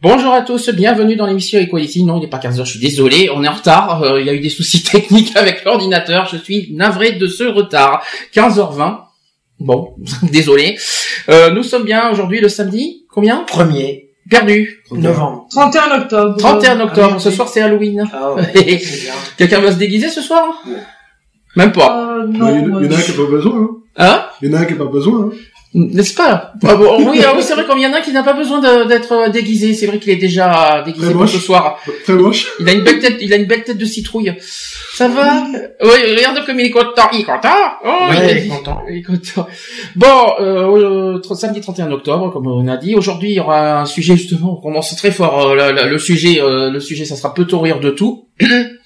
Bonjour à tous, bienvenue dans l'émission Equality. Non, il n'est pas 15h, je suis désolé, on est en retard. Euh, il y a eu des soucis techniques avec l'ordinateur. Je suis navré de ce retard. 15h20. Bon, désolé. Euh, nous sommes bien aujourd'hui le samedi. Combien? Premier Perdu. novembre. 31 octobre. 31 octobre. Ah, ce oui. soir c'est Halloween. Ah ouais, c'est bien. Quelqu'un va se déguiser ce soir? Même pas. Euh, Il y, non, en a- moi, il y en a un je- qui n'a pas besoin. Hein. Hein Il y en a un qui n'a pas besoin. Hein. N'est-ce pas? Ah bon, Oui, ah oui c'est vrai qu'il y en a un qui n'a pas besoin d'être euh, déguisé. C'est vrai qu'il est déjà déguisé pour ce soir. Très moche. Il a une belle tête, il a une belle tête de citrouille. Ça va? Oui, regarde comme il est content. Il est content Oh, Ouais, il, il est content. il est content. Bon, euh, euh, samedi 31 octobre, comme on a dit. Aujourd'hui, il y aura un sujet justement. On commence très fort. euh, la- la- le sujet, euh, le sujet, ça sera peut-on rire de tout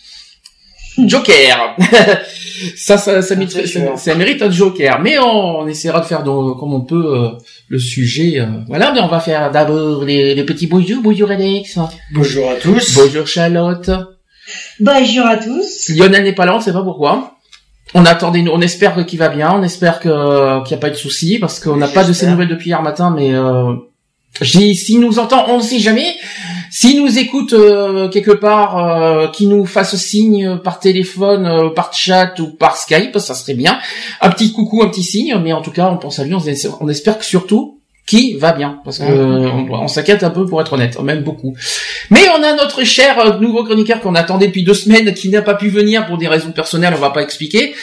Joker. ça, ça, ça, mérite, c'est ça, sûr. ça mérite un Joker. Mais on, on essaiera de faire donc, comme on peut euh, le sujet. euh, voilà, mais on va faire d'abord les, les petits bonjours. Bonjour Alex. Bonjour à tous. Bonjour Charlotte. Bonjour à tous. Lionel n'est pas là, on sait pas pourquoi. On attendait, on espère qu'il va bien, on espère que qu'il n'y a pas eu de soucis parce qu'on n'a pas de ses nouvelles depuis hier matin, mais euh, s'il nous entend, on ne sait jamais. S'il nous écoute euh, quelque part, euh, qu'il nous fasse signe par téléphone, euh, par chat ou par Skype, ça serait bien. Un petit coucou, un petit signe, mais en tout cas, on pense à lui, on, espère que surtout qu'il va bien, parce que euh, on, on s'inquiète un peu pour être honnête, même beaucoup. Mais on a notre cher euh, nouveau chroniqueur qu'on attendait depuis deux semaines, qui n'a pas pu venir pour des raisons personnelles, on va pas expliquer,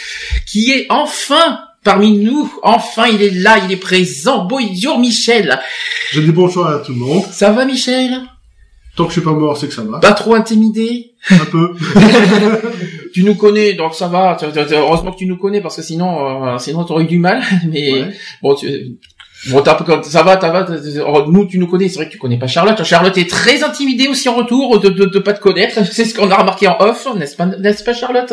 qui est enfin parmi nous. Enfin, il est là, il est présent. Bonjour Michel. Je dis bonjour à tout le monde. Ça va Michel? Tant que je suis pas mort, c'est que ça va. Pas trop intimidé? Un peu. Tu nous connais, donc ça va. Heureusement que tu nous connais parce que sinon, euh, sinon t'aurais eu du mal. Mais Ouais. bon, tu, bon, ça va, ça va. t'as- t'as- Nous, tu nous connais. C'est vrai que tu connais pas Charlotte. Charlotte est très intimidée aussi en retour de de, de pas te connaître. C'est ce qu'on a remarqué en off, n'est-ce pas, n'est-ce pas Charlotte?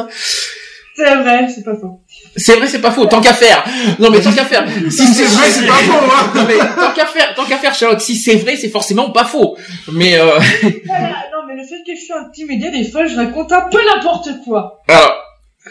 C'est vrai, c'est pas faux. C'est vrai, c'est pas faux. Tant qu'à faire. Non, mais tant qu'à faire. Si c'est vrai, c'est pas faux, hein. Non, mais tant qu'à faire, tant qu'à faire, Charlotte. Si c'est vrai, c'est forcément pas faux. Mais euh, Voilà, non, mais le fait que je suis intimidée, des fois, je raconte un peu n'importe quoi. alors.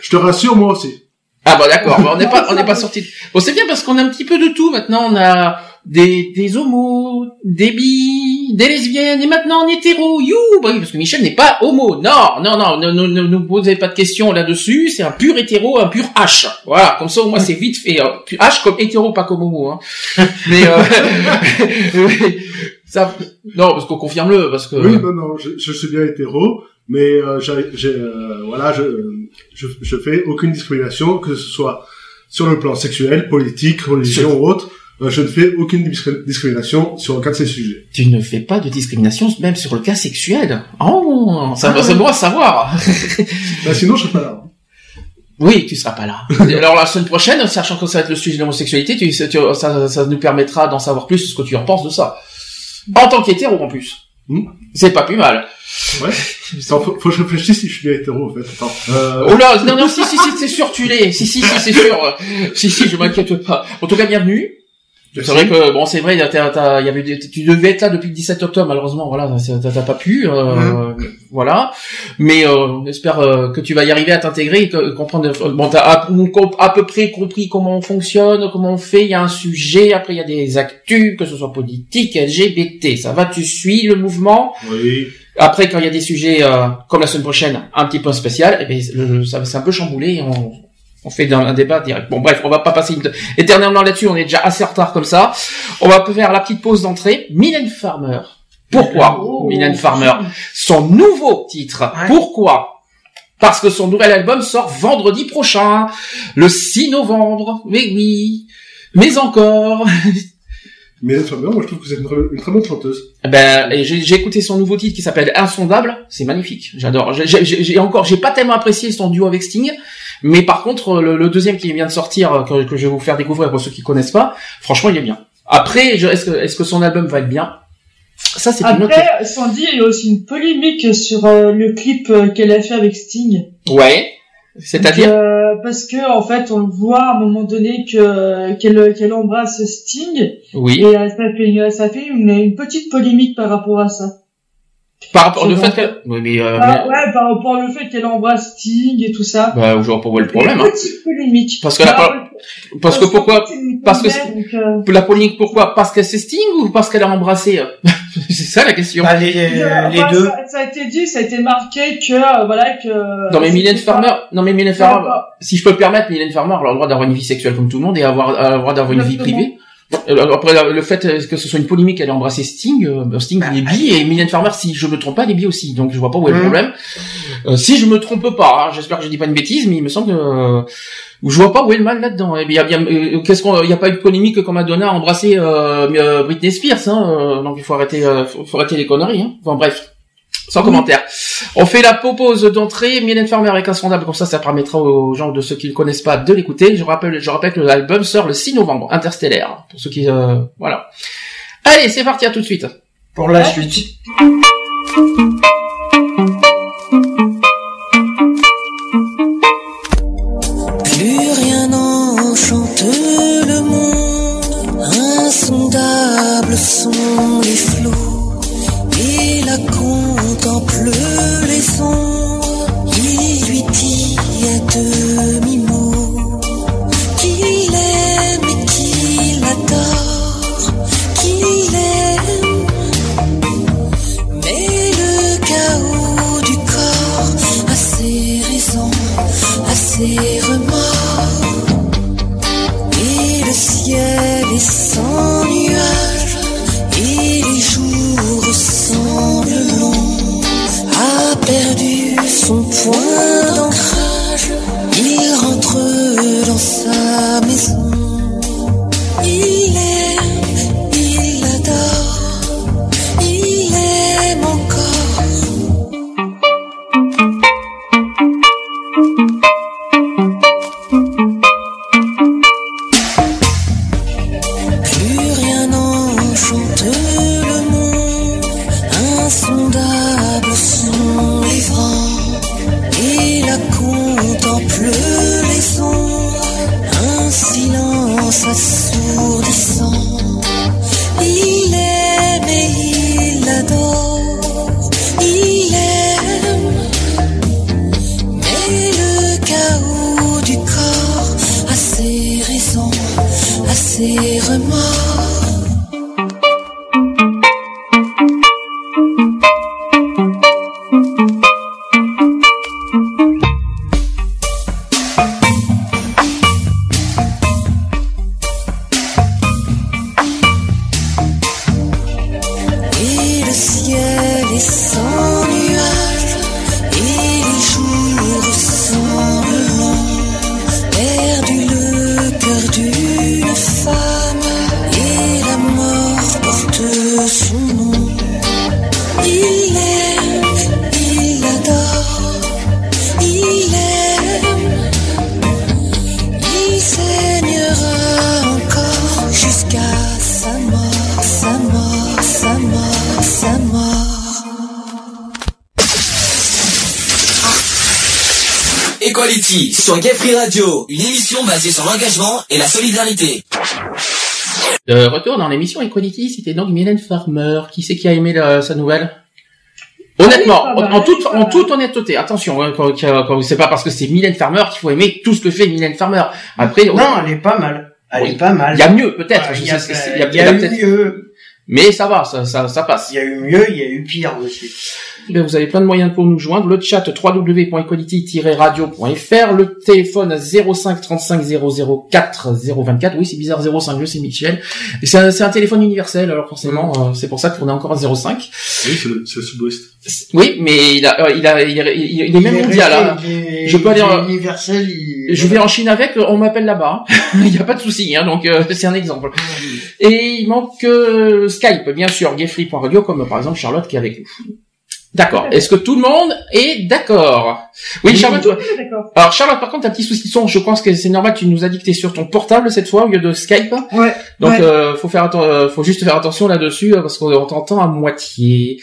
Je te rassure, moi aussi. Ah bah d'accord, Bah, on n'est pas on n'est pas sorti. Bon c'est bien parce qu'on a un petit peu de tout maintenant. On a des des homos, des bi, des lesbiennes et maintenant on est hétéro. You, bah oui parce que Michel n'est pas homo. Non non non, ne ne ne nous posez pas de questions là-dessus. C'est un pur hétéro, un pur H. Voilà, comme ça au moins c'est vite fait. hein. H comme hétéro, pas comme homo. Hein. Mais euh, ça non parce qu'on confirme le parce que Oui, non, non, je, je suis bien hétéro, mais euh, j'ai, euh, voilà, je, je, je fais aucune discrimination, que ce soit sur le plan sexuel, politique, religion ou autre. Euh, je ne fais aucune discri- discrimination sur aucun de ces sujets. tu ne fais pas de discrimination même sur le cas sexuel. Oh, ça va c'est bon à savoir. Bah, sinon, je serais pas là. Oui, tu seras pas là. Alors la semaine prochaine, sachant que ça va être le sujet de l'homosexualité, tu, tu- ça, ça nous permettra d'en savoir plus ce que tu en penses de ça. En tant qu'hétéro en plus. Hmm. C'est pas plus mal. Ouais. Attends, faut, faut que je réfléchisse si je suis hétéro, en fait. Attends. Euh, Oh là, non, non, si, si, si, c'est sûr, tu l'es. Si, si, si, c'est sûr. Si, si, je m'inquiète pas. En tout cas, bienvenue. C'est vrai que bon, c'est vrai, t'as- t'as- il y avait des- tu devais être là depuis le 17 octobre, malheureusement, voilà, t'as pas pu, euh, voilà. Mais euh, on espère euh, que tu vas y arriver à t'intégrer et que- comprendre. euh, Bon, t'as à, à peu près compris comment on fonctionne, comment on fait. Il y a un sujet, après il y a des actus, que ce soit politique, LGBT. Ça va, tu suis le mouvement. oui. Après, quand il y a des sujets euh, comme la semaine prochaine, un petit peu spécial, ben le- ça c'est un peu chamboulé. Et on, on fait un, un débat direct. Bon, bref, on va pas passer une- éternellement là-dessus. On est déjà assez en retard comme ça. On va faire la petite pause d'entrée. Mylène Farmer. Pourquoi Oh. Mylène Farmer Son nouveau titre. Ouais. Pourquoi? Parce que son nouvel album sort vendredi prochain, le 6 novembre. Mais oui, mais encore. Mais Farmer, moi je trouve que c'est une, très- une très bonne chanteuse. Ben, et j'ai écouté son nouveau titre qui s'appelle Insondable. C'est magnifique. J'adore. J'ai- encore, j'ai pas tellement apprécié son duo avec Sting, mais par contre le, le deuxième qui vient de sortir, euh, que, que je vais vous faire découvrir pour ceux qui connaissent pas, franchement il est bien. Après, je- est-ce que est-ce que son album va être bien? Ça c'est une autre. Après, Sandy, il y a aussi une polémique sur euh, le clip euh, qu'elle a fait avec Sting. Ouais. C'est-à-dire Euh, parce que en fait, on voit à un moment donné que qu'elle qu'elle embrasse Sting Oui. et ça fait ça fait une, une petite polémique par rapport à ça. Par rapport au fait bon. que. Oui, mais. Euh, Ah, ouais, par rapport au fait qu'elle embrasse Sting et tout ça. Bah, je vois pas où est le problème. Une Hein. petite polémique. Parce que la Bah, Parce que pourquoi parce que donc, euh, La polémique pourquoi? Parce qu'elle c'est Sting ou parce qu'elle a embrassé euh? C'est ça la question. Bah, les, euh, les deux. Ça, ça a été dit, ça a été marqué que euh, voilà que. Non mais Mylène Farmer, non mais Mylène Farmer, si je peux me permettre, Mylène Farmer a le droit d'avoir une vie sexuelle comme tout le monde et avoir, a le droit d'avoir une vie privée. Euh, Après le fait euh, que ce soit une polémique, elle a embrassé Sting, euh, bah, Sting il est bi et Mylène Farmer, si je me trompe pas, elle est bi aussi, donc je vois pas où est le Mhm. problème. Euh, si je me trompe pas, hein, j'espère que je dis pas une bêtise, mais il me semble que euh, je vois pas où est le mal là-dedans. Eh bien, euh, qu'est-ce qu'on, il y a pas eu de polémique quand Madonna a embrassé euh, Britney Spears, hein, donc il faut arrêter, euh, faut arrêter les conneries. Hein. Enfin bref, sans commentaire. On fait la pause d'entrée, Mylène Farmer avec Insondable, comme ça, ça permettra aux gens de ceux qui ne connaissent pas de l'écouter. Je rappelle, je rappelle que l'album sort le 6 novembre, Interstellaire, pour ceux qui, euh, voilà. Allez, c'est parti, à tout de suite. Pour la suite. Radio, une émission basée sur l'engagement et la solidarité. De retour dans l'émission Equality, c'était donc Mylène Farmer. Qui c'est qui a aimé la- sa nouvelle? Honnêtement, Ah oui, en, mal, en toute, en toute honnêteté, attention, hein, quand, c'est pas parce que c'est Mylène Farmer qu'il faut aimer tout ce que fait Mylène Farmer. Après, on- Non, elle est pas mal. Elle Oui. est pas mal. il y a mieux peut-être. Il y a, y y eu mieux. mais ça va, ça, ça, ça passe. Il y a eu mieux, il y a eu pire aussi. Ben, vous avez plein de moyens pour nous joindre. Le chat www.equality-radio.fr, le téléphone 05 35 00 4 024. Oui, c'est bizarre 05, je sais Michel. C'est un, c'est un téléphone universel, alors forcément, euh, c'est pour ça qu'on est encore à 05. Oui, c'est le, c'est le sud-ouest. Oui, mais il a, euh, il a, il, est- il est- il est même mondial. hein. Je peux aller en- universel. il- Je vais en Chine avec, on m'appelle là-bas. Il n'y a pas de souci, hein, donc euh, c'est un exemple. Et il manque euh, Skype, bien sûr, gayfree.radio, comme par exemple Charlotte qui est avec nous. D'accord. Est-ce que tout le monde est d'accord? Oui, Charlotte. toi- D'accord. Alors Charlotte, par contre, t'as un petit souci de son. Je pense que c'est normal. Tu nous as dit que t'es sur ton portable cette fois au lieu de Skype. Ouais. Donc, Ouais. euh, faut faire, euh, faut juste faire attention là-dessus euh, parce qu'on t'entend à moitié.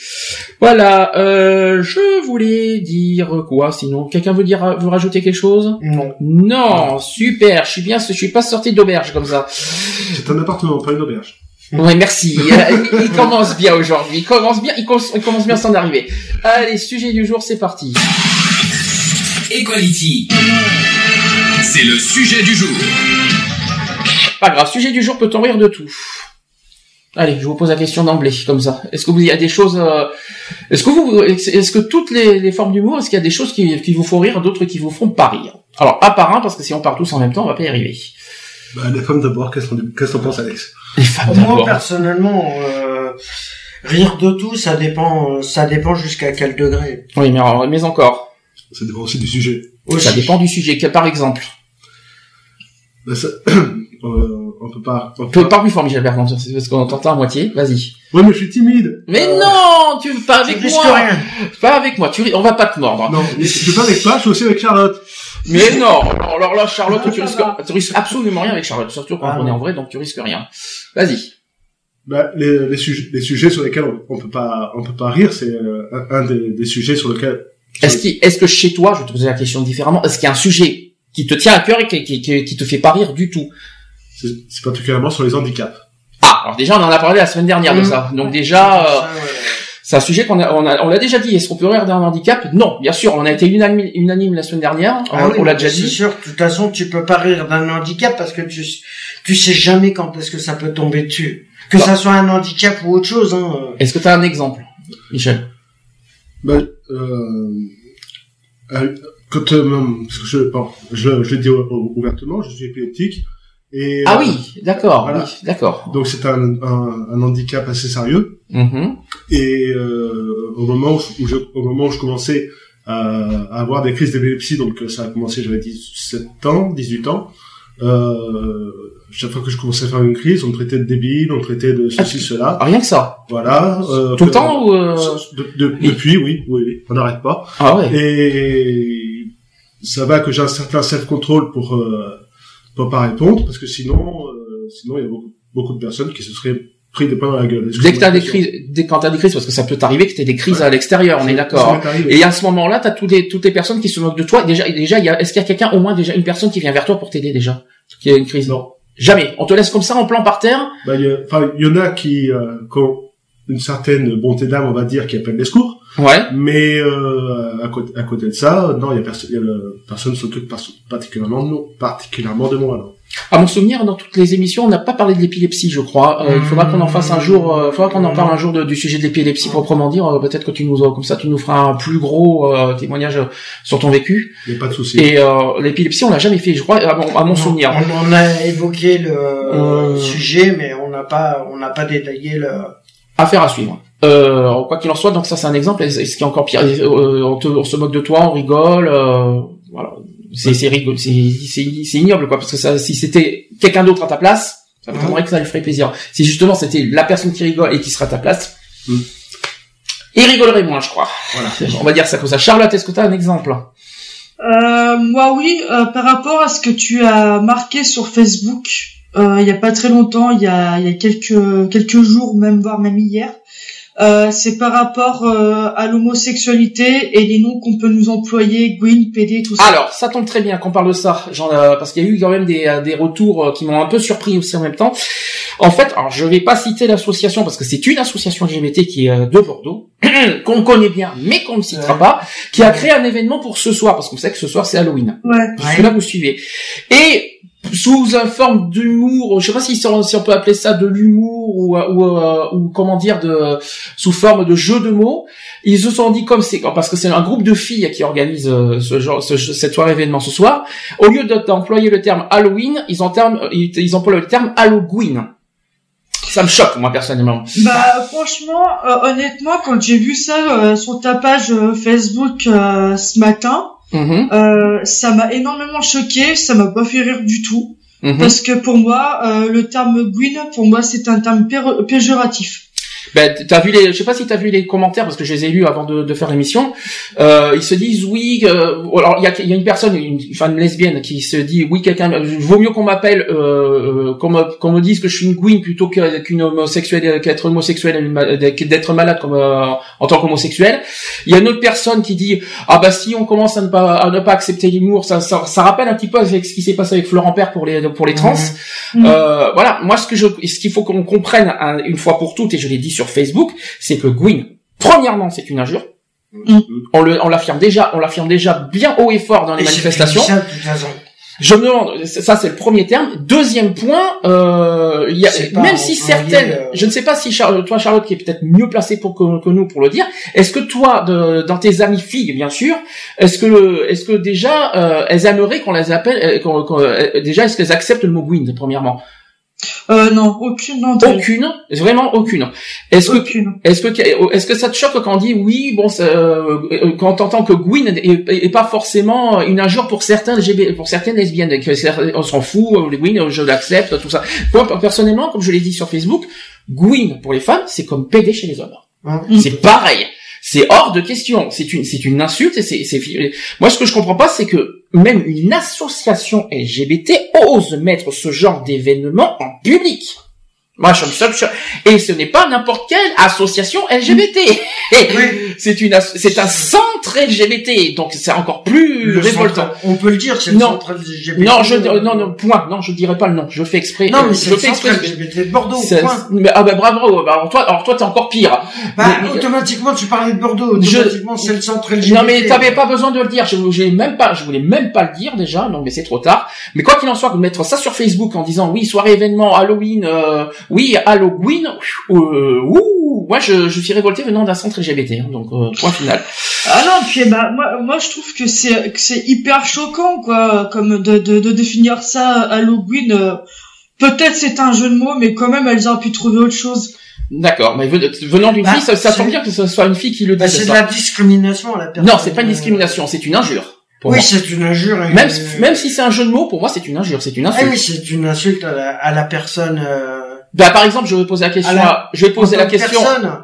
Voilà. Euh, je voulais dire quoi Sinon, quelqu'un veut dire, veut rajouter quelque chose? Non. Non, super. Je suis bien. Je suis pas sorti d'auberge comme ça. C'est un appartement, pas une auberge. Ouais, merci. Il, il commence bien aujourd'hui. Il commence bien. Il, com- il commence bien sans arriver. Allez, sujet du jour, c'est parti. Equality. C'est le sujet du jour. Pas grave. Sujet du jour, peut-on rire de tout Allez, je vous pose la question d'emblée, comme ça. Est-ce que vous il y a des choses euh, Est-ce que vous, est-ce que toutes les, les formes d'humour, est-ce qu'il y a des choses qui, qui vous font rire, d'autres qui vous font pas rire? Alors, un par un, parce que si on part tous en même temps, on va pas y arriver. Bah, les femmes d'abord, qu'est-ce qu'on qu'est-ce qu'on pense, Alex? Les femmes Moi, personnellement, euh, rire de tout, ça dépend, euh, ça dépend jusqu'à quel degré. Oui, mais, mais encore. Ça dépend aussi du sujet. Aussi. Ça dépend du sujet. Par exemple, Bah, ça... euh, on peut pas... On peut pas... pas plus fort, Michel Bertrand, c'est parce qu'on t'entend à moitié. Vas-y. Ouais, mais je suis timide Mais Euh, non, tu pas Tu avec risques moi. rien. Pas avec moi. Tu, ris- on va pas te mordre. Non, je suis pas avec toi, je suis aussi avec Charlotte. Mais non. Alors là, Charlotte, Ah, tu risques, va. tu risques absolument rien avec Charlotte, surtout quand Ah, on est en vrai, donc tu risques rien. Vas-y. Bah, les, les, sujets, les sujets sur lesquels on, on peut pas, on peut pas rire, c'est euh, un, un des, des sujets sur lesquels. Est-ce qu'il, est-ce que chez toi, je vais te poser la question différemment, est-ce qu'il y a un sujet qui te tient à cœur et qui, qui, qui, qui te fait pas rire du tout? C'est c'est particulièrement sur les handicaps. Ah, alors déjà, on en a parlé la semaine dernière de Mmh. ça. Donc déjà, euh, Ça, ouais. C'est un sujet qu'on a, on a, on l'a déjà dit. Est-ce qu'on peut rire d'un handicap? Non, bien sûr, on a été unanime, unanime la semaine dernière. Ah on oui, on l'a déjà C'est dit. sûr, de toute façon, tu peux pas rire d'un handicap parce que tu, tu sais jamais quand est-ce que ça peut tomber dessus. Que Bah. ça soit un handicap ou autre chose, hein. Est-ce que tu as un exemple, Michel? Bah, euh, euh, quand euh, parce que je, bon, je, je le dis ou- ou- ouvertement, je suis épileptique. Et, Ah euh, oui, d'accord, voilà. oui, d'accord. Donc c'est un, un, un handicap assez sérieux. Mhm. Et euh, au moment où, je- au moment où je commençais à, à avoir des crises d'épilepsie, donc euh, ça a commencé, j'avais 17 ans, 18 ans. Euh, chaque fois que je commençais à faire une crise, on me traitait de débile, on me traitait de ceci, cela. Ah, rien que ça. Voilà. euh, Tout le temps ou euh, de- de- Depuis, oui, oui, oui, on n'arrête pas. Ah ouais. Et ça va que j'ai un certain self-control pour euh, pour pas répondre, parce que sinon, euh, sinon il y a beaucoup, beaucoup de personnes qui se seraient pris des pains dans la gueule. Dès que t'as des crises, dès quand t'as des crises, parce que ça peut t'arriver que t'aies des crises Ouais. à l'extérieur, on est d'accord. Arrivé. Et à ce moment-là, t'as toutes les toutes les personnes qui se moquent de toi. Déjà, déjà, y a, est-ce qu'il y a quelqu'un, au moins déjà une personne qui vient vers toi pour t'aider déjà, qui a une crise? Non. Jamais. On te laisse comme ça en plan par terre? Bah, y enfin, il y en a qui, euh, qui ont une certaine bonté d'âme, on va dire, qui appellent les secours. Ouais. Mais euh, à, côté, à côté de ça, non, il y a, perso- il y a le- personne s'occupe particulièrement de nous, particulièrement de moi. À mon souvenir, dans toutes les émissions, on n'a pas parlé de l'épilepsie, je crois. Euh, il faudra qu'on en fasse un jour. euh, Il faudra qu'on en parle un jour de- du sujet de l'épilepsie proprement dire. Euh, Peut-être que tu nous, comme ça, tu nous feras un plus gros euh, témoignage sur ton vécu. Il n'y a pas de souci. Et euh, l'épilepsie, on l'a jamais fait, je crois, à mon, à mon Non, souvenir. On, on a évoqué le Euh. sujet, mais on n'a pas, on n'a pas détaillé le. Affaire à suivre. Euh, quoi qu'il en soit, donc ça c'est un exemple. Et ce qui est encore pire, euh, on, te- on se moque de toi, on rigole. euh, voilà, c'est c'est rigolo, c'est c'est c'est ignoble quoi, parce que ça, si c'était quelqu'un d'autre à ta place, ça m'étonnerait que ça lui ferait plaisir. Si justement c'était la personne qui rigole et qui sera à ta place, Mm. il rigolerait moins, je crois. Voilà. On va dire ça comme ça. Charlotte, est-ce que tu as un exemple? Euh, moi oui, euh, par rapport à ce que tu as marqué sur Facebook, euh, il y a pas très longtemps, il y a, il y a quelques quelques jours, même voire même hier, euh, c'est par rapport euh, à l'homosexualité et les noms qu'on peut nous employer, Gwyn, PD, tout ça. Alors, ça tombe très bien qu'on parle de ça, J'en, euh, parce qu'il y a eu quand même des, euh, des retours euh, qui m'ont un peu surpris aussi en même temps. En fait, alors je vais pas citer l'association parce que c'est une association LGBT qui est euh, de Bordeaux, qu'on connaît bien, mais qu'on ne citera Ouais. pas, qui a créé un événement pour ce soir, parce qu'on sait que ce soir c'est Halloween. Ouais. Jusque là vous suivez. Et sous une forme d'humour. Je sais pas si, on peut appeler ça de l'humour ou, euh, ou comment dire de sous forme de jeu de mots. Ils se sont dit comme c'est parce que c'est un groupe de filles qui organise euh, ce genre ce, cette soirée événement ce soir. Au lieu d'employer le terme Halloween, ils, terme, ils, ils emploient le terme Halloween. Ça me choque moi personnellement. Bah franchement, euh, honnêtement, quand j'ai vu ça sur ta page Facebook ce matin, mm-hmm. ça m'a énormément choqué. Ça m'a pas fait rire du tout. Mm-hmm. Parce que pour moi, le terme Gwyn, pour moi, c'est un terme péjoratif. Ben, t'as vu les, je sais pas si t'as vu les commentaires parce que je les ai lus avant de, de faire l'émission. Euh, ils se disent oui. Euh, alors il y a, y a, une personne, une femme lesbienne, qui se dit oui, quelqu'un. Vaut mieux qu'on m'appelle, euh, qu'on me, qu'on me dise que je suis une queen plutôt qu'une homosexuelle, qu'être homosexuelle, d'être malade comme euh, en tant qu'homosexuel. Il y a une autre personne qui dit ah bah si on commence à ne pas à ne pas accepter l'humour, ça, ça, ça rappelle un petit peu avec ce qui s'est passé avec Florent Père pour les pour les trans. Mmh. Euh, voilà, moi ce que je, ce qu'il faut qu'on comprenne une fois pour toutes et je l'ai dit sur Facebook, c'est que Gwyn, premièrement, c'est une injure. Mm. On le, on l'affirme déjà, on l'affirme déjà bien haut et fort dans les manifestations. Je me demande, ça c'est le premier terme. Deuxième point, euh, y a, même si certaines, euh, je ne sais pas si Charlotte, toi Charlotte qui est peut-être mieux placée pour que, nous pour le dire, est-ce que toi, de, dans tes amis filles bien sûr, est-ce que, est-ce que déjà euh, elles aimeraient qu'on les appelle, euh, déjà est-ce qu'elles acceptent le mot Gwyn premièrement? Euh, non, aucune d'entre Aucune, vraiment aucune. Est-ce que est-ce que est-ce que ça te choque quand on dit oui, bon, euh, euh, quand t'entends que Gwyn est, pas forcément une injure pour certains pour certaines lesbiennes, on s'en fout, les Gwyn, je l'accepte, tout ça. Moi, personnellement, comme je l'ai dit sur Facebook, Gwyn pour les femmes, c'est comme PD chez les hommes. Mmh. C'est pareil. C'est hors de question. C'est une, c'est une insulte. Et c'est, c'est, moi, ce que je comprends pas, c'est que même une association LGBT ose mettre ce genre d'événement en public. Moi, je me et ce n'est pas n'importe quelle association LGBT. c'est une, c'est un centre LGBT, donc c'est encore plus révoltant. on peut le dire, c'est le centre LGBT. Non, je, non, non, point. Non, je dirais pas le nom. Je fais exprès. Non, mais c'est le centre LGBT de Bordeaux. Point. Mais, ah ben bravo. Bah, alors toi, alors toi, t'es encore pire. Bah, automatiquement, tu parlais de Bordeaux. Automatiquement, c'est le centre LGBT. Non, mais t'avais pas besoin de le dire. Je voulais même pas, je voulais même pas le dire déjà. Non, mais c'est trop tard. Mais quoi qu'il en soit, mettre ça sur Facebook en disant oui, soirée événement, Halloween. Euh, oui, Halloween, euh, ouh, moi je, je suis révolté venant d'un centre LGBT, hein, donc euh, point final. Ah non, puis bah, moi, moi je trouve que c'est que c'est hyper choquant quoi, comme de, de, de définir ça Halloween. Euh, peut-être c'est un jeu de mots, mais quand même elles ont pu trouver autre chose. D'accord, mais venant d'une bah, fille, ça, ça tombe bien que ce soit une fille qui le bah, dise. c'est de la discrimination à la personne. Non, c'est pas une discrimination, c'est une injure. Oui, c'est une injure. Même, même si c'est un jeu de mots, pour moi, c'est une injure, c'est une insulte. Ah oui, c'est une insulte à la, à la personne. Euh, bah, par exemple, je vais poser la question. À je vais poser la question.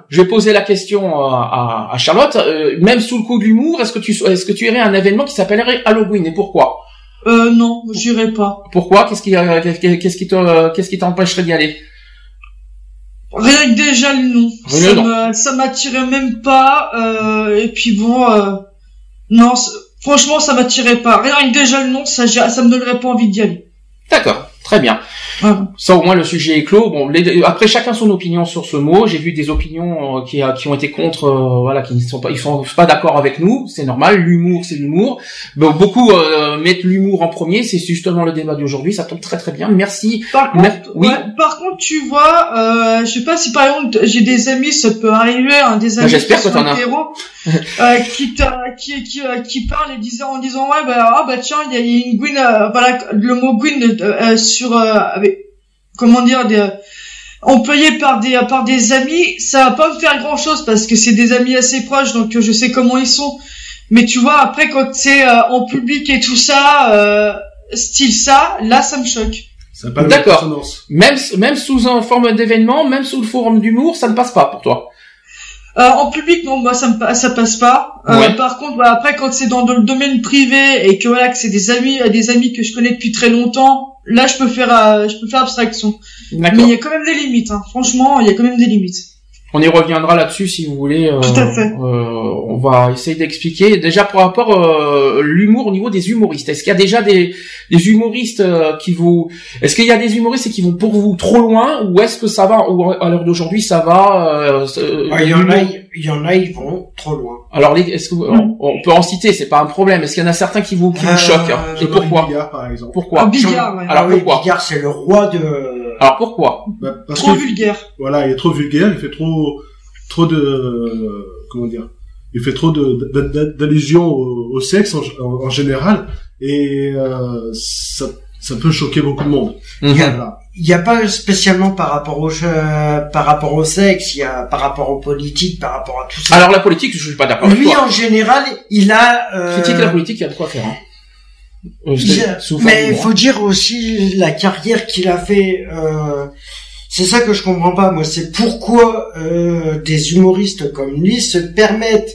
Je vais poser la question à, à, Charlotte. Euh, même sous le coup d'humour, est-ce que tu est-ce que tu irais à un événement qui s'appellerait Halloween et pourquoi? Euh non, j'irai pas. Pourquoi? Qu'est-ce qui euh, qu'est-ce qui te qu'est-ce qui t'empêcherait d'y aller? Rien que déjà le nom. ça m'attirait même pas. Euh, et puis bon, euh, non, franchement, ça m'attirait pas. Rien que déjà le nom, ça ça me donnerait pas envie d'y aller. D'accord, très bien. Ça au moins le sujet est clos. Bon, après chacun son opinion sur ce mot. J'ai vu des opinions euh, qui, euh, qui ont été contre, euh, voilà, qui ne sont pas, ils sont pas d'accord avec nous. C'est normal. L'humour, c'est l'humour. Bon, beaucoup mettent l'humour en premier. C'est justement le débat d'aujourd'hui. Ça tombe très très bien. Merci. Par contre, oui. par contre, tu vois, euh, je sais pas si par exemple j'ai des amis, ça peut arriver, hein, des amis J'espère que t'en as. euh, qui, qui, qui, qui parlent et disant en disant ouais bah ah bah tiens il y a une Gwyn, voilà le mot Gwyn sur avec comment dire, des, employés par des par des amis, ça va pas me faire grand chose parce que c'est des amis assez proches, donc je sais comment ils sont. Mais tu vois, après quand c'est euh, en public et tout ça, euh, style ça, là ça me choque. D'accord. Même même sous une forme d'événement, même sous le forum d'humour, ça ne passe pas pour toi. Euh, en public, non, moi ça me ça passe pas. Euh, par contre, après quand c'est dans le domaine privé et que voilà que c'est des amis, des amis que je connais depuis très longtemps, là je peux faire euh, je peux faire abstraction. Mais il y a quand même des limites. Hein. Franchement, il y a quand même des limites. On y reviendra là-dessus si vous voulez. Euh, Tout à fait. Euh, on va essayer d'expliquer déjà par rapport euh, l'humour au niveau des humoristes. Est-ce qu'il y a déjà des, des humoristes euh, qui vous, est-ce qu'il y a des humoristes qui vont pour vous trop loin ou est-ce que ça va ou à l'heure d'aujourd'hui ça va ah, Il y en a, il y en a, ils vont trop loin. Alors, les- est-ce que vous- on, on peut en citer, c'est pas un problème. Est-ce qu'il y en a certains qui vous, qui vous Euh, choquent Et pourquoi Bigard, par exemple. Pourquoi Ah, Bigard, ouais. Alors Ah oui, pourquoi Bigard, c'est le roi de... Alors pourquoi Bah, parce Trop que vulgaire. voilà, il est trop vulgaire, il fait trop, trop de, comment dire, il fait trop d'allusions au, au sexe en, en- en général, et euh, ça, ça peut choquer beaucoup de monde. Mhm. Voilà. Il n'y a pas spécialement par rapport au euh, par rapport au sexe, il y a par rapport aux politiques, par rapport à tout ça. Alors la politique, je suis pas d'accord avec Lui, toi. en général, il a... euh, Critiquer la politique, il y a de quoi faire. Hein. Mais il faut dire aussi la carrière qu'il a fait. Euh, c'est ça que je comprends pas, moi. C'est pourquoi euh, des humoristes comme lui se permettent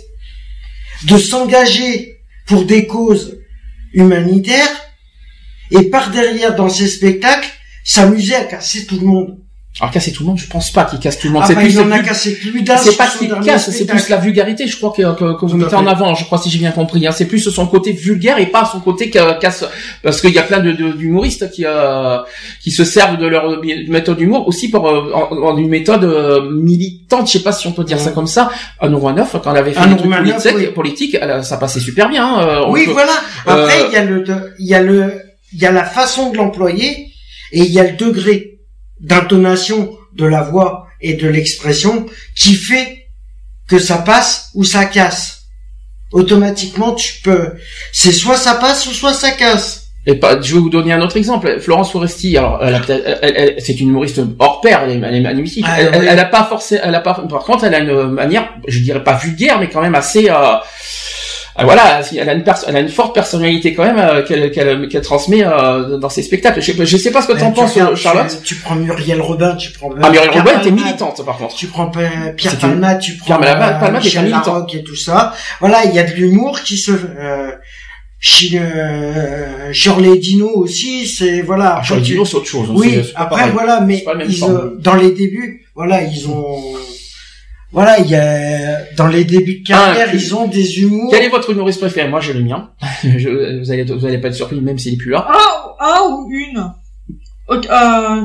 de s'engager pour des causes humanitaires et par derrière dans ses spectacles s'amuser à casser tout le monde. Alors casser tout le monde, je pense pas qu'il casse tout le monde. Ah c'est bah, plus, il en c'est a plus- cassé plus d'un. c'est sur pas qu'il casse, c'est plus la vulgarité, je crois que, que, que vous mettez en avant, je crois si j'ai bien compris. Hein. C'est plus son côté vulgaire et pas son côté ca- casse, parce qu'il y a plein de de- d'humoristes qui euh, qui se servent de leur méthode d'humour aussi pour euh, en, en une méthode euh, militante, je sais pas si on peut dire ça comme ça. Un Romanoff, quand elle avait fait Un des trucs Romanoff, politiques, oui. elle a- ça passait super bien. hein. Euh, on Oui, peut- voilà. Après, il y a le, il y a le, il y a la façon de l'employer et il y a le degré d'intonation de la voix et de l'expression qui fait que ça passe ou ça casse. Automatiquement, tu peux, c'est soit ça passe ou soit ça casse. Et pas, je vais vous donner un autre exemple. Florence Foresti, alors, elle a peut-être- elle- elle- c'est une humoriste hors pair, elle est, elle est magnifique. Ah, oui. elle a pas forcé, elle a pas, par contre, elle a une manière, je dirais pas vulgaire, mais quand même assez, euh, euh, voilà, elle a une perso- elle a une forte personnalité quand même euh, qu'elle qu'elle qu'elle transmet euh, dans ses spectacles. Je sais, pas- je sais pas ce que t'en tu penses, regardes, Charlotte. Tu, tu prends Muriel Robin, tu prends. Ah, Muriel Robin était militante, par contre. Tu prends Pierre Palmade, tu prends Pierre Palmade- euh, Palmade était militant. Et tout ça. Voilà, il y a de l'humour qui se. Euh, chez euh, Shirley Dino aussi, c'est voilà. Ah, après, Charles tu- Dino, c'est autre chose. hein, Oui, après pareil. voilà, mais ils, euh, dans les débuts, voilà, ils ont. Voilà, il y a dans les débuts de carrière, Ah, ils ont des humours. Quel est votre humoriste préféré? Moi, j'ai le mien. Je- vous allez, vous allez pas être surpris, même s'il est plus là. Un, un ou une? Ok, euh,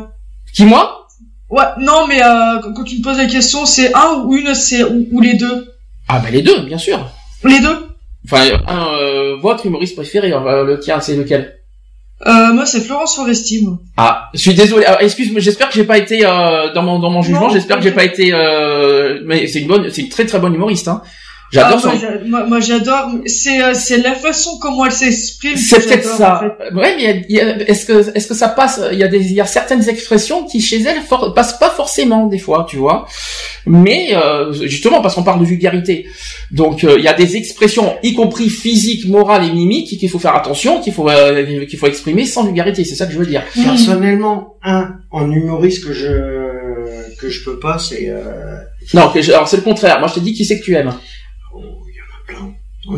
Qui moi? Ouais, non, mais euh, quand quand tu me poses la question, c'est un ou une, c'est ou, ou les deux? Ah, bah les deux, bien sûr. Les deux? Enfin, un, euh, votre humoriste préféré, euh, le tien, c'est lequel? Euh, moi, c'est Florence Foresti. moi. Ah, je suis désolé. Alors, excuse-moi, j'espère que j'ai pas été euh, dans mon dans mon jugement. J'espère que j'ai pas été. Euh, mais c'est une bonne, c'est une très très bonne humoriste. Hein. J'adore Ah, son. moi, j'a- moi, j'adore. C'est euh, c'est la façon comment elle s'exprime. C'est peut-être ça. en fait. Ouais, mais est-ce que est-ce que ça passe Il y a des il y a certaines expressions qui chez elle for- passent pas forcément des fois, tu vois. Mais euh, justement parce qu'on parle de vulgarité, donc euh, il y a des expressions, y compris physiques, morales et mimiques, qu'il faut faire attention, qu'il faut euh, qu'il faut exprimer sans vulgarité. C'est ça que je veux dire. Personnellement, un en humoriste que je que je peux pas, c'est. Euh... Non, que je- alors c'est le contraire. Moi, je te dis qui c'est que tu aimes.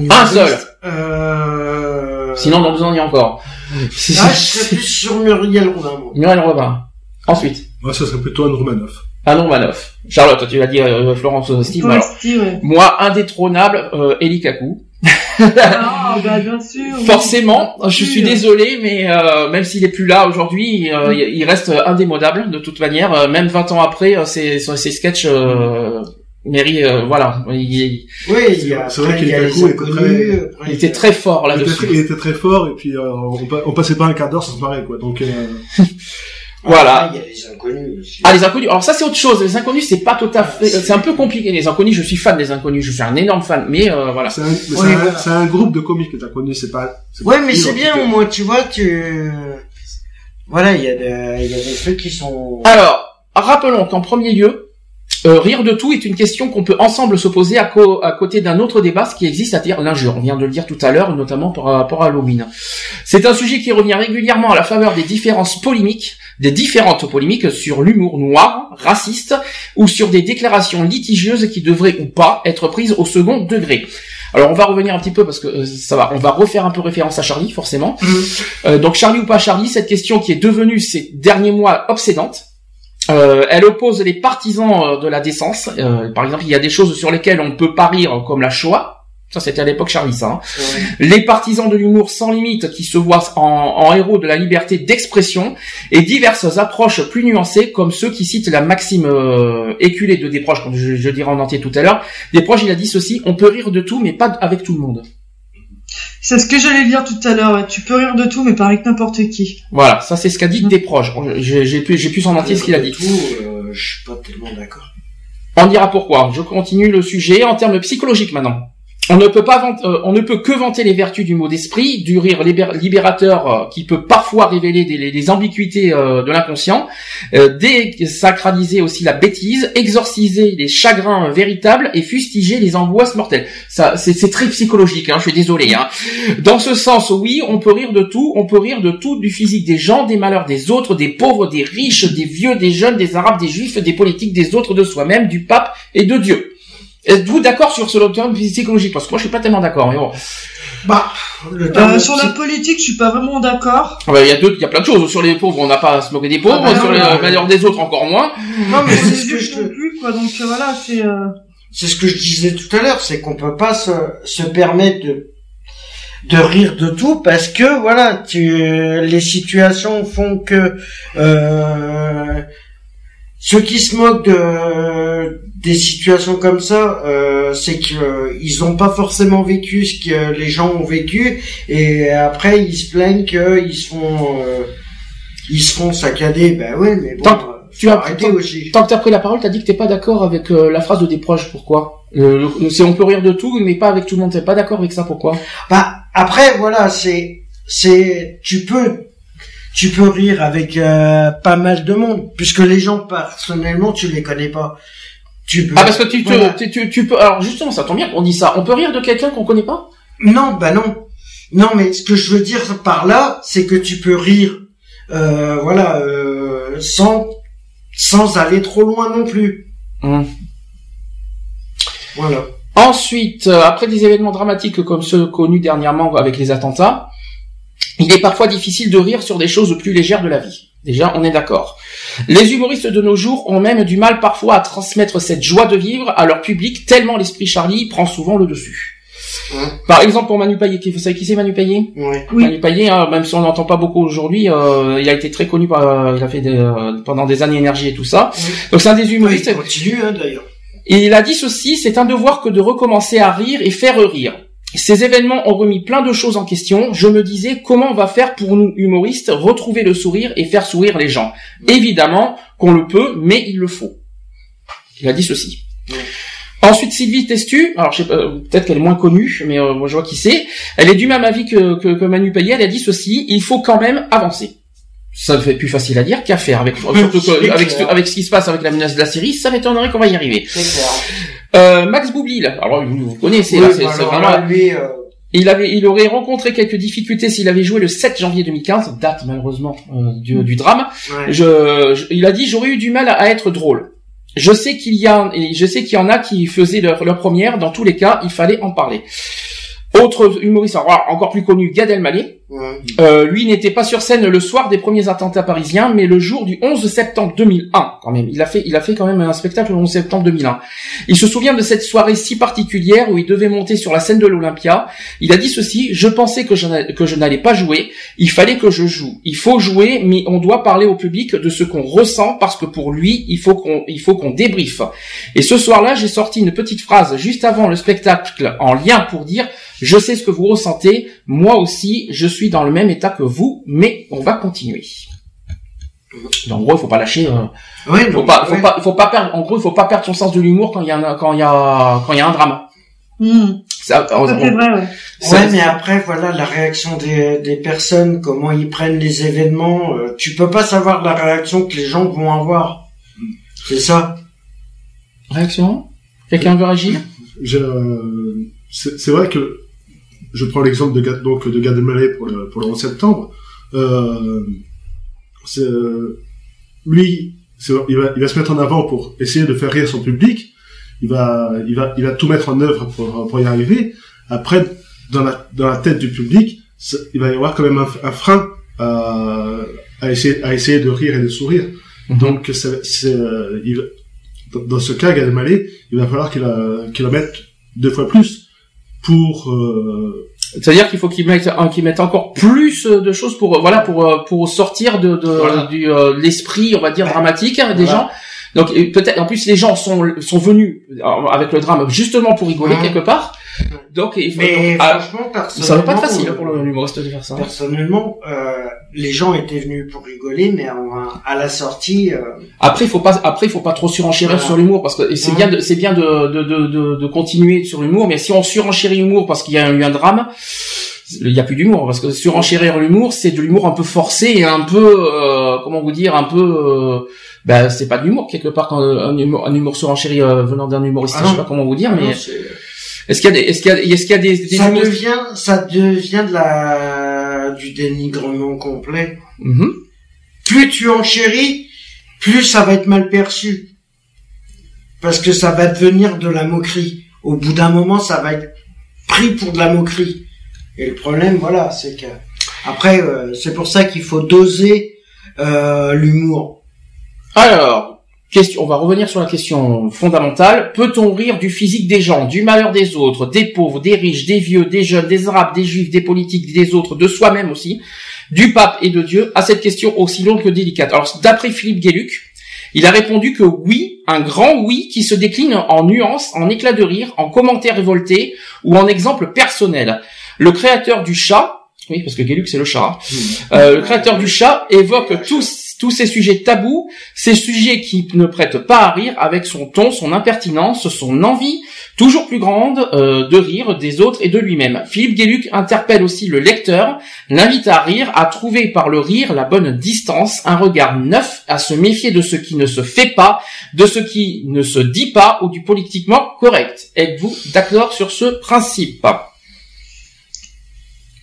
Il a Un seul. Euh... Sinon, on vous en y encore. Ah, je serais plus sur Muriel Robin. moi. Muriel Robin. Ensuite, Moi, ça serait plutôt un Romanoff. Anon Manoff. Charlotte, tu l'as dit euh, Florence Steve. alors. Foresti, ouais. Moi, indétrônable, euh, Eli Kaku. Ah, bah, bien sûr. oui. Forcément, je suis désolé, mais euh, même s'il est plus là aujourd'hui, euh, il il reste indémodable de toute manière. Euh, même 20 ans après, ses, ses ses sketchs euh, méritent, euh, voilà, il, Oui, il y a, C'est vrai après, il les était inconnus. très- après, était très fort là-dessus. il était très fort, et puis euh, on, pa- on passait pas un quart d'heure sans se marrer, quoi. Donc, euh, Voilà. Après, Il y a les inconnus aussi. Ah les inconnus. Alors ça c'est autre chose. Les inconnus c'est pas tout à fait. C'est un peu compliqué. Les inconnus, je suis fan des inconnus. Je suis un énorme fan. Mais euh, voilà. c'est un, Oui, un- voilà. c'est un groupe de comiques que t'as connu, c'est pas... c'est Ouais, pas mais c'est bien, au moins, tu vois, tu... Voilà, il y a des, il y a des trucs qui sont... Alors rappelons qu'en premier lieu. Euh, rire de tout est une question qu'on peut ensemble se poser à, co- à côté d'un autre débat, ce qui existe, c'est-à-dire l'injure. On vient de le dire tout à l'heure, notamment par rapport à Halloween. C'est un sujet qui revient régulièrement à la faveur des différences polémiques, des différentes polémiques sur l'humour noir, raciste, ou sur des déclarations litigieuses qui devraient ou pas être prises au second degré. Alors on va revenir un petit peu parce que euh, ça va, on va refaire un peu référence à Charlie forcément. Euh, donc Charlie ou pas Charlie, cette question qui est devenue ces derniers mois obsédante. Euh, elle oppose les partisans euh, de la décence. Euh, par exemple, il y a des choses sur lesquelles on peut pas rire, comme la Shoah. Ça, c'était à l'époque Charlie, ça. Hein. Les partisans de l'humour sans limite qui se voient en, héros de la liberté d'expression et diverses approches plus nuancées comme ceux qui citent la maxime euh, éculée de Desproges, comme je, je dirais en entier tout à l'heure. Desproges, il a dit ceci, on peut rire de tout, mais pas avec tout le monde. C'est ce que j'allais dire tout à l'heure. Tu peux rire de tout, mais pas avec n'importe qui. Voilà, ça c'est ce qu'a dit Desproges. J'ai plus, j'ai plus en entier ce qu'il a dit. Tout, euh, je suis pas tellement d'accord. On dira pourquoi. Je continue le sujet en termes psychologiques maintenant. On ne peut pas euh, on ne peut que vanter les vertus du mot d'esprit, du rire libérateur euh, qui peut parfois révéler des, ambiguïtés euh, de l'inconscient, désacraliser aussi la bêtise, exorciser les chagrins véritables et fustiger les angoisses mortelles. Ça, c'est très psychologique. Hein, je suis désolé. Hein. Dans ce sens, oui, on peut rire de tout. On peut rire de tout, du physique des gens, des malheurs des autres, des pauvres, des riches, des vieux, des jeunes, des arabes, des juifs, des politiques, des autres, de soi-même, du pape et de Dieu. Êtes-vous d'accord sur ce long-terme psychologique? Parce que moi, je suis pas tellement d'accord. Mais bon. Bah, euh, sur la politique, je suis pas vraiment d'accord. Ah bah, il y a deux, il y a plein de choses. Sur les pauvres, on n'a pas à se moquer des pauvres. Ah bah sur les malheurs des autres, encore moins. Non, mais c'est ce que je te... plus, quoi. Donc euh, voilà, c'est. Euh... C'est ce que je disais tout à l'heure, c'est qu'on peut pas se, se permettre de de rire de tout parce que voilà, tu, les situations font que euh, ceux qui se moquent de, des situations comme ça, euh, c'est qu'ils euh, ils n'ont pas forcément vécu ce que les gens ont vécu, et après ils se plaignent qu'ils se font, euh, ils se font saccader. Ben oui, mais bon. Tant, tu as arrêté aussi. Tant que t'as pris la parole, t'as dit que t'es pas d'accord avec la phrase de des proches. Pourquoi C'est on peut rire de tout, mais pas avec tout le monde. T'es pas d'accord avec ça Pourquoi? Bah après voilà, c'est c'est tu peux tu peux rire avec euh, pas mal de monde, puisque les gens personnellement tu les connais pas. Tu peux. Ah parce que tu, tu, tu, tu, peux. Alors justement, ça tombe bien qu'on dit ça. On peut rire de quelqu'un qu'on connaît pas Non, bah non. Non, mais ce que je veux dire par là, c'est que tu peux rire, euh, voilà, euh, sans sans aller trop loin non plus. Hum. Voilà. Ensuite, euh, après des événements dramatiques comme ceux connus dernièrement avec les attentats, il est parfois difficile de rire sur des choses plus légères de la vie. Déjà, on est d'accord. Les humoristes de nos jours ont même du mal parfois à transmettre cette joie de vivre à leur public, tellement l'esprit Charlie prend souvent le dessus. Par exemple, pour Manu Payet, vous savez qui c'est Manu Payet? Oui. Manu Payet, hein, même si on n'entend pas beaucoup aujourd'hui, euh, il a été très connu, par, il a fait euh, pendant des années énergie et tout ça. Donc c'est un des humoristes. il continue hein, d'ailleurs. Et il a dit ceci, c'est un devoir que de recommencer à rire et faire rire. Ces événements ont remis plein de choses en question. Je me disais comment on va faire pour nous humoristes retrouver le sourire et faire sourire les gens? Évidemment qu'on le peut, mais il le faut. Il a dit ceci. Ensuite, Sylvie Testu, alors je sais peut-être qu'elle est moins connue, mais euh, moi je vois qui c'est. Elle est du même avis que, que, Manu Payet. Elle a dit ceci il faut quand même avancer. Ça fait plus facile à dire qu'à faire. Avec, surtout avec, avec, ce qui se passe avec la menace de la Syrie, ça m'étonnerait qu'on va y arriver. Euh, Max Boublil, alors vous, vous connaissez, c'est vraiment... Lui, euh, Il avait, il aurait rencontré quelques difficultés s'il avait joué le 7 janvier 2015, date malheureusement euh, du, du, drame. Je, il a dit j'aurais eu du mal à, être drôle. Je sais qu'il y a, je sais qu'il y en a qui faisaient leur, leur première. Dans tous les cas, il fallait en parler. Autre humoriste, encore plus connu, Gad Elmaleh. Euh, lui n'était pas sur scène le soir des premiers attentats parisiens, mais le jour du 11 septembre 2001, quand même. Il a fait, il a fait quand même un spectacle le 11 septembre 2001. Il se souvient de cette soirée si particulière où il devait monter sur la scène de l'Olympia. Il a dit ceci je pensais que je, que je n'allais pas jouer. Il fallait que je joue. Il faut jouer, mais on doit parler au public de ce qu'on ressent parce que pour lui, il faut qu'on, il faut qu'on débriefe. Et ce soir-là, j'ai sorti une petite phrase juste avant le spectacle en lien pour dire je sais ce que vous ressentez. Moi aussi, je suis dans le même état que vous, mais on va continuer. En gros, il faut pas lâcher. Euh, oui, faut pas, faut pas, faut pas perdre. En gros, il faut pas perdre son sens de l'humour quand il y a un, quand il y a quand il y a un drame. Ça, c'est vrai. Ouais. ouais mais après, voilà, la réaction des, des personnes, comment ils prennent les événements. Euh, tu peux pas savoir la réaction que les gens vont avoir. C'est ça. Réaction? Quelqu'un veut réagir? C'est vrai que je prends l'exemple de donc de Gad Elmaleh pour le pour le 11 septembre. Euh, c'est lui, il va il va se mettre en avant pour essayer de faire rire son public. Il va il va il va tout mettre en œuvre pour pour y arriver. Après, dans la dans la tête du public, il va y avoir quand même un, frein à, à essayer à essayer de rire et de sourire. Mm-hmm. Donc c'est il, dans ce cas, Gad Elmaleh, il va falloir qu'il qu'il en mette deux fois plus pour euh, c'est-à-dire qu'il faut qu'ils mettent, qu'ils mettent encore plus de choses pour, voilà, pour, pour sortir de, de Voilà. du euh, l'esprit, on va dire dramatique hein, des Voilà. gens. Donc peut-être, en plus, les gens sont sont venus euh, avec le drame justement pour rigoler Ouais. quelque part. Donc, il faut, Mais donc, ah, franchement, ça va pas être facile hein, euh, pour le- l'humoriste de faire ça. Personnellement, euh, les gens étaient venus pour rigoler, mais en- à la sortie, euh, Après, il faut pas, après, il faut pas trop surenchérir Voilà. sur l'humour parce que c'est Ouais. bien, de, c'est bien de, de, de, de, de continuer sur l'humour, mais si on surenchérit l'humour parce qu'il y a eu un drame, il y a plus d'humour parce que surenchérir l'humour, c'est de l'humour un peu forcé et un peu, euh, comment vous dire, un peu, euh, ben c'est pas de l'humour quelque part quand euh, un humour, un humour surenchéri euh, venant d'un humoriste, Ah je sais pas comment vous dire, mais non, c'est- est-ce qu'il y a des, est-ce qu'il y a, est-ce qu'il y a des, des ça devient, ça devient de la, du dénigrement complet. Mhm. Plus tu enchéris, plus ça va être mal perçu. Parce que ça va devenir de la moquerie. Au bout d'un moment, ça va être pris pour de la moquerie. Et le problème, voilà, c'est que après, euh, c'est pour ça qu'il faut doser euh, l'humour. Alors, question, on va revenir sur la question fondamentale. Peut-on rire du physique des gens, du malheur des autres, des pauvres, des riches, des vieux, des jeunes, des arabes, des juifs, des politiques, des autres, de soi-même aussi, du pape et de Dieu À cette question aussi longue que délicate? Alors, d'après Philippe Gueluc, il a répondu que oui, un grand oui qui se décline en nuances, en éclats de rire, en commentaires révoltés ou en exemples personnels. Le créateur du chat, oui, parce que Gueluc c'est le chat, euh, le créateur du chat évoque tous tous ces sujets tabous, ces sujets qui ne prêtent pas à rire avec son ton, son impertinence, son envie toujours plus grande euh, de rire des autres et de lui-même. Philippe Gueluc interpelle aussi le lecteur, l'invite à rire, à trouver par le rire la bonne distance, un regard neuf, à se méfier de ce qui ne se fait pas, de ce qui ne se dit pas ou du politiquement correct. Êtes-vous d'accord sur ce principe?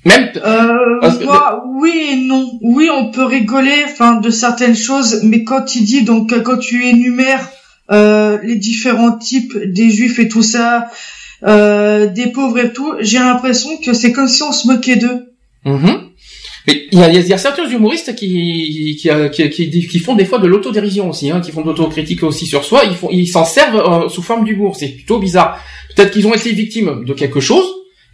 Même Euh, Parce que- moi, oui et non. Oui, on peut rigoler, enfin, de certaines choses, mais quand il dit, donc, quand tu énumères euh, les différents types des juifs et tout ça, euh, des pauvres et tout, j'ai l'impression que c'est comme si on se moquait d'eux. Mhm. Mais il y a, y a certains humoristes qui qui, qui, qui, qui font des fois de l'autodérision aussi, hein, qui font de l'autocritique aussi sur soi. Ils font, ils s'en servent euh, sous forme d'humour. C'est plutôt bizarre. Peut-être qu'ils ont été victimes de quelque chose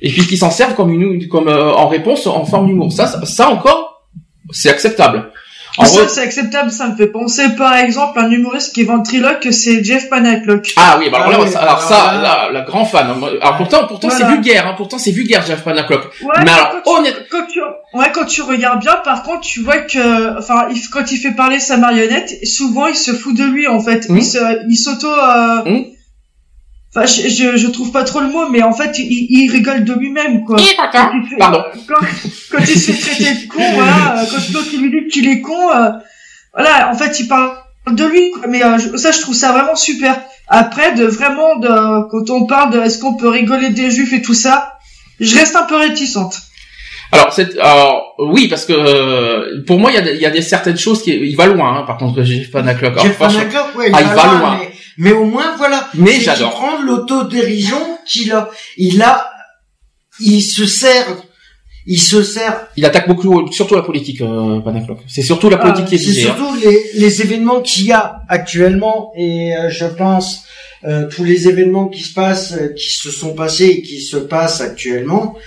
et puis qu'ils s'en servent comme une comme euh, en réponse en forme d'humour. Ça, ça, ça encore, c'est acceptable. En ça, re- c'est acceptable. Ça me fait penser, par exemple, à un humoriste qui est ventriloque, c'est Jeff Panaclock. Ah oui, bah alors, Ah là, oui, ça- alors ça, là- la grand fan. Alors pourtant, pourtant c'est vulgaire. Hein, pourtant c'est vulgaire, Jeff Panaclock. Ouais, Mais alors, quand, tu, quand tu, ouais, quand tu regardes bien, par contre, tu vois que, enfin, il- quand il fait parler sa marionnette, souvent il se fout de lui en fait. Il se, il s'auto. Enfin, je, je, je trouve pas trop le mot, mais en fait, il, il rigole de lui-même quoi. Quand il fait- Pardon. Quand, quand il se fait traiter de con, voilà, quand l'autre il lui dit qu'il est con, euh, voilà, en fait, il parle de lui. Quoi. Mais euh, ça, je trouve ça vraiment super. Après, de vraiment, de, quand on parle de est-ce qu'on peut rigoler des juifs et tout ça, je reste un peu réticente. Alors, c'est, alors oui, parce que euh, pour moi, il y a, des- il y a des certaines choses qui, il va loin. Hein, par contre, Jeff Panaclock. Panaclock, ouais, il Ah, il va va loin, loin. Mais, mais au moins, voilà. Mais j'adore. prend de l'autodérision qu'il a. Il a, il se sert, il se sert. Il attaque beaucoup, surtout la politique, euh. C'est surtout la politique Ah, qui est C'est hein. surtout les, les événements qu'il y a actuellement et euh, je pense euh, tous les événements qui se passent, euh, qui se sont passés et qui se passent actuellement,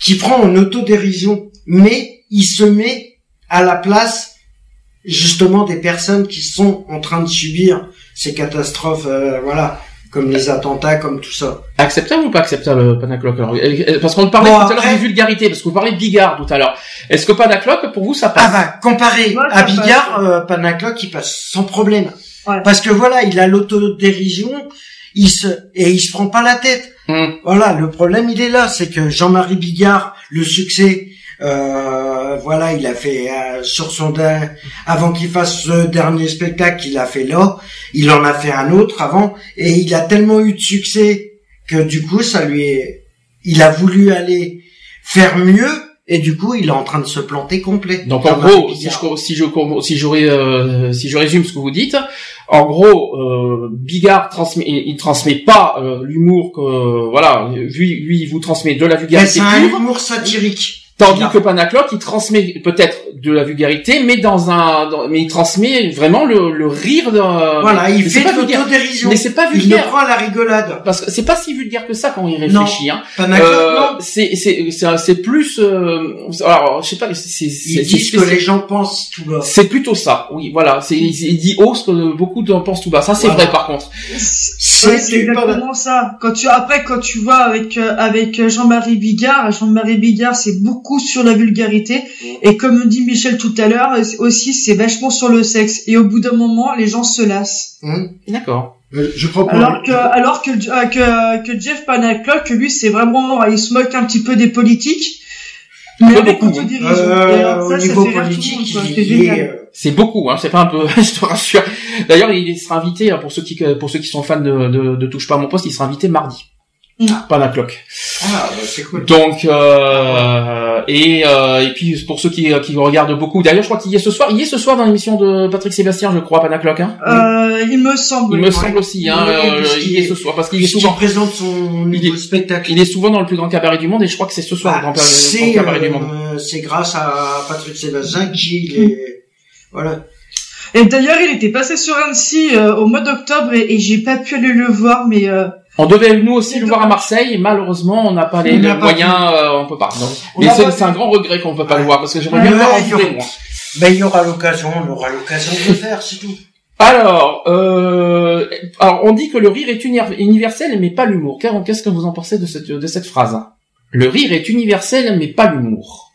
qui prend en autodérision, mais il se met à la place justement des personnes qui sont en train de subir ces catastrophes, euh, voilà, comme les attentats, comme tout ça. Acceptable ou pas acceptable, alors Euh, euh, Parce qu'on parlait Bon, tout à l'heure après- de vulgarité, parce que vous parlez de Bigard tout à l'heure. Est-ce que Panaclock, pour vous, ça passe? Ah bah, comparé Ouais, à Bigard, euh, Panaclock, il passe sans problème. Ouais. Parce que voilà, il a l'autodérision, il se, et il se prend pas la tête. Hum. Voilà, le problème, il est là, c'est que Jean-Marie Bigard, le succès, euh, voilà, il a fait euh, sur son avant qu'il fasse ce dernier spectacle qu'il a fait là, il en a fait un autre avant, et il a tellement eu de succès que du coup, ça lui est, il a voulu aller faire mieux, et du coup, il est en train de se planter complet. Donc en gros, si je si je si j'aurais euh, si je résume ce que vous dites, en gros, euh, Bigard transmet il, il transmet pas euh, l'humour que voilà, lui lui il vous transmet de la Mais vulgarité c'est un humour satirique. Tandis que Panacloc, il transmet peut-être de la vulgarité, mais dans un, dans- mais il transmet vraiment le, le rire de. Voilà, il fait pas de l'autodérision. Mais c'est pas Il vulgaire. prend à la rigolade. Parce que c'est pas si vulgaire que ça quand on y réfléchit. Hein. Panacloc, Euh, non. c'est c'est c'est c'est plus. euh, alors je sais pas. C'est c'est Ils disent que les gens pensent tout bas. C'est plutôt ça. Oui, voilà. C'est il, il dit haut ce que beaucoup en pensent tout bas. Ça c'est Voilà. vrai par contre. C'est exactement ça. Quand tu après quand tu vois avec euh, avec Jean-Marie Bigard, Jean-Marie Bigard c'est beaucoup sur la vulgarité et comme dit Michel tout à l'heure aussi c'est vachement sur le sexe et au bout d'un moment les gens se lassent. Hum. D'accord. Euh, Je pour Alors que alors que euh, que, que Jeff Panaclock lui c'est vraiment il se moque un petit peu des politiques mais avec beaucoup, hein. Euh, au ça, ça niveau fait rire tout le politique, C'est euh, C'est beaucoup, hein, c'est pas un peu, je te rassure. D'ailleurs, il sera invité, hein, pour ceux qui, pour ceux qui sont fans de, de, de Touche pas à mon poste, il sera invité mardi. Mm. Pas. Ah, bah, c'est cool. Donc, euh, et, euh, et puis, pour ceux qui, qui regardent beaucoup, d'ailleurs, je crois qu'il y est ce soir, il y est ce soir dans l'émission de Patrick Sébastien, je crois, Panacloc, hein. Euh, il me semble. Il me ouais. semble aussi, hein, Oui, euh, il est ce soir, parce qu'il est souvent, présente son Il est- spectacle. il est souvent dans le plus grand cabaret du monde, et je crois que c'est ce soir, le Ah, grand, cabaret- le c'est grand cabaret du monde. euh, c'est grâce à Patrick Sébastien qui est voilà. Et d'ailleurs, il était passé sur Annecy euh, au mois d'octobre et, et j'ai pas pu aller le voir, mais euh, On devait nous aussi le voir à Marseille, et malheureusement on n'a pas les, moyens, euh, on peut pas. Non. On Mais c'est un grand regret qu'on ne peut pas Ouais. le voir parce que j'aimerais bien le voir en ouais, il y vrai, aura- moi. Ben il y aura l'occasion, on aura l'occasion de le faire, c'est tout. Alors, euh, alors on dit que le rire est uni- universel mais pas l'humour. Car- Qu'est-ce que vous en pensez de cette de cette phrase Le rire est universel mais pas l'humour.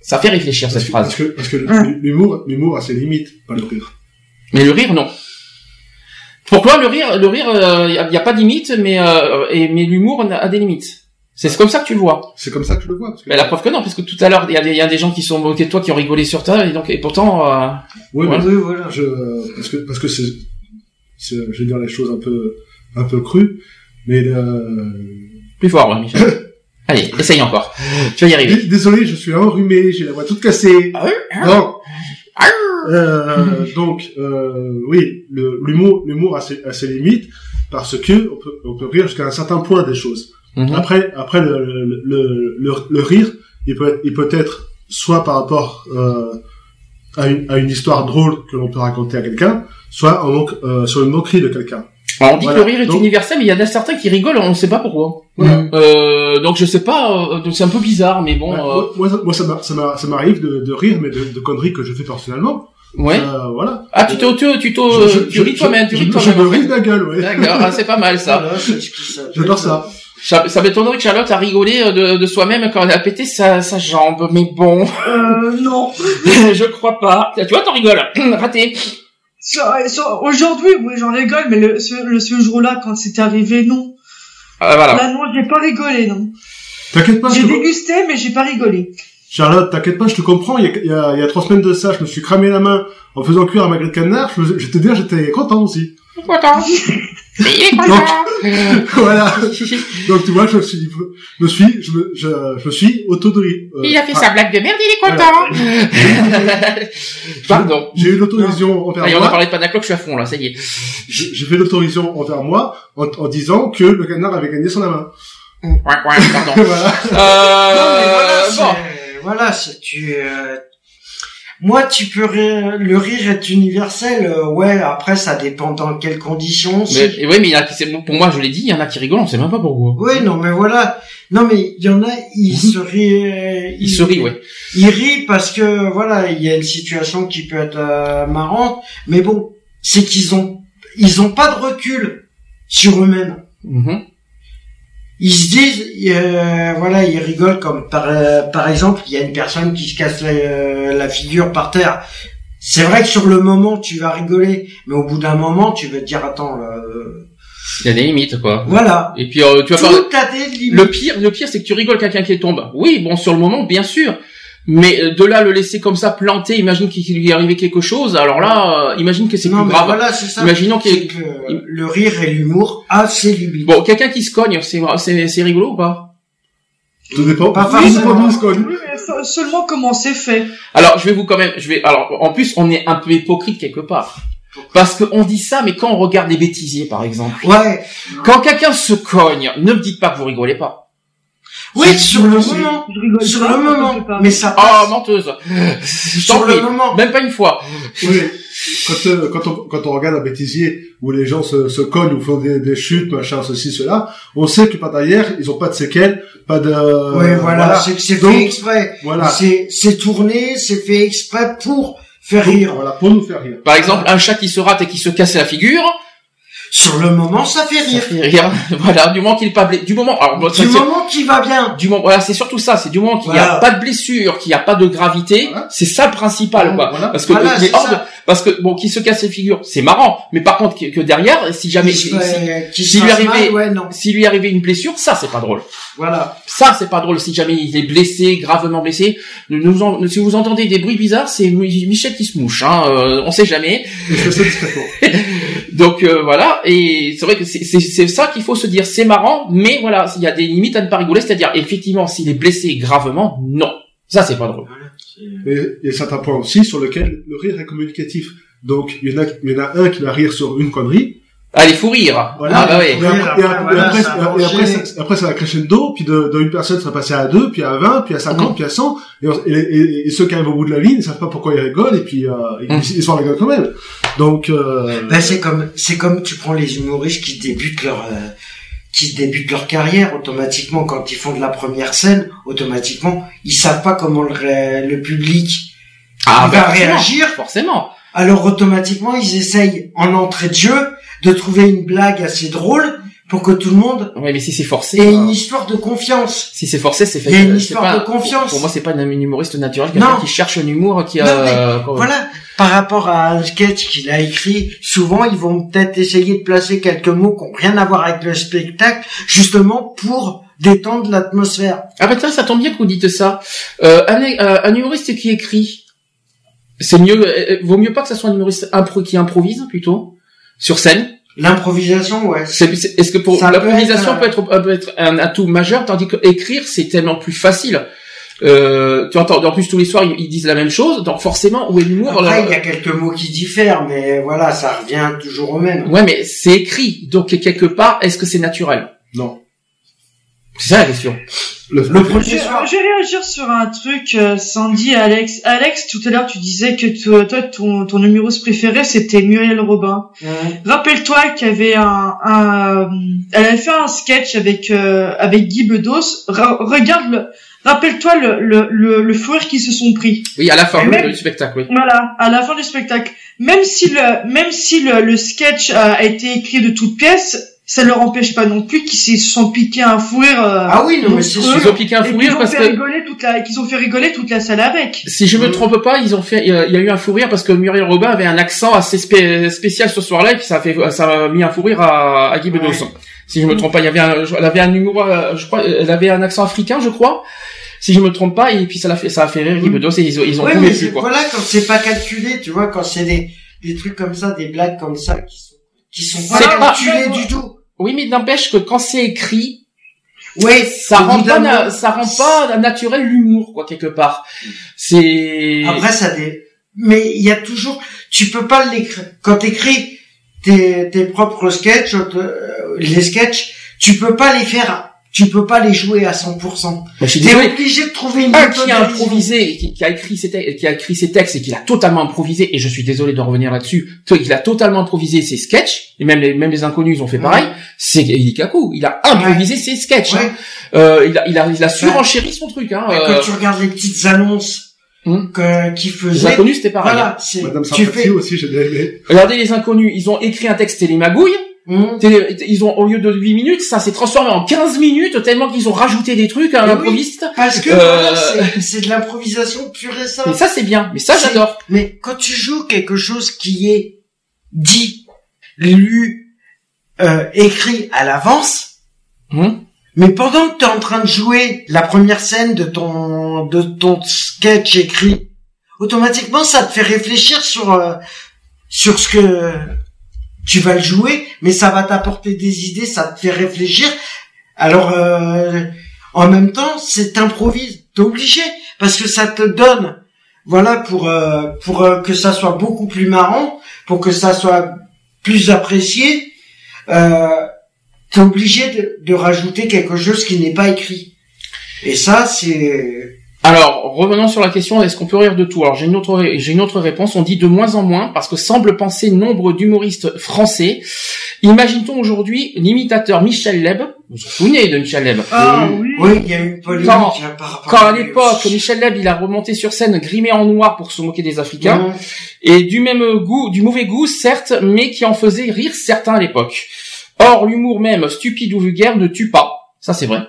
Ça fait réfléchir parce cette que, phrase. parce que, parce que Hum. l'humour, l'humour a ses limites, pas le rire. Mais le rire non. Pourquoi le rire Le rire, il n'y a, pas de limite, mais euh, et, mais l'humour a des limites. C'est comme ça que tu le vois. C'est comme ça que je le vois. Parce que, Mais la preuve que non, parce que tout à l'heure, il y, a des- il y a des gens qui sont moqués de toi, qui ont rigolé sur toi, et donc, et pourtant, euh, mais Oui, voilà. je, parce que, parce que c'est, c'est, je vais dire les choses un peu, un peu crues, mais euh, plus fort, ouais, Michel. Allez, essaye encore. Tu vas y arriver. dé- désolé, je suis enrhumé, j'ai la voix toute cassée. Non. Euh, donc, euh, oui, l'humour, l'humour a ses, a ses limites parce que on peut, on peut rire jusqu'à un certain point des choses. Mhm. Après, après le, le, le, le, le rire, il peut, être, il peut être soit par rapport euh, à, une, à une histoire drôle que l'on peut raconter à quelqu'un, soit en euh, sur une moquerie de quelqu'un. Alors, on dit Voilà. que le rire est Donc- universel, mais il y en a certains qui rigolent, on ne sait pas pourquoi. Voilà. Mm. Euh, donc je sais pas, euh, donc c'est un peu bizarre, mais bon, Ouais, euh, moi, moi, ça- m'arrive de, de rire, mais de, de conneries que je fais personnellement. ouais. Euh, voilà. Ah, tu t'auto, tu t'auto, Je- je- tu ris je- toi-même, tu je- ris Je toi-même. me en fait. ris de la gueule, ouais. D'accord, ah, c'est pas mal ça. J'adore ça. Ça, ça m'étonnerait que Charlotte a rigolé euh, de, de soi-même quand elle a pété sa, sa jambe, mais bon, euh, non. je crois pas. Tu vois, t'en rigoles. Raté. Aujourd'hui, oui, j'en rigole, mais le, ce, le, ce jour-là, quand c'est arrivé, non. Ah, voilà. Là, non, j'ai pas rigolé, non. T'inquiète pas, J'ai te- dégusté, mais j'ai pas rigolé. Charlotte, t'inquiète pas, je te comprends. Il y, a, il, y a, il y a trois semaines de ça, je me suis cramé la main en faisant cuire un magret de canard. Je, te dire, j'étais content aussi. Content. Il est content. voilà. Donc tu vois, je me suis, je me suis, je me, je, je me suis auto Il a fait sa blague de merde, il est content. Pardon. J'ai eu l'autorisation envers Allez, on a moi. parlé de Panacloc, je suis à fond là, ça y est. J'ai j'ai fait l'autorisation envers moi en, en disant que le canard avait gagné son main. Ouais, ouais, pardon. voilà. Non, mais voilà, Euh, c'est- bon. voilà, tu. euh, Moi, tu peux rire, le rire est universel. euh, ouais, après, ça dépend dans quelles conditions. Mais, oui, mais il y en a qui, c'est- pour moi, je l'ai dit, il y en a qui rigolent, on sait même pas pourquoi. Oui, non, mais voilà. Non, mais il y en a, ils se rient. Ils se rient, ouais. Ils rient parce que voilà, il y a une situation qui peut être euh, marrante, mais bon, c'est qu'ils ont, ils ont pas de recul sur eux-mêmes. Mhm. Ils se disent, euh, voilà, ils rigolent comme par, euh, par exemple, il y a une personne qui se casse la, euh, la figure par terre. C'est vrai que sur le moment, tu vas rigoler, mais au bout d'un moment, tu vas te dire, attends, là, euh, Il y a des limites, quoi. voilà. Et puis, euh, tu vas Tout a des limites. le pire, le pire, c'est que tu rigoles quelqu'un qui tombe. Oui, bon, sur le moment, bien sûr. Mais euh, de là, le laisser comme ça planter, imagine qu'il lui est arrivé quelque chose, alors là, euh, imagine que c'est plus grave. voilà, c'est ça. Imaginons qu'il y C'est ait- que le rire et l'humour a ses limites. Bon, quelqu'un qui se cogne, c'est, c'est, c'est rigolo ou pas? Tout dépend. Pas forcément. seulement comment c'est fait. Alors, je vais vous quand même, je vais, alors, en plus, on est un peu hypocrite quelque part. Parce qu'on dit ça, mais quand on regarde les bêtisiers, par exemple, Ouais. quand quelqu'un se cogne, ne me dites pas que vous rigolez pas. Oui, sur le moment. Je rigole Sur pas, le moment. pas. Mais ça Oh, passe. menteuse. Je t'en sur le moment. Même pas une fois. Oui, quand, euh, quand, on, quand on regarde un bêtisier où les gens se, se cognent ou font des, des chutes, machin, ceci, cela, on sait que par derrière, ils ont pas de séquelles, pas de... ouais, voilà, c'est que c'est fait exprès. Voilà. C'est, c'est tourné, c'est fait exprès pour faire rire. Voilà, pour nous faire rire. Par exemple, un chat qui se rate et qui se casse la figure. Sur le moment, ça fait Ça rire. fait rire. Voilà, du moment qu'il est pas blessé. Du moment, alors, ça, Du moment qui va bien. du moment, voilà, c'est surtout ça, c'est du moment qu'il n'y a pas de blessure, qu'il n'y a pas de gravité, Voilà. c'est ça le principal, quoi. Voilà. Parce que hors ça. de- parce que bon, qui se casse les figures, c'est marrant, mais par contre que, que derrière, si jamais, si, fait- si se lui arrivait- ouais, si lui arrivait une blessure, ça c'est pas drôle. Voilà. Ça c'est pas drôle si jamais il est blessé, gravement blessé. Nous, nous en- si vous entendez des bruits bizarres, c'est Mi- Michel qui se mouche, hein, euh, on sait jamais. Donc euh, voilà, et c'est vrai que c'est c'est- c'est ça qu'il faut se dire, c'est marrant, mais voilà, il y a des limites à ne pas rigoler, c'est-à-dire effectivement s'il est blessé gravement, non, ça c'est pas drôle. Mais il y a certains points aussi sur lesquels le rire est communicatif. Donc, il y en a, il y en a un qui va rire sur une connerie. Allez, faut rire. Voilà. Ah bah oui. Et après, et après, voilà, ça et va après, ça- après, ça va crescendo, puis de, de une personne, ça va passer à deux, puis à 20, puis à 50, Mhm. puis à 100, et, on- et, et- et ceux qui arrivent au bout de la ligne, ils savent pas pourquoi ils rigolent, et puis, euh, ils, Mhm. ils sont la gueule quand même. Donc, euh, Ben, c'est comme, c'est comme tu prends les humoristes qui débutent leur, euh, qui débutent leur carrière automatiquement quand ils font de la première scène, automatiquement, ils savent pas comment le, le public Ah, va bah, forcément, réagir. Forcément. Alors automatiquement, ils essayent en entrée de jeu de trouver une blague assez drôle pour que tout le monde Ouais, mais si c'est forcé. ait euh, une histoire de confiance. Si c'est forcé, c'est fait. Il y a une histoire pas- de confiance. Pour moi, c'est pas un humoriste naturel, qui cherche un humour qui Non, a. quoi. Voilà, par rapport à un sketch qu'il a écrit, souvent ils vont peut-être essayer de placer quelques mots qui n'ont rien à voir avec le spectacle, justement pour détendre l'atmosphère. Ah bah tiens, ça tombe bien que vous dites ça. Euh, un, euh, un humoriste qui écrit, c'est mieux. euh, vaut mieux pas que ça soit un humoriste impro qui improvise plutôt? Sur scène. L'improvisation, ouais. C'est- c'est- Est-ce que pour peut l'improvisation être, peut être, peut être un atout majeur, tandis que écrire c'est tellement plus facile. Euh, tu entends, en plus tous les soirs ils, ils disent la même chose, donc forcément où est l'humour Après, il y a quelques mots qui diffèrent, mais voilà, ça revient toujours au même. Ouais, mais c'est écrit, donc quelque part, est-ce que c'est naturel? Non. C'est ça la question. Le, Le Je, premier soir, je vais réagir sur un truc, euh, Sandy et Alex. Alex, tout à l'heure, tu disais que toi, toi, ton, ton humoriste préféré, c'était Muriel Robin. Rappelle-toi qu'il y avait un, un, elle avait fait un sketch avec euh, avec Guy Bedos. Ra- regarde le, rappelle-toi le, le le le fou rire qu'ils se sont pris. Oui, à la fin même- du spectacle, oui. Voilà, à la fin du spectacle. Même si le même si le, le sketch a été écrit de toutes pièces, ça leur empêche pas non plus qu'ils se sont piqués un fou rire. euh, Ah oui, non, mais monstrueux. Ils ont piqué un fou qu'ils rire ont parce fait que rigoler toute la, qu'ils ont fait rigoler toute la salle avec. Si je me trompe pas, ils ont fait, il y a il y a eu un fou rire parce que Muriel Robin avait un accent assez spé- spécial ce soir-là et puis ça a fait, ça a mis un fou rire à, à Guy Bedos. Ouais. Si je me trompe pas, il y avait un, elle avait un humour, euh, je crois, elle avait un accent africain, je crois. Si je me trompe pas, et puis ça l'a fait, ça a fait rire Guy Mm. Bedos et ils ont, ils ont Ouais, mais c'est- quoi. voilà, quand c'est pas calculé, tu vois, quand c'est des, des trucs comme ça, des blagues comme ça, qui sont, qui sont pas C'est pas- calculées du tout. Oui, mais n'empêche que quand c'est écrit, Ouais, ça rend pas, ça rend pas naturel l'humour, quoi, quelque part. C'est, Après, ça dé... Mais il y a toujours, tu peux pas l'écrire. Quand t'écris tes, tes propres sketchs, euh, les sketchs, tu peux pas les faire, tu peux pas les jouer à 100%. Mais je suis T'es obligé de trouver une un qui a improvisé, qui, qui a écrit ses te- qui a écrit ses textes et qui l'a totalement improvisé, et je suis désolé d'en revenir là-dessus, toi, il a totalement improvisé ses sketchs, et même les, même les inconnus ils ont fait pareil, c'est Kaku, il a improvisé ses sketchs, Ouais. hein. euh, il a, il a, il a surenchéri son truc, hein, Et euh, Quand tu regardes les petites annonces Hum. que, qui les faisaient, inconnus c'était pareil. voilà, c'est, Madame Sarkozy fais, aussi, j'ai bien aimé. Regardez les inconnus, ils ont écrit un texte télémagouille, Hum. Télé- ils ont, au lieu de 8 minutes, ça s'est transformé en 15 minutes, tellement qu'ils ont rajouté des trucs à oui. l'improviste, parce que Euh, c'est- de l'improvisation pure et simple. et ça c'est bien, mais ça j'adore. Mais quand tu joues quelque chose qui est dit, lu, euh, écrit à l'avance, Hum. mais pendant que tu es en train de jouer la première scène de ton de ton sketch écrit, automatiquement ça te fait réfléchir sur euh, sur ce que tu vas le jouer, mais ça va t'apporter des idées, ça te fait réfléchir. Alors euh, en même temps, c'est t'improvises, t'es obligé parce que ça te donne voilà pour euh, pour euh, que ça soit beaucoup plus marrant, pour que ça soit plus apprécié. Euh, t'es obligé de, de rajouter quelque chose qui n'est pas écrit. Et ça, c'est Alors, revenons sur la question, est-ce qu'on peut rire de tout? Alors, j'ai une autre, j'ai une autre réponse. On dit de moins en moins, parce que semble penser nombre d'humoristes français. Imagine-t-on aujourd'hui l'imitateur Michel Leb. Vous vous souvenez de Michel Leb? Ah oui. oui, il y a eu une polémique Quand- par Quand à l'époque. Michel Leb, il a remonté sur scène grimé en noir pour se moquer des Africains, et du même goût, du mauvais goût, certes, mais qui en faisait rire certains à l'époque. Or, l'humour même stupide ou vulgaire ne tue pas. Ça, c'est vrai.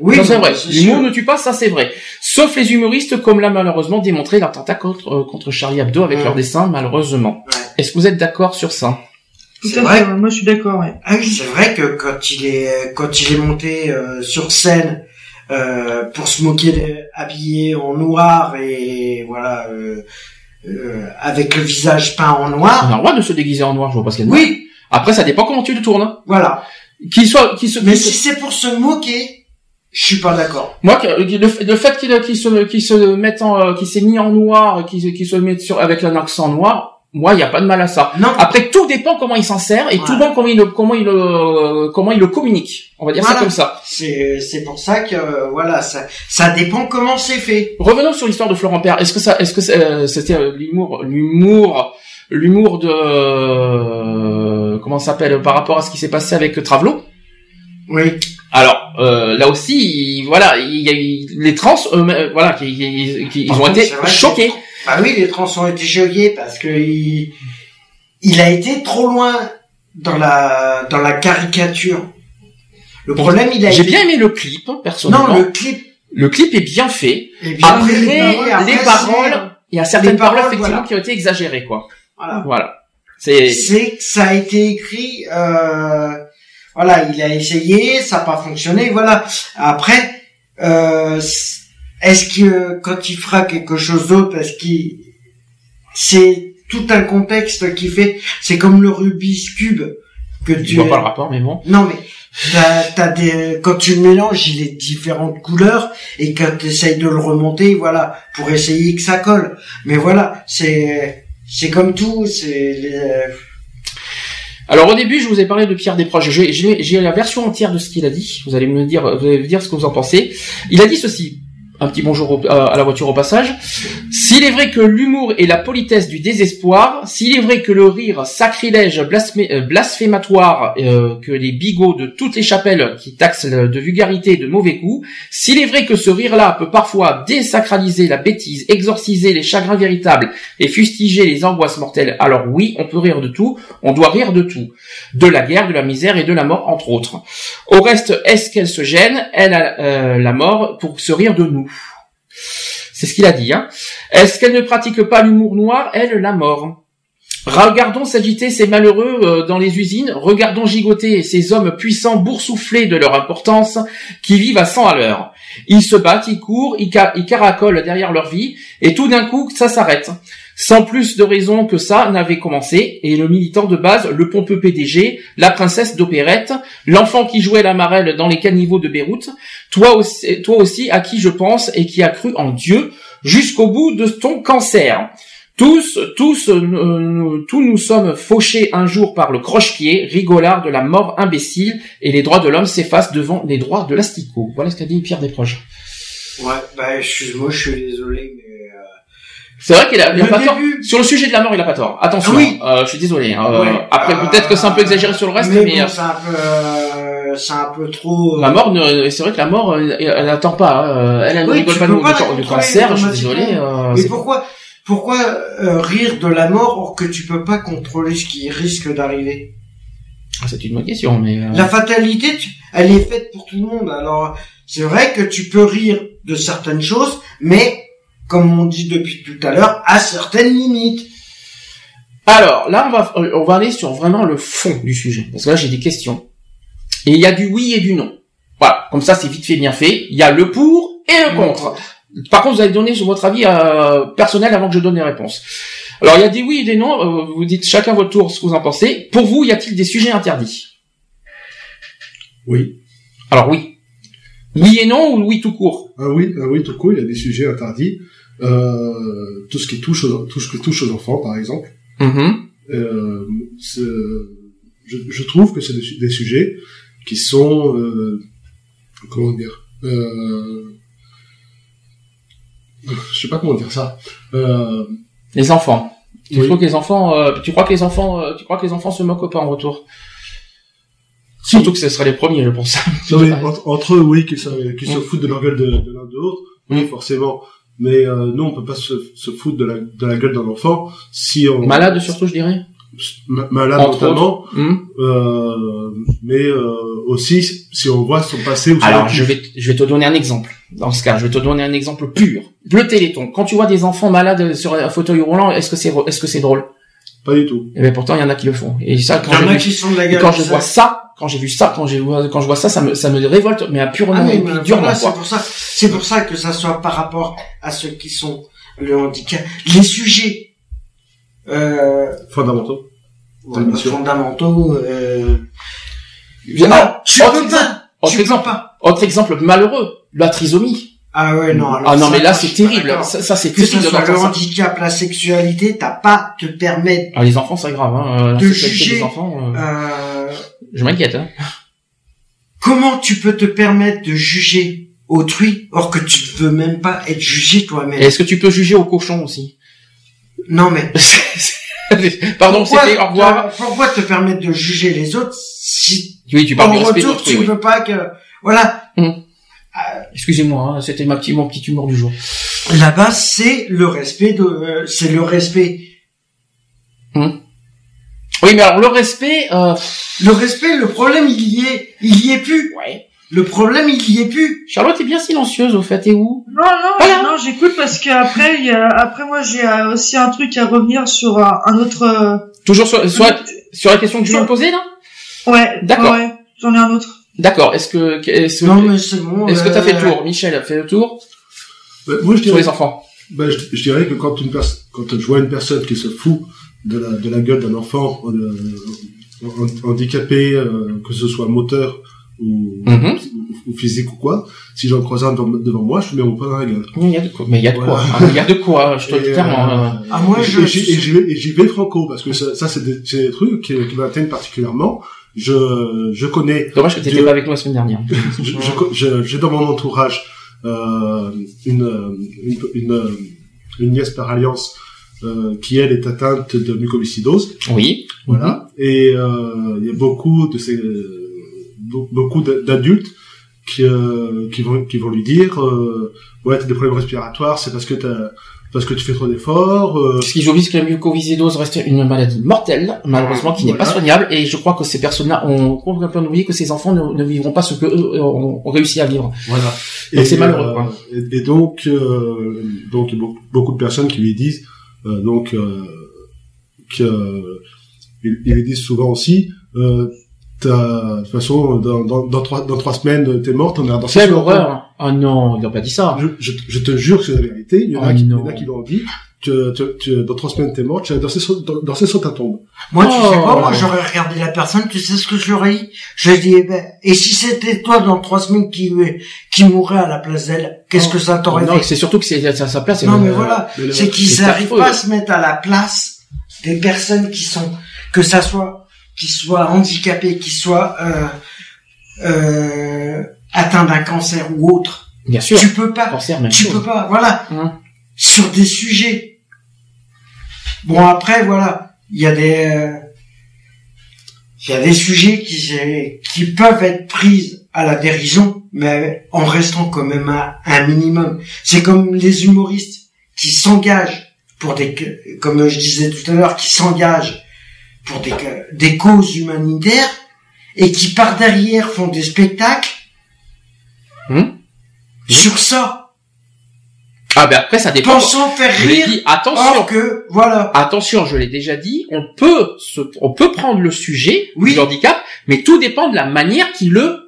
Oui, ça, c'est vrai. L'humour ne tue pas, ça, c'est vrai. Sauf les humoristes, comme l'a malheureusement démontré l'attentat contre, euh, contre Charlie Hebdo avec Ouais. leur dessin, malheureusement. Ouais. Est-ce que vous êtes d'accord sur ça? Tout C'est à vrai. Moi, je suis d'accord. Ouais. Ah oui, c'est vrai que quand il est quand il est monté euh, sur scène euh, pour se moquer, de- habillé en noir et voilà euh, euh, avec le visage peint en On noir. a le droit de se déguiser en noir, je vois pas ce qu'il y a de. Oui, Après, ça dépend comment tu le tournes. voilà. Qu'il soit, qu'il se, Mais si c'est pour se moquer, je suis pas d'accord. Moi, le, le fait qu'il qu'il se, qu'il se mette en, euh, qu'il s'est mis en noir, qu'il qu'il se mette sur avec un accent noir, moi, il y a pas de mal à ça. Non, Après, tout dépend comment il s'en sert et tout dépend comment il le, comment il le, comment il le communique. On va dire ça comme ça. c'est c'est pour ça que euh, voilà, ça ça dépend comment c'est fait. Revenons sur l'histoire de Florent Père. Est-ce que ça, est-ce que c'est, euh, c'était euh, l'humour, l'humour, l'humour de, euh, comment ça s'appelle, par rapport à ce qui s'est passé avec Travelo? Oui. Alors euh, là aussi, il- voilà, il y a les trans, eux-mêmes, voilà, qui, qui- qui- ils ont contre, été vrai que- choqués. Bah oui, les trans ont été choqués parce que il, il a été trop loin dans la dans la caricature. Le problème, il a J'ai été... bien aimé le clip, personnellement. Non, le... le clip clip est bien fait. bien Après, fait, les, paroles, il y a certaines les paroles, paroles, effectivement voilà. qui ont été exagérées, quoi. Voilà. Voilà. C'est, C'est que ça a été écrit, euh, voilà, il a essayé, ça n'a pas fonctionné, voilà. Après, euh, est-ce que quand il fera quelque chose d'autre, est-ce qu'il, c'est tout un contexte qui fait, c'est comme le Rubik's Cube que je tu, vois pas le rapport, mais bon. non mais t'as, t'as des, quand tu le mélanges, il est de différentes couleurs et quand tu essayes de le remonter, voilà, pour essayer que ça colle. Mais voilà, c'est, c'est comme tout, c'est, euh, Alors au début, je vous ai parlé de Pierre Desproges. J'ai, la version entière de ce qu'il a dit. Vous allez me dire, vous allez me dire ce que vous en pensez. Il a dit ceci. Un petit bonjour au- à la voiture au passage. S'il est vrai que l'humour est la politesse du désespoir, s'il est vrai que le rire sacrilège euh, blasphématoire euh, que les bigots de toutes les chapelles qui taxent de vulgarité et de mauvais goût, s'il est vrai que ce rire-là peut parfois désacraliser la bêtise, exorciser les chagrins véritables et fustiger les angoisses mortelles, alors oui, on peut rire de tout, on doit rire de tout. De la guerre, de la misère et de la mort, entre autres. Au reste, est-ce qu'elle se gêne, elle a euh, la mort, pour se rire de nous C'est ce qu'il a dit. Hein. Est-ce qu'elle ne pratique pas l'humour noir, elle, la mort? Regardons s'agiter ces malheureux euh, dans les usines, regardons gigoter ces hommes puissants boursouflés de leur importance, qui vivent à 100 à l'heure. Ils se battent, ils courent, ils, ca- ils caracolent derrière leur vie, et tout d'un coup, ça s'arrête. Sans plus de raison que ça n'avait commencé, et le militant de base, le pompeux PDG, la princesse d'opérette, l'enfant qui jouait la marelle dans les caniveaux de Beyrouth, toi aussi, toi aussi à qui je pense et qui a cru en Dieu jusqu'au bout de ton cancer. Tous, tous, euh, tous nous sommes fauchés un jour par le croche-pied, rigolard de la mort imbécile, et les droits de l'homme s'effacent devant les droits de l'asticot. Voilà ce qu'a dit Pierre Desproges. Ouais, bah excuse-moi, je suis désolé, C'est vrai qu'il a, il a Le pas tort. début- Sur le sujet de la mort, il a pas tort. Attention. Ah oui. hein. Euh, je suis désolé. hein. Euh, Ouais. après, peut-être que c'est un peu exagéré sur le reste, mais, mais euh, bon, c'est un peu, euh, c'est un peu trop. la mort, ne- c'est vrai que la mort, elle n'attend pas. hein. Elle, elle ne Oui, rigole pas pas du- cancer. Je suis désolé. mais pourquoi, pourquoi rire de la mort or que tu peux pas contrôler ce qui risque d'arriver? Ah, C'est une bonne question, mais. La fatalité, tu- elle est faite pour tout le monde. Alors, c'est vrai que tu peux rire de certaines choses, mais comme on dit depuis tout à l'heure, à certaines limites. Alors là, on va on va aller sur vraiment le fond du sujet, parce que là j'ai des questions. Et il y a du oui et du non. Voilà, comme ça c'est vite fait, bien fait. Il y a le pour et le contre. Par contre, vous allez donner sur votre avis euh, personnel avant que je donne les réponses. Alors il y a des oui et des non. euh, vous dites chacun votre tour ce que vous en pensez. Pour vous, y a-t-il des sujets interdits? Oui. Alors oui. Oui et non ou oui tout court? Ah oui, ah oui, tout court, il y a des sujets interdits. Euh, tout ce qui touche aux, tout ce qui touche aux enfants, par exemple. Mhm. Euh, je, je trouve que c'est des, su- des sujets qui sont, euh, comment dire, euh, je sais pas comment dire ça. Euh, Les enfants. Tu Oui. crois que les enfants, euh, tu crois que les enfants, euh, tu crois que les enfants se moquent pas en retour? Surtout que ce seraient les premiers, je pense. non, mais entre, entre eux, oui, qu'ils se, se foutent de leur gueule de, de l'un de l'autre, oui, Mm. forcément. Mais euh, nous, on peut pas se, se foutre de la, de la gueule d'un enfant si on Malade surtout, je dirais. ma- malade notamment, Hmm. euh, mais euh, aussi si on voit son passé ou son Alors, je vais, je vais te donner un exemple. Dans ce cas, je vais te donner un exemple pur. Le Téléthon. Quand tu vois des enfants malades sur un fauteuil roulant, est-ce que c'est, est-ce que c'est drôle? Pas du tout. Eh bien, pourtant, il y en a qui le font. Et ça, quand y en j'ai a vu, qui sont de la et gueule. quand je ça. vois ça, quand j'ai vu ça, quand j'ai quand je vois ça, ça me, ça me révolte, mais à purement Ah, mais et puis voilà, durement, c'est pour ça, c'est pour ça que ça soit par rapport à ceux qui sont le handicap, les sujets euh, Fondamentaux. fondamentaux. Euh... Ah, tu autre peux exemple, pas, autre exemple. pas. Autre exemple malheureux, la trisomie. Ah ouais non. alors Ah non, mais là, c'est terrible. Ça, ça, c'est Que ce terrible soit le ça. handicap, la sexualité, t'as pas te permettre Ah, les enfants, c'est grave, hein. La De juger, des enfants, euh, euh, je m'inquiète, hein. Comment tu peux te permettre de juger autrui or que tu ne veux même pas être jugé toi-même est-ce que tu peux juger au cochon aussi? Non mais Pardon, c'était au revoir. pourquoi te permettre de juger les autres si Oui, tu parles en du retour tu oui. ne veux pas que voilà Excusez-moi, hein, c'était ma petite, mon petit humour du jour. là-bas c'est le respect de euh, c'est le respect Oui, mais alors le respect, euh, le respect le problème il y est il y est plus ouais. le problème il y est plus Charlotte est bien silencieuse, au fait, et où? Non, non, Voilà. non, j'écoute parce que après, il y a, après moi, j'ai euh, aussi un truc à revenir sur un autre. euh, Toujours sur, sur, la, sur la question que je viens de poser, là? Ouais. D'accord. Ouais, j'en ai un autre. D'accord. Est-ce que, est-ce que, mais c'est bon est-ce que t'as euh, fait le tour? Michel a fait le tour? Bah, moi, je Sur dirais, les enfants. bah, je, je dirais que quand une quand je vois une personne qui se fout de la, de la gueule d'un enfant euh, han- handicapé, euh, que ce soit moteur ou, Mhm. ou, ou physique ou quoi, si j'en croise un devant, devant moi, je lui mets mon poing dans la gueule. Il y a de quoi. Mais il y a de quoi. Voilà. hein, Il y a de quoi, je te le dis Et, clairement. euh, euh, Ah, moi, et, je- et j'y- et j'y vais, et j'y vais franco parce que ça, ça, c'est des, c'est des trucs qui, qui m'atteignent particulièrement. Je, je connais, Dommage que t'étais Dieu- pas avec nous la semaine dernière. je, je, je- j'ai dans mon entourage euh, une, une, une, une nièce par alliance euh, qui elle est atteinte de mucoviscidose. Oui. Voilà. Et euh, il y a beaucoup de ces be- beaucoup d'a- d'adultes qui euh, qui vont qui vont lui dire euh, ouais t'as des problèmes respiratoires c'est parce que t'as parce que tu fais trop d'efforts euh, Puisqu'ils oublient que la mucoviscidose reste une maladie mortelle, malheureusement, qui n'est pas soignable, et je crois que ces personnes-là ont complètement oublié que ces enfants ne, ne vivront pas ce que eux ont, ont réussi à vivre. voilà Donc c'est malheureux, quoi. et, et donc euh, donc il y a beaucoup, de personnes qui lui disent euh, donc euh, que ils, ils lui disent souvent aussi euh, de toute façon dans, dans, dans trois dans trois semaines t'es morte on a dans Quelle horreur Ah non, il n'a pas dit ça. Je, je, je te jure que c'est la vérité. Il y en a, Oh qui, il y non. en a qui l'ont dit. Tu, tu, dans trois semaines, t'es mort. Tu as dansé sur, dans- dansé sur ta tombe. Moi, tu sais Oh. quoi, moi, j'aurais regardé la personne, tu sais ce que j'aurais dit? J'aurais dit, eh ben, et si c'était toi dans trois semaines qui, qui mourrait à la place d'elle, qu'est-ce que ça t'aurait Non, fait? c'est surtout que c'est à sa place. c'est Non, mais voilà. mais le- C'est qu'ils n'arrivent pas à se mettre à la place des personnes qui sont, que ça soit, qui soient handicapés, qui soient, euh, euh, atteints d'un cancer ou autre. Bien sûr. Tu peux pas. Cancer, même tu chose. peux pas, voilà, Hum. sur des sujets. Bon après voilà, il y a des, euh, il y a des sujets qui qui peuvent être prises à la dérision, mais en restant quand même à un minimum. C'est comme les humoristes qui s'engagent pour des, comme je disais tout à l'heure, qui s'engagent pour des des causes humanitaires et qui par derrière font des spectacles Hum. sur ça. Ah ben après ça dépend. pensant faire rire, dit. Attention. or que, voilà. Attention, je l'ai déjà dit, on peut se, on peut prendre le sujet Oui. du handicap, mais tout dépend de la manière qu'il le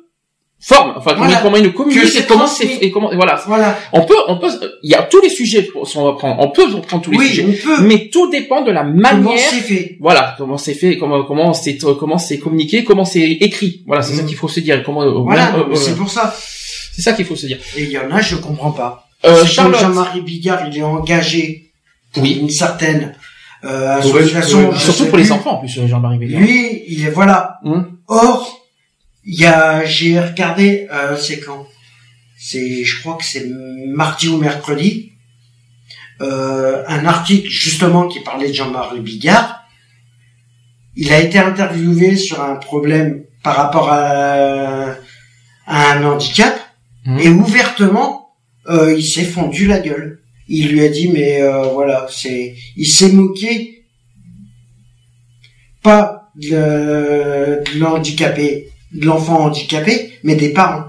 forme, enfin comment- Voilà. comment il le communique Que c'est et comment c'est et comment voilà. Voilà. On peut, on peut, il y a tous les sujets sont à prendre, on peut prendre tous les Oui, sujets, on peut. mais tout dépend de la Comment manière. c'est fait Voilà, comment c'est fait, comment comment c'est comment c'est communiqué, comment c'est écrit. Voilà, c'est ça qu'il faut se dire. Comment euh, Voilà, euh, euh, c'est pour ça. c'est ça qu'il faut se dire. Et il y en a, je comprends pas. Euh, Jean-Marie Bigard, il est engagé pour Oui. une certaine euh, association. je surtout pour les enfants en plus, Jean-Marie Bégard. Lui, il est voilà. Hum. Or, il y a, j'ai regardé, euh, c'est quand? C'est, je crois que c'est mardi ou mercredi. euh, un article justement qui parlait de Jean-Marie Bigard. Il a été interviewé sur un problème par rapport à, à un handicap Mhm. et ouvertement, euh, il s'est fondu la gueule. Il lui a dit mais euh, voilà, c'est, il s'est moqué pas de, de l'handicapé, de l'enfant handicapé, mais des parents.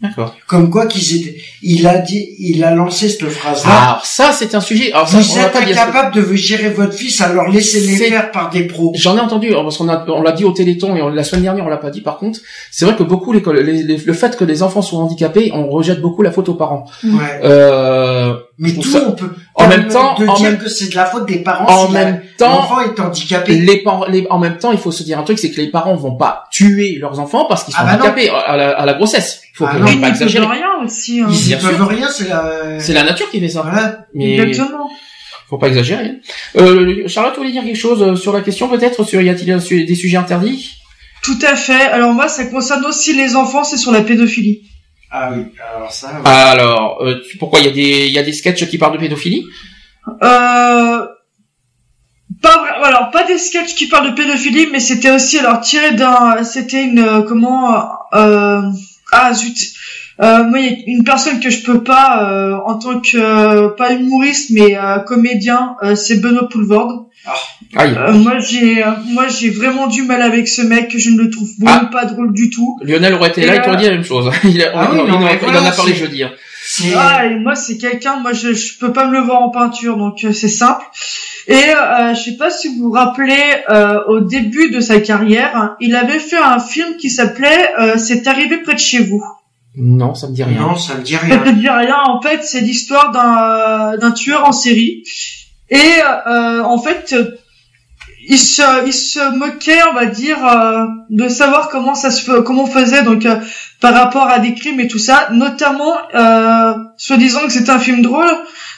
D'accord. Comme quoi qu'ils étaient, il a dit, il a lancé cette phrase-là. Alors ça, c'est un sujet. Alors ça, Vous êtes incapable de gérer votre fils, alors laissez-les faire par des pros. J'en ai entendu, alors, parce qu'on a, on l'a dit au Téléthon et on- la semaine dernière on l'a pas dit. Par contre, c'est vrai que beaucoup les, les- les- le fait que les enfants soient handicapés, on rejette beaucoup la faute aux parents. Ouais. Euh, Mais tout, ça- on peut. en même temps- de en dire même- que c'est de la faute des parents. en si la- même temps, l'enfant est handicapé. les parents, les, en même temps, il faut se dire un truc, c'est que les parents vont pas tuer leurs enfants parce qu'ils sont Ah bah non. handicapés à la, à la grossesse. Il faut Ah que- non. faut Mais pas il ne peut exagérer. rien aussi. Hein. Ils y bien peuvent rien, c'est la. C'est la nature qui fait ça. Voilà. Mais Exactement. faut pas exagérer. Euh, Charlotte, tu voulais dire quelque chose euh, sur la question peut-être sur y a-t-il des sujets interdits? Tout à fait. Alors moi, ça concerne aussi les enfants, c'est sur la pédophilie. Ah oui, alors ça. ouais. Alors, euh, tu- pourquoi il y a des il y a des sketchs qui parlent de pédophilie? Euh... Pas alors pas des sketchs qui parlent de pédophilie, mais c'était aussi alors tiré d'un, c'était une comment euh... ah zut. Euh, moi, il y a une personne que je peux pas, euh, en tant que euh, pas humoriste mais euh, comédien, euh, c'est Benoît Poulvord. Aïe. Euh, moi, j'ai, euh, moi, j'ai vraiment du mal avec ce mec. Je ne le trouve vraiment pas drôle du tout. Lionel aurait été Et là, il t'aurait dit la même chose. Il, a- Ah oui, il- il non, en a- mais il en voilà, a parlé jeudi. hein. Ah, et moi, c'est quelqu'un, moi, je, je peux pas me le voir en peinture, donc euh, c'est simple. Et euh, je sais pas si vous vous rappelez, euh, au début de sa carrière, il avait fait un film qui s'appelait euh, C'est arrivé près de chez vous. Non, ça me dit rien. Non, ça me dit Ça rien. te dit rien, en fait, c'est l'histoire d'un d'un tueur en série. Et euh, en fait, il se, il se moquait, on va dire, euh, de savoir comment ça se fait- comment on faisait donc euh, par rapport à des crimes et tout ça, notamment euh, soi-disant que c'était un film drôle,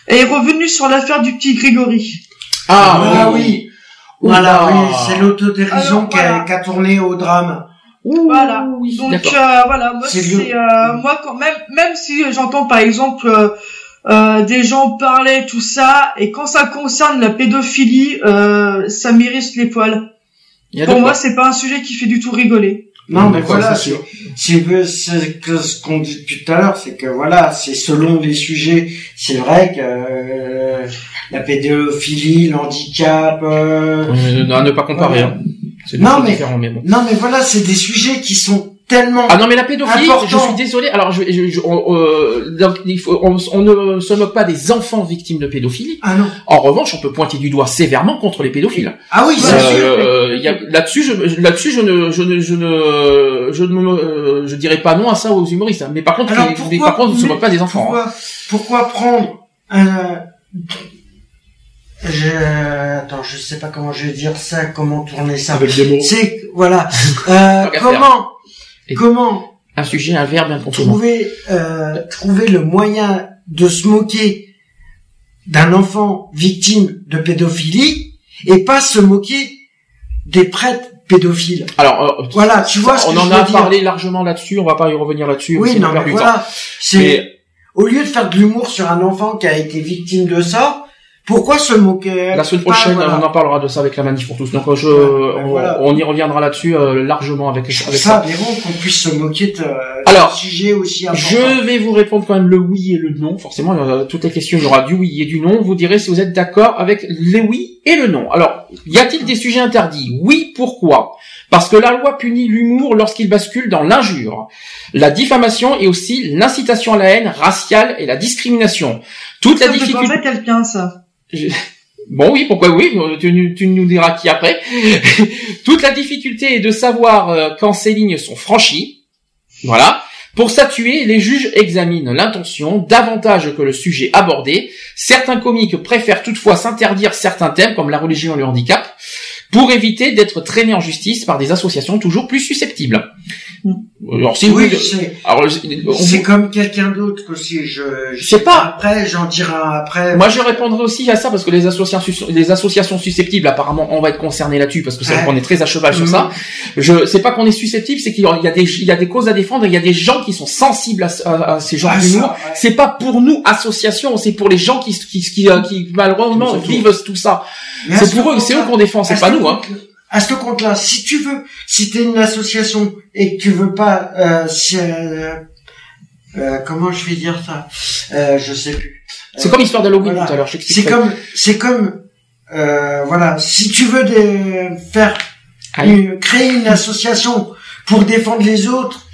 et est revenu sur l'affaire du petit Grégory. Ah, Ah oui. oui. Voilà, oui, c'est l'autodérision Alors, qui, a, voilà. qui a tourné au drame. Voilà. oui, Donc euh, voilà, moi C'est euh, moi quand même même si j'entends par exemple euh, euh, des gens parler tout ça et quand ça concerne la pédophilie, euh, ça mérite les poils. Pour moi, c'est pas un sujet qui fait du tout rigoler. Non, mais voilà, c'est c'est sûr. c'est c'est que ce qu'on dit depuis tout à l'heure, c'est que voilà, c'est selon les sujets. C'est vrai que euh, la pédophilie, l'handicap. euh, à ne pas comparer. Voilà. hein. C'est deux Non, mais- différentes, mais bon. Non, mais voilà, c'est des sujets qui sont tellement. Ah non mais la pédophilie, Important. je suis désolé. Alors je, je, je- on, euh, donc, il faut, on, on ne se moque pas des enfants victimes de pédophilie. Ah non. En revanche, on peut pointer du doigt sévèrement contre les pédophiles. Ah oui, c'est Euh, sûr. euh, là-dessus, je, là-dessus, je ne, je ne, je ne, je ne, euh, je dirais pas non à ça aux humoristes. hein. Mais par contre, Alors, les- pourquoi- mais par contre, on ne se moque pas des enfants. hein. Pourquoi, pourquoi prendre un... Je... Attends, je sais pas comment je vais dire ça, comment tourner ça. Avec des mots. C'est voilà. Euh, comment Et- comment Un sujet, un verbe, un consonant. trouver euh, trouver le moyen de se moquer d'un enfant victime de pédophilie et pas se moquer des prêtres pédophiles. Alors, euh, Voilà, tu vois ce on que en je a veux dire. parlé largement là-dessus. On va pas y revenir là-dessus. Oui, non, mais voilà. C'est Mais au lieu de faire de l'humour sur un enfant qui a été victime de ça, pourquoi se moquer La semaine pas, prochaine, voilà. on en parlera de ça avec la manif pour tous. Donc, je, ben on, voilà. on y reviendra là-dessus euh, largement avec, Je avec ça qu'on puisse se moquer de, Alors, d'un sujet aussi important. Je vais vous répondre quand même le oui et le non. Forcément, euh, toutes les questions, il y aura du oui et du non. Vous direz si vous êtes d'accord avec les oui et le non. Alors, y a-t-il des sujets interdits? Oui, pourquoi? Parce que la loi punit l'humour lorsqu'il bascule dans l'injure, la diffamation et aussi l'incitation à la haine raciale et la discrimination. Toute la difficulté... quelqu'un, ça. Bon oui, pourquoi oui? Tu, tu nous diras qui après. Toute la difficulté est de savoir euh, quand ces lignes sont franchies. Voilà. Pour statuer, les juges examinent l'intention davantage que le sujet abordé. Certains comiques préfèrent toutefois s'interdire certains thèmes comme la religion et le handicap. Pour éviter d'être traîné en justice par des associations toujours plus susceptibles. Alors si oui, vous, c'est vous- comme quelqu'un d'autre que si je, je sais pas. Après, j'en dirai après. Moi, je répondrai aussi à ça parce que les associations, les associations susceptibles, apparemment, on va être concerné là-dessus parce que c'est vrai Ouais. qu'on est très à cheval sur Mhm. ça. Je, c'est pas qu'on est susceptible, c'est qu'il y a des, il y a des causes à défendre, il y a des gens qui sont sensibles à, à- à ces genres Ah, ouais. C'est pas pour nous associations, c'est pour les gens qui, qui, qui, euh, qui malheureusement vivent tout ça. C'est ce pour eux, c'est eux qu'on défend, c'est pas nous, À ce compte-là, si tu veux, si t'es une association et que tu veux pas, euh, si, euh, euh, comment je vais dire ça, euh, je sais plus. C'est comme l'histoire d'Halloween voilà. tout à l'heure. C'est comme, c'est comme, voilà, si tu veux des- faire, une- créer une association pour défendre les autres,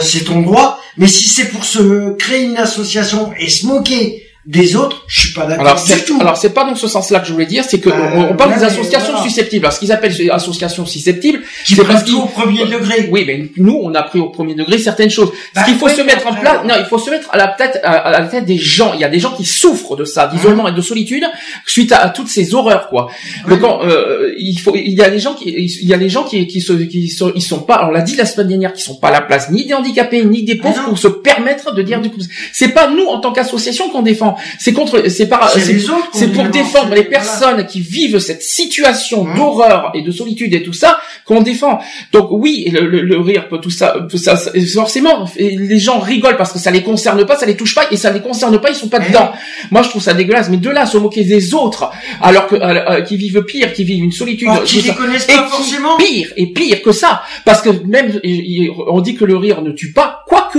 c'est ton droit. Mais si c'est pour se créer une association et se moquer des autres, je suis pas d'accord Alors du tout. alors c'est pas dans ce sens-là que je voulais dire, c'est que Euh, on, on parle des associations voilà. susceptibles. Alors ce qu'ils appellent associations susceptibles, c'est parce tout au premier degré. Oui, mais nous, on a pris au premier degré certaines choses. Bah, Ce qu'il faut ouais, se mettre en place, ouais. non, il faut se mettre à la tête, à, à la tête des gens. Il y a des gens qui souffrent de ça, d'isolement et de solitude, suite à, à toutes ces horreurs, quoi. Donc, euh, il faut, il y a des gens qui, il y a des gens qui, qui se, qui sont, ils sont pas, on l'a dit la semaine dernière, qui sont pas à la place ni des handicapés ni des pauvres Ah non. pour se permettre de dire du coup. C'est pas nous en tant qu'association qu'on défend. C'est contre, c'est pas, C'est pour défend. défendre les Voilà. personnes qui vivent cette situation Mmh. d'horreur et de solitude et tout ça qu'on défend. Donc oui, le, le- le rire, tout ça, tout ça, forcément, les gens rigolent parce que ça les concerne pas, ça les touche pas et ça les concerne pas, ils sont pas Eh dedans. Moi, je trouve ça dégueulasse. Mais de là, se moquer des autres, alors que euh, euh, qui vivent pire, qui vivent une solitude, Or, qui les connaissent pas forcément. pire et pire que ça, parce que même on dit que le rire ne tue pas, quoique.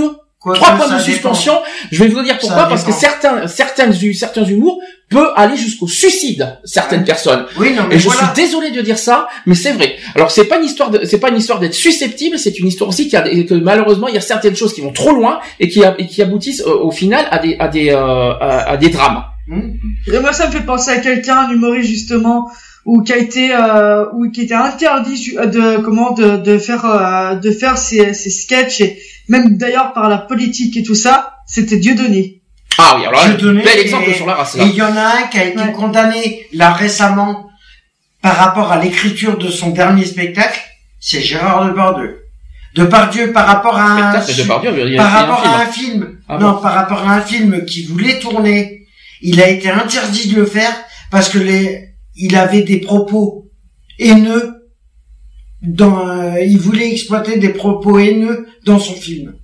Trois points de suspension. Je vais vous dire pourquoi, parce que certains, certaines, certains humours peut aller jusqu'au suicide, certaines personnes. Oui, non, mais Et je voilà. suis désolé de dire ça, mais c'est vrai. Alors c'est pas une histoire de, c'est pas une histoire d'être susceptible, c'est une histoire aussi qui a, que malheureusement il y a certaines choses qui vont trop loin et qui, et qui aboutissent euh, au final à des, à des, euh, à, à des drames. Hmm. Et moi, ça me fait penser à quelqu'un, un humoriste justement, ou qui a été, euh, ou qui était interdit ju- de comment de, de faire, euh, de faire ses, ses sketchs et même d'ailleurs par la politique et tout ça. C'était Dieudonné. Ah oui, alors là, Dieudonné bel exemple et- sur la race Et là. il y en a un qui a été Ouais. condamné là récemment par rapport à l'écriture de son dernier spectacle, c'est Gérard Depardieu. Depardieu par rapport à un Depardieu, par un rapport film. à un film. Ah non, bon par rapport à un film qu'il voulait tourner, il a été interdit de le faire parce que les il avait des propos haineux euh, il voulait exploiter des propos haineux dans son film.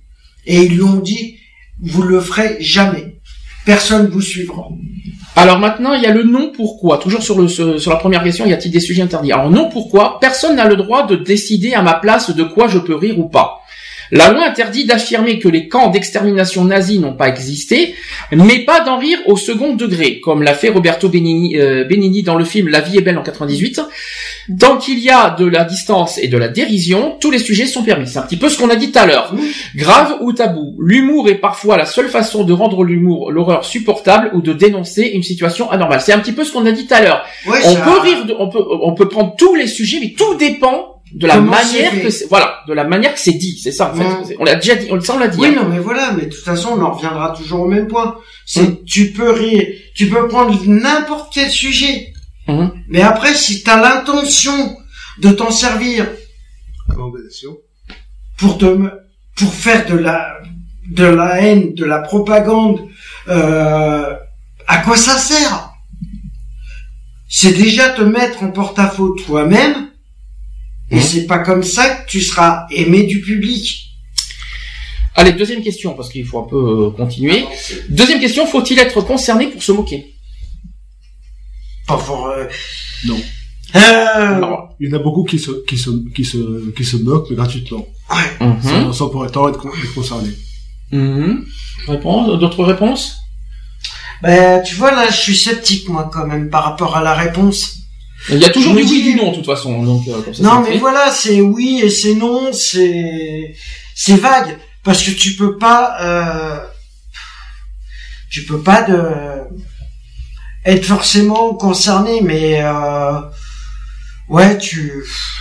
Et ils lui ont dit vous le ferez jamais. Personne vous suivra. Alors maintenant, il y a le non pourquoi. Toujours sur la première question, y a-t-il des sujets interdits? Alors non pourquoi. Personne n'a le droit de décider à ma place de quoi je peux rire ou pas. La loi interdit d'affirmer que les camps d'extermination nazis n'ont pas existé, mais pas d'en rire au second degré, comme l'a fait Roberto Benigni, euh, Benigni dans le film La vie est belle en 98. Tant qu'il y a de la distance et de la dérision, tous les sujets sont permis. C'est un petit peu ce qu'on a dit tout à l'heure. Grave ou tabou, l'humour est parfois la seule façon de rendre l'humour, l'horreur supportable ou de dénoncer une situation anormale. C'est un petit peu ce qu'on a dit tout à l'heure. Ouais, On ça- peut rire, de- on peut, on peut prendre tous les sujets, mais tout dépend de la Comment manière que c'est, voilà, de la manière que c'est dit. C'est ça, en fait. On l'a déjà dit, on, on l'a dit. Oui, hein. non, mais voilà, mais de toute façon, on en reviendra toujours au même point. C'est, Mm. tu peux rire, tu peux prendre n'importe quel sujet. Mhm. Mais après, si t'as l'intention de t'en servir pour te, pour faire de la, de la haine, de la propagande, euh, à quoi ça sert? C'est déjà te mettre en porte-à-faux toi-même, et Mhm. c'est pas comme ça que tu seras aimé du public. Allez, deuxième question, parce qu'il faut un peu euh, continuer. Deuxième question, faut-il être concerné pour se moquer? Pas pour, euh, Non. euh, Alors, Il y en a beaucoup qui se, qui se, qui se, qui se moquent, mais gratuitement. mhm. Sans, sans pour autant être, con- être concerné. Mhm. Réponse, d'autres réponses? Ben, tu vois, là, je suis sceptique, moi, quand même, par rapport à la réponse. Il y a toujours du oui dis- du non, de toute façon. Donc, euh, comme ça, non, mais fait. voilà, c'est oui et c'est non, c'est, c'est vague. Parce que tu peux pas, euh, tu peux pas de, être forcément concerné, mais, euh, ouais, tu,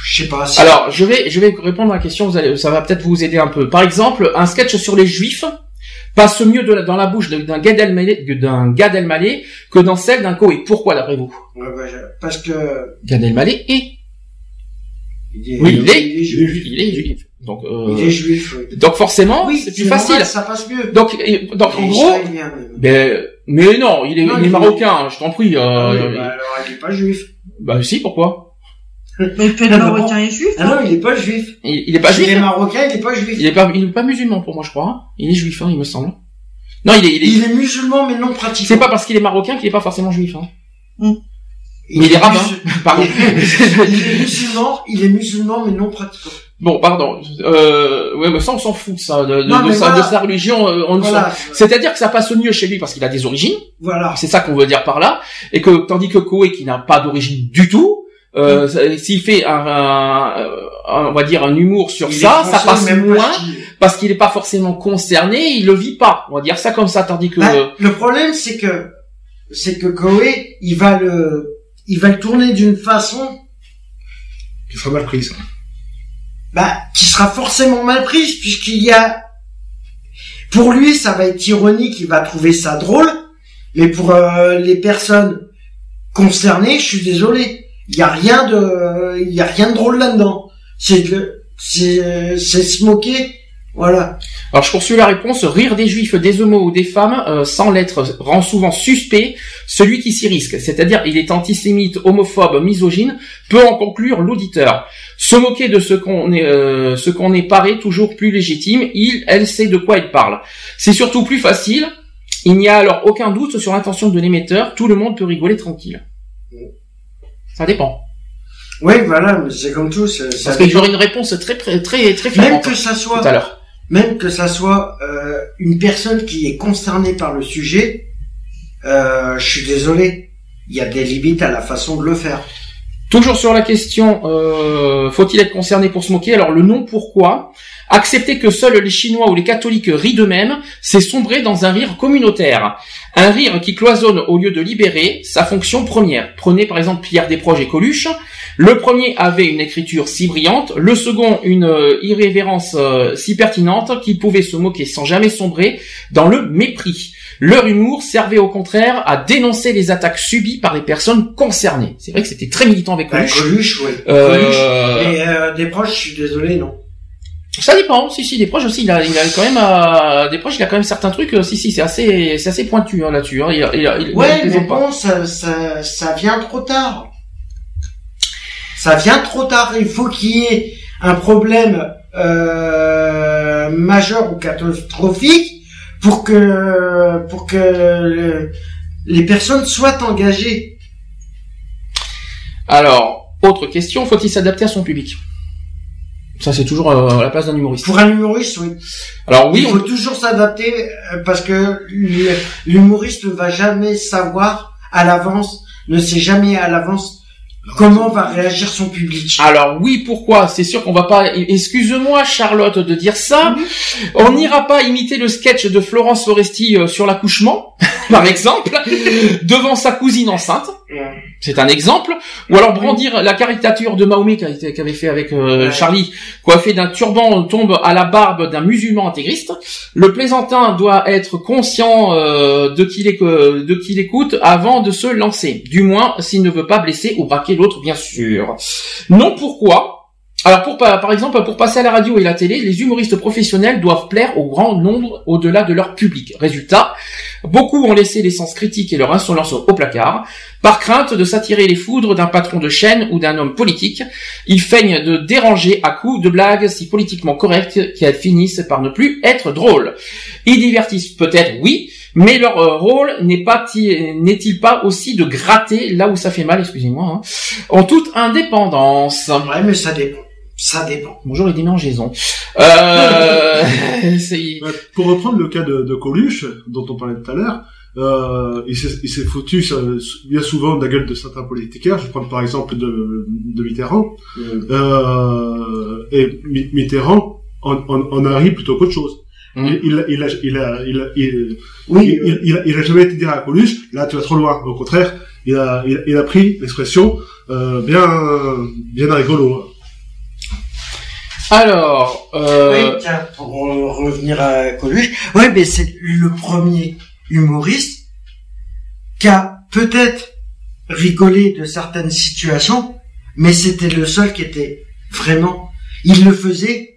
je sais pas. Alors, je vais, je vais répondre à la question. Vous allez, ça va peut-être vous aider un peu. Par exemple, un sketch sur les juifs passe mieux de la- dans la bouche d'un Gad Elmaleh, d'un Gad Elmaleh que dans celle d'un Koé. Pourquoi d'après vous? Ouais, bah, parce que Gad Elmaleh est, il est, oui, il est, il est juif. il est juif. Donc, euh, Il est juif. oui. donc forcément, Oui, c'est plus normal, facile. ça passe mieux. Donc, donc en gros, ben, mais non, il est, Non, il est il est- marocain, je t'en prie. Euh, Ah oui, bah, alors il est pas juif. bah si, pourquoi Mais Ah, bah, marocain et juif. Ah non, il est pas juif. il, il est pas juif. Il est hein marocain, il est pas juif. Il est pas, il est pas musulman pour moi, je crois. hein. Il est juif, hein, il me semble. Non, il est, il est. Il est musulman mais non pratiquant. C'est pas parce qu'il est marocain qu'il est pas forcément juif. Hein. Il Mais il est est rabbin. Pardon. Il est musulman, il est musulman mais non pratiquant. Bon, pardon. Euh, ouais, mais ça, on s'en fout, ça, de, de, Non, de mais sa, voilà. de sa religion. euh, on Voilà. C'est-à-dire que ça passe mieux chez lui parce qu'il a des origines. Voilà. C'est ça qu'on veut dire par là. Et que tandis que Koé, qui n'a pas d'origine du tout, euh, ça- s'il fait un, un- un- on va dire un humour sur Il ça, ça passe pas moins parce qu'il n'est pas forcément concerné, il le vit pas. On va dire ça comme ça, tandis que Bah, le problème, c'est que, c'est que Koé, il va le, il va le tourner d'une façon, Qui sera mal prise. Bah, qui sera forcément mal prise, puisqu'il y a, pour lui, ça va être ironique, il va trouver ça drôle, mais pour euh, les personnes concernées, je suis désolé, il y a rien de, il y a rien de drôle là-dedans. C'est que, c'est, c'est se moquer, voilà. Alors je poursuis la réponse. Rire des juifs, des homos ou des femmes euh, sans l'être rend souvent suspect celui qui s'y risque. C'est-à-dire il est antisémite, homophobe, misogyne, peut en conclure l'auditeur. Se moquer de ce qu'on est, euh, ce qu'on est paraît toujours plus légitime. Il, elle sait de quoi il parle. C'est surtout plus facile. Il n'y a alors aucun doute sur l'intention de l'émetteur. Tout le monde peut rigoler tranquille. Ça dépend. Oui, voilà, mais c'est comme tout, ça Parce que j'aurais une réponse très très très très même que ça soit, tout à l'heure. Même que ça soit euh, une personne qui est concernée par le sujet, euh, je suis désolé, il y a des limites à la façon de le faire. Toujours sur la question, euh, faut-il être concerné pour se moquer Alors le non, pourquoi? Accepter que seuls les Chinois ou les catholiques rient d'eux-mêmes, c'est sombrer dans un rire communautaire. Un rire qui cloisonne au lieu de libérer sa fonction première. Prenez par exemple Pierre Desproges et Coluche. Le premier avait une écriture si brillante, le second une euh, irrévérence euh, si pertinente qu'il pouvait se moquer sans jamais sombrer dans le mépris. Leur humour servait au contraire à dénoncer les attaques subies par les personnes concernées. C'est vrai que c'était très militant avec Bah, Coluche. Coluche, oui. Euh, Coluche. Et euh, des proches, je suis désolé, non. Ça dépend, si si des proches aussi, il a, il a quand même euh, des proches, il a quand même certains trucs, si si c'est assez c'est assez pointu hein, là-dessus. Hein, il, a- il, a- il, Ouais, mais pas. bon, ça, ça, ça vient trop tard. Ça vient trop tard. Il faut qu'il y ait un problème euh, majeur ou catastrophique pour que pour que le- les personnes soient engagées. Alors autre question, faut-il s'adapter à son public? Ça c'est toujours euh, à la place d'un humoriste. Pour un humoriste, oui. Alors oui, il on- faut toujours s'adapter euh, parce que l'humoriste ne va jamais savoir à l'avance, ne sait jamais à l'avance comment va réagir son public? Alors oui, pourquoi? C'est sûr qu'on va pas. Excuse-moi, Charlotte, de dire ça. On n'ira pas imiter le sketch de Florence Foresti euh, sur l'accouchement, par exemple, devant sa cousine enceinte. C'est un exemple. Ou alors brandir la caricature de Mahomet qu'avait fait avec euh. Charlie, coiffé d'un turban tombe à la barbe d'un musulman intégriste. Le plaisantin doit être conscient euh, de qui l'écoute avant de se lancer. Du moins, s'il ne veut pas blesser ou braquer l'autre, bien sûr. Non, pourquoi? Alors par exemple pour passer à la radio et la télé, les humoristes professionnels doivent plaire au grand nombre au-delà de leur public. Résultat, beaucoup ont laissé l'essence critique et leur insolence au placard, par crainte de s'attirer les foudres d'un patron de chaîne ou d'un homme politique. Ils feignent de déranger à coups de blagues si politiquement correctes qu'elles finissent par ne plus être drôles. Ils divertissent peut-être, oui, mais leur euh, rôle n'est pas n'est-il pas aussi de gratter là où ça fait mal, excusez-moi, hein, en toute indépendance. Ouais, mais ça dépend. Ça dépend. Bonjour les démangeaisons. Euh, Pour reprendre le cas de, de Coluche, dont on parlait tout à l'heure, euh, il s'est il s'est foutu sur- bien souvent de la gueule de certains politiciens. Je prends par exemple de, de Mitterrand. Euh, et Mi- Mitterrand en, en, en a ri plutôt qu'autre chose. Il, il, a- il, a, il, a, il, a, il, Oui, il, il, a, il a jamais été dire à Coluche, là tu vas trop loin. Au contraire, il a, il, a- il a pris l'expression euh, bien, bien rigolo. Alors, euh... Oui, tiens, pour revenir à Coluche, ouais, mais c'est le premier humoriste qui a peut-être rigolé de certaines situations, mais c'était le seul qui était vraiment. Il le faisait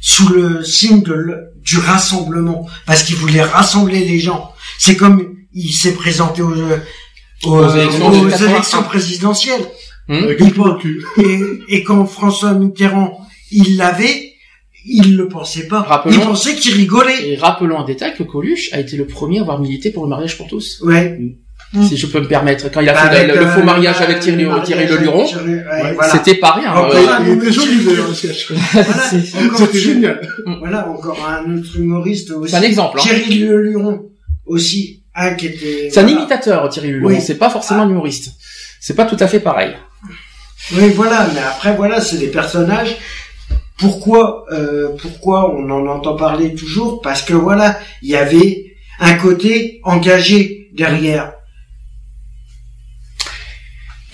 sous le signe de, du rassemblement, parce qu'il voulait rassembler les gens. C'est comme il s'est présenté aux, aux, Aux élections aux de 81. élections présidentielles. hum, Il cul. Et, et quand François Mitterrand, il l'avait, il le pensait pas. Rappelons- Il pensait qu'il rigolait. Et rappelons en détail que Coluche a été le premier à avoir milité pour le mariage pour tous. Ouais. Si je peux me permettre. Quand il a Bah, fait avec, le, le faux euh, mariage avec Thierry, le Thierry Le Luron, avec Thierry- ouais, Ouais, voilà. c'était pas rien. Encore Euh, un Il était autre joli le sketch. Voilà, encore C'était génial. Voilà, encore un autre humoriste aussi. C'est un exemple. Hein. Thierry Le Luron aussi, un qui était. C'est un imitateur, Thierry Le Luron. Oui. C'est pas forcément un humoriste. C'est pas tout à fait pareil. Oui, voilà, mais après voilà, c'est des personnages. Pourquoi, euh, pourquoi on en entend parler toujours? Parce que voilà, il y avait un côté engagé derrière.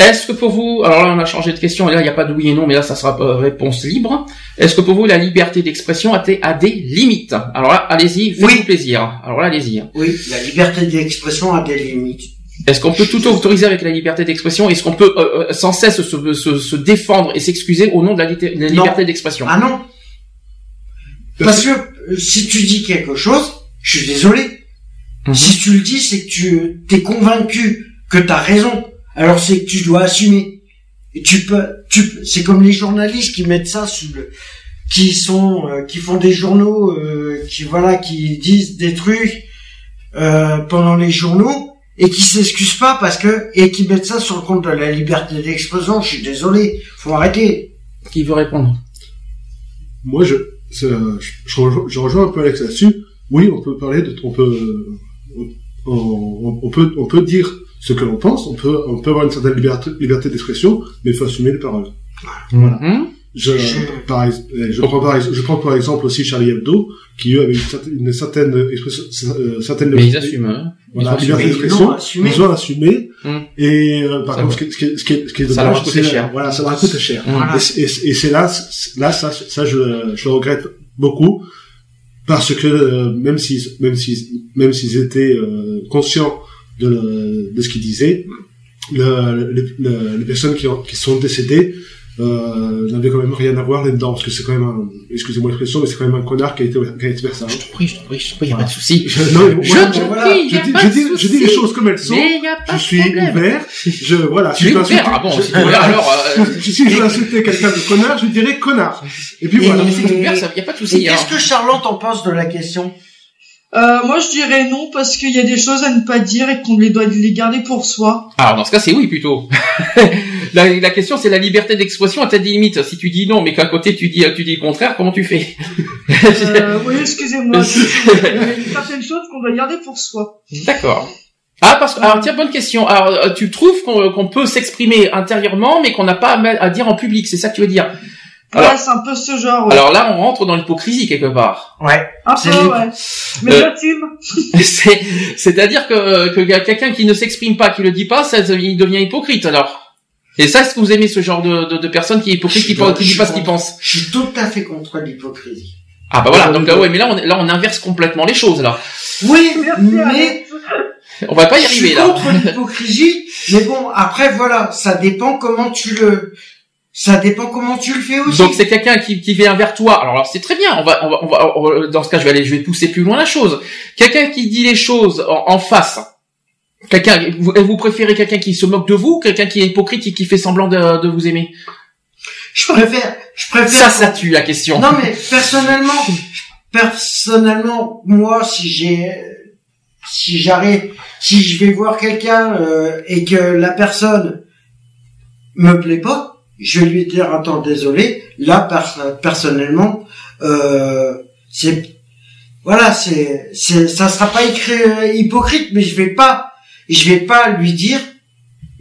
Est-ce que pour vous, alors là on a changé de question, et là il n'y a pas de oui et non, mais là ça sera euh, réponse libre. Est-ce que pour vous la liberté d'expression a, des- a des limites? Alors là, allez-y, faites-vous Oui. plaisir. Alors là, allez-y. Oui, la liberté d'expression a des limites. Est-ce qu'on peut tout autoriser avec la liberté d'expression? Est-ce qu'on peut euh, euh, sans cesse se, se- se défendre et s'excuser au nom de la, liberté d'expression? Ah non Parce que si tu dis quelque chose, je suis désolé. Mhm. Si tu le dis, c'est que tu t'es convaincu que t'as raison. Alors c'est que tu dois assumer. Et tu peux, tu, peux- c'est comme les journalistes qui mettent ça sous le, qui sont, euh, qui font des journaux, euh, qui voilà, qui disent des trucs euh, pendant les journaux et qui s'excusent pas parce que et qui mettent ça sur le compte de la liberté d'expression. Je suis désolé, faut arrêter. Qui veut répondre? Moi, je, c'est, je, je rejoins, je rejoins un peu Alex là-dessus. Oui, on peut parler de, on peut, on, on, on peut, on peut dire ce que l'on pense. On peut, on peut avoir une certaine liberté, liberté d'expression, mais il faut assumer les paroles. Voilà. Mhm. Je, Je- par, je prends par, je prends par exemple aussi Charlie Hebdo, qui eux avaient une certaine, une certaine expression, euh, certaine Mais ils assument. Hein. Voilà, Ils ont liberté d'expression. Ils ont assumé. Mm. Et euh, par Ça contre, ce qui, est- ce qui est, ce qui est Ça leur a dommage, coûté c'est- cher. Voilà, ça leur a coûté cher. Mhm. Voilà. Et, c'est- et, et c'est là, là, ça, ça, je, je le regrette beaucoup parce que euh, même s'ils, même s'ils, même s'ils étaient euh, conscients de, le- de ce le, le- le- les personnes qui, ont, qui sont décédées euh, n'avaient quand même rien à voir là-dedans parce que c'est quand même, un, excusez-moi l'expression, mais c'est quand même un connard qui a été, qui a été vers ça. Je t'en prie, je t'en prie, je t'en prie, y a pas de souci. Je, non, mais Je moi, t'en voilà, prie, y je a dis, pas je de dis, je dis les choses comme elles sont. Je suis problème. ouvert. Je voilà. Tu es peux ouvert insulter- Ah bon, je- si alors... Euh... si si je veux insulter quelqu'un de connard, je dirais connard. Et puis Et- voilà. Non mais c'est ouvert, ça y a pas de souci. hein. qu'est-ce que Charlotte en pense de la question? Euh, moi, je dirais non parce qu'il y a des choses à ne pas dire et qu'on les doit les garder pour soi. Alors dans ce cas c'est oui plutôt. la, la question c'est la liberté d'expression à ta limite. Si tu dis non mais qu'à côté tu dis tu dis le contraire, comment tu fais? Euh, oui, excusez-moi. Il y a certaines choses qu'on doit garder pour soi. D'accord. Ah parce que alors tiens bonne question. Alors euh, tu trouves qu'on peut s'exprimer intérieurement mais qu'on n'a pas à, à dire en public, c'est ça que tu veux dire? Alors- ouais, c'est un peu ce genre. Ouais. Alors là on rentre dans l'hypocrisie quelque part. Ouais. un peu, ouais. Mais Euh, j'assume. C'est c'est-à-dire que que y a quelqu'un qui ne s'exprime pas, qui le dit pas, ça il devient hypocrite alors. Et ça, est-ce que vous aimez ce genre de, de, de personne qui est hypocrite, qui, Je- pense- qui dit je pas ce qu'il pense? Je suis tout à fait contre l'hypocrisie. Ah bah voilà, donc là, ouais, mais là on, là on inverse complètement les choses là. Oui, Merci, mais. On va pas y je arriver suis là. contre l'hypocrisie. mais bon, après voilà, ça dépend comment tu le, ça dépend comment tu le fais aussi. Donc c'est quelqu'un qui, qui vient vers toi. Alors, alors c'est très bien. On va, on va, on va, on va- dans ce cas, je vais aller, je vais pousser plus loin la chose. Quelqu'un qui dit les choses en, en face. Quelqu'un, vous, vous préférez quelqu'un qui se moque de vous, ou quelqu'un qui est hypocrite et qui fait semblant de, de vous aimer? je préfère, je préfère. Ça, ça tue la question. Non mais personnellement, personnellement, moi si j'ai, si j'arrive, si je vais voir quelqu'un euh, et que la personne me plaît pas, je lui dire attends désolé. Là pers- personnellement, euh, c'est voilà c'est c'est ça sera pas écrit euh, hypocrite, mais je vais pas je vais pas lui dire.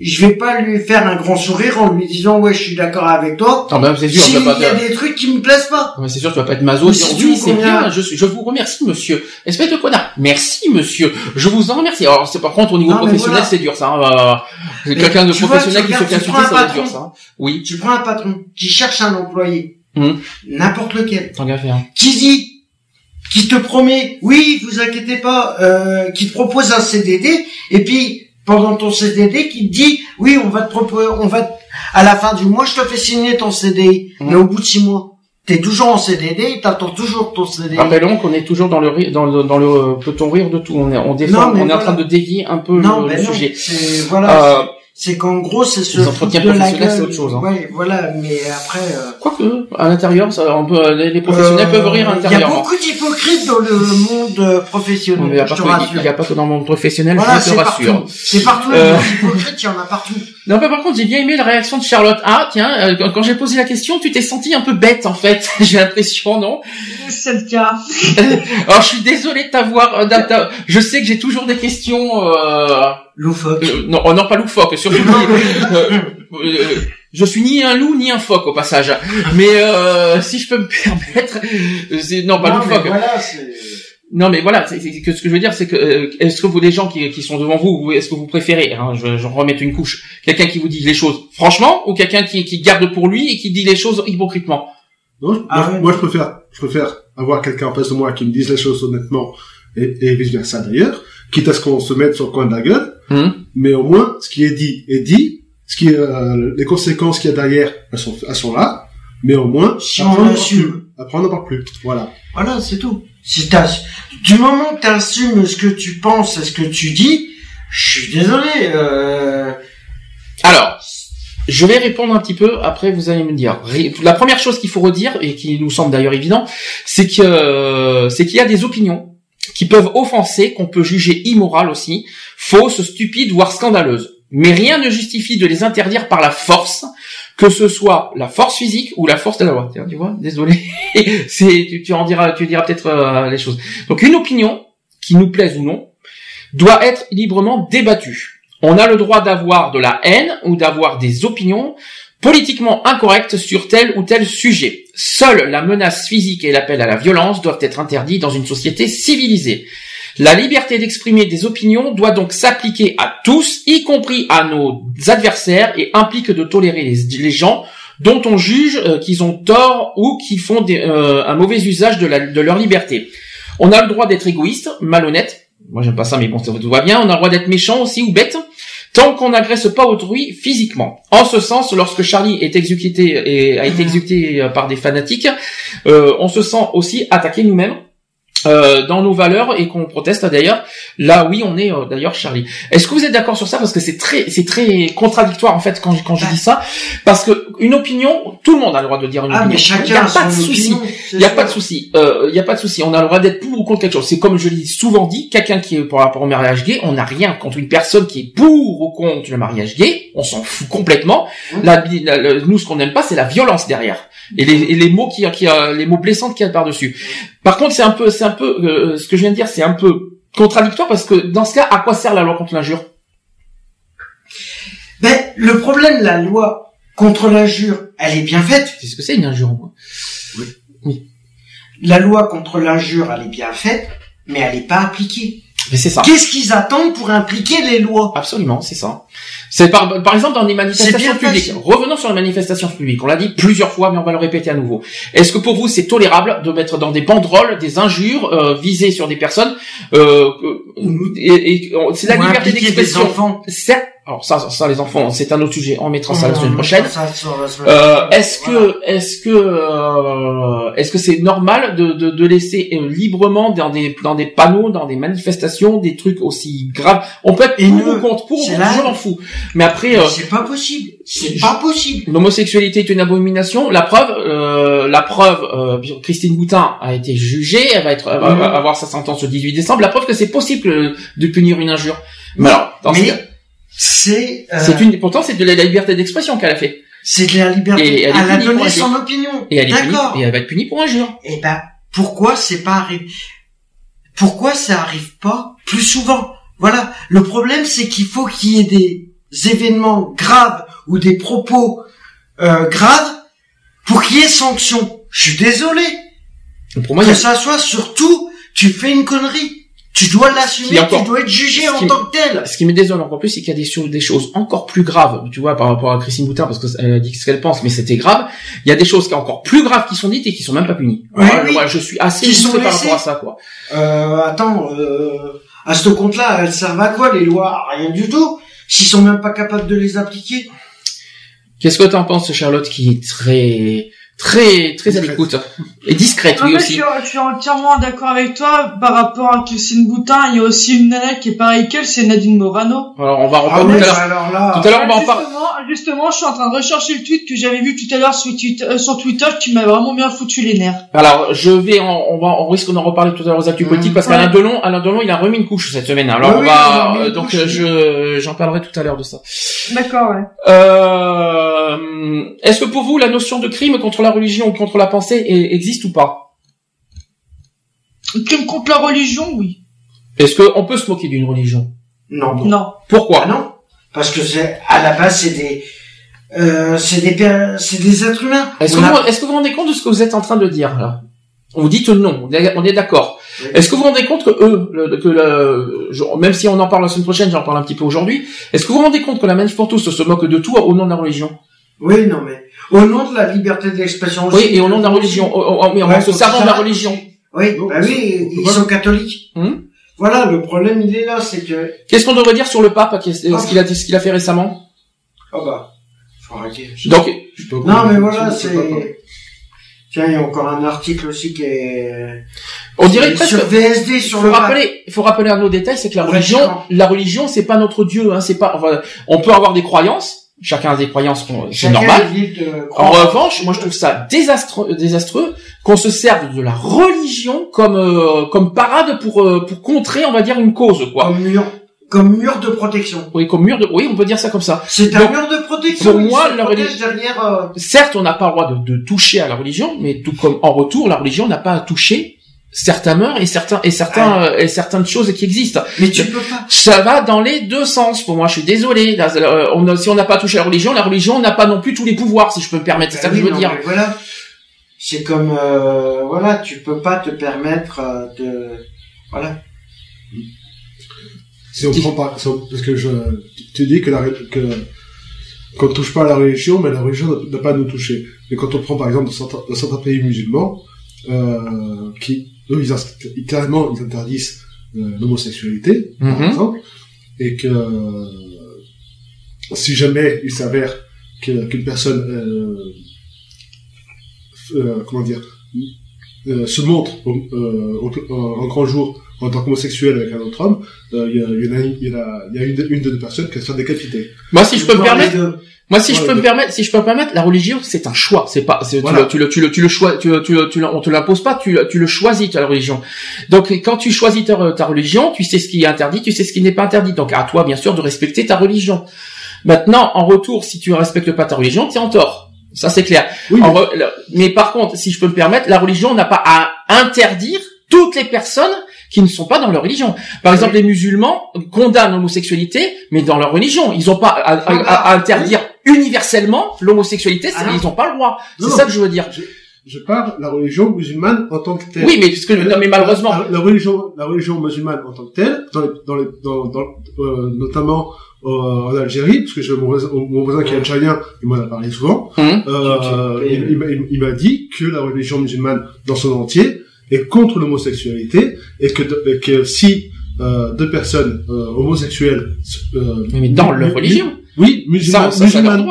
Je vais pas lui faire un grand sourire en lui disant ouais je suis d'accord avec toi. Non, mais c'est sûr, S'il tu vas pas y a des trucs qui me plaisent pas. Non, mais c'est sûr, tu vas pas être maso. Si oui, c'est bien. Je, suis- je vous remercie, monsieur. Espèce de connard. Merci, monsieur. Je vous en remercie. Alors, c'est par contre au niveau Non, professionnel, voilà. c'est dur, ça. hein. Mais quelqu'un de vois, professionnel qui se fait insulter, ça va être dur, patron. ça. hein. Oui. Tu prends un patron qui cherche un employé. Hum. N'importe lequel. Tant qu'à faire. Qui dit, qui te promet, oui, vous inquiétez pas, euh, qui te propose un CDD, et puis pendant ton CDD, qui te dit, oui, on va te proposer, on va, te- à la fin du mois, je te fais signer ton CDI, Hum. mais au bout de six mois, t'es toujours en CDD, t'attends toujours ton CDI. Rappelons qu'on est toujours dans le dans le, dans le euh, peut-on rire de tout. On est on défend, Non, on est en train de dévier un peu non, le, non, sujet. voilà, Euh, c'est- qu'en gros, c'est ce les entretiens de la professionnels, gueule. c'est autre chose, hein. Ouais, voilà, mais après. euh, Quoique, à l'intérieur, ça, on peut, les, les professionnels euh, peuvent rire à Il y a l'intérieur. beaucoup d'hypocrites dans le monde euh, Non, professionnel. mais il n'y a, je pas te que- rassure. il y a pas que dans le monde professionnel, Voilà, je te c'est rassure. partout. C'est partout. Euh. Les hypocrites, il y en a partout. Non, mais par contre, j'ai bien aimé la réaction de Charlotte. Ah, tiens, quand- quand j'ai posé la question, tu t'es senti un peu bête, en fait. j'ai l'impression, non? C'est le cas. Alors, je suis désolé de t'avoir... je sais que j'ai toujours des questions... Euh... Loufoque. euh, non, oh, non, pas loufoque, surtout... euh, euh, je suis ni un loup, ni un phoque, au passage. Mais euh, si je peux me permettre... euh, c'est- non, pas Non, mais loufoque. voilà. Non, mais voilà, c'est, c'est que ce que je veux dire, c'est que euh, est-ce que vous, les gens qui, qui sont devant vous, vous- est-ce que vous préférez, hein, je, je remets une couche, quelqu'un qui vous dit les choses franchement, ou quelqu'un qui, qui garde pour lui et qui dit les choses hypocritement? Non, je- Ah moi, ouais. moi, je préfère, je préfère avoir quelqu'un en face de moi qui me dise les choses honnêtement et, et vice versa d'ailleurs, quitte à ce qu'on se mette sur le coin de la gueule, Hum mais au moins, ce qui est dit est dit, ce qui est, euh, les conséquences qu'il y a derrière, elles sont, elles sont là, mais au moins, Si après, on n'en assume. parle plus. Après, on n'en parle plus. Voilà. Voilà, c'est tout. Si t'as, du moment que t'assumes ce que tu penses et ce que tu dis, je suis désolé, euh, Alors, je vais répondre un petit peu, après vous allez me dire. La première chose qu'il faut redire, et qui nous semble d'ailleurs évident, c'est que euh, c'est qu'il y a des opinions qui peuvent offenser, qu'on peut juger immorales aussi, fausses, stupides, voire scandaleuses. Mais rien ne justifie de les interdire par la force, que ce soit la force physique ou la force de la loi. Tu vois, désolé. tu en diras, tu diras peut-être euh, les choses. Donc une opinion, qui nous plaise ou non, doit être librement débattue. On a le droit d'avoir de la haine ou d'avoir des opinions politiquement incorrectes sur tel ou tel sujet. Seule la menace physique et l'appel à la violence doivent être interdits dans une société civilisée. La liberté d'exprimer des opinions doit donc s'appliquer à tous, y compris à nos adversaires, et implique de tolérer les, gens dont on juge euh, qu'ils ont tort ou qui font euh, un mauvais usage de, leur liberté. On a le droit d'être égoïste, malhonnête, moi j'aime pas ça mais bon ça va bien, on a le droit d'être méchant aussi ou bête, tant qu'on n'agresse pas autrui physiquement. En ce sens, lorsque Charlie est exécuté et a été exécuté euh, par des fanatiques, euh, on se sent aussi attaqué nous-mêmes. Euh, dans nos valeurs et qu'on proteste d'ailleurs là oui on est euh, d'ailleurs Charlie est-ce que vous êtes d'accord sur ça? Parce que c'est très c'est très contradictoire en fait quand, je- quand je dis ça parce que une opinion tout le monde a le droit de dire une ah, opinion mais il chacun n'y a a pas de souci il n'y a pas de souci. Euh, Il n'y a pas de souci. On a le droit d'être pour ou contre quelque chose. C'est comme je l'ai souvent dit, quelqu'un qui est pour rapport au mariage gay, on n'a rien contre une personne qui est pour ou contre le mariage gay. On s'en fout complètement. Mmh. La, la- la- nous, ce qu'on n'aime pas, c'est la violence derrière et les, et les mots qui, qui, euh, les mots blessants qu'il y a par dessus. Par contre, c'est un peu, c'est un peu euh, ce que je viens de dire, c'est un peu contradictoire parce que dans ce cas, à quoi sert la loi contre l'injure? Ben, le problème, la loi contre l'injure, elle est bien faite. C'est ce que c'est une injure. moi. La loi contre l'injure, elle est bien faite, mais elle n'est pas appliquée. Mais c'est ça. Qu'est-ce qu'ils attendent pour impliquer les lois? Absolument, c'est ça. C'est par, par exemple dans des manifestations publiques. Revenons sur les manifestations publiques. On l'a dit plusieurs fois, mais on va le répéter à nouveau. Est-ce que pour vous c'est tolérable de mettre dans des banderoles des injures euh, visées sur des personnes euh, que- et, et- c'est la Ou liberté d'expression. alors ça, ça, les enfants, c'est un autre sujet. On mettra ça la semaine mettra prochaine. Euh, est-ce Voilà. que est-ce que euh, est-ce que c'est normal de, de, de laisser euh, librement dans des dans des panneaux, dans des manifestations, des trucs aussi graves? On peut être pour ou contre, pour ou contre, je m'en fous. Mais après, euh, c'est pas possible. C'est pas possible. l'homosexualité est une abomination. La preuve, euh, la preuve, euh, Christine Boutin a été jugée, elle va être elle va Mhm. avoir sa sentence le 18 décembre. La preuve que c'est possible euh, de punir une injure. Mais Mais c'est euh, c'est une, pourtant c'est de la liberté d'expression qu'elle a fait. c'est de la liberté. Et elle elle a donné son opinion. Et elle est punie, D'accord. et elle va être punie pour injure. Eh ben, pourquoi c'est pas arrivé Pourquoi ça arrive pas plus souvent? Voilà. Le problème, c'est qu'il faut qu'il y ait des événements graves ou des propos euh, graves pour qu'il y ait sanction. Je suis désolé. Pour moi, que a ça soit surtout, tu fais une connerie. tu dois l'assumer, encore- tu dois être jugé en tant que tel. Ce qui me désole encore plus, c'est qu'il y a des choses, des choses encore plus graves, tu vois, par rapport à Christine Boutin, parce qu'elle a dit ce qu'elle pense, mais c'était grave. Il y a des choses qui sont encore plus graves qui sont dites et qui sont même pas punies. Oui, Alors, oui. moi, je suis assez frustré par rapport à ça, quoi. Euh, attends, euh, à ce compte-là, elles servent à quoi les lois? Rien du tout. S'ils sont même pas capables de les appliquer. Qu'est-ce que t'en penses, Charlotte, qui est très, très, très à l'écoute et discrète, En oui je aussi. suis, je suis entièrement d'accord avec toi par rapport à Christine Boutin. Il y a aussi une nana qui est pareille qu'elle, c'est Nadine Morano. Alors, on va Ah reprendre oui, tout à l'heure. là, Tout à l'heure, on va en parler. justement, je suis en train de rechercher le tweet que j'avais vu tout à l'heure sur Twitter, euh, sur Twitter qui m'a vraiment bien foutu les nerfs. Alors, je vais, en- on va, on risque d'en reparler tout à l'heure aux actus Mmh. politiques parce Ouais. qu'Alain Delon, Alain Delon, il a remis une couche cette semaine. Alors, Ah on va, euh, donc, couche, euh, je, j'en parlerai tout à l'heure de ça. D'accord, ouais. Euh, est-ce que pour vous, la notion de crime contre la religion ou contre la pensée est- existe ou pas? Crime contre la religion, oui. Est-ce qu'on peut se moquer d'une religion? non. Non. Pourquoi? Ah non, parce que c'est à la base c'est des, euh, c'est des, per- c'est des êtres humains. Est-ce que, a- vous, que vous vous rendez compte de ce que vous êtes en train de dire, là? Vous dites non, on est d'accord. Oui. Est-ce que vous vous rendez compte que eux, le- que le, même si on en parle la semaine prochaine, j'en parle un petit peu aujourd'hui, est-ce que vous vous rendez compte que la manif pour tous se moque de tout au nom de la religion? Oui, non mais au nom de la liberté d'expression aussi. Oui, et au nom de la religion, oh, oh, oh, mais en se servant de la religion. Oui, bah oui, ils sont catholiques. Hum Voilà, le problème il est là, c'est que Qu'est-ce qu'on devrait dire sur le pape, qu'est-ce ce qu'il a, ce qu'il a fait récemment? Oh bah, faut arrêter. Donc, Non mais voilà, quoi. c'est. Tiens, il y a encore un article aussi qui est. on dirait presque. sur VSD Il sur faut le pape. rappeler, il faut rappeler un autre détail, c'est que la religion, la religion, c'est pas notre Dieu, hein, c'est pas. enfin, on peut avoir des croyances, chacun a des croyances, c'est normal. de En revanche, moi je trouve ça désastreux, désastreux qu'on se serve de la religion comme euh, comme parade pour euh, pour contrer, on va dire, une cause, quoi. Comme mur, comme mur de protection. Oui, comme mur de, oui, on peut dire ça comme ça. C'est un mur de protection. pour moi, la religion- derrière. euh, Certes, on n'a pas le droit de, de toucher à la religion, mais tout comme en retour, la religion n'a pas à toucher certains mœurs et certains et certains euh, et certaines choses qui existent. Mais tu peux pas. Ça va dans les deux sens. Pour moi, je suis désolé. Là, euh, on a- si on n'a pas touché à la religion, la religion n'a pas non plus tous les pouvoirs, si je peux me permettre. C'est ça Bah que je veux non, dire. voilà. C'est comme euh, voilà, tu peux pas te permettre euh, de voilà. Si on prend parce que je, tu dis que la, que, qu'on ne touche pas à la religion, mais la religion n'a- n'a pas à nous toucher. Mais quand on prend par exemple dans certains, dans certains pays musulmans, euh, qui, eux, ils, inst- ils- interdisent euh, l'homosexualité, par Mhm. exemple, et que euh, si jamais il s'avère qu'une personne, euh, euh, comment dire, euh, se montre au, euh, au- en grand jour en tant qu'homosexuel avec un autre homme, euh, il y, a, il y y il y a une, de deux personnes qui va se faire décapiter. Moi, si je peux me permettre. Moi, si je Ouais, peux me permettre, si je peux me permettre, la religion, c'est un choix. C'est pas, Voilà. tu, le, tu le, tu le, tu le choix, tu, tu, tu, on te l'impose pas, tu, le- tu le choisis ta religion. Donc, quand tu choisis ta, ta religion, tu sais ce qui est interdit, tu sais ce qui n'est pas interdit. Donc, à toi, bien sûr, de respecter ta religion. Maintenant, en retour, si tu ne respectes pas ta religion, tu es en tort. Ça, c'est clair. Oui, mais- re- le- mais par contre, si je peux me permettre, la religion n'a pas à interdire toutes les personnes qui ne sont pas dans leur religion. Par exemple, les musulmans condamnent l'homosexualité, mais dans leur religion. Ils n'ont pas à, à- à- à interdire universellement l'homosexualité, Ah ils n'ont pas le droit. C'est ça que je veux dire. Je parle de la religion musulmane en tant que telle. Oui, mais parce que non, mais malheureusement, La, la religion, la religion musulmane en tant que telle, dans les, dans les, dans, dans, euh, notamment euh, en Algérie, parce que j'ai mon voisin, mon voisin qui est algérien, il m'en a parlé souvent, Hum. euh, il, il m'a- dit que la religion musulmane dans son entier est contre l'homosexualité et que, de- que si euh, deux personnes euh, homosexuelles, euh, mais dans leur religion. Oui, Ça, ça,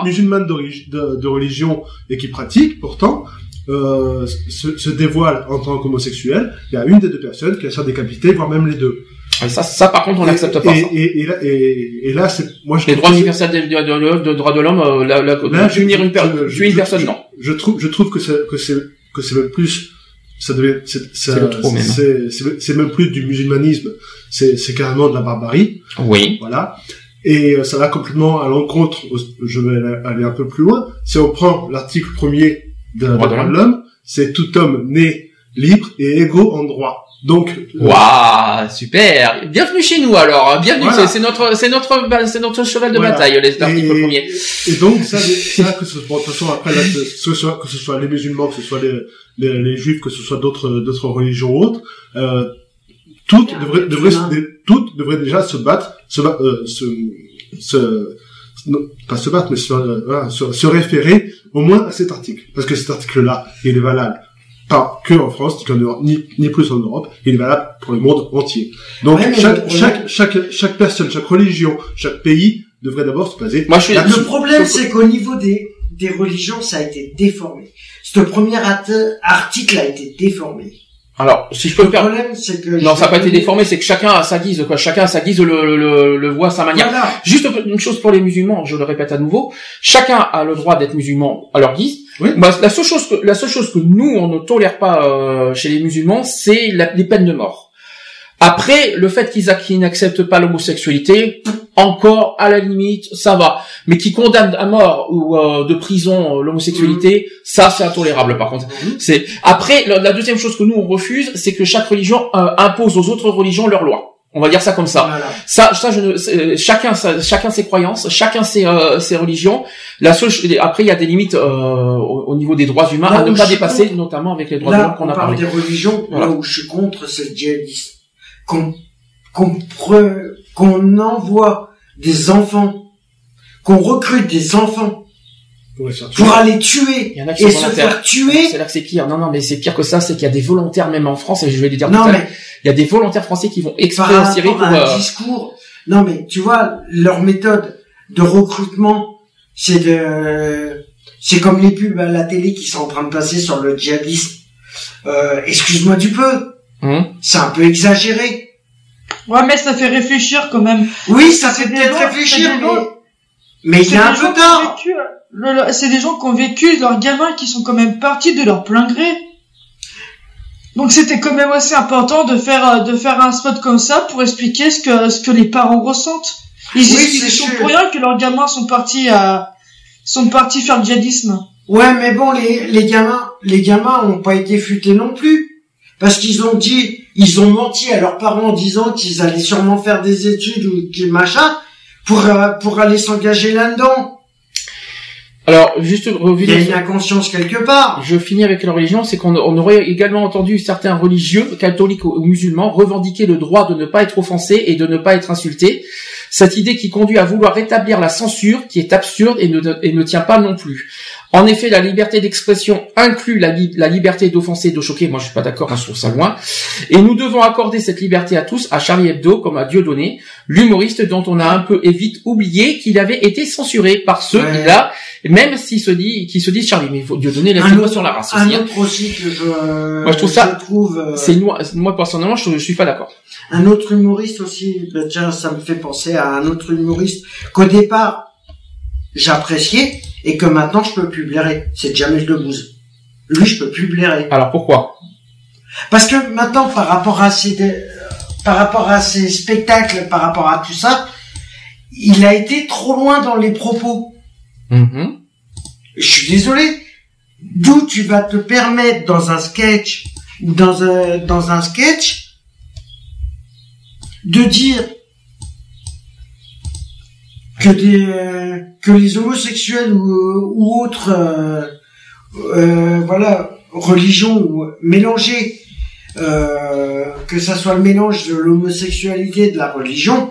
musulmanes d'origi- de, de religion et qui pratiquent pourtant euh, se, se dévoilent en tant qu'homosexuels, il y a une des deux personnes qui va se faire décapiter, voire même les deux. Et ça, ça par contre, on n'accepte pas et, ça. Et, et là, et, et là, c'est moi je Les droits universels des de, de, de droits de l'homme, euh, la, la, Là, je- une, per- je- je- tuer une je- personne, je- non. Je trouve, je trouve que c'est que c'est que c'est même plus, ça devait, c'est C'est le trop, même. c'est c'est c'est même plus du musulmanisme, c'est c'est carrément de la barbarie, Oui. voilà. Et euh, ça va complètement à l'encontre. Je vais aller un peu plus loin. Si on prend l'article premier de la Droit de l'homme, c'est tout homme né libre et égaux en droit. Donc, euh, Waouh, super. Bienvenue chez nous alors. Bienvenue. Voilà. C'est notre, c'est notre, c'est notre cheval de Voilà. bataille, les articles et, donc ça, ça que ce soit, de toute façon après là, que ce soit que ce soit les musulmans, que ce soit les, les, les juifs, que ce soit d'autres d'autres religions ou autres, euh, toutes devraient, devraient, se- toutes devraient déjà se battre, se, ba- euh, se, se, non, pas se battre, mais se, euh, voilà, se, se référer au moins à cet article. Parce que cet article-là, il est valable pas que en France, ni, qu'en Europe, ni, ni plus en Europe, il est valable pour le monde entier. Donc Ouais, mais le chaque, chaque, chaque, chaque personne, chaque religion, chaque pays devrait d'abord se baser. Moi, je suis. Le problème, c'est qu'au niveau des, des religions, ça a été déformé. Ce premier article a été déformé. Alors, si je peux Le problème, c'est que... Non, ça n'a pas été déformé, c'est que chacun a sa guise, quoi. Chacun a sa guise, le, le, le voit à sa manière. Voilà. Juste une chose pour les musulmans, je le répète à nouveau, chacun a le droit d'être musulman à leur guise. Oui. Bah, la seule chose que la seule chose que nous on ne tolère pas euh, chez les musulmans, c'est la- les peines de mort. Après, le fait qu'ils n'acceptent pas l'homosexualité, encore à la limite, ça va. Mais qui condamnent à mort ou euh, de prison euh, l'homosexualité, ça c'est intolérable. Par contre, c'est après la, la deuxième chose que nous on refuse, c'est que chaque religion euh, impose aux autres religions leurs lois. On va dire ça comme ça. Voilà. Ça, ça, je ne, c'est- chacun, sa- chacun ses croyances, chacun ses, euh, ses religions. La seule, après, il y a des limites euh, au, au niveau des droits humains Là à ne pas dépasser, contre- notamment avec les droits de l'homme qu'on on a parle parlé. des religions, Voilà. là où je suis contre, c'est le djihadisme. Qu'on qu'on pre- qu'on envoie des enfants, qu'on recrute des enfants pour aller tuer Il y en a qui et se faire tuer. C'est là que c'est pire. Non, non, mais c'est pire que ça. C'est qu'il y a des volontaires même en France, et je vais les dire Non mais Il y a des volontaires français qui vont exprès en Syrie rapport pour. à un euh, discours, non mais tu vois leur méthode de recrutement, c'est de, c'est comme les pubs à la télé qui sont en train de passer sur le djihadisme. Euh, excuse-moi du peu, hum. c'est un peu exagéré. Ouais, mais ça fait réfléchir quand même. Oui, ça fait peut-être réfléchir, mais, mais il C'est est un peu tard. euh, C'est des gens qui ont vécu leurs gamins qui sont quand même partis de leur plein gré. Donc c'était quand même assez important de faire euh, de faire un spot comme ça pour expliquer ce que ce que les parents ressentent. Ils, Oui, sont pour rien que leurs gamins sont partis à sont partis faire le djihadisme. Ouais, mais bon, les, les gamins, les gamins ont pas été futés non plus. Parce qu'ils ont dit, ils ont menti à leurs parents en disant qu'ils allaient sûrement faire des études ou qu'ils machin pour, euh, pour aller s'engager là-dedans. Alors, juste Il y a revenir. une inconscience quelque part. Je finis avec la religion, c'est qu'on on aurait également entendu certains religieux, catholiques ou musulmans, revendiquer le droit de ne pas être offensé et de ne pas être insulté. Cette idée qui conduit à vouloir rétablir la censure, qui est absurde et ne, et ne tient pas non plus. En effet, la liberté d'expression inclut la, li- la liberté d'offenser de choquer. Moi, je suis pas d'accord, hein, trouve ça loin. Et nous devons accorder cette liberté à tous, à Charlie Hebdo comme à Dieudonné, l'humoriste dont on a un peu et vite oublié qu'il avait été censuré par ceux-là, même s'il se dit, qui se disent Charlie. Mais il faut Dieudonné laisse Un pas autre- sur la race Un aussi. hein. autre aussi que je, Moi, je trouve ça- je trouve, euh, C'est moi, moi personnellement, je, je suis pas d'accord. un autre humoriste aussi, bah, tiens, ça me fait penser à un autre humoriste qu'au départ, j'appréciais et que maintenant je peux plus blairer. C'est Jamel Debbouze. Lui, je peux plus blairer. Alors pourquoi? Parce que maintenant, par rapport à euh, par rapport à ces spectacles, par rapport à tout ça, il a été trop loin dans les propos. Mhm. Je suis désolé. D'où tu vas te permettre dans un sketch ou dans un, dans un sketch de dire que des, euh, que les homosexuels ou, ou autres, euh, euh, voilà, religions mélangées, euh, que ça soit le mélange de l'homosexualité et de la religion,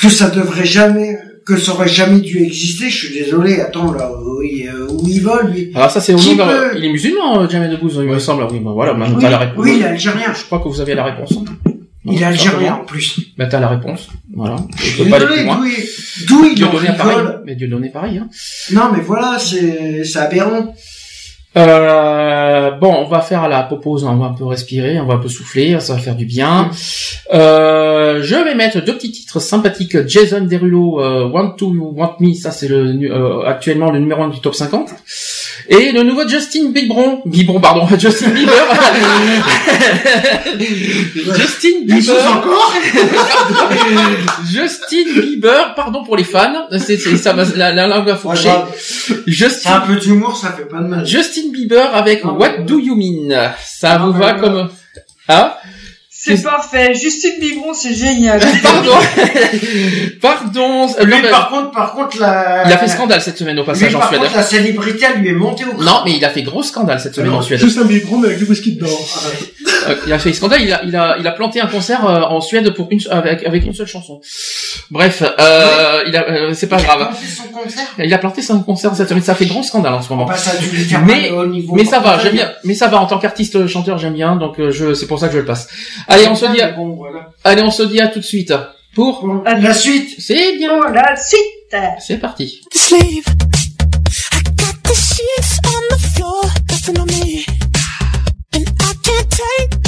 que ça devrait jamais, que ça aurait jamais dû exister. Je suis désolé. Attends là, où il, euh, où il vole lui Alors ça c'est au nom peut- Il est musulman, euh, Jamel Debbouze, il me semble. Oui, bah voilà, maintenant Oui, la réponse. oui, il est algérien. Je crois que vous avez la réponse. Il est algérien en plus. Bah t'as la réponse. Voilà. D'où il, d'où il en Dieudonné a pareil. Mais Dieudonné pareil. Hein. Non, mais voilà, c'est, c'est aberrant. Euh, bon, on va faire la pause, on va un peu respirer, on va un peu souffler, ça va faire du bien. Euh, je vais mettre deux petits titres sympathiques. Jason Derulo, euh, Want to Want Me, ça c'est le euh, actuellement le numéro 1 du top 50. Et le nouveau Justin Bieber, Bieber pardon, Justin Bieber. Justin Bieber. encore Justin Bieber, pardon pour les fans, c'est, ça va, la, la langue va fourcher. C'est un Justin, peu d'humour, ça fait pas de mal. Justin Bieber avec Ah, What. Do You Mean? Ça Ah, vous va comme, ah? C'est C'est- parfait. Justine Biberon, c'est génial. Pardon, pardon. Lui, Non, mais par contre, par contre, la... il a fait scandale cette semaine au Lui, passage en par Suède. contre, la célébrité, elle lui est montée au Non, mais il a fait gros scandale cette semaine en Alors, Suède. Juste un biberon mais avec du whisky dedans. Euh, il a fait scandale. Il a, il a, il a planté un concert euh, en Suède pour une, avec, avec une seule chanson. Bref, euh, il a, euh, c'est pas Il a grave. planté son concert? Il a planté son concert cette semaine. Ça fait grand scandale en ce moment. Bah, ça a dû lui faire Mais- mal au niveau Mais ça va, mental. j'aime bien. Mais ça va en tant qu'artiste euh, chanteur, j'aime bien. Donc euh, je, c'est pour ça que je le passe. Allez, on se dit, à, Bon, voilà. allez, on se dit à tout de suite. Pour, La suite c'est bien. Pour la suite. C'est parti. to sleep. I got the sheets on the floor, nothing on me. And I can't take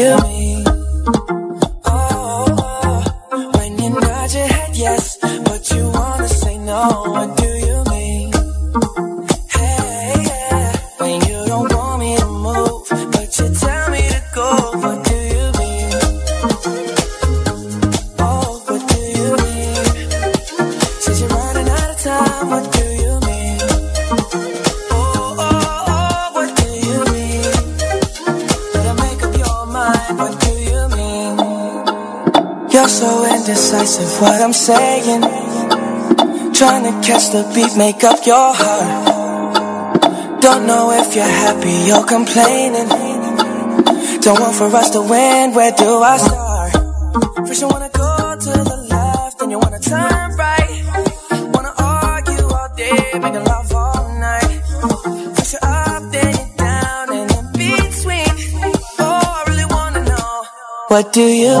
you to catch the beat, make up your heart. Don't know if you're happy or complaining. Don't want for us to win. Where do I start? First you wanna go to the left, then you wanna turn right. Wanna argue all day, making love all night. First you're up, then you're down, and in between. Oh, I really wanna know. what do you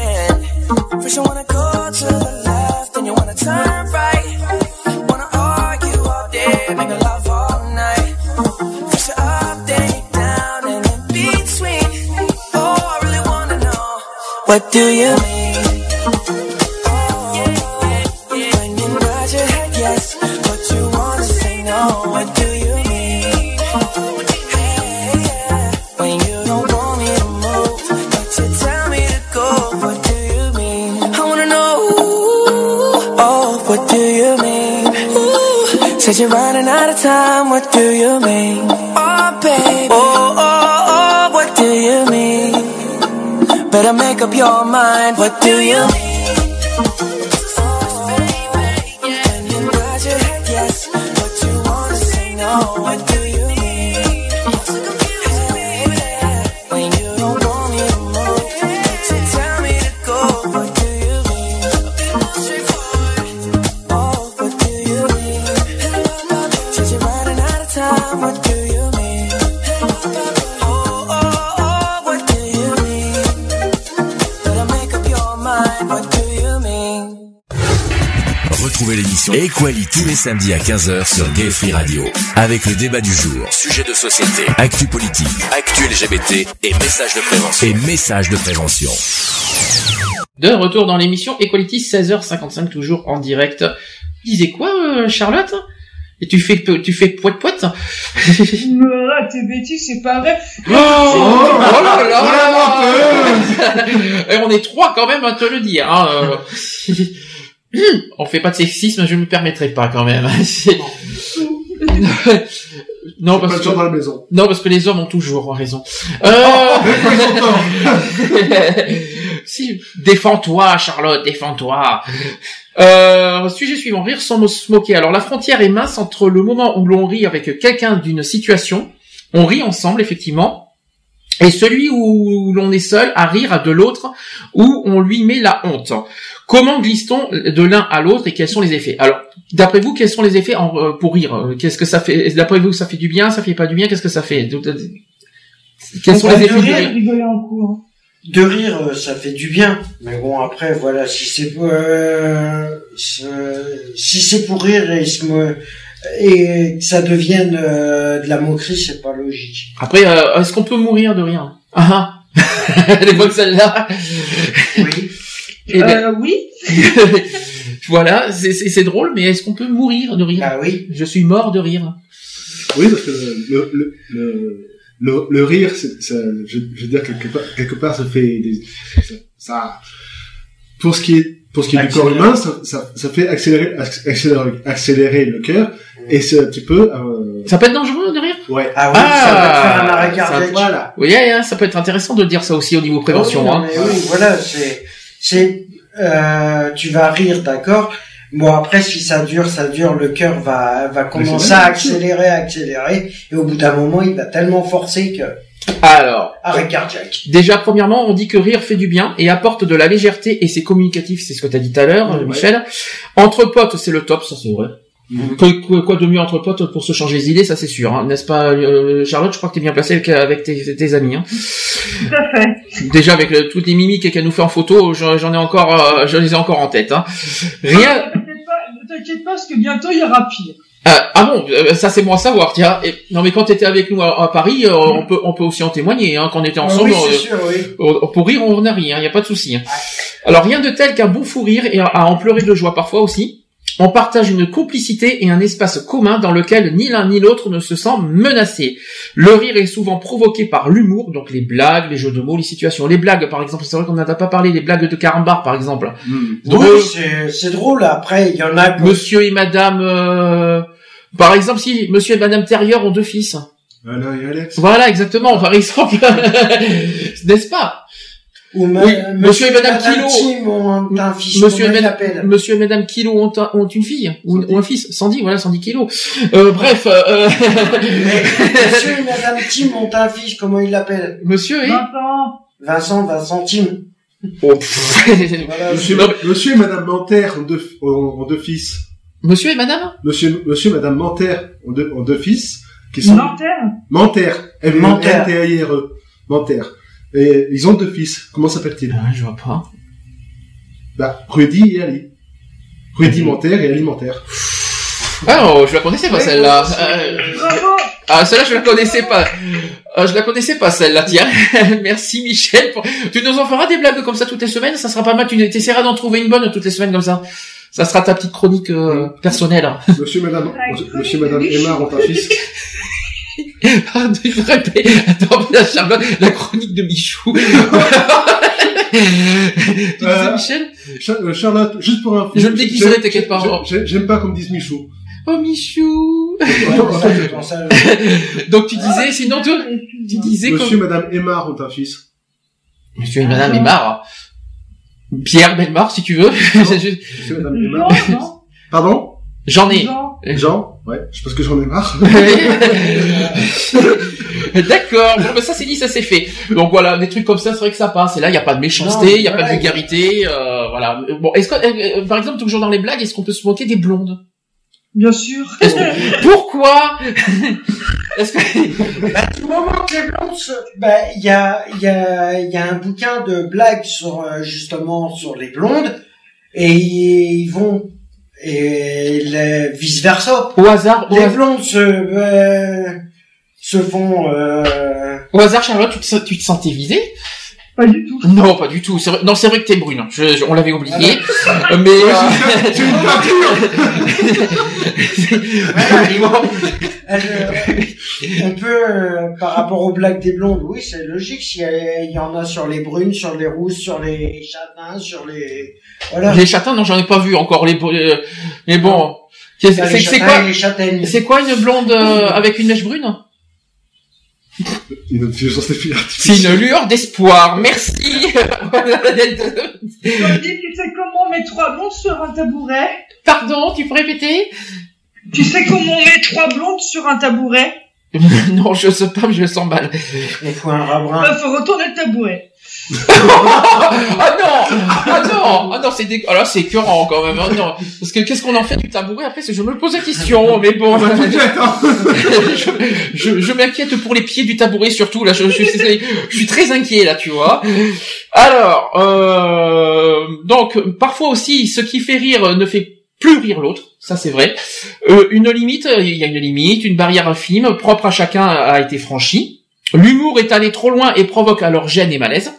Do you what do you mean? Equality tous les samedis à 15h sur Gay Free Radio. Avec le débat du jour, sujet de société, actu politique, actu LGBT et messages de prévention. Et messages de prévention. De retour dans l'émission Equality 16h55 toujours en direct. Disais quoi euh, Charlotte? Et tu fais tu fais poète poète? Là, t'es bêtise, c'est pas vrai. Oh, oh là là Et on est trois quand même à te le dire. Hein. On fait pas de sexisme, je me permettrai pas quand même. Non Pas parce dans que la maison. non parce que les hommes ont toujours raison. Euh... si défends-toi Charlotte, défends-toi. Euh, sujet suivant, rire sans se moquer. Alors la frontière est mince entre le moment où l'on rit avec quelqu'un d'une situation, on rit ensemble effectivement, et celui où l'on est seul à rire de l'autre, où on lui met la honte. Comment glisse-t-on de l'un à l'autre et quels sont les effets? Alors, d'après vous, quels sont les effets en- euh, pour rire? Euh, Qu'est-ce que ça fait? D'après vous, ça fait du bien, ça fait pas du bien? Qu'est-ce que ça fait? Quels sont les de effets rire, rire? rigoler en cours. De rire, euh, ça fait du bien. Mais bon, après, voilà, si c'est euh, si c'est pour rire et se me- et que ça devienne euh, de la moquerie, c'est pas logique. Après, euh, est-ce qu'on peut mourir de rire Ah ah. Elle est bonne celle-là Oui. Eh ben, Euh, oui. voilà, c'est- drôle, mais est-ce qu'on peut mourir de rire? Bah oui. Je suis mort de rire. Oui, parce que le, le, le, le, le rire, c'est, ça, je, je veux dire, quelque part, quelque part, ça fait des, ça, ça- pour ce qui est, pour ce qui est du corps Accélérer. humain, ça, ça, ça fait accélérer, accélérer, accélérer le cœur, et c'est un petit peu, euh, Ça peut être dangereux de rire? Ouais. Ah oui, ça va te faire un Ah, arrêt ça- cardiaque. Voilà. Oui, hein, ça peut être intéressant de dire ça aussi au niveau prévention. Oui, non, hein. mais oui, voilà, c'est, c'est, euh, tu vas rire, d'accord. Bon après, si ça dure, ça dure, le cœur va, va commencer à accélérer, accélérer, et au bout d'un moment, il va tellement forcer que Alors, arrêt cardiaque. déjà, premièrement, on dit que rire fait du bien et apporte de la légèreté et c'est communicatif, c'est ce que tu as dit tout à l'heure, ouais. Michel. Entre potes, c'est le top, ça c'est vrai. Mhm. Quoi, quoi- quoi de mieux entre potes pour se changer les idées, ça c'est sûr, hein. n'est-ce pas, euh, Charlotte? Je crois que t'es bien placée avec, avec tes, tes amis. Hein. Tout à fait. Déjà avec le- toutes les mimiques qu'elle nous fait en photo, j'en ai encore, euh, je les ai encore en tête. Hein. Rien. Ne t'inquiète pas, ne t'inquiète pas, parce que bientôt il y aura pire. Ah, ah bon, euh, ça c'est bon à savoir, tiens. Et, non mais quand t'étais avec nous à, à Paris, euh, on peut on peut aussi en témoigner. Hein, quand on était ensemble, oui, euh, sûr, oui. euh, pour rire on n'a rien, il y a pas de souci. hein. Alors rien de tel qu'un bon fou rire et à, à en pleurer de joie parfois aussi. On partage une complicité et un espace commun dans lequel ni l'un ni l'autre ne se sent menacé. Le rire est souvent provoqué par l'humour, donc les blagues, les jeux de mots, les situations. Les blagues, par exemple, c'est vrai qu'on n'en a pas parlé, les blagues de Carambar, par exemple. Hmm. Donc, Oui, c'est, c'est drôle. Après, il y en a. que- Monsieur et Madame, euh, par exemple, si Monsieur et Madame Terrier ont deux fils. Et Alex. Voilà, exactement, par exemple. N'est-ce pas? Ou ma- Oui, monsieur et madame Kilo. Tim ont un fils. Monsieur et comment il Madame, l'appelle Monsieur et Madame Kilo ont, un- ont une fille ou, ou un fils. Sandy, voilà, Sandy Kilo. Euh, bref, euh, euh, Mais Monsieur et Madame Tim ont un fils. Comment il l'appelle Monsieur et Vincent. Vincent, Vincent Tim. Oh. Voilà. Monsieur, et Madame Manterre ont deux, ont, ont deux fils. Monsieur et Madame? Monsieur, monsieur et Madame Manterre ont deux, ont deux fils qui sont. Manterre. Manterre. M-T-A-I-R-E. Manterre. Et ils ont deux fils. Comment s'appellent-ils? Ah, Je vois pas. Bah, Rudy et Ali. Rudy Manterre et Ali Manterre. Ah, oh, je la connaissais pas celle-là. Euh. Ah, celle-là, je la connaissais pas. Euh, je la connaissais pas, celle-là, tiens. Merci, Michel. pour- Tu nous en feras des blagues comme ça toutes les semaines? Ça sera pas mal. Tu essaieras d'en trouver une bonne toutes les semaines comme ça. Ça sera ta petite chronique euh, personnelle. Monsieur et Madame, Ah, monsieur et Madame Emma ont un fils. Ah, il répéter. Attends, la Charlotte, la chronique de Michou. tu disais, Euh, Michel? Cha- euh, Charlotte, juste pour un Je le déguiserai, t'inquiète pas. J'aime pas qu'on me dise Michou. Oh, Michou. Donc, tu disais, sinon, toi, tu disais Monsieur et comme... Madame Emma ont un fils? Monsieur et Madame Aymar. Pierre Belmar, si tu veux. Monsieur et Madame non Pardon? J'en ai. Jean. Jean? Ouais, je pense que j'en ai marre. D'accord. Bon, ben ça c'est dit, ça c'est fait. Donc voilà, des trucs comme ça, c'est vrai que ça passe. Et là, il y a pas de méchanceté, il y a pas de vulgarité. Euh, voilà. Bon, est-ce que, euh, euh, par exemple, toujours dans les blagues, est-ce qu'on peut se moquer des blondes? Bien sûr. Pourquoi? Est-ce que Bah, du moment que les blondes se... Bah, il y a, il y a, il y a un bouquin de blagues sur, euh, justement, sur les blondes, et ils vont, et vice versa. au hasard, Les blondes se, euh, se font, euh, au hasard, Charlotte, tu te, tu te sentais visée? Pas du tout. Non, pas du tout. Vrai- Non, c'est vrai que t'es brune. Je- je- on l'avait oublié. Ah Euh, Mais euh, C'est une peinture euh, on peut, euh, par rapport aux blagues des blondes, oui, c'est logique. S'il y, y en a sur les brunes, sur les rousses, sur les châtains, sur les, voilà. les châtains, non, j'en ai pas vu encore. Les, mais bon, c'est les c'est- quoi. C'est quoi une blonde euh, avec une mèche brune? C'est une lueur d'espoir. Merci. Je dis, tu sais comment on met trois blondes sur un tabouret? Pardon, tu peux répéter? Tu sais comment on met trois blondes sur un tabouret? Non, je sais pas, mais je le sens mal. Il faut un rabrin. Il faut retourner le tabouret. Ah non, ah non, ah non, c'est dé... ah là, c'est écœurant quand même. Ah non, parce que qu'est-ce qu'on en fait du tabouret après Je me pose la question, mais bon. je je, je m'inquiète pour les pieds du tabouret surtout là. Je, je suis très inquiet là, tu vois. Alors, euh, donc parfois aussi, ce qui fait rire ne fait plus rire l'autre. Ça c'est vrai. Euh, une limite, il y a une limite, une barrière infime propre à chacun a été franchie. L'humour est allé trop loin et provoque alors gêne et malaise.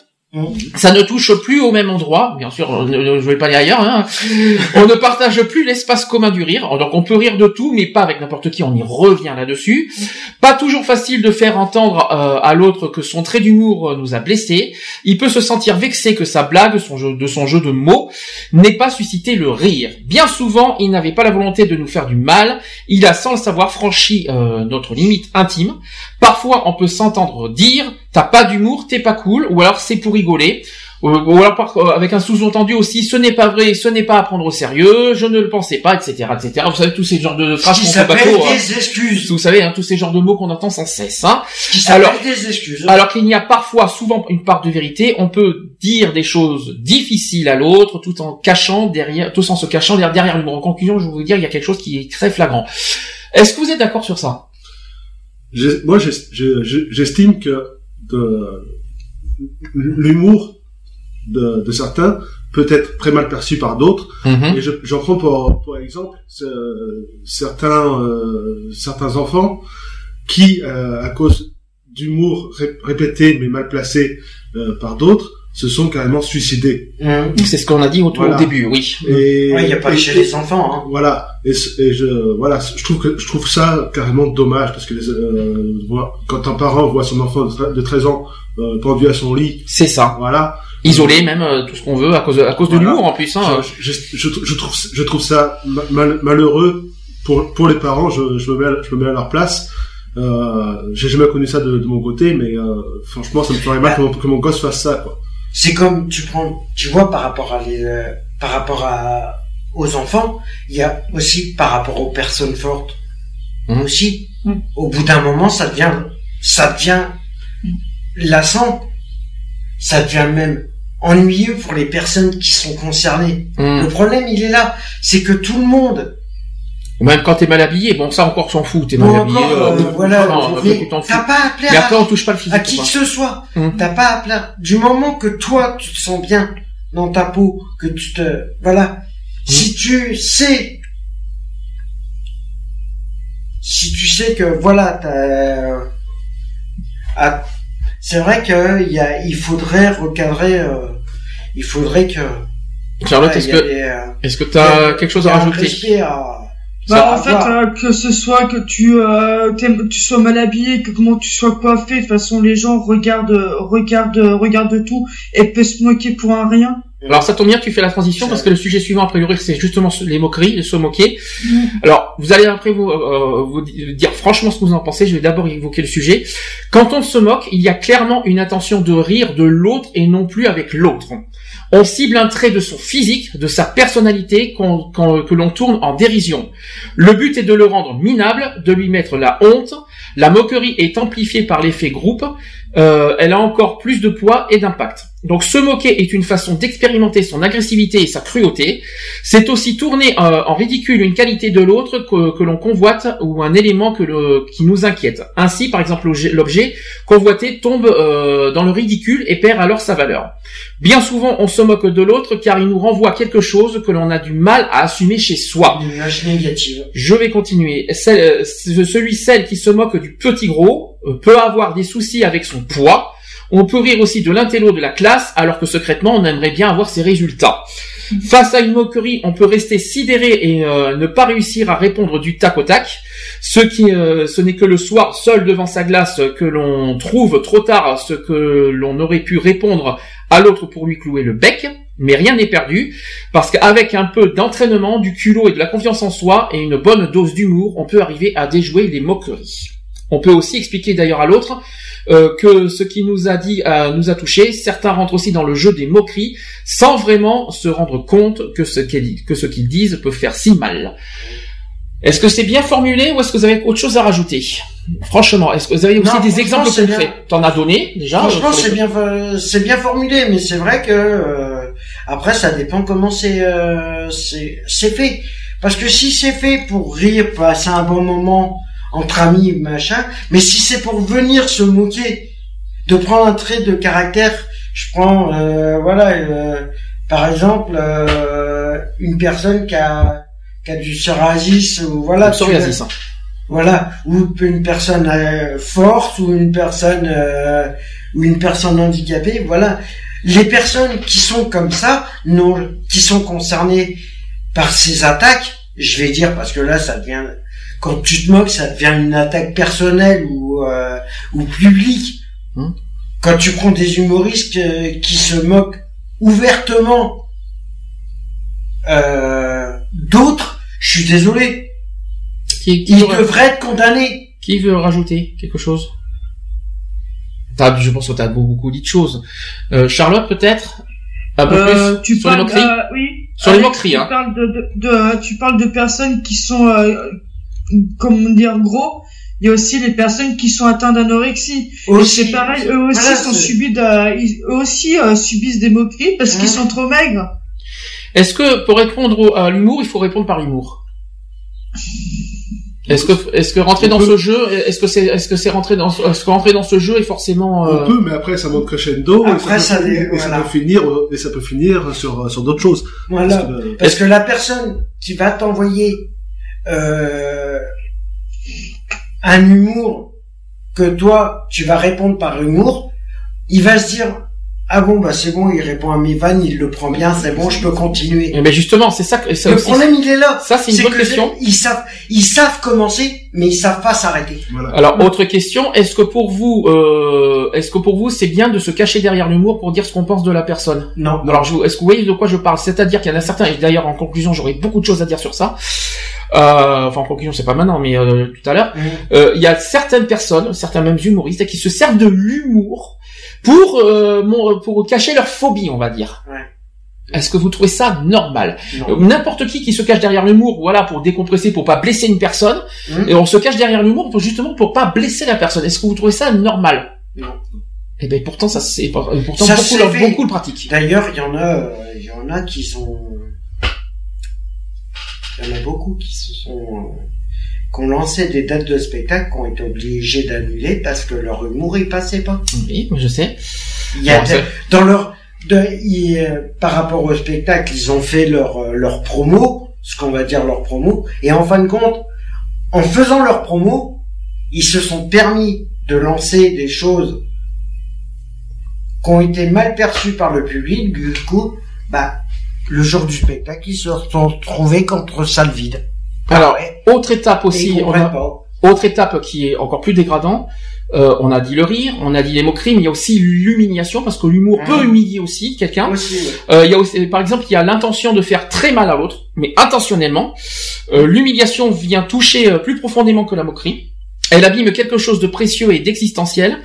Ça ne touche plus au même endroit, bien sûr, euh, je vais pas aller ailleurs. Hein. On ne partage plus l'espace commun du rire, donc on peut rire de tout, mais pas avec n'importe qui. On y revient là-dessus. Pas toujours facile de faire entendre euh, à l'autre que son trait d'humour euh, nous a blessés. Il peut se sentir vexé que sa blague, son jeu, de son jeu de mots, n'ait pas suscité le rire. Bien souvent, il n'avait pas la volonté de nous faire du mal. Il a, sans le savoir, franchi euh, notre limite intime. Parfois, on peut s'entendre dire "T'as pas d'humour, t'es pas cool", ou alors "C'est pour rigoler". Euh, Ou alors par- euh, avec un sous-entendu aussi, ce n'est pas vrai, ce n'est pas à prendre au sérieux, je ne le pensais pas, etc., etc. Vous savez tous ces genres de phrases Qui qu'on fait s'appelle bateau, hein. des excuses. Vous savez, hein, tous ces genres de mots qu'on entend sans cesse. Hein. Qui Alors- des excuses. Alors qu'il y a parfois, souvent, une part de vérité. On peut dire des choses difficiles à l'autre, tout en cachant derrière, tout en se cachant derrière, derrière l'humour. En conclusion, je vais vous dire, il y a quelque chose qui est très flagrant. Est-ce que vous êtes d'accord sur ça? J'ai- Moi, j'es- je- je- j'estime que de- l'humour de, de certains peut être très mal perçu par d'autres. Mhm. Et je- j'en prends pour, pour exemple ce- certains euh, certains enfants qui, euh, à cause d'humour ré- répété mais mal placé euh, par d'autres, se sont carrément suicidés. Hum. C'est ce qu'on a dit au, tout au Voilà. début, oui. Et Ouais, il y a pas et- chez les enfants. Hein. Voilà. Et, je voilà, je trouve que je trouve ça carrément dommage parce que les, euh, quand un parent voit son enfant de tre- de 13 ans euh, pendu à son lit, C'est ça. voilà. Isolé même, euh, tout ce qu'on veut, à cause de, à cause de Voilà. l'humour en plus. Hein. Je, je, je, je trouve je trouve ça ma- mal- malheureux pour pour les parents. Je, je me mets à, je me mets à leur place. Euh, j'ai jamais connu ça de, de mon côté, mais euh, franchement, ça me ferait mal que mon, que mon gosse fasse ça. Quoi. C'est comme tu prends, tu vois par rapport à les, euh, par rapport à aux enfants, il y a aussi par rapport aux personnes fortes Mhm. aussi. Mhm. Au bout d'un moment, ça devient, ça devient lassant. Ça devient même ennuyeux pour les personnes qui sont concernées. Le problème, il est là, c'est que tout le monde, Même quand t'es mal habillé, bon ça encore s'en fout, t'es mal habillé. euh, euh, voilà, t'as pas à plaire Mais après on touche pas le physique. à qui que ce soit. Hum. T'as pas à plaire. Du moment que toi, tu te sens bien dans ta peau, que tu te, voilà. Si tu sais, si tu sais que, voilà, t'as, ah, c'est vrai que il y a, il faudrait recadrer, euh, il faudrait que, Charlotte, est-ce que euh, est-ce que t'as quelque chose à rajouter? à- Bah, en fait, euh, que ce soit que tu, euh, tu sois mal habillé, que comment tu sois coiffé, de toute façon, les gens regardent, regardent, regardent tout et peuvent se moquer pour un rien. Alors ça tombe bien que tu fais la transition parce que le sujet suivant a priori c'est justement les moqueries, se moquer. Mm. Alors vous allez après vous, euh, vous dire franchement ce que vous en pensez. Je vais d'abord évoquer le sujet. Quand on se moque, il y a clairement une intention de rire de l'autre et non plus avec l'autre. On cible un trait de son physique, de sa personnalité que l'on tourne en dérision. Le but est de le rendre minable, de lui mettre la honte. La moquerie est amplifiée par l'effet groupe. Euh, elle a encore plus de poids et d'impact. Donc se moquer est une façon d'expérimenter son agressivité et sa cruauté. C'est aussi tourner euh, en ridicule une qualité de l'autre que, que l'on convoite ou un élément que le, qui nous inquiète. Ainsi, par exemple, l'objet- convoité tombe euh, dans le ridicule et perd alors sa valeur. Bien souvent, on se moque de l'autre car il nous renvoie quelque chose que l'on a du mal à assumer chez soi. une image négative. Je vais continuer. Celle- celui, celle qui se moque du petit gros peut avoir des soucis avec son poids. On peut rire aussi de l'intello de la classe, alors que secrètement, on aimerait bien avoir ses résultats. Face à une moquerie, on peut rester sidéré et euh, ne pas réussir à répondre du tac au tac. Ce qui, euh, ce n'est que le soir, seul devant sa glace, que l'on trouve trop tard ce que l'on aurait pu répondre à l'autre pour lui clouer le bec. Mais rien n'est perdu, parce qu'avec un peu d'entraînement, du culot et de la confiance en soi et une bonne dose d'humour, on peut arriver à déjouer les moqueries. On peut aussi expliquer d'ailleurs à l'autre euh, que ce qui nous a dit euh, nous a touché. Certains rentrent aussi dans le jeu des moqueries sans vraiment se rendre compte que ce qu'ils que ce qu'ils disent peut faire si mal. Est-ce que c'est bien formulé ou est-ce que vous avez autre chose à rajouter? Franchement, est-ce que vous avez aussi Non, des franchement, exemples c'est concrets? T'en as donné déjà Franchement, euh, les- c'est bien, c'est bien formulé, mais c'est vrai que euh, après, ça dépend comment c'est, euh, c'est, c'est fait. Parce que si c'est fait pour rire, passer un bon moment entre amis, machin, mais si c'est pour venir se moquer, de prendre un trait de caractère, je prends, euh, voilà, euh, par exemple, euh, une personne qui a, qui a du psoriasis ou voilà, Psoriasis, hein. voilà, ou une personne euh, forte, ou une personne euh, ou une personne handicapée, voilà. Les personnes qui sont comme ça, non, qui sont concernées par ces attaques, je vais dire parce que là, ça devient quand tu te moques, ça devient une attaque personnelle ou euh, ou publique. Hmm. Quand tu prends des humoristes euh, qui se moquent ouvertement euh, d'autres, je suis désolé, Qui, qui ils veut, devraient être condamnés. qui veut rajouter quelque chose Je pense que tu as beaucoup dit de choses. Euh, Charlotte, peut-être Un peu Euh, plus tu sur les parles, moqueries euh, oui. Sur les moqueries, tu hein. Parles de, de, de- tu parles de personnes qui sont, euh, comment dire, gros. Il y a aussi les personnes qui sont atteintes d'anorexie. C'est pareil, eux aussi Voilà, sont subis de, ils- eux aussi euh, subissent des moqueries parce qu'ils Hein. sont trop maigres. Est-ce que pour répondre au- à l'humour, il faut répondre par l'humour? Est-ce que est-ce que rentrer On dans peut. ce jeu, est-ce que c'est est-ce que c'est rentrer dans ce- est-ce que rentrer dans ce jeu est forcément euh, On peut, mais après ça monte crescendo Après, et, ça ça peut, et ça peut finir et ça peut finir sur sur d'autres choses. Voilà. Parce que, euh, Parce que la personne qui va t'envoyer euh, un humour que toi tu vas répondre par humour, il va se dire ah bon bah c'est bon, il répond à mes vannes, il le prend bien, c'est bon, je peux continuer. Mais ben, justement, c'est ça que ça Le aussi- problème il est là. Ça, c'est une bonne que question. Ils savent, ils savent commencer, mais ils savent pas s'arrêter. Voilà. Alors, autre question, est-ce que pour vous, euh, est-ce que pour vous, c'est bien de se cacher derrière l'humour pour dire ce qu'on pense de la personne? Non. Alors, je vous- est-ce que vous voyez de quoi je parle? C'est-à-dire qu'il y en a certains, et d'ailleurs, en conclusion, j'aurais beaucoup de choses à dire sur ça. Euh, enfin, en conclusion, c'est pas maintenant, mais euh, tout à l'heure. Mhm. Euh, Il y a certaines personnes, certains mêmes humoristes, qui se servent de l'humour pour euh, mon- pour cacher leur phobie, on va dire. Ouais. Est-ce que vous trouvez ça normal? Euh, N'importe qui qui se cache derrière l'humour, voilà, pour décompresser, pour pas blesser une personne, Mhm. et on se cache derrière l'humour pour justement pour pas blesser la personne. Est-ce que vous trouvez ça normal? Non. Eh ben pourtant ça c'est pourtant Ça beaucoup, beaucoup le pratiquent. D'ailleurs, il y en a, il y en a qui sont, il y en a beaucoup qui se sont, euh, qui ont lancé des dates de spectacle, qui ont été obligés d'annuler parce que leur humour il passait pas. Oui, je sais. Il y a de- dans leur, de, euh, par rapport au spectacle, ils ont fait leur euh, leur promo, ce qu'on va dire leur promo, et en fin de compte, en faisant leur promo, ils se sont permis de lancer des choses qui ont été mal perçues par le public. Du coup, bah, le jour du spectacle, ils se sont retrouvés contre salle vide. Alors, ouais, autre étape aussi, on a- autre étape qui est encore plus dégradant. euh, on a dit le rire, on a dit les moqueries, mais il y a aussi l'humiliation parce que l'humour Mhm. peut humilier aussi quelqu'un. Ouais. Euh, il y a aussi, par exemple, il y a l'intention de faire très mal à l'autre, mais intentionnellement. Euh, L'humiliation vient toucher plus profondément que la moquerie. Elle abîme quelque chose de précieux et d'existentiel.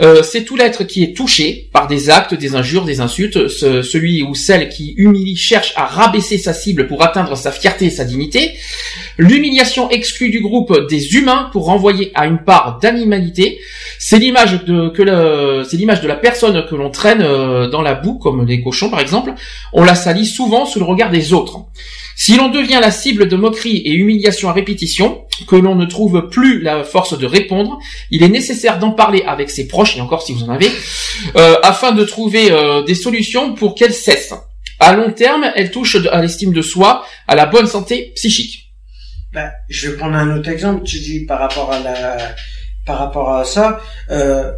Euh, c'est tout l'être qui est touché par des actes, des injures, des insultes. Ce- celui ou celle qui humilie cherche à rabaisser sa cible pour atteindre sa fierté et sa dignité. L'humiliation exclut du groupe des humains pour renvoyer à une part d'animalité. C'est l'image de que c'est l'image de la personne que l'on traîne euh, dans la boue, comme les cochons par exemple. On la salit souvent sous le regard des autres. Si l'on devient la cible de moqueries et humiliations à répétition, que l'on ne trouve plus la force de répondre, il est nécessaire d'en parler avec ses proches, et encore si vous en avez, euh, afin de trouver euh, des solutions pour qu'elles cessent. À long terme, elle touche de- à l'estime de soi, à la bonne santé psychique. Bah, je vais prendre un autre exemple. Tu dis par rapport à la, par rapport à ça, euh,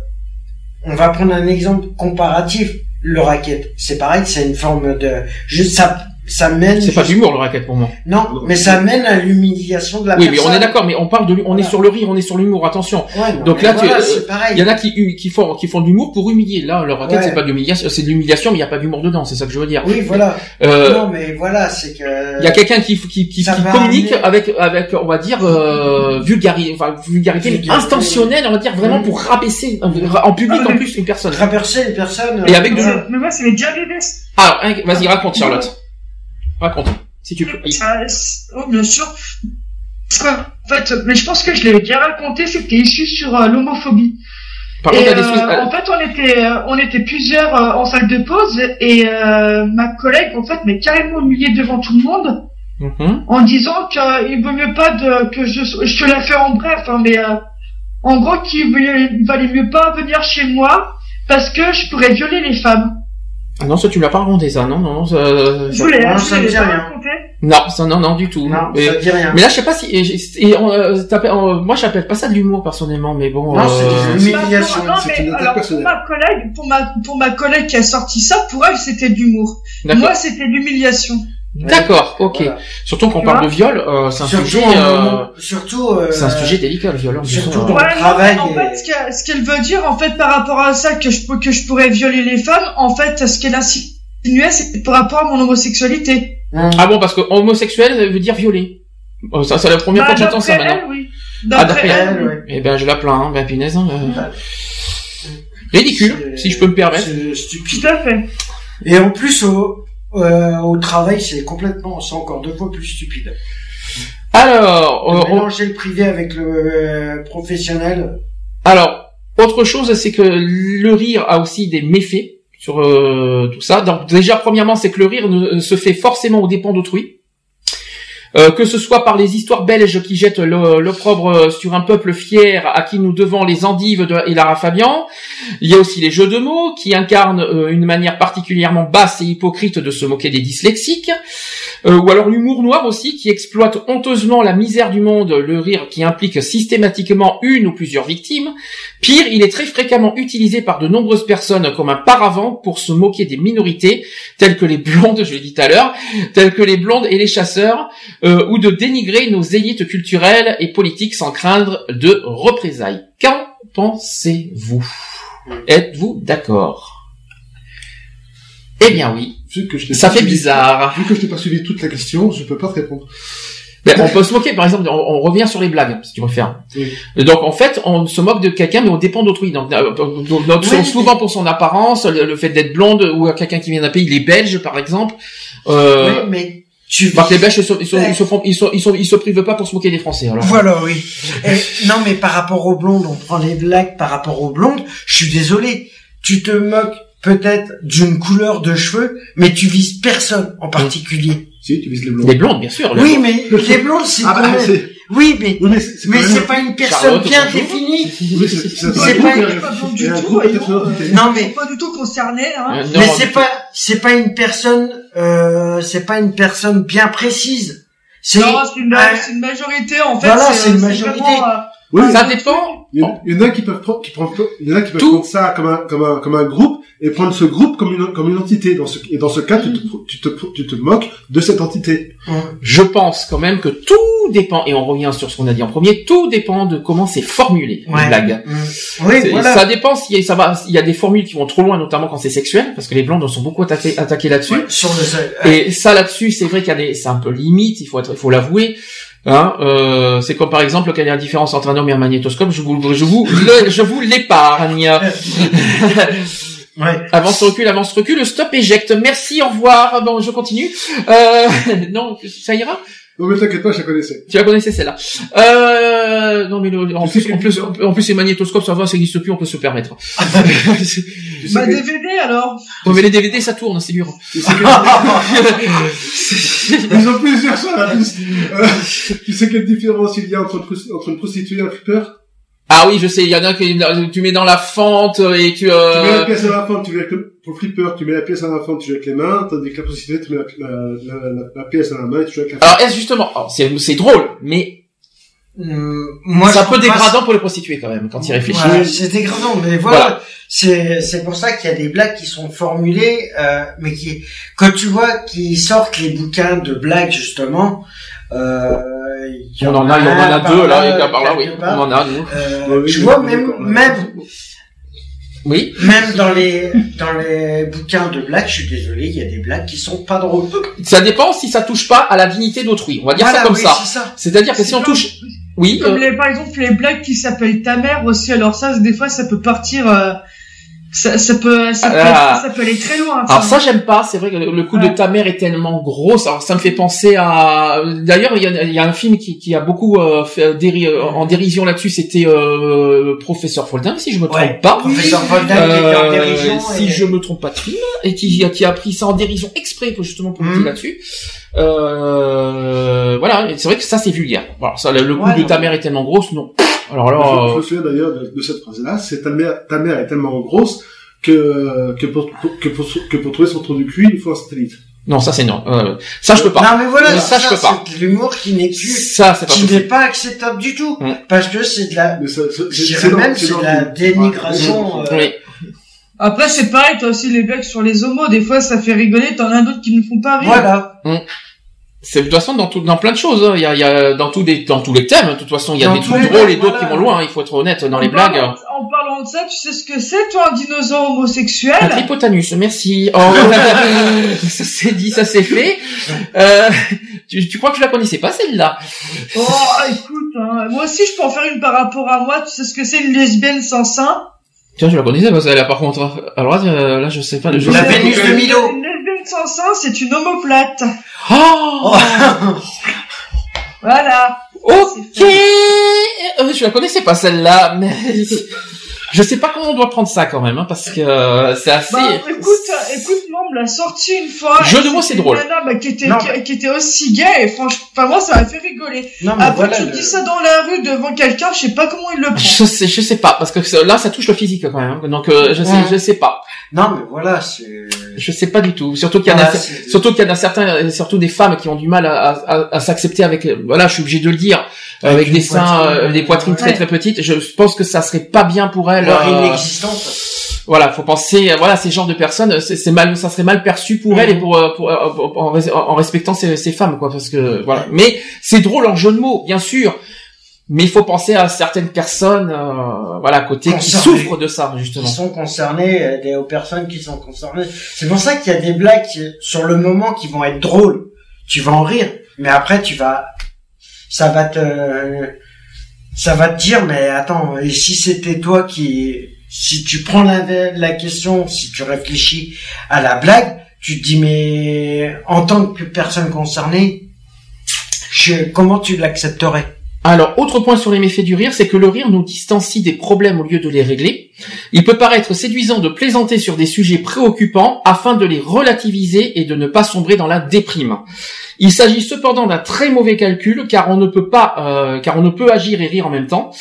on va prendre un exemple comparatif. Le racket, c'est pareil, c'est une forme de, juste ça, ça mène. C'est pas juste- d'humour le racket pour moi. Non, mais ça mène à l'humiliation de la Oui, mais personne. on est d'accord, mais on parle de, on est sur le rire, on est sur l'humour. Attention. Ouais, non, Donc mais là, tu- voilà, euh, c'est pareil. Il y en a qui, qui font, qui font de l'humour pour humilier. Là, le racket, Ouais. c'est pas de l'humiliation, c'est de l'humiliation, mais il y a pas d'humour dedans. C'est ça que je veux dire. Oui, voilà. Euh, non, mais voilà, c'est que. Il y a quelqu'un qui, qui, qui, qui communique amener- avec, avec, on va dire, euh, vulgari- enfin, vulgarité, mais Vulgarité. intentionnelle, on va dire, vraiment pour rabaisser, en public en plus, une personne. Traverser les personnes. Et avec euh, de Mais, mais moi, m'est déjà arrivé. Alors, hein, vas-y, raconte, Charlotte. Raconte, si tu peux. Oh, bien sûr. Qu'en fait, mais je pense que je l'avais déjà raconté, c'était issu sur euh, l'homophobie. Et contre, des euh, en fait, on était, euh, on était plusieurs euh, en salle de pause et euh, ma collègue, en fait, m'est carrément humiliée devant tout le monde Mhm. en disant qu'il vaut mieux pas de, que je, je te la fais en bref, hein, mais euh, en gros qu'il valait mieux pas venir chez moi parce que je pourrais violer les femmes. Ah non, ça, tu me l'as pas raconté, ça, non, non, non, ça, Je ça- voulais, non, je ça me dit rien. non, ça, non, non, du tout. Non, Et- ça dit rien. mais là, je sais pas si, et, et, euh, t'appelles- euh, moi, j'appelle pas ça de l'humour, personnellement, mais bon, Non, c'est euh, de l'humiliation. Bah, non, c'est mais une attaque alors, pour personnelle. ma collègue, pour ma, pour ma collègue qui a sorti ça, pour elle, c'était de l'humour. d'accord. Moi, c'était de l'humiliation. D'accord, ok. Voilà. Surtout qu'on parle de viol, euh, c'est un Surtout, sujet, en euh, surtout, euh, c'est un sujet délicat, le viol. hein, surtout dans- le travail en fait, ce qu'elle, ce qu'elle veut dire, en fait, par rapport à ça, que je, peux- que je pourrais violer les femmes, en fait, ce qu'elle insinuait, c'est par rapport à mon homosexualité. Hum. Ah bon, parce que homosexuel, ça veut dire violer. Ça, c'est la première fois Bah, que j'entends ça d'après maintenant. elle, oui. Ah, D'après elle, elle, oui. Eh ben, je la plains, hein, ben, punaise, hein, euh. Ridicule, si je peux me permettre. C'est stupide. Tout à fait. Et en plus, au, euh, au travail, c'est complètement, c'est encore deux fois plus stupide. Alors, euh, on- mélanger le privé avec le euh, professionnel. alors, autre chose, c'est que le rire a aussi des méfaits sur euh, tout ça. Donc, déjà, premièrement, c'est que le rire ne, se fait forcément aux dépens d'autrui. Euh, que ce soit par les histoires belges qui jettent l'opprobre sur un peuple fier à qui nous devons les endives de, et Lara Fabian. Il y a aussi les jeux de mots qui incarnent euh, une manière particulièrement basse et hypocrite de se moquer des dyslexiques. Euh, ou alors l'humour noir aussi, qui exploite honteusement la misère du monde, le rire qui implique systématiquement une ou plusieurs victimes. Pire, il est très fréquemment utilisé par de nombreuses personnes comme un paravent pour se moquer des minorités, telles que les blondes, je l'ai dit tout à l'heure, telles que les blondes et les chasseurs, euh, ou de dénigrer nos élites culturelles et politiques sans craindre de représailles. Qu'en pensez-vous? Êtes-vous d'accord? Eh bien oui, Vu que je t'ai ça fait suivi- bizarre. Vu que je t'ai pas suivi toute la question, je peux pas te répondre. Ben, on peut se moquer, par exemple, on, on revient sur les blagues, si tu préfères. Oui. Donc en fait, on se moque de quelqu'un, mais on dépend d'autrui. Donc, euh, donc, donc, Oui. souvent pour son apparence, le, le fait d'être blonde ou quelqu'un qui vient d'un pays, les Belges par exemple. Euh, Oui, mais tu Par que les Belges, ils se, ils, se, ils, se font- ils, se, ils, se, ils se privent pas pour se moquer des Français. Alors. Voilà, oui. Et, non, mais par rapport aux blondes, on prend les blagues par rapport aux blondes. Je suis désolé. Tu te moques peut-être d'une couleur de cheveux, mais tu vises personne en particulier. Si, tu vises les blonds. Les blondes, bien sûr. les Oui, blondes. mais les blondes, c'est Ah quand bah. Oui, mais... Oui, mais c'est, c'est Mais quand c'est même- pas une personne Charlotte, bien définie. Oui, c'est, pas- pas y a du tout. Non, mais... pas du tout concernés, hein. Euh, non, Mais c'est pas, c'est pas une personne, euh, c'est pas une personne bien précise. C'est, Non, c'est une, euh, c'est une majorité, en fait. Voilà, c'est une majorité. vraiment, euh, Oui, Ça dépend. il y, en- a qui peuvent prendre, qui prennent, il y en a qui peuvent Tout. prendre ça comme un, comme un, comme un groupe et prendre ce groupe comme une, comme une entité. Dans ce, et dans ce cas, tu te, tu te, tu te moques de cette entité. Je pense quand même que tout dépend, et on revient sur ce qu'on a dit en premier, tout dépend de comment c'est formulé, Ouais. les blagues. Mm. Oui, voilà. Ça dépend ça va, il y a des formules qui vont trop loin, notamment quand c'est sexuel, parce que les blondes sont beaucoup attaquées, attaquées là-dessus. Ouais, sur le, Et ça là-dessus, c'est vrai qu'il y a des, c'est un peu limite, il faut être, il faut l'avouer. Hein, euh, c'est comme par exemple qu'il y a une différence entre un homme et un magnétoscope. Je vous, je vous, le- je vous l'épargne. ouais. avance recule, avance recule. Stop éjecte. Merci, au revoir. Bon, je continue. Euh, non, ça ira? Non, mais t'inquiète pas, je la connaissais. Tu la connaissais celle-là. Euh, non mais le- en plus, en plus, en plus, les magnétoscopes, ça va, ça n'existe plus, on peut se le permettre. Bah, quel- DVD, alors. Bon, mais les DVD, ça tourne, c'est dur. tu sais quel- Ils ont plusieurs liste. Euh, tu sais quelle différence il y a entre, entre une prostituée et un flipper? Ah oui, je sais, il y en a qui tu mets dans la fente et tu. Tu mets la Euh... pièce à la fente, tu mets le, pour le flipper, tu mets la pièce à la fente, tu joues avec les mains, tandis que la prostituée, tu mets la, la, la, la, la pièce à la main et tu joues avec la. Alors est-ce justement, alors, c'est c'est drôle, mais Mm, moi, c'est je un peu dégradant pour les prostituées quand même quand il réfléchit. Voilà, c'est dégradant, mais voilà. Voilà. C'est, c'est pour ça qu'il y a des blagues qui sont formulées, euh, mais qui, quand tu vois qu'ils sortent les bouquins de blagues, justement, euh, il y On en a, il y en a deux là, et par là, oui, on en a nous. Euh, Ouais, oui, tu oui, vois, même, même, Oui. même dans les, dans les bouquins de blagues, je suis désolé, il y a des blagues qui sont pas drôles. Ça dépend si ça touche pas à la dignité d'autrui. On va dire Voilà, ça comme oui, ça. c'est ça. C'est-à-dire que si on touche, oui, Comme euh, les, par exemple, les blagues qui s'appellent ta mère aussi. Alors ça, des fois, ça peut partir, euh, ça, ça peut, ça peut, Ah. ça peut aller très loin. Alors ça j'aime pas, c'est vrai que le le coup de ta mère est tellement gros, alors ça me fait penser à d'ailleurs il y a, il y a un film qui, qui a beaucoup euh, fait déri- euh, en dérision là-dessus, c'était euh, professeur Folding si je me trompe Ouais. pas. Professeur Voltaire qui était en Euh, dérision. si et- je me trompe pas de film et qui, qui a pris ça en dérision exprès justement pour Mhm. dire là-dessus. Euh, voilà, c'est vrai que ça c'est vulgaire. Voilà, ça le, le coup Ouais, de ta mère est tellement grosse, non. Alors là, Je, je me souviens d'ailleurs de, de cette phrase-là, c'est ta mère, ta mère est tellement grosse que, que pour, pour- que pour, que pour trouver son trou du cul, il faut un satellite. non, ça c'est non. Euh, ça je peux pas. Non, mais voilà, Mais c'est ça, je peux pas. C'est de l'humour qui n'est plus, Ça pas qui n'est pas acceptable du tout. Mm. Parce que c'est de la, ça, ça- c'est- même, de la le- dénigration. Euh, Oui. Après, c'est pareil, t'as aussi les blagues sur les homos. Des fois, ça fait rigoler. T'en as d'autres qui ne font pas rire. Voilà. C'est de toute façon dans tout, dans plein de choses. hein. Il y a, il y a dans tous les dans tous les thèmes. De toute façon, il y a Dans des trucs les drôles et d'autres qui vont loin. Il faut être honnête dans les blagues. parlant- En parlant de ça, tu sais ce que c'est, toi, un dinosaure homosexuel? Un tripotanus, merci. Oh, ça c'est dit, ça c'est fait. Euh, tu, tu crois que je la connaissais pas celle-là? Oh, écoute, hein, moi aussi, je peux en faire une par rapport à moi. Tu sais ce que c'est une lesbienne sans sein? Tiens, je la connaissais pas celle-là par contre. Alors là, euh, là je sais pas. Je La sais- Vénus de Milo. C'est une homoplate. Oh, Voilà. ok. Euh, je la connaissais pas celle-là, mais Je sais pas comment on doit prendre ça quand même, hein, parce que euh, c'est assez. Bah, écoute, écoute, moi, on me l'a sorti une fois. Jeu de mots, c'est drôle. nana, bah, qui était, Non. qui, qui était aussi gay, et franchement, enfin, moi, ça m'a fait rigoler. Non, mais Après, voilà, tu le- dis ça dans la rue devant quelqu'un, je sais pas comment il le prend. Je sais, je sais pas, parce que là, ça touche le physique quand même. hein. Donc, euh, je sais, Ouais. je sais pas. Non, mais voilà, c'est... Je sais pas du tout. Surtout qu'il y en a, surtout qu'il y en a certains, surtout des femmes qui ont du mal à, à, à s'accepter avec. Voilà, je suis obligé de le dire, Avec des seins, poitrine, euh, des poitrines très ouais. très petites. Je pense que ça serait pas bien pour elles. Voire euh, inexistante. voilà, faut penser, euh, voilà, ces genres de personnes, c'est mal, ça serait mal perçu pour Mhm. elles et pour, euh, pour, euh, pour- en, res- en respectant ces, ces femmes, quoi, parce que voilà. Mais c'est drôle en jeu de mots, bien sûr. Mais il faut penser à certaines personnes, euh, voilà, à côté, qui Concernées. souffrent de ça, qui justement. sont concernés, euh, des, aux personnes qui sont concernées. C'est pour ça qu'il y a des blagues qui, sur le moment qui vont être drôles. Tu vas en rire, mais après tu vas, ça va te, ça va te dire, mais attends, et si c'était toi qui, si tu prends la, question, si tu réfléchis à la blague, tu te dis, mais en tant que personne concernée, je, comment tu l'accepterais? Alors, autre point sur les méfaits du rire, c'est que le rire nous distancie des problèmes au lieu de les régler. Il peut paraître séduisant de plaisanter sur des sujets préoccupants afin de les relativiser et de ne pas sombrer dans la déprime. Il s'agit cependant d'un très mauvais calcul car on ne peut pas, euh, car on ne peut agir et rire en même temps.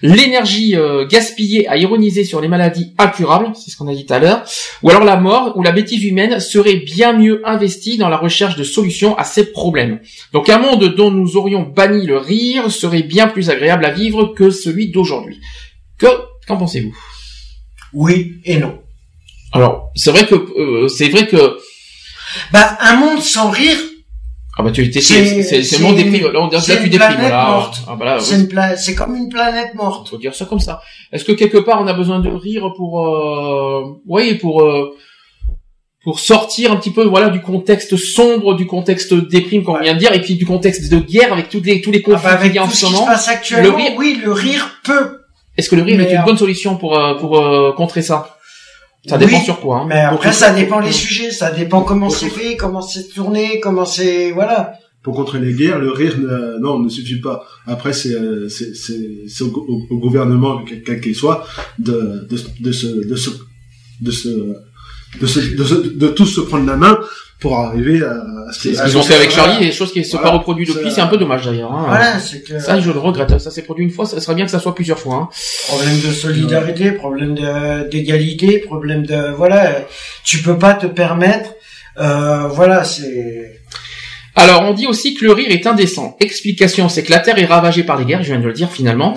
L'énergie euh, gaspillée à ironiser sur les maladies incurables, c'est ce qu'on a dit tout à l'heure, ou alors la mort ou la bêtise humaine serait bien mieux investie dans la recherche de solutions à ces problèmes. Donc un monde dont nous aurions banni le rire serait bien plus agréable à vivre que celui d'aujourd'hui. Que qu'en pensez-vous? Oui et non. Alors c'est vrai que euh, c'est vrai que Bah, un monde sans rire, ah bah tu C'est- c'est une- déprime là, on- là, c'est tu déprimes là. morte. Ah bah là, c'est pla- c'est comme une planète morte. faut dire ça comme ça. Est-ce que quelque part on a besoin de rire pour euh, oui pour euh, pour sortir un petit peu voilà du contexte sombre, du contexte déprime qu'on vient de dire et puis du contexte de guerre avec tous les tous les Ah bah, conflits avec qu'il y a en ce se moment? passe actuellement, le rire- oui, le rire peut. Est-ce que le rire Mais, est une euh, bonne solution pour euh, pour euh, contrer ça? Ça dépend Oui, sur quoi. Hein. Mais après, Pour- ça dépend les sujets, ça dépend comment c'est fait, comment c'est tourné, comment c'est, voilà. Pour contrer les guerres, le rire, ne, non, ne suffit pas. Après, c'est euh, c'est c'est c'est au, au- au gouvernement, quel quel qu'il soit, de de de se de se de se de se de, se- de tous se prendre la main pour arriver à, ce C'est qu'ils ont fait avec voilà. Charlie, des choses qui ne sont Voilà. pas reproduites depuis, C'est- un peu dommage d'ailleurs. Hein. Voilà, c'est que Ça, je le regrette. Ça s'est produit une fois, ça serait bien que ça soit plusieurs fois. Hein. problème de solidarité, problème de d'égalité, problème de, voilà, tu peux pas te permettre, euh, voilà, c'est, Alors, on dit aussi que le rire est indécent. Explication, c'est que la Terre est ravagée par les guerres, je viens de le dire finalement.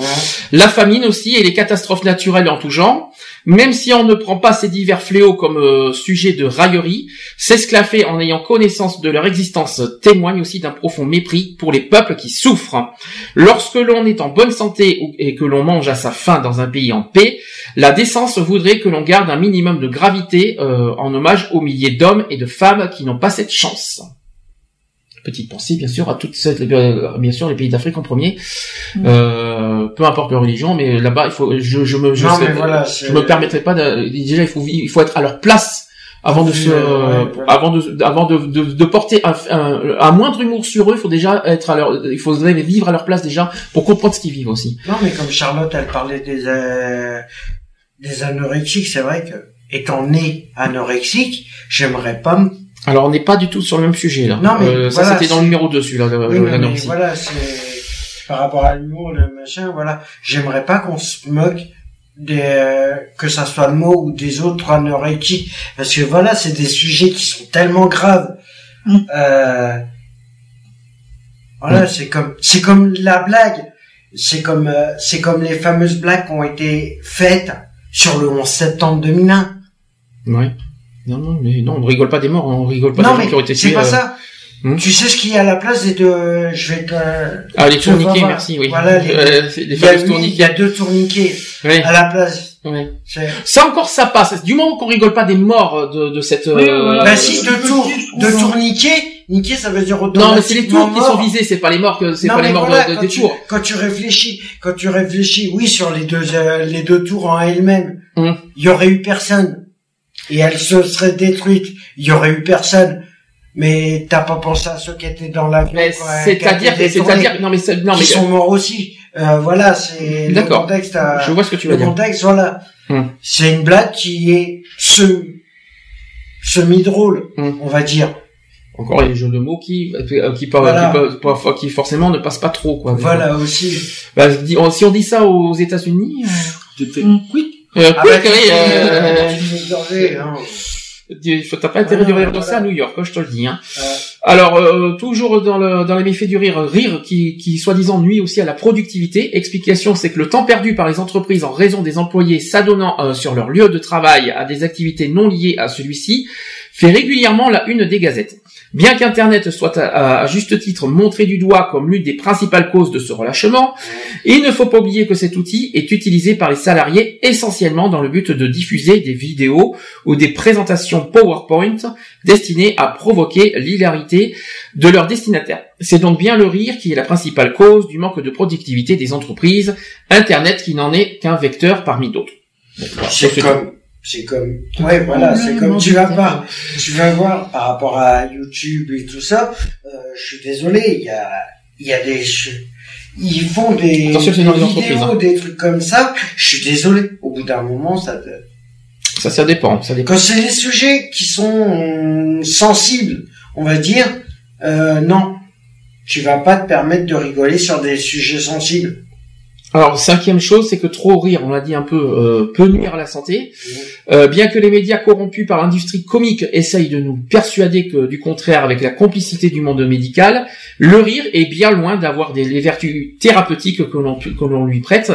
La famine aussi et les catastrophes naturelles en tout genre. Même si on ne prend pas ces divers fléaux comme euh, sujet de raillerie, s'esclaffer en ayant connaissance de leur existence témoigne aussi d'un profond mépris pour les peuples qui souffrent. Lorsque l'on est en bonne santé et que l'on mange à sa faim dans un pays en paix, la décence voudrait que l'on garde un minimum de gravité euh, en hommage aux milliers d'hommes et de femmes qui n'ont pas cette chance. Petite pensée, bien sûr, à toutes cette, bien sûr, les pays d'Afrique en premier. Euh, peu importe leur religion, mais là-bas, il faut, je, je me, je, Non, voilà, je me permettrai pas de, déjà, il faut, il faut être à leur place avant de se, Euh, ouais, voilà. avant de, avant de, de, de porter un, un, un moindre humour sur eux, il faut déjà être à leur, il faudrait vivre à leur place déjà pour comprendre ce qu'ils vivent aussi. Non, mais comme Charlotte, elle parlait des, euh, des anorexiques, c'est vrai que, étant né anorexique, j'aimerais pas me... Alors, on n'est pas du tout sur le même sujet, là. Non, mais Euh, ça, c'était dans le numéro 2, celui-là, Oui, non, mais voilà, c'est, par rapport à l'humour, le machin, voilà. J'aimerais pas qu'on se moque des, euh, que ça soit le mot ou des autres anorexiques. Parce que voilà, c'est des sujets qui sont tellement graves. Mm. Euh, voilà, c'est comme, c'est comme la blague. C'est comme, euh, c'est comme les fameuses blagues qui ont été faites sur le 11 septembre 2001. Ouais. Non, non, mais non, on ne rigole pas des morts, on rigole pas non, des gens qui ont été c'est tués. pas euh, ça. Hmm. Tu sais ce qu'il y a à la place des deux, je vais te, Ah, les tourniquets, voir. merci, oui. Voilà, les- Euh, c'est des il y, a, fameux oui, il y tourniquets. a deux tourniquets Ouais, à la place. C'est- Ça encore, ça passe. Du moment qu'on rigole pas des morts de, de cette. Oui, euh, voilà. Bah si, deux euh, tours, deux tours niqués, niqués ça veut dire Non, mais c'est les tours qui sont visés, c'est pas les morts que, c'est pas les morts voilà, de- de- quand des tu- tours. Quand tu réfléchis, quand tu réfléchis, oui, sur les deux, euh, les deux tours en elles-mêmes, il Hum. y aurait eu personne. Et elles se seraient détruites, il y aurait eu personne. Mais t'as pas pensé à ceux qui étaient dans l'avion. Quoi, c'est-à-dire, c'est-à-dire, non mais non mais sont morts aussi. Euh, voilà, c'est le contexte. à- je vois ce que tu veux le dire. contexte, voilà. Hmm. C'est une blague qui est semi, semi drôle, Hmm. on va dire. Encore les jeux de mots qui euh, qui, par- Voilà. qui, par- parfois qui forcément ne passent pas trop quoi. Voilà aussi. Bah, on- si on dit ça aux États-Unis, euh, Tu te fais Mm. Euh, Ah quick, bah, oui, euh, hein. t'as pas intérêt de rire de ça à New York, hein, je te le dis. Hein. Alors euh, toujours dans le dans les méfaits du rire, rire qui qui soi-disant nuit aussi à la productivité. Explication, c'est que le temps perdu par les entreprises en raison des employés s'adonnant euh, sur leur lieu de travail à des activités non liées à celui-ci fait régulièrement la une des gazettes. Bien qu'Internet soit à, juste titre montré du doigt comme l'une des principales causes de ce relâchement, il ne faut pas oublier que cet outil est utilisé par les salariés essentiellement dans le but de diffuser des vidéos ou des présentations PowerPoint destinées à provoquer l'hilarité de leurs destinataires. C'est donc bien le rire qui est la principale cause du manque de productivité des entreprises, Internet qui n'en est qu'un vecteur parmi d'autres. C'est c'est comme, c'est comme, ouais, voilà, c'est comme tu vas voir, tu vas voir par rapport à YouTube et tout ça. Euh, je suis désolé, il y a, il y a des, ils font des, Attention, des dans les vidéos, hein. des trucs comme ça. Je suis désolé. Au bout d'un moment, ça. te- Ça, ça dépend, ça dépend. Quand c'est des sujets qui sont euh, sensibles, on va dire, euh, non, tu vas pas te permettre de rigoler sur des sujets sensibles. Alors, cinquième chose, c'est que trop rire, on l'a dit un peu, euh, peut nuire à la santé. Euh, bien que les médias corrompus par l'industrie comique essayent de nous persuader que du contraire avec la complicité du monde médical, le rire est bien loin d'avoir les vertus thérapeutiques que l'on lui prête.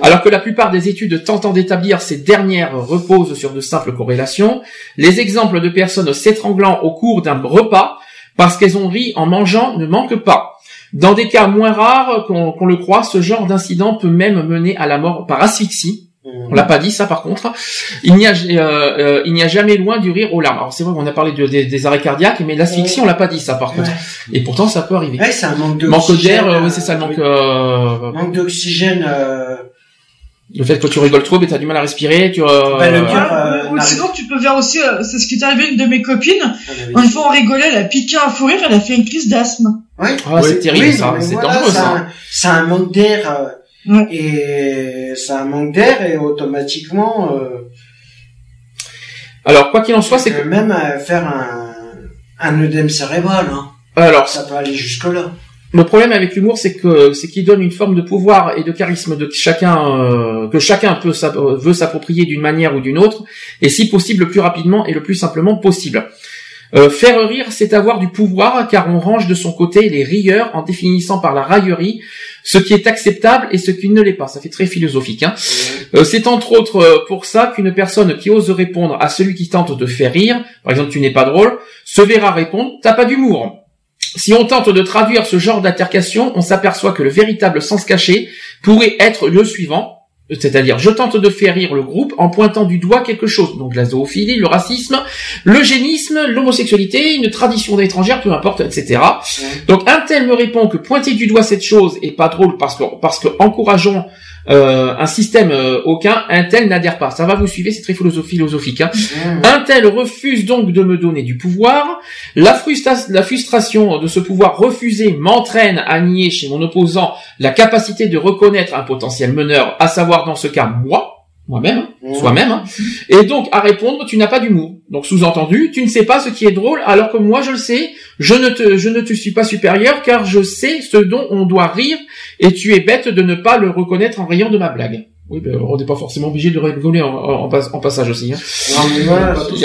Alors que la plupart des études tentant d'établir ces dernières reposent sur de simples corrélations, les exemples de personnes s'étranglant au cours d'un repas parce qu'elles ont ri en mangeant ne manquent pas. Dans des cas moins rares qu'on le croit, ce genre d'incident peut même mener à la mort par asphyxie. On l'a pas dit ça par contre. Il n'y a euh, euh, a jamais loin du rire aux larmes. Alors c'est vrai qu'on a parlé de- des, des arrêts cardiaques, mais l'asphyxie on l'a pas dit ça par contre. Et pourtant ça peut arriver. Ouais, c'est un manque de Manque d'air, euh, oui c'est ça, le manque euh, manque d'oxygène. Le fait que tu rigoles trop, mais t'as du mal à respirer, tu. Euh, Bah, le Ouais, cœur, euh, ou sinon, tu peux faire aussi, euh, c'est ce qui est arrivé à une de mes copines. on avait- Une fois, on rigolait, elle a piqué un fou rire, elle a fait une crise d'asthme. Ouais. ah, c'est Oui. terrible Oui, ça, c'est voilà, dangereux c'est ça. un- C'est un manque d'air euh, et c'est un manque d'air et automatiquement, euh, Alors quoi qu'il en soit, c'est que même euh, faire un, un œdème cérébral. Hein. alors Ça peut aller jusque là. Le problème avec l'humour, c'est que c'est qu'il donne une forme de pouvoir et de charisme de chacun euh, que chacun peut euh, veut s'approprier d'une manière ou d'une autre, et si possible le plus rapidement et le plus simplement possible. Euh, faire rire, c'est avoir du pouvoir, car on range de son côté les rieurs en définissant par la raillerie ce qui est acceptable et ce qui ne l'est pas. Ça fait très philosophique. Hein. Euh, c'est entre autres pour ça qu'une personne qui ose répondre à celui qui tente de faire rire, par exemple tu n'es pas drôle, se verra répondre t'as pas d'humour. Si on tente de traduire ce genre d'altercation, on s'aperçoit que le véritable sens caché pourrait être le suivant, c'est-à-dire je tente de faire rire le groupe en pointant du doigt quelque chose, donc la zoophilie, le racisme, l'eugénisme, l'homosexualité, une tradition étrangère, peu importe, etc. Donc un tel me répond que pointer du doigt cette chose est pas drôle parce que parce que encourageons euh, un système euh, aucun, un tel n'adhère pas. Ça va, vous suivez, c'est très philosoph- philosophique. Hein. Mmh. Un tel refuse donc de me donner du pouvoir. La, frustra- la frustration de ce pouvoir refusé m'entraîne à nier chez mon opposant la capacité de reconnaître un potentiel meneur, à savoir dans ce cas moi, moi-même, hein, Mmh. soi-même, hein. et donc à répondre tu n'as pas d'humour. Donc sous-entendu, tu ne sais pas ce qui est drôle alors que moi je le sais, je ne te, je ne te suis pas supérieur car je sais ce dont on doit rire et tu es bête de ne pas le reconnaître en riant de ma blague. Oui, ben, on n'est pas forcément obligé de rigoler en, en- en pas- en passage aussi. Hein. Non, mais voilà, Pas tous.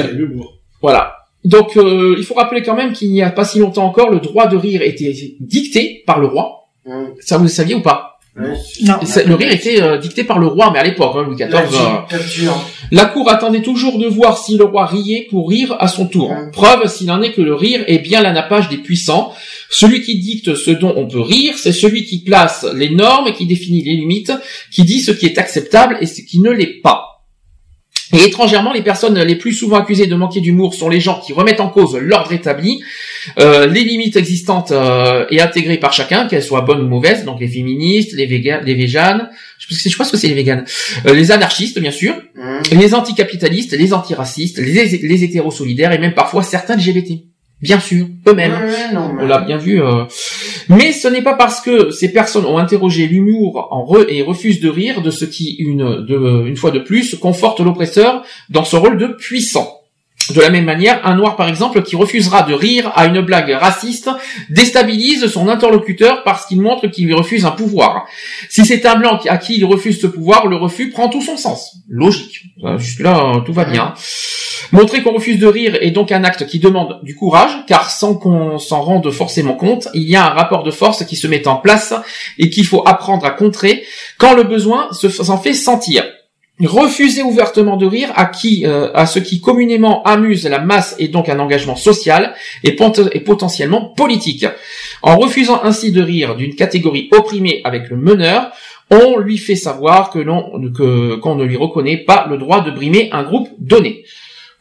Donc, euh, il faut rappeler quand même qu'il n'y a pas si longtemps encore, le droit de rire était dicté par le roi. Mmh. Ça, vous le saviez ou pas? Non. Le rire était euh, dicté par le roi, mais à l'époque, hein, Louis XIV. La euh, dictature. la cour attendait toujours de voir si le roi riait pour rire à son tour. Preuve s'il en est que le rire est bien l'anapage des puissants. Celui qui dicte ce dont on peut rire, c'est celui qui place les normes et qui définit les limites, qui dit ce qui est acceptable et ce qui ne l'est pas. Et étrangèrement, les personnes les plus souvent accusées de manquer d'humour sont les gens qui remettent en cause l'ordre établi, euh, les limites existantes euh, et intégrées par chacun, qu'elles soient bonnes ou mauvaises, donc les féministes, les véganes, les véganes, je que- je pense que c'est les véganes, euh, les anarchistes bien sûr, Mmh. les anticapitalistes, les antiracistes, les, les hétérosolidaires et même parfois certains LGBT. Bien sûr, eux-mêmes. Ouais, On l'a bien vu. euh. Mais ce n'est pas parce que ces personnes ont interrogé l'humour en re- et refusent de rire de ce qui, une, de, une fois de plus, conforte l'oppresseur dans son rôle de puissant. De la même manière, un noir par exemple qui refusera de rire à une blague raciste déstabilise son interlocuteur parce qu'il montre qu'il lui refuse un pouvoir. Si c'est un blanc à qui il refuse ce pouvoir, le refus prend tout son sens. Logique. Euh, Jusque-là, euh, tout va bien. Montrer qu'on refuse de rire est donc un acte qui demande du courage, car sans qu'on s'en rende forcément compte, il y a un rapport de force qui se met en place et qu'il faut apprendre à contrer quand le besoin se- s'en fait sentir. Refuser ouvertement de rire à qui, euh, à ce qui communément amuse la masse est donc un engagement social et, pot- et potentiellement politique. En refusant ainsi de rire d'une catégorie opprimée avec le meneur, on lui fait savoir que l'on que qu'on ne lui reconnaît pas le droit de brimer un groupe donné.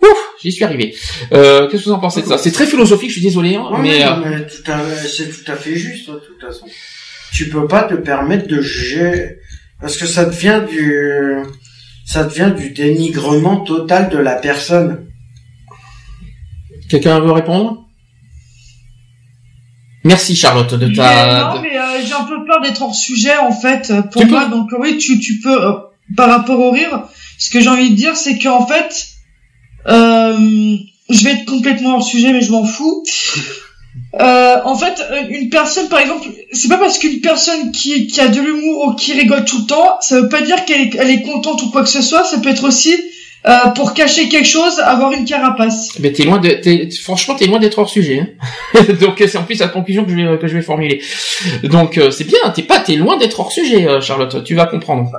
Ouf, j'y suis arrivé. Euh, Qu'est-ce que vous en pensez de ça? C'est très philosophique, je suis désolé, hein, Ouais, mais euh, mais c'est tout à fait juste, hein, de toute façon. Tu peux pas te permettre de juger, parce que ça devient du, ça devient du dénigrement total de la personne. quelqu'un veut répondre? Merci Charlotte de Mais ta. non, mais euh, j'ai un peu peur d'être hors sujet en fait euh, pour Tu moi. peux. Donc oui, tu tu peux euh, par rapport au rire. Ce que j'ai envie de dire, c'est qu'en fait, euh, je vais être complètement hors sujet, mais je m'en fous. Euh, en fait, euh, une personne, par exemple, c'est pas parce qu'une personne qui, qui a de l'humour ou qui rigole tout le temps, ça veut pas dire qu'elle est, elle est contente ou quoi que ce soit. Ça peut être aussi euh, pour cacher quelque chose, avoir une carapace. Mais t'es loin de, t'es- franchement, t'es loin d'être hors sujet. hein. Donc c'est en plus la conclusion que je vais que je vais formuler. Donc euh, c'est bien, t'es pas, t'es loin d'être hors sujet, euh, Charlotte. Tu vas comprendre.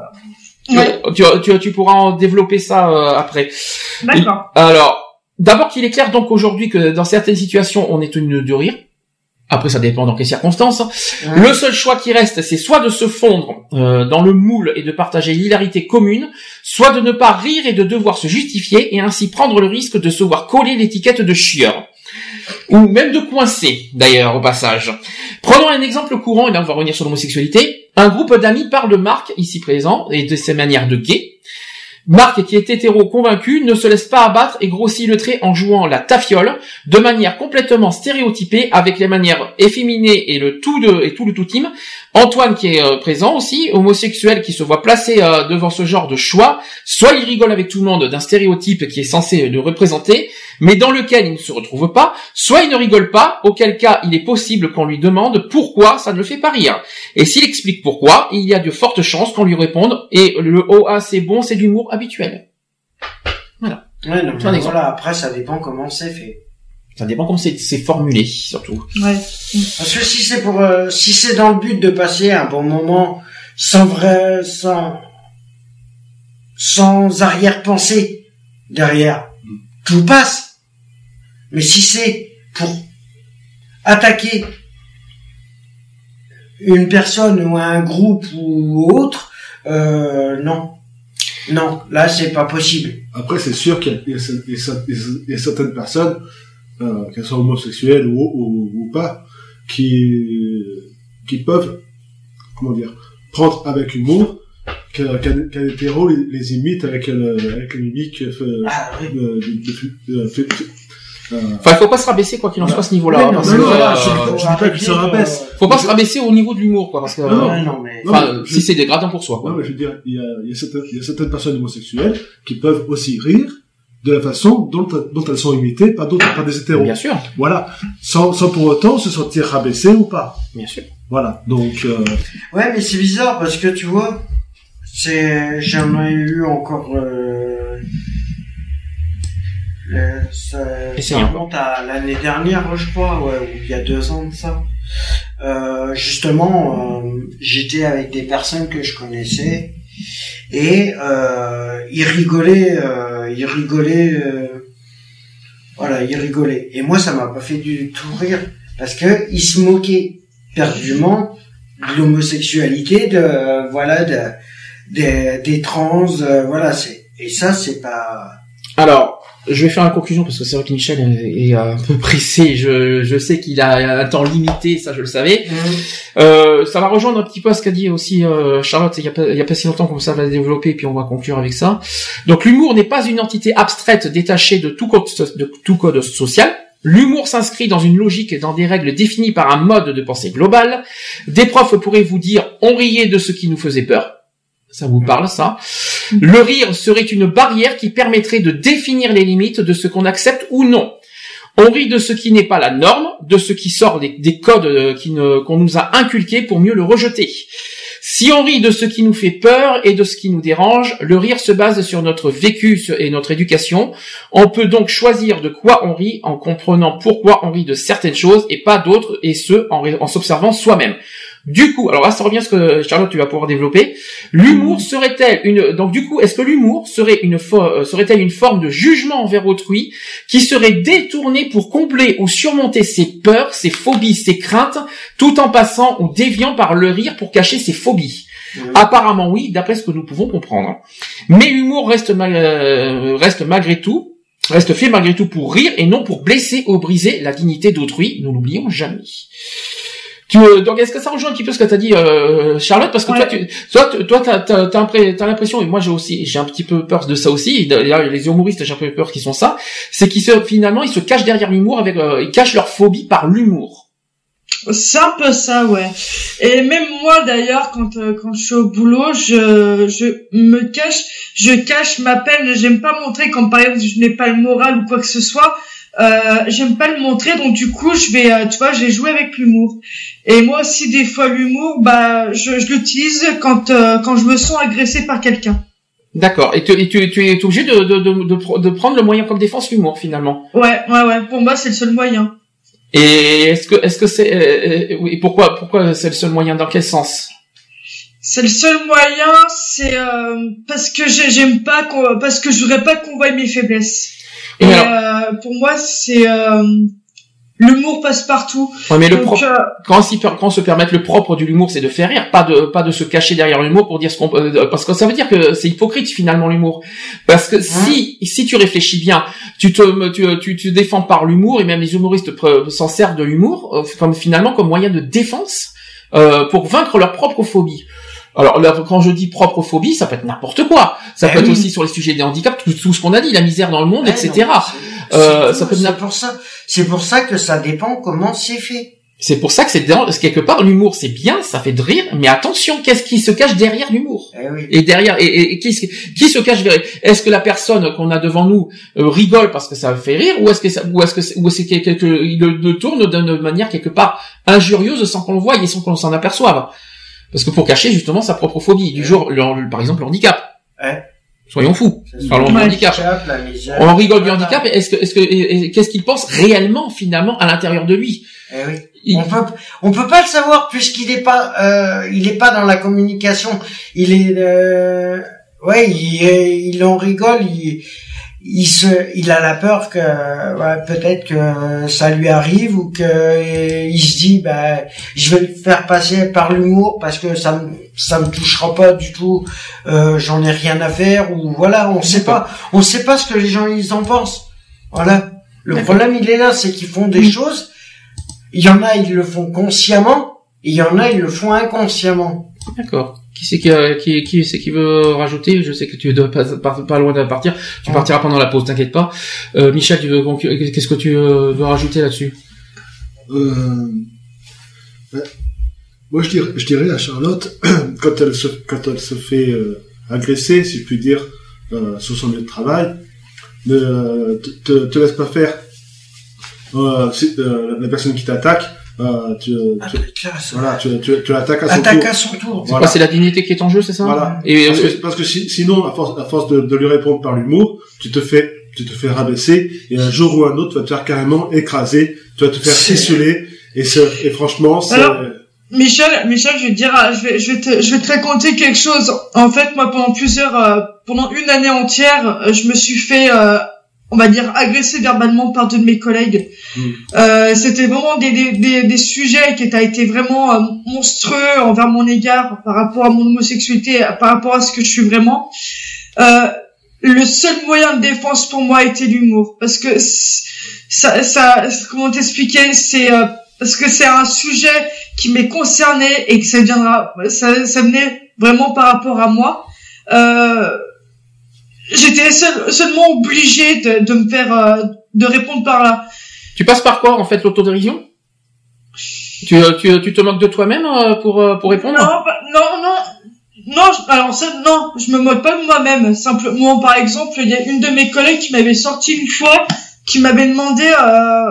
Tu, Ouais. tu, tu, tu pourras en développer ça euh, après. D'accord. Alors, d'abord qu'il est clair donc aujourd'hui que dans certaines situations, on est tenu de rire. Après, ça dépend dans quelles circonstances. Le seul choix qui reste, c'est soit de se fondre euh, dans le moule et de partager l'hilarité commune, soit de ne pas rire et de devoir se justifier et ainsi prendre le risque de se voir coller l'étiquette de chieur. Ou même de coincer, d'ailleurs, au passage. Prenons un exemple courant, et là on va revenir sur l'homosexualité. Un groupe d'amis parle de Marc, ici présent, et de ses manières de gay. Marc, qui est hétéro convaincu, ne se laisse pas abattre et grossit le trait en jouant la tafiole de manière complètement stéréotypée avec les manières efféminées et le tout de et tout le tout team. Antoine qui est euh, présent aussi, homosexuel qui se voit placé euh, devant ce genre de choix, soit il rigole avec tout le monde d'un stéréotype qui est censé le représenter, mais dans lequel il ne se retrouve pas, soit il ne rigole pas, auquel cas il est possible qu'on lui demande pourquoi ça ne le fait pas rire. Et s'il explique pourquoi, il y a de fortes chances qu'on lui réponde et le oh ah c'est bon, c'est de l'humour habituel. Ouais, non, Tu vois, mais un exemple. voilà, après, ça dépend comment c'est fait. Ça dépend comment c'est c'est formulé surtout. Ouais. Parce que si c'est pour, euh, si c'est dans le but de passer un bon moment, sans vrai, sans, sans arrière-pensée derrière, tout passe. Mais si c'est pour attaquer une personne ou un groupe ou autre, euh, non. Non, là c'est pas possible. Après, c'est sûr qu'il y a- y, y certaines personnes, euh, qu'elles soient homosexuelles ou, ou, ou pas, qui, qui peuvent, comment dire, prendre avec humour qu'un hétéro les, les imite avec, le, avec euh, Ah oui. Enfin, il faut pas se rabaisser quoi qu'il en soit à ce niveau-là. Hein, non, non, euh, je- je dis pas qu'il se rabaisse. faut pas se rabaisser au niveau de l'humour quoi, parce que Non, Ouais, non, mais... Non, enfin, mais je- si c'est dégradant pour soi. Quoi. Ouais, mais je veux dire, il y a, certaines, il y a certaines personnes homosexuelles qui peuvent aussi rire de la façon dont, dont elles sont imitées par d'autres, par des hétéros. Bien sûr, Voilà. Sans, sans pour autant se sentir rabaissé ou pas. bien sûr. Voilà. Donc, euh, Ouais, mais c'est bizarre parce que tu vois, c'est j'en ai eu encore. Euh, le- ça, remonte à l'année dernière, je crois, ouais, ou il y a deux ans de ça. Euh, justement, euh, j'étais avec des personnes que je connaissais et euh, ils rigolaient, euh, ils rigolaient, euh, voilà, ils rigolaient. Et moi, ça m'a pas fait du tout rire parce que ils se moquaient perdument de l'homosexualité, de voilà, de, des- des trans, euh, voilà, c'est et ça c'est pas. Alors, je vais faire la conclusion parce que c'est vrai que Michel est, est un peu pressé. Je, je sais qu'il a un temps limité, ça je le savais. Euh, ça va rejoindre un petit peu ce qu'a dit aussi euh, Charlotte il y, a pas, il y a pas si longtemps comme ça va développer et puis on va conclure avec ça. Donc l'humour n'est pas une entité abstraite détachée de tout code, de tout code social. L'humour s'inscrit dans une logique et dans des règles définies par un mode de pensée global. Des profs pourraient vous dire on riait de ce qui nous faisait peur. Ça vous parle, ça Le rire serait une barrière qui permettrait de définir les limites de ce qu'on accepte ou non. On rit de ce qui n'est pas la norme, de ce qui sort des, des codes euh, qu'on nous a inculqués pour mieux le rejeter. Si on rit de ce qui nous fait peur et de ce qui nous dérange, le rire se base sur notre vécu et notre éducation. On peut donc choisir de quoi on rit en comprenant pourquoi on rit de certaines choses et pas d'autres, et ce, en s'observant soi-même. Du coup, alors là, ça revient à ce que Charlotte, tu vas pouvoir développer. L'humour serait-elle une, donc du coup, est-ce que l'humour serait une, fo- euh, serait-elle une forme de jugement envers autrui qui serait détournée pour combler ou surmonter ses peurs, ses phobies, ses craintes, tout en passant ou déviant par le rire pour cacher ses phobies? Apparemment oui, d'après ce que nous pouvons comprendre. Mais l'humour reste, euh, reste malgré tout, reste fait malgré tout pour rire et non pour blesser ou briser la dignité d'autrui. Nous l'oublions jamais. Tu, euh, donc est-ce que ça rejoint un petit peu ce que t'as dit euh, Charlotte? Parce que toi Ouais. tu toi tu- toi t'as t'as t'as l'impression et moi j'ai aussi j'ai un petit peu peur de ça aussi et les humoristes j'ai un peu peur qu'ils sont ça c'est qu'ils se finalement ils se cachent derrière l'humour avec euh, ils cachent leur phobie par l'humour C'est un peu ça, ouais. Et même moi, d'ailleurs, quand euh, quand je suis au boulot, je je me cache, je cache ma peine. J'aime pas montrer quand par exemple je n'ai pas le moral ou quoi que ce soit. Euh, j'aime pas le montrer, donc du coup, je vais, euh, tu vois, j'ai joué avec l'humour. Et moi aussi, des fois, l'humour, bah, je, je l'utilise quand euh, quand je me sens agressée par quelqu'un. d'accord et, tu- et tu, tu es obligé de, de, de, de, pr- de prendre le moyen comme défense l'humour finalement Ouais, ouais, ouais. Pour moi, c'est le seul moyen. et est-ce que est-ce que c'est euh, oui pourquoi pourquoi c'est le seul moyen? Dans quel sens? C'est le seul moyen, c'est euh, parce que j'ai- j'aime pas qu'on, parce que je voudrais pas qu'on voie mes faiblesses. Et alors- euh, pour moi, c'est euh, l'humour passe partout. Ouais, mais le propre, euh, quand, quand on se permettre le propre de l'humour, c'est de faire rire, pas de pas de se cacher derrière l'humour pour dire ce qu'on euh, parce que ça veut dire que c'est hypocrite finalement l'humour. Parce que si si tu réfléchis bien, tu te tu tu, tu défends par l'humour et même les humoristes s'en servent de l'humour euh, comme finalement comme moyen de défense euh, pour vaincre leur propre phobie. Alors là, quand je dis propre phobie, ça peut être n'importe quoi. Ça Eh peut être aussi sur les sujets des handicaps, tout, tout ce qu'on a dit, la misère dans le monde, Ouais, etc. c'est- Euh, c'est c'est pour ça. C'est pour ça que ça dépend comment c'est fait. C'est pour ça que c'est quelque part l'humour c'est bien, ça fait de rire, mais attention, qu'est-ce qui se cache derrière l'humour Eh oui. Et derrière, et, et- et qui, se- qui se cache derrière? Est-ce que la personne qu'on a devant nous euh, rigole parce que ça fait rire, ou est-ce que ça, ou est-ce que c'est, ou est-ce que, que- que- il le, le tourne d'une manière quelque part injurieuse sans qu'on le voie et sans qu'on s'en aperçoive? Parce que pour cacher justement sa propre phobie, du jour, le- par exemple le handicap. Ouais. Soyons fous. Parlons du handicap. On rigole du Voilà. handicap, est-ce que, est-ce que, qu'est-ce qu'il pense réellement finalement à l'intérieur de lui Eh oui. Il- On peut, on peut pas le savoir puisqu'il est pas, euh, il est pas dans la communication. Il est, euh, ouais, il, est- il en rigole. Il, il se, il a la peur que, ouais, peut-être que ça lui arrive ou que il se dit, bah, je vais le faire passer par l'humour parce que ça me, ça me touchera pas du tout. Euh, J'en ai rien à faire ou voilà, on sait pas, on sait pas ce que les gens ils en pensent. Voilà. Le problème il est là, c'est qu'ils font des choses. Il y en a, ils le font consciemment, et il y en a, ils le font inconsciemment. D'accord. Qui c'est qui, a- qui, qui veut rajouter? Je sais que tu de- pas, pas, pas loin de partir. Tu Ouais. partiras pendant la pause, t'inquiète pas. Euh, Michel, tu veux, qu'est-ce que tu euh, veux rajouter là-dessus? Euh, ouais. Moi, je dirais, je dirais à Charlotte, quand elle se, quand elle se fait euh, agresser, si je puis dire, euh, sur son lieu de travail, ne te, te, te laisse pas faire. Euh, euh, la personne qui t'attaque, euh, tu, tu, voilà, tu, tu, tu l'attaques à son Attaque tour. à son tour. C'est Voilà. quoi C'est la dignité qui est en jeu, c'est ça Voilà. Et Parce euh, que, parce que si- sinon, à force, à force de, de lui répondre par l'humour, tu te fais, tu te fais rabaisser, et un jour ou un autre, tu vas te faire carrément écraser, tu vas te faire essuyer, et, ce- et franchement, c'est, Alors, Michel, Michel, je vais te dire, ah, je vais, je vais te, je vais te raconter quelque chose. En fait, moi, pendant plusieurs, euh, pendant une année entière, euh, je me suis fait, euh, on va dire, agresser verbalement par deux de mes collègues. Mm. Euh, c'était vraiment des, des, des, des sujets qui étaient été vraiment euh, monstrueux envers mon égard par rapport à mon homosexualité, par rapport à ce que je suis vraiment. Euh, le seul moyen de défense pour moi était l'humour, parce que ça, ça, comment t'expliquer, c'est euh, parce que c'est un sujet qui m'est concerné et que ça viendra, ça, ça venait vraiment par rapport à moi. Euh, J'étais seul- seulement obligée de, de me faire, euh, de répondre par là. Tu passes par quoi en fait l'autodérision? Tu, euh, tu, tu te moques de toi-même euh, pour euh, pour répondre? Non, bah, non, non. Non, je- alors ça, non, je me moque pas de moi-même. Simplement, par exemple, il y a une de mes collègues qui m'avait sorti une fois, qui m'avait demandé euh,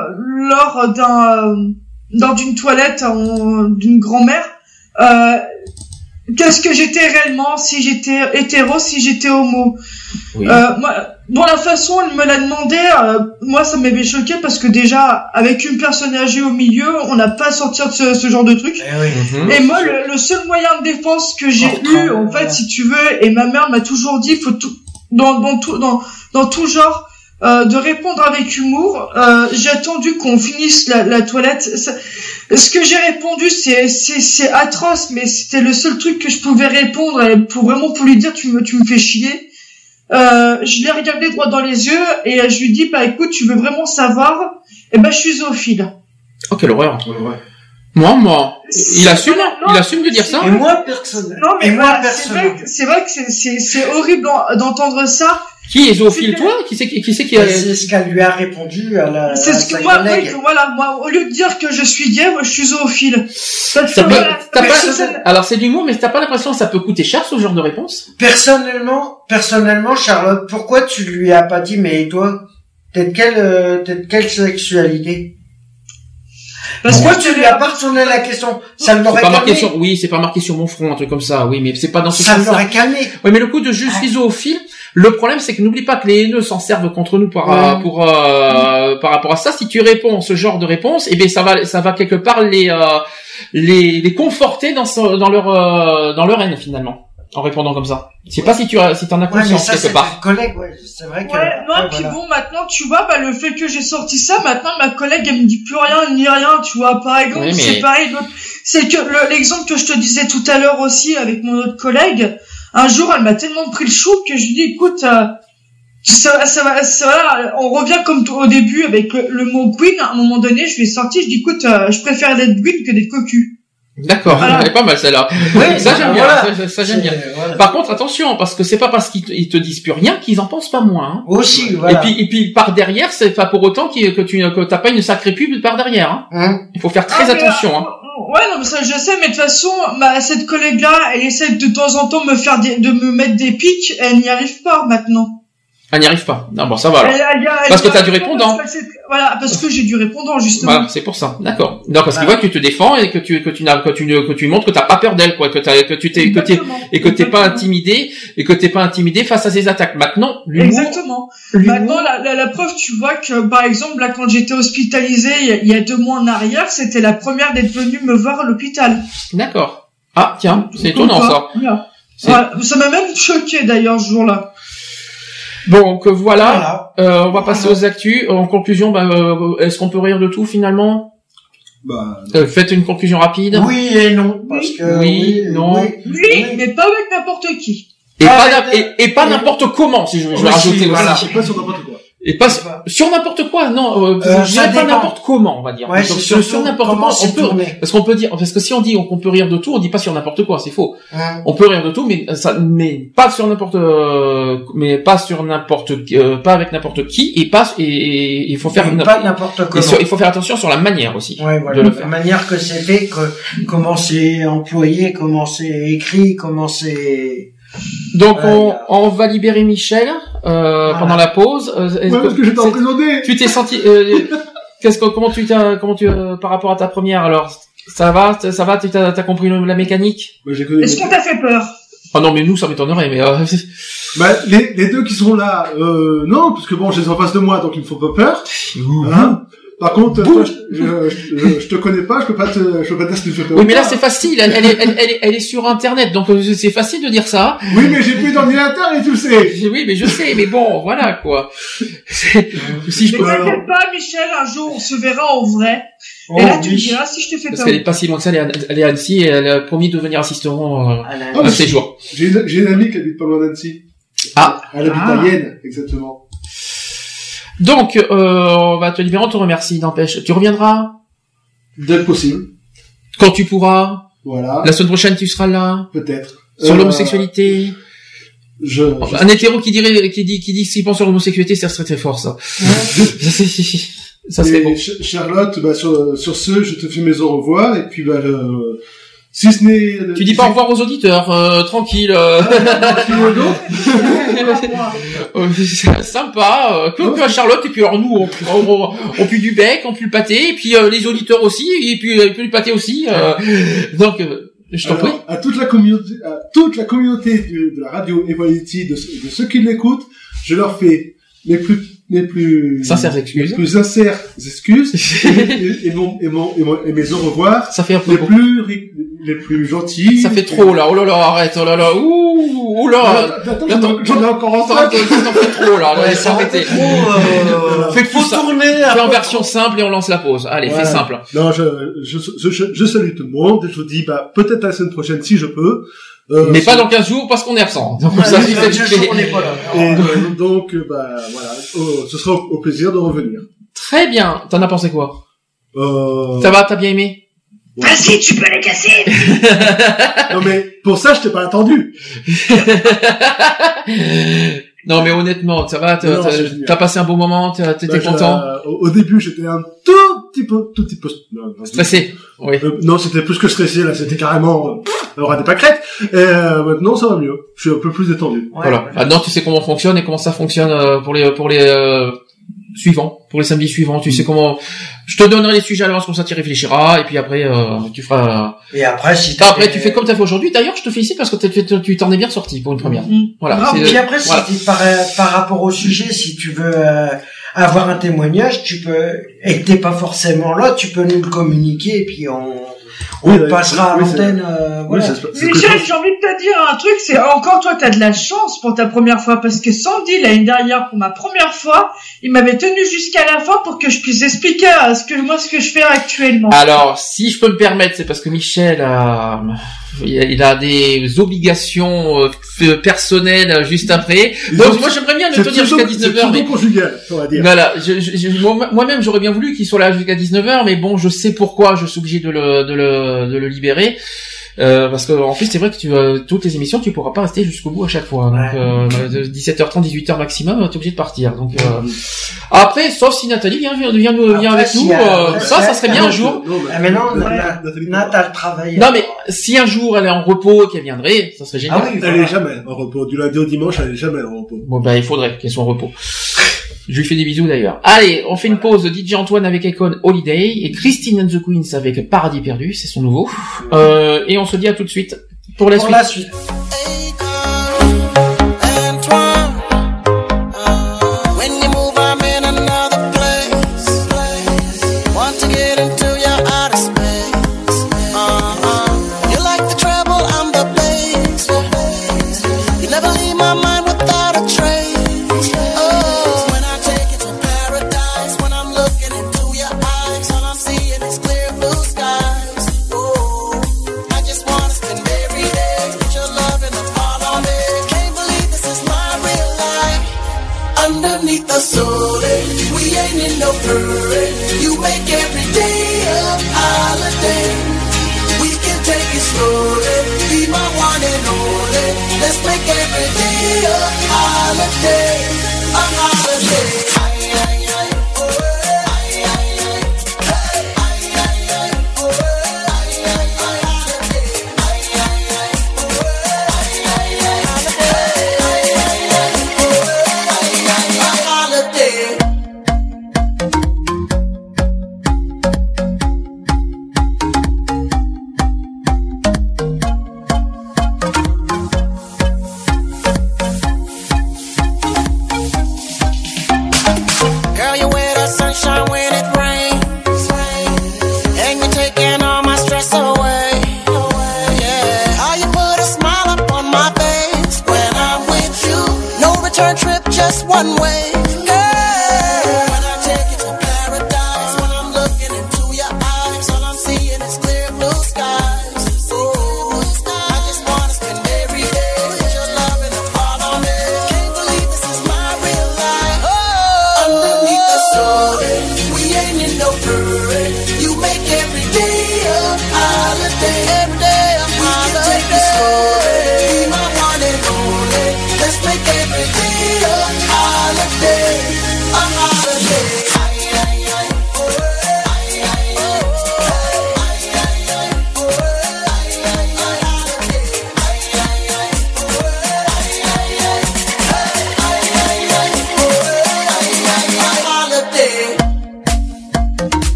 lors d'un euh, lors d'une toilette d'une grand-mère, euh, qu'est-ce que j'étais réellement, si j'étais hétéro, si j'étais homo. Oui. Euh, moi, bon, la façon elle me l'a demandé, euh, moi ça m'avait choqué parce que déjà, avec une personne âgée au milieu, on n'a pas à sortir de ce, ce genre de truc. Eh oui. Mhm. Et moi, le, le seul moyen de défense que j'ai eu, en fait, si tu veux, et ma mère m'a toujours dit, faut tout, dans, dans tout, dans, dans tout genre, euh, de répondre avec humour. Euh, j'ai attendu qu'on finisse la, la toilette. Ça- ce que j'ai répondu, c'est, c'est, c'est atroce, mais c'était le seul truc que je pouvais répondre et pour vraiment pour lui dire, tu me, tu me fais chier. Euh, je l'ai regardé droit dans les yeux et je lui dis, bah écoute, tu veux vraiment savoir? Eh ben, je suis zoophile. Oh quelle horreur. Ouais, ouais. Moi, moi, il assume, Non, il assume de dire ça. Et moi, personne. Non, mais Et moi, c'est personne. vrai, que- c'est vrai que c'est- horrible d'en- d'entendre ça. Qui est zoophile toi? Qui c'est qui, qui c'est qui a... C'est ce qu'elle lui a répondu à la. C'est ce que moi, oui, voilà, moi, au lieu de dire que je suis gay, moi, je suis zoophile. Que Ça peut- t'as pas- ça- Alors c'est de l'humour, mais t'as pas l'impression que ça peut coûter cher ce genre de réponse? Personnellement, personnellement, Charlotte, pourquoi tu lui as pas dit, mais toi, t'es de quelle, euh, t'es de quelle sexualité? Parce Pourquoi que tu lui as pas retourné la question? Ça l'aurait pas marqué calmé. sur, oui, c'est pas marqué sur mon front, un truc comme ça, oui, mais c'est pas dans ce Ça sens-là. l'aurait calmé. Oui, mais le coup de je suis zoophile, le problème c'est que n'oublie pas que les haineux s'en servent contre nous par, Ouais. euh, pour, euh, par rapport à ça. Si tu réponds ce genre de réponse, eh bien ça va, ça va quelque part les, euh, les, les conforter dans, ce- dans leur, euh, dans leur haine finalement, en répondant comme ça. Je sais pas si tu as, si t'en as Ouais, mais conscience ça, c'est quelque part. collègue, ouais. C'est vrai que. Ouais, non, ouais, puis voilà. bon, maintenant, tu vois, bah, le fait que j'ai sorti ça, maintenant, ma collègue, elle me dit plus rien, ni rien, tu vois, par exemple, Oui, mais- c'est pareil, c'est que le- l'exemple que je te disais tout à l'heure aussi avec mon autre collègue, un jour, elle m'a tellement pris le chou que je lui dis, écoute, euh, ça, ça va, ça va, on revient comme au début avec le, le mot queen, à un moment donné, je lui ai sorti, je dis, écoute, euh, je préfère d'être queen que d'être cocu. D'accord, Voilà. elle est pas mal celle-là. Ouais, ça bah, j'aime bien, voilà. ça, ça, j'aime bien. Voilà. Par contre, attention, parce que c'est pas parce qu'ils te, te disent plus rien qu'ils en pensent pas moins. hein. Aussi, voilà. Et puis, et puis par derrière, c'est pas pour autant que tu que t'as pas une sacrée pub par derrière. Hein. Hein Il faut faire très Ah, mais, attention. euh, Hein. Ouais, non, mais ça, je sais, mais de toute façon, ma, cette collègue-là, elle essaie de temps en temps me faire de me mettre des pics, elle n'y arrive pas maintenant. Elle n'y arrive pas. Non, bon, ça va. Alors. Elle- elle y a- elle Parce que t'as du répondant. parce que Voilà, parce que j'ai du répondant, justement. Voilà, c'est pour ça. D'accord. Non, parce qu'il Voilà. voit que tu te défends et que tu que tu n'as que tu que tu montres que t'as pas peur d'elle, quoi, que t'as que tu t'es que t'es et que t'es pas intimidé et que t'es pas intimidé face à ces attaques. Maintenant, l'humour. Exactement. Maintenant, la, la, la preuve, tu vois que, par exemple, là, quand j'étais hospitalisée il y, a, deux mois en arrière, c'était la première d'être venue me voir à l'hôpital. D'accord. Ah, tiens, c'est étonnant ça. Ouais, ça m'a même choqué d'ailleurs ce jour-là. Donc voilà. Voilà. Euh, on va passer aux actus. En conclusion, bah, euh, est-ce qu'on peut rire de tout finalement Bah, Euh, Faites une conclusion rapide. Oui et non, parce que. Oui, non. Oui, oui. mais pas avec n'importe qui. Et Ah, pas, et, et pas n'importe comment, si je, vais Aussi, rajouter voilà. aussi. c'est pas sur n'importe quoi. Et pas sur n'importe quoi, non. Euh, Euh, je dirais pas n'importe comment, on va dire. Ouais, Sur- c'est sur, sur n'importe comment quoi, on peut. tourné. Parce qu'on peut dire, parce que si on dit qu'on peut rire de tout, on dit pas sur n'importe quoi, c'est faux. On peut rire de tout, mais ça, mais pas sur n'importe, euh, mais pas sur n'importe, euh, pas avec n'importe qui, et pas, et, et il faut faire, pas n'importe comment. il faut faire attention sur la manière aussi. Ouais, de voilà. le La faire. manière que c'est fait, que, comment c'est employé, comment c'est écrit, comment c'est... Donc on, on va libérer Michel euh, pendant la pause. Euh, est-ce Ouais, que- parce que j'étais c'est- emprisonné. Tu t'es senti euh, qu'est-ce que comment tu t'as comment tu euh, par rapport à ta première alors? Ça va ça va tu t'as t'as compris le- la mécanique? Bah, j'ai connu Est-ce qu'on t'a fait peur? Oh non mais nous ça m'étonnerait mais euh, Bah, les, les deux qui sont là, euh, non, parce que bon, je les ai en face de moi, donc ils me font pas peur. Hein? Par contre, toi, je, je, je, je te connais pas, je peux pas te, je peux pas te dire ce que tu fais peur. oui ou mais là c'est facile elle, elle est elle, elle est elle est sur internet donc euh, c'est facile de dire ça Oui, mais j'ai plus d'ordinateur et le sais. oui mais je sais mais bon voilà quoi si je peux t'inquiète pas, Michel, un jour on se verra en vrai. Oh, et là, tu me diras si je te fais parce qu'elle est pas si loin que ça elle est à, elle est à Annecy et elle a promis de venir assistant euh, À la- Ah, mais séjour J'ai une, j'ai une amie qui habite pas loin d'Annecy. Ah. Elle habite Ah. à Yenne, exactement. Donc euh, on va te libérer on te remercie n'empêche tu reviendras Dès que possible. quand tu pourras Voilà. la semaine prochaine tu seras là Peut-être. sur Euh, l'homosexualité Je, je- Un hétéro qui dirait, qui dit, qui dit s'il pense sur l'homosexualité, c'est très très fort ça. Ça serait bon. Ch- Charlotte, bah, sur, sur ce, je te fais mes au revoir, et puis, bah, euh, si ce n'est... Tu dis pas au revoir aux auditeurs, euh, tranquille. euh. Euh, c'est sympa. Euh, que, que à Charlotte et puis alors nous on, on, on pue du bec, on pue le pâté et puis euh, les auditeurs aussi et puis euh, ils puent le pâté aussi. euh. donc euh, je t'en prie. À toute la communauté, à toute la communauté de, de la radio Equality, de, ceux- de ceux qui l'écoutent, je leur fais mes plus, mes plus, Sincères excuses. mes plus sincères excuses et, et, et mon, et, mon, et, mon- et mes au revoir Ça fait un peu les beau. plus, les plus gentils. Ça fait trop là. Oh là là, arrête. Oh là là. Ouh, oh là. Attends, Attends, j'en ai- j'en ai encore en sac. t'en fais trop là. Ouais, Laisse ça arrêter. trop, euh, Fais ça. tourner. Fais en version simple et on lance la pause. Allez, fais simple. Non, je, je, je, salue tout le monde. Je vous dis, bah, peut-être la semaine prochaine si je peux. Euh, Mais pas dans 15 jours parce qu'on est absent. Donc Ouais, ça, les c'est 22 fait. jours, on n'est pas là. Et, euh, donc, bah, voilà, Oh, ce sera au, au plaisir de revenir. Très bien. T'en as pensé quoi? Euh, Ça va T'as bien aimé? Vas-y, tu peux les casser. non mais pour ça, je t'ai pas attendu. Non mais honnêtement, ça va, t'as passé un bon moment, t'as- t'étais Bah, content, euh, au, au début, j'étais un tout petit peu, tout petit peu non, stressé. Oui. euh, non, c'était plus que stressé. Là, c'était carrément euh, on aura des pâquerettes. Et euh, maintenant, ça va mieux. Je suis un peu plus détendu. Ouais, voilà. ouais. Maintenant, tu sais comment on fonctionne et comment ça fonctionne euh, pour les pour les suivants, pour les samedis suivants. Tu sais comment. Je te donnerai les sujets à l'avance comme ça, tu y réfléchiras et puis après euh, tu feras. Et après, si Ah, après, tu fais comme t'as fait aujourd'hui. D'ailleurs, je te félicite parce que t'as- tu tu t'en es bien sorti pour une première. Voilà. Non, c'est- puis après, si voilà. t'es par, par rapport au sujet, si tu veux euh, avoir un témoignage, tu peux, et que t'es pas forcément là, tu peux nous le communiquer et puis on, on Oui, passera à l'antenne. euh, voilà. Michel, j'ai envie de te dire un truc, c'est encore toi, t'as de la chance pour ta première fois, parce que Sandy, l'année dernière, pour ma première fois, il m'avait tenu jusqu'à la fin pour que je puisse expliquer euh, ce que moi, ce que je fais actuellement. Alors, si je peux me permettre, c'est parce que Michel a, il a- des obligations euh, personnelles juste après. Donc, moi, j'aimerais bien le tenir jusqu'à pseudo- 19h, c'est mais pseudo-conjugal, on va dire. voilà, je, je- moi-même, j'aurais bien voulu qu'il soit là jusqu'à 19h, mais bon, je sais pourquoi je suis obligé de le, de le, de le libérer. Euh, parce que en plus c'est vrai que tu euh, toutes les émissions tu pourras pas rester jusqu'au bout à chaque fois donc Ouais. euh, de 17h30 18h maximum tu es obligé de partir donc euh, après sauf si Nathalie vient vient, vient, nous- vient Après, avec si, nous euh, euh, ouais, ça ça serait bien un jour Non, mais- Ah, mais non, Nathalie- Nat- Nathalie- Nat a le travail. Non mais si un jour elle est en repos et qu'elle viendrait, ça serait génial. Ah oui, Elle voilà. est jamais en repos. Du lundi au dimanche, elle est jamais en repos. Bon bah il faudrait qu'elle soit en repos. Je lui fais des bisous d'ailleurs. Allez, on fait une pause DJ Antoine avec Icon Holiday et Christine and the Queens avec Paradis perdu, c'est son nouveau. Euh, et on se dit à tout de suite pour la Pour suite. la suite.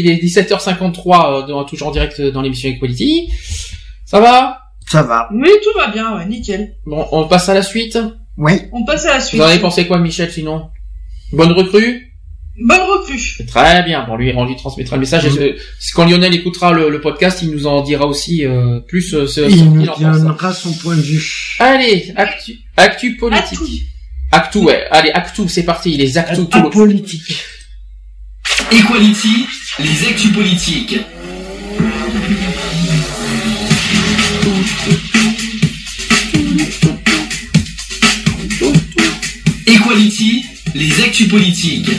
Il est 17h53, euh, dans, toujours en direct euh, dans l'émission Equality. Ça va? Ça va. Oui, tout va bien, ouais, nickel. Bon, on passe à la suite? Oui. On passe à la suite. Vous en avez pensé quoi, Michel, sinon? Bonne recrue? Bonne recrue. Très bien. Bon, lui, on lui transmettra le message. Mmh. Quand Lionel écoutera le, podcast, il nous en dira aussi euh, plus. Il nous donnera son point de vue. Allez, actu, politique. Actu. Ouais. Allez, Actu, c'est parti. Les Actu. Actu politique. Equality, les actus politiques. Equality, les actus politiques.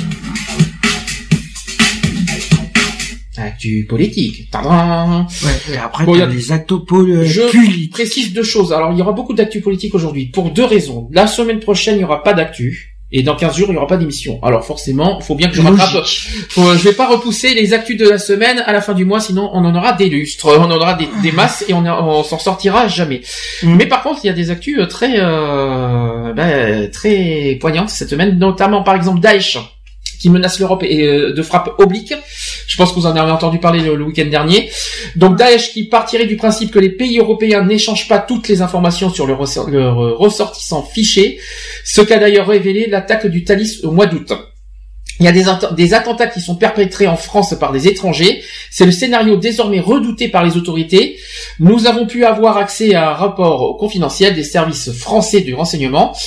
Actu politique. Après, bon, y a... les actopoles euh, Je précise deux choses. Alors, il y aura beaucoup d'actu politique aujourd'hui. Pour deux raisons. La semaine prochaine, il n'y aura pas d'actu. Et dans 15 jours, il n'y aura pas d'émission. Alors forcément, il faut bien que je rattrape. Faut- je vais pas repousser les actus de la semaine à la fin du mois, sinon on en aura des lustres, on en aura des, des masses et on, on s'en sortira jamais. Mm. Mais par contre, il y a des actus euh, très euh, ben, très poignantes cette semaine, notamment par exemple Daesh qui menace l'Europe et euh, de frappe oblique. Je pense que vous en avez entendu parler le, week-end dernier. Donc Daesh qui partirait du principe que les pays européens n'échangent pas toutes les informations sur leurs ressortissants fichés, ce qu'a d'ailleurs révélé l'attaque du Thalys au mois d'août. Il y a des, atten- des attentats qui sont perpétrés en France par des étrangers. C'est le scénario désormais redouté par les autorités. Nous avons pu avoir accès à un rapport confidentiel des services français du renseignement.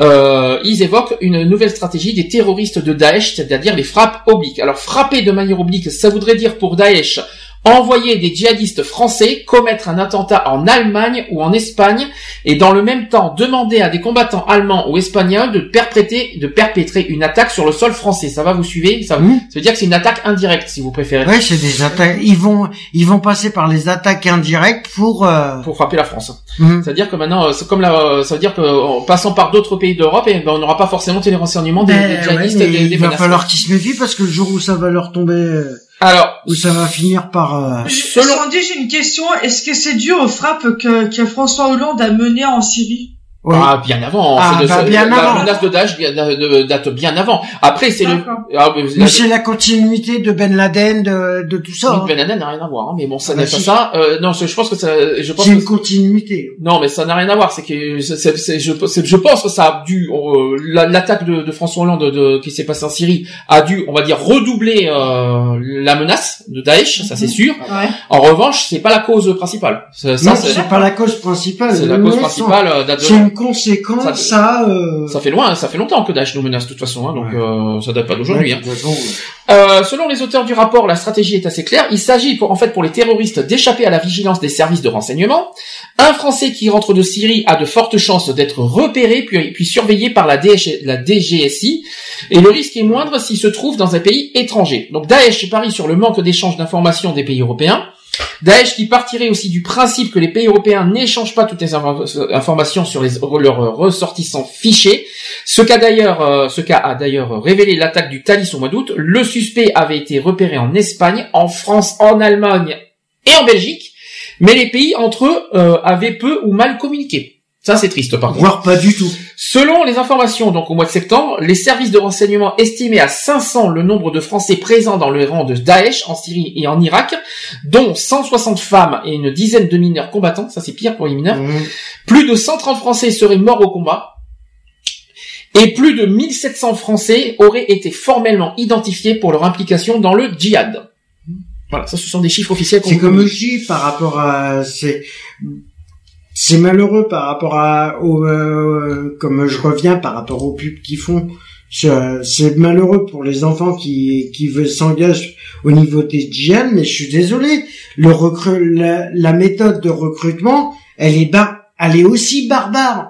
Euh, ils évoquent une nouvelle stratégie des terroristes de Daesh, c'est-à-dire les frappes obliques. Alors frapper de manière oblique, ça voudrait dire pour Daesh envoyer des djihadistes français commettre un attentat en Allemagne ou en Espagne et dans le même temps demander à des combattants allemands ou espagnols de perpétrer, de perpétrer une attaque sur le sol français. Ça va, vous suivez? Ça, Mhm. ça veut dire que c'est une attaque indirecte, si vous préférez, Ouais, c'est des attaques. Ils vont, ils vont passer par les attaques indirectes pour. Euh... pour frapper la France. mhm. C'est-à-dire que maintenant, c'est comme la, ça veut dire que en passant par d'autres pays d'Europe, eh ben, on n'aura pas forcément tous les renseignements des, Ben, des ouais, djihadistes, des, des il va falloir qu'ils se méfient parce que le jour où ça va leur tomber, euh, Alors, où ça va finir par. euh, selon, Sandy, j'ai une question. Est-ce que c'est dû aux frappes que, que François Hollande a menées en Syrie? Ouais. Ah, bien avant. Ah, bah, bien la avant. menace de Daesh bien- de- de- date bien avant. Après, c'est le. Ah, mais Mais c'est la continuité de Ben Laden, de, de tout ça. Oui, hein. Ben Laden n'a rien à voir, hein, mais bon, ça Ah, n'est bah, pas si. ça. Euh, non, je, je pense que ça, je pense C'est que une continuité. non, mais ça n'a rien à voir. C'est que je, pense que ça a dû euh, la- l'attaque de, de François Hollande de, qui s'est passée en Syrie a dû, on va dire, redoubler euh, la menace de Daesh, ça c'est sûr. Ouais. En revanche, c'est pas la cause principale. Ça, non, c'est pas la cause principale. c'est la cause principale. euh, date de- C'est une conséquence, Ça- ça. euh... Ça fait loin, ça fait longtemps que Daesh nous menace de toute façon, hein, donc Ouais. euh, ça date pas d'aujourd'hui. ouais, hein. Euh, selon les auteurs du rapport, la stratégie est assez claire. Il s'agit pour, en fait pour les terroristes d'échapper à la vigilance des services de renseignement. Un Français qui rentre de Syrie a de fortes chances d'être repéré puis, surveillé par la DGSI. Et le risque est moindre s'il se trouve dans un pays étranger. Donc Daesh parie sur le manque d'échange d'informations des pays européens. Daesh qui partirait aussi du principe que les pays européens n'échangent pas toutes les infor- informations sur leurs ressortissants fichés. Ce qu'a d'ailleurs, euh, ce cas a d'ailleurs révélé l'attaque du Thalys au mois d'août. Le suspect avait été repéré en Espagne, en France, en Allemagne et en Belgique, mais les pays entre eux euh, avaient peu ou mal communiqué. Ça c'est triste par contre. voire pas du tout. Selon les informations, donc au mois de septembre, les services de renseignement estimaient à 500 le nombre de Français présents dans le rang de Daesh en Syrie et en Irak, dont 160 femmes et une dizaine de mineurs combattants. Ça c'est pire pour les mineurs. Mhm. Plus de 130 Français seraient morts au combat. Et plus de 1700 Français auraient été formellement identifiés pour leur implication dans le djihad. Voilà, ça ce sont des chiffres officiels. qu'on C'est comme par rapport à c'est malheureux par rapport à au, euh, comme je reviens par rapport aux pubs qu'ils font. C'est malheureux pour les enfants qui qui veulent s'engager au niveau des djihad, mais je suis désolé. Le recru- la, la méthode de recrutement, elle est bar elle est aussi barbare.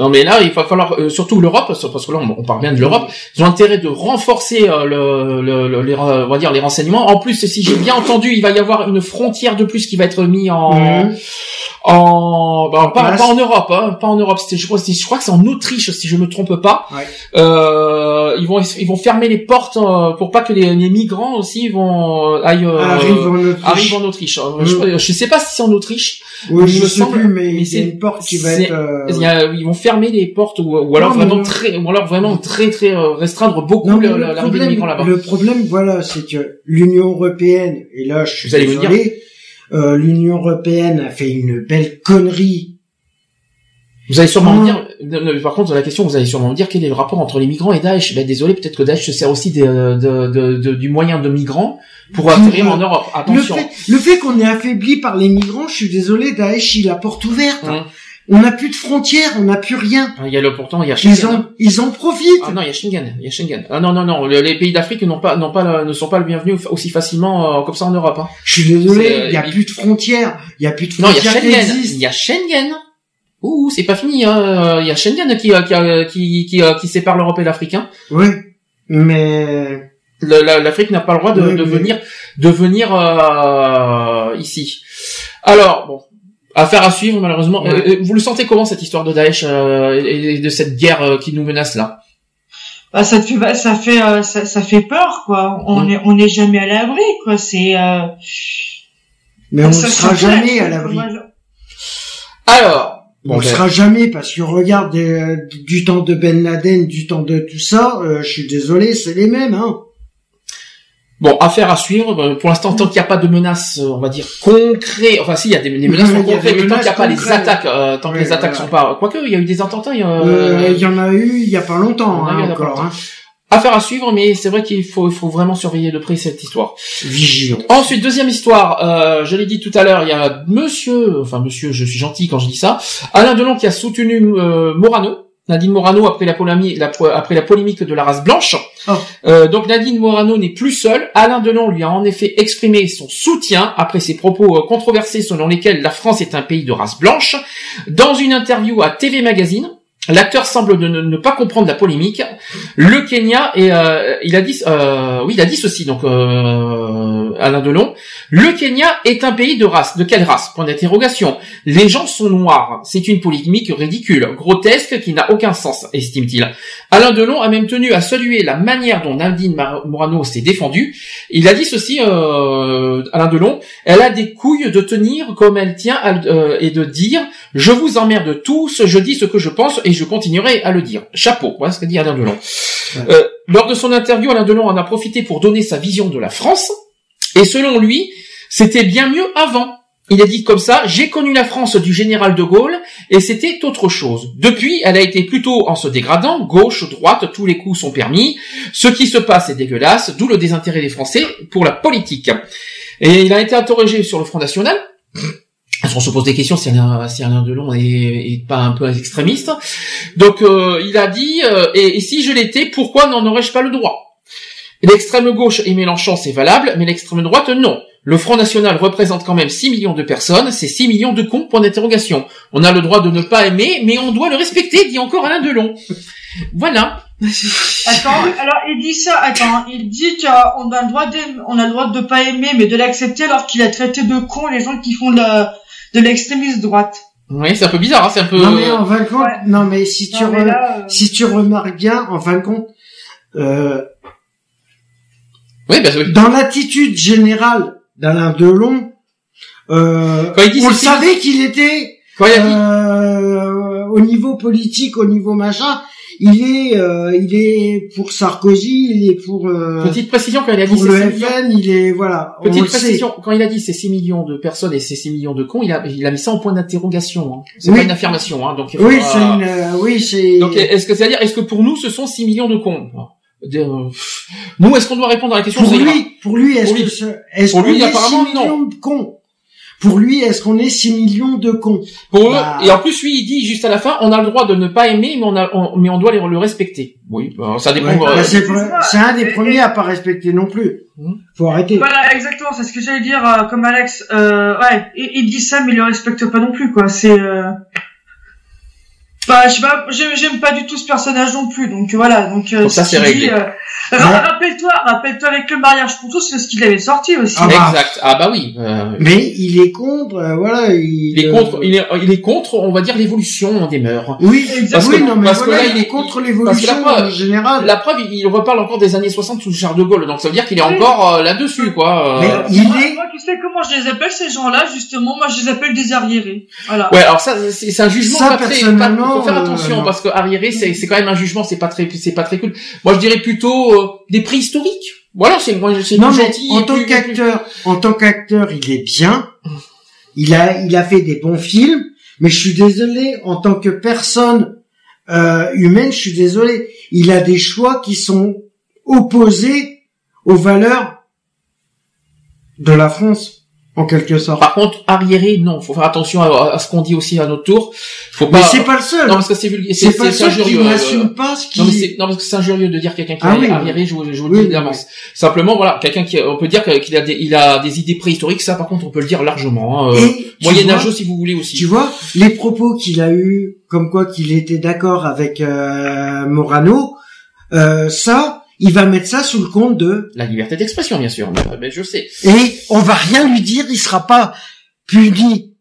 Non mais là, il va falloir euh, surtout l'Europe, parce que là on, on parle bien de l'Europe, ils ont intérêt de renforcer euh, le, le- le- les, euh, on va dire les renseignements. En plus, si j'ai bien entendu, il va y avoir une frontière de plus qui va être mise en Mhm. En bah, pas, pas en Europe, hein, pas en Europe. C'était, je crois, je crois que c'est en Autriche si je me trompe pas. Ouais. Euh, ils vont ils vont fermer les portes euh, pour pas que les, les migrants aussi vont euh, aillent euh, en Autriche. arrivent en Autriche. Euh, Mhm. Je, je sais pas si c'est en Autriche. Oui, je me sais semble- plus, mais, mais c'est- une porte qui va être. euh, Il y a- ils vont fermer les portes ou, ou alors Non, vraiment le- très ou alors vraiment très très euh, restreindre beaucoup Non, le- le, des problème, migrants là-bas. le problème, voilà, c'est que l'Union européenne, et là, je suis Vous allez me désolé, euh, l'Union européenne a fait une belle connerie. Vous allez sûrement me Ah. dire, par contre, la question, vous allez sûrement me dire quel est le rapport entre les migrants et Daesh. Ben, désolé, peut-être que Daesh se sert aussi des, euh, de, de, de- du moyen de migrants pour atterrir en Europe. Le Attention. fait, le fait qu'on est affaibli par les migrants, je suis désolé, Daesh, il a porte ouverte. Hum. On n'a plus de frontières, on n'a plus rien. Ah, Il y a le pourtant, il y a Ils Schengen. en, ils en profitent. Ah non, il y a Schengen, il y a Schengen. Ah non non non, le- les pays d'Afrique n'ont pas n'ont pas le- ne sont pas le bienvenu aussi facilement euh, comme ça en Europe. Hein. Je suis désolé, euh, il y a il- plus de frontières. Il y a plus de Non, il y a frontières Schengen, il y a Schengen. Ouh, c'est pas fini. Hein. Il y a Schengen qui euh, qui euh, qui qui, euh, qui sépare l'Europe et l'Afrique. Hein. Oui, mais L'Afrique n'a pas le droit de, Oui, de oui. venir de venir euh, ici. Alors bon, affaire à suivre malheureusement. Ouais. Euh, euh, vous le sentez comment cette histoire de Daesh euh, et et de cette guerre euh, qui nous menace là? Bah, ça te fait, bah, ça fait, euh, ça, ça fait peur, quoi. On Mm. est, on n'est jamais à l'abri, quoi. C'est. Euh, mais on ne sera jamais à l'abri. Alors, On bon, ne ben, sera jamais parce que regarde euh, du temps de Ben Laden, du temps de tout ça, euh, je suis désolé, c'est les mêmes, hein. Bon, affaire à suivre. Ben, Pour l'instant, tant qu'il n'y a pas de menaces, euh, on va dire concrètes. Enfin, si, il y a des, des menaces concrètes, mais tant qu'il n'y a pas les attaques, euh, tant que les attaques voilà. sont pas. Quoique, il y a eu des attentats. il y a, Euh, Il y en a eu il y a pas longtemps, a hein, pas encore. longtemps. Hein. Affaire à suivre, mais c'est vrai qu'il faut, il faut vraiment surveiller de près cette histoire. Ensuite, deuxième histoire, euh, je l'ai dit tout à l'heure, il y a monsieur, enfin monsieur, je suis gentil quand je dis ça, Alain Delon qui a soutenu euh, Morano, Nadine Morano après la, polémique, la, après la polémique de la race blanche. Oh. Euh, donc Nadine Morano n'est plus seule. Alain Delon lui a en effet exprimé son soutien après ses propos euh, controversés selon lesquels la France est un pays de race blanche. Dans une interview à TV Magazine, l'acteur semble ne, ne- pas comprendre la polémique. Le Kenya et euh, il a dit, euh, oui, il a dit ceci donc euh, Alain Delon. Le Kenya est un pays de race. De quelle race? Point d'interrogation. Les gens sont noirs. C'est une polémique ridicule, grotesque, qui n'a aucun sens, estime-t-il. Alain Delon a même tenu à saluer la manière dont Nadine Morano s'est défendue. Il a dit ceci, euh, Alain Delon, elle a des couilles de tenir comme elle tient euh, et de dire « Je vous emmerde tous, je dis ce que je pense et je continuerai à le dire. » Chapeau, voilà ce qu'a dit Alain Delon. Euh, lors de son interview, Alain Delon en a profité pour donner sa vision de la France. Et selon lui, c'était bien mieux avant. Il a dit comme ça, j'ai connu la France du général de Gaulle et c'était autre chose. Depuis, elle a été plutôt en se dégradant, gauche, droite, tous les coups sont permis. Ce qui se passe est dégueulasse, d'où le désintérêt des Français pour la politique. Et il a été interrogé sur le Front National. Qu'on se pose des questions si Alain, Delon est, pas un peu extrémiste. Donc euh, il a dit, euh, et, si je l'étais, pourquoi n'en aurais-je pas le droit? L'extrême gauche et Mélenchon, c'est valable, mais l'extrême droite, non. Le Front National représente quand même 6 millions de personnes, c'est 6 millions de cons, point d'interrogation. On a le droit de ne pas aimer, mais on doit le respecter, dit encore Alain Delon. Voilà. Attends, alors il dit ça, attends, il dit qu'on a le droit on a le droit de pas aimer, mais de l'accepter alors qu'il a traité de cons les gens qui font de la- de l'extrémisme droite. Oui, c'est un peu bizarre, hein, c'est un peu... Non mais en fin de compte, Ouais. non mais si tu mais re- là, euh, si tu remarques bien, en fin de compte, euh, Oui, parce que dans l'attitude générale d'Alain Delon, euh, Quand il dit on savait qu'il était quand il a dit... euh, au niveau politique, au niveau machin, il est, euh, il est pour Sarkozy, il est pour euh, Petite précision, quand il a dit le 6 millions... FN, il est voilà. Petite précision, quand il a dit c'est 6 millions de personnes et c'est 6 millions de cons, il a, il a mis ça en point d'interrogation. Hein. C'est Oui. pas une affirmation. Hein, donc, Oui, c'est une, euh, oui, c'est. Donc, est-ce que c'est-à-dire, est-ce que pour nous, ce sont 6 millions de cons? Euh, Nous, est-ce qu'on doit répondre à la question pour lui, pour lui, est-ce que ce- est-ce qu'on est apparemment, 6 millions de cons? Pour lui, est-ce qu'on est 6 millions de cons? Pour eux, Bah. et en plus, lui, il dit juste à la fin, on a le droit de ne pas aimer, mais on a, on- mais on doit le respecter. Oui, bah, ça dépend. Ouais, euh, bah, c'est un des Et- premiers à pas respecter non plus. Hmm. Faut arrêter. Voilà, exactement, c'est ce que j'allais dire, euh, comme Alex. Euh, ouais, il, il dit ça, mais il le respecte pas non plus, quoi. C'est. Euh... Bah, je sais pas, j'aime j'aime pas du tout ce personnage non plus, donc voilà. Donc, euh, Donc ça, ce c'est réglé. dit, euh, Rappelle-toi, rappelle-toi avec le mariage pour tous, c'est ce qu'il avait sorti aussi. Ah bah. Exact. Ah bah oui. euh, Mais il est contre, euh, voilà. Il, il est euh, contre, il est, il est contre, on va dire l'évolution des mœurs. Oui, Exact. oui, Parce que- non, mais parce que là, il est contre l'évolution que la preuve- en général. La preuve, il, il reparle encore des années 60 sous Charles de Gaulle, donc ça veut dire qu'il est encore euh, là-dessus, quoi. Mais il moi, est, moi, tu sais comment je les appelle ces gens-là, justement? Moi, je les appelle des arriérés. Voilà. Ouais, alors ça, c'est un jugement Ça, pas très. Pas, faut faire attention parce que arriéré, c'est c'est quand même un jugement, c'est pas très, c'est pas très cool. Moi, je dirais plutôt euh, des préhistoriques. Voilà, c'est moi, c'est non plus mais gentil. en tant qu'acteur, en tant qu'acteur, il est bien. Il a, il a fait des bons films, mais je suis désolé, en tant que personne euh, humaine, je suis désolé, il a des choix qui sont opposés aux valeurs de la France en quelque sorte. Par contre, arriéré, non. Faut faire attention à, à ce qu'on dit aussi à notre tour. Faut pas. Mais c'est pas le seul. Non, parce que c'est vulgaire. C'est pas le seul qui injurieux. euh, n'assume pas ce qui. Non, mais c'est, non, parce que c'est injurieux de dire quelqu'un qui Ah est oui, arriéré, je, vous- je vous le dis d'avance. Simplement, voilà, quelqu'un qui, on peut dire qu'il a des, il a des idées préhistoriques, ça, par contre, on peut le dire largement, hein. Euh, Moyen-âgeux, si vous voulez aussi. Tu vois, les propos qu'il a eu, comme quoi qu'il était d'accord avec euh, Morano, euh, ça, il va mettre ça sous le compte de La liberté d'expression, bien sûr. Mais, mais je sais. et on va rien lui dire, il sera pas puni.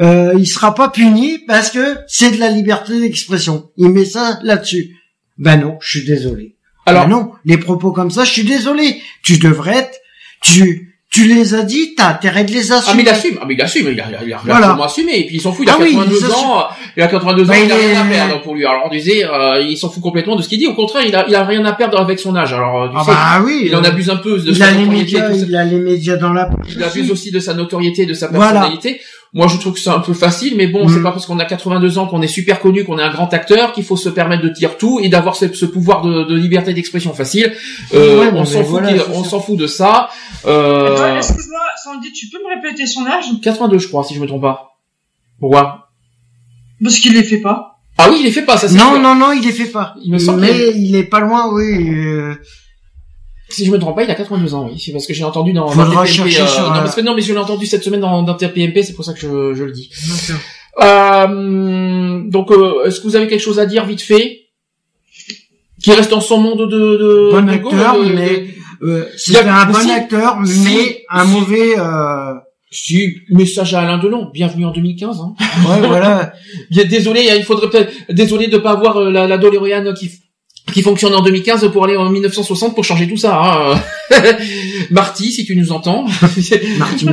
Euh, il sera pas puni parce que c'est de la liberté d'expression. Il met ça là-dessus. Ben non, je suis désolé. Alors, Ben non, les propos comme ça, je suis désolé. Tu devrais être, tu, tu les as dit, t'as intérêt de les assumer. Ah mais il assume, ah mais il assume, il a, il a, il a Voilà. assumé, et puis il s'en fout, il a Ah oui, 82 il assume. ans, il a 82 ans, il a rien à perdre pour lui. Alors on disait, euh, il s'en fout complètement de ce qu'il dit, au contraire, il a, il a rien à perdre avec son âge. Alors tu Ah sais, bah oui. il en abuse un peu de il sa a notoriété, médias, il a les médias dans la il abuse aussi de sa notoriété, de sa Voilà. Moi, je trouve que c'est un peu facile, mais bon, Mm. c'est pas parce qu'on a 82 ans qu'on est super connu, qu'on est un grand acteur, qu'il faut se permettre de dire tout et d'avoir ce, ce pouvoir de, de liberté d'expression facile. Euh, Ouais, on s'en fout, voilà, on ça. s'en fout de ça. Euh, Excuse-moi, Sandy, tu peux me répéter son âge? 82, je crois, si je me trompe pas. Pourquoi? Parce qu'il les fait pas. Ah oui, il les fait pas, ça c'est Non, sûr. non, non, il les fait pas. Il me semble Mais il est pas loin, oui. euh, Si je me trompe pas, il a 82 ans, oui. C'est parce que j'ai entendu dans, Faudra chercher sur, non, euh, parce que non, mais je l'ai entendu cette semaine dans, dans TPMP, c'est pour ça que je, je le dis. Euh, donc, euh, est-ce que vous avez quelque chose à dire vite fait? Qui reste dans son monde de... de Bon de acteur, de- de- mais euh, c'était un bon si- acteur, si- mais un si- mauvais. Euh... Si, message à Alain Delon, bienvenue en 2015. Hein. Ouais, voilà. Désolé, il faudrait peut-être... Désolé de pas avoir euh, la, la DeLorean qui qui fonctionne en 2015 pour aller en 1960 pour changer tout ça. Hein. Marty, si tu nous entends. Marty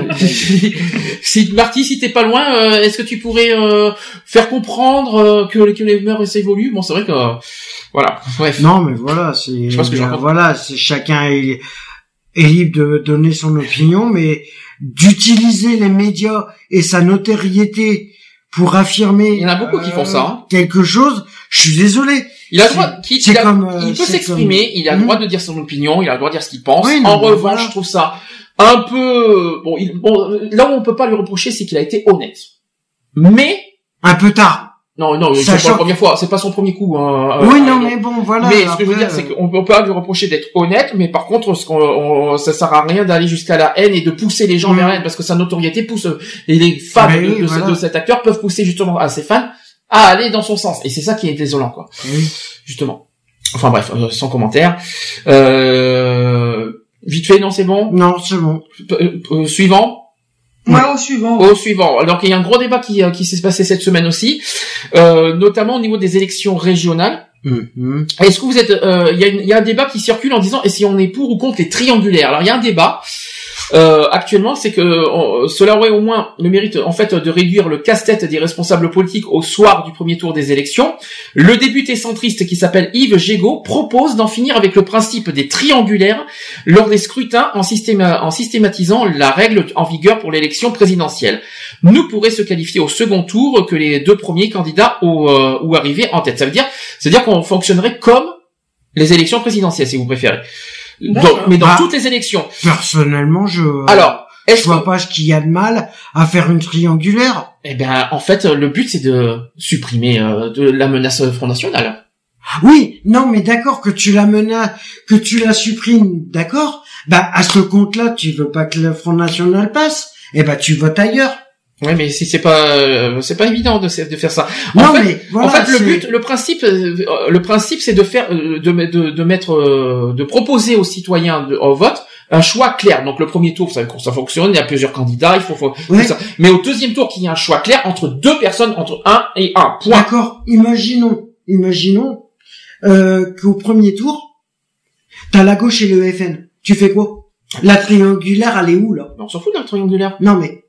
si Marty, si t'es pas loin, euh, est-ce que tu pourrais euh, faire comprendre euh, que, que les mœurs évoluent? Bon, c'est vrai que euh, voilà. Bref. Non, mais voilà, c'est voilà, c'est chacun est, est libre de donner son opinion, mais d'utiliser les médias et sa notoriété pour affirmer Il y en a beaucoup qui font ça, hein. quelque chose. Je suis désolé. Il a le droit, il, a- comme, euh, il peut s'exprimer, comme- il a le droit de dire son opinion, il a le droit de dire ce qu'il pense. Oui, non, en revanche, voilà. je trouve ça un peu bon, il, bon. Là où on peut pas lui reprocher, c'est qu'il a été honnête. Mais Un peu tard. non, non, c'est pas la première fois, c'est pas son premier coup. Hein, oui, euh, non, euh, mais bon, voilà. mais ce que je veux dire, c'est euh, qu'on peut pas lui reprocher d'être honnête, mais par contre, ce qu'on, on- ça sert à rien d'aller jusqu'à la haine et de pousser les gens vers la haine, parce que sa notoriété pousse, et les fans Mais de, oui, de ce- voilà. de cet acteur peuvent pousser justement à ses fans à aller dans son sens. Et c'est ça qui est désolant, quoi. oui. Justement. Enfin bref, euh, sans commentaire. Euh, vite fait, non, c'est bon? Non, c'est bon. Euh, euh, suivant? Ouais, au suivant. Au suivant. Donc il y a un gros débat qui, euh, qui s'est passé cette semaine aussi, euh, notamment au niveau des élections régionales. Mhm. Est-ce que vous êtes, euh, il y, y a un débat qui circule en disant et si on est pour ou contre les triangulaires? Alors il y a un débat euh, actuellement, c'est que cela aurait au moins le mérite en fait de réduire le casse-tête des responsables politiques au soir du premier tour des élections. Le député centriste qui s'appelle Yves Gégaud propose d'en finir avec le principe des triangulaires lors des scrutins en, systéma- en systématisant la règle en vigueur pour l'élection présidentielle. Nous pourrait se qualifier au second tour que les deux premiers candidats ou, euh, ou arriver en tête. Ça veut dire, c'est-à-dire qu'on fonctionnerait comme les élections présidentielles, si vous préférez. Donc, mais dans Bah, toutes les élections. Personnellement, je. Alors, je que, vois pas ce qu'il y a de mal à faire une triangulaire. eh ben, en fait, le but c'est de supprimer euh, de la menace Front National. Oui, non, mais d'accord que tu la menaces, que tu la supprimes, d'accord? Bah à ce compte-là, tu veux pas que le Front National passe, eh ben tu votes ailleurs. Ouais, mais si c'est pas, euh, c'est pas évident de, de faire ça. non, en fait, mais voilà. en fait, le but, le principe, euh, le principe, c'est de faire, euh, de, de, de mettre, euh, de proposer aux citoyens de, au vote un choix clair. Donc le premier tour, ça, ça fonctionne, il y a plusieurs candidats, il faut, faut Ouais. ça. Mais au deuxième tour, qu'il y ait un choix clair entre deux personnes, entre un et un. Point. D'accord. Imaginons, imaginons euh, qu'au premier tour, t'as la gauche et le FN. Tu fais quoi? La triangulaire, elle est où là? On s'en fout d'un triangulaire. Non mais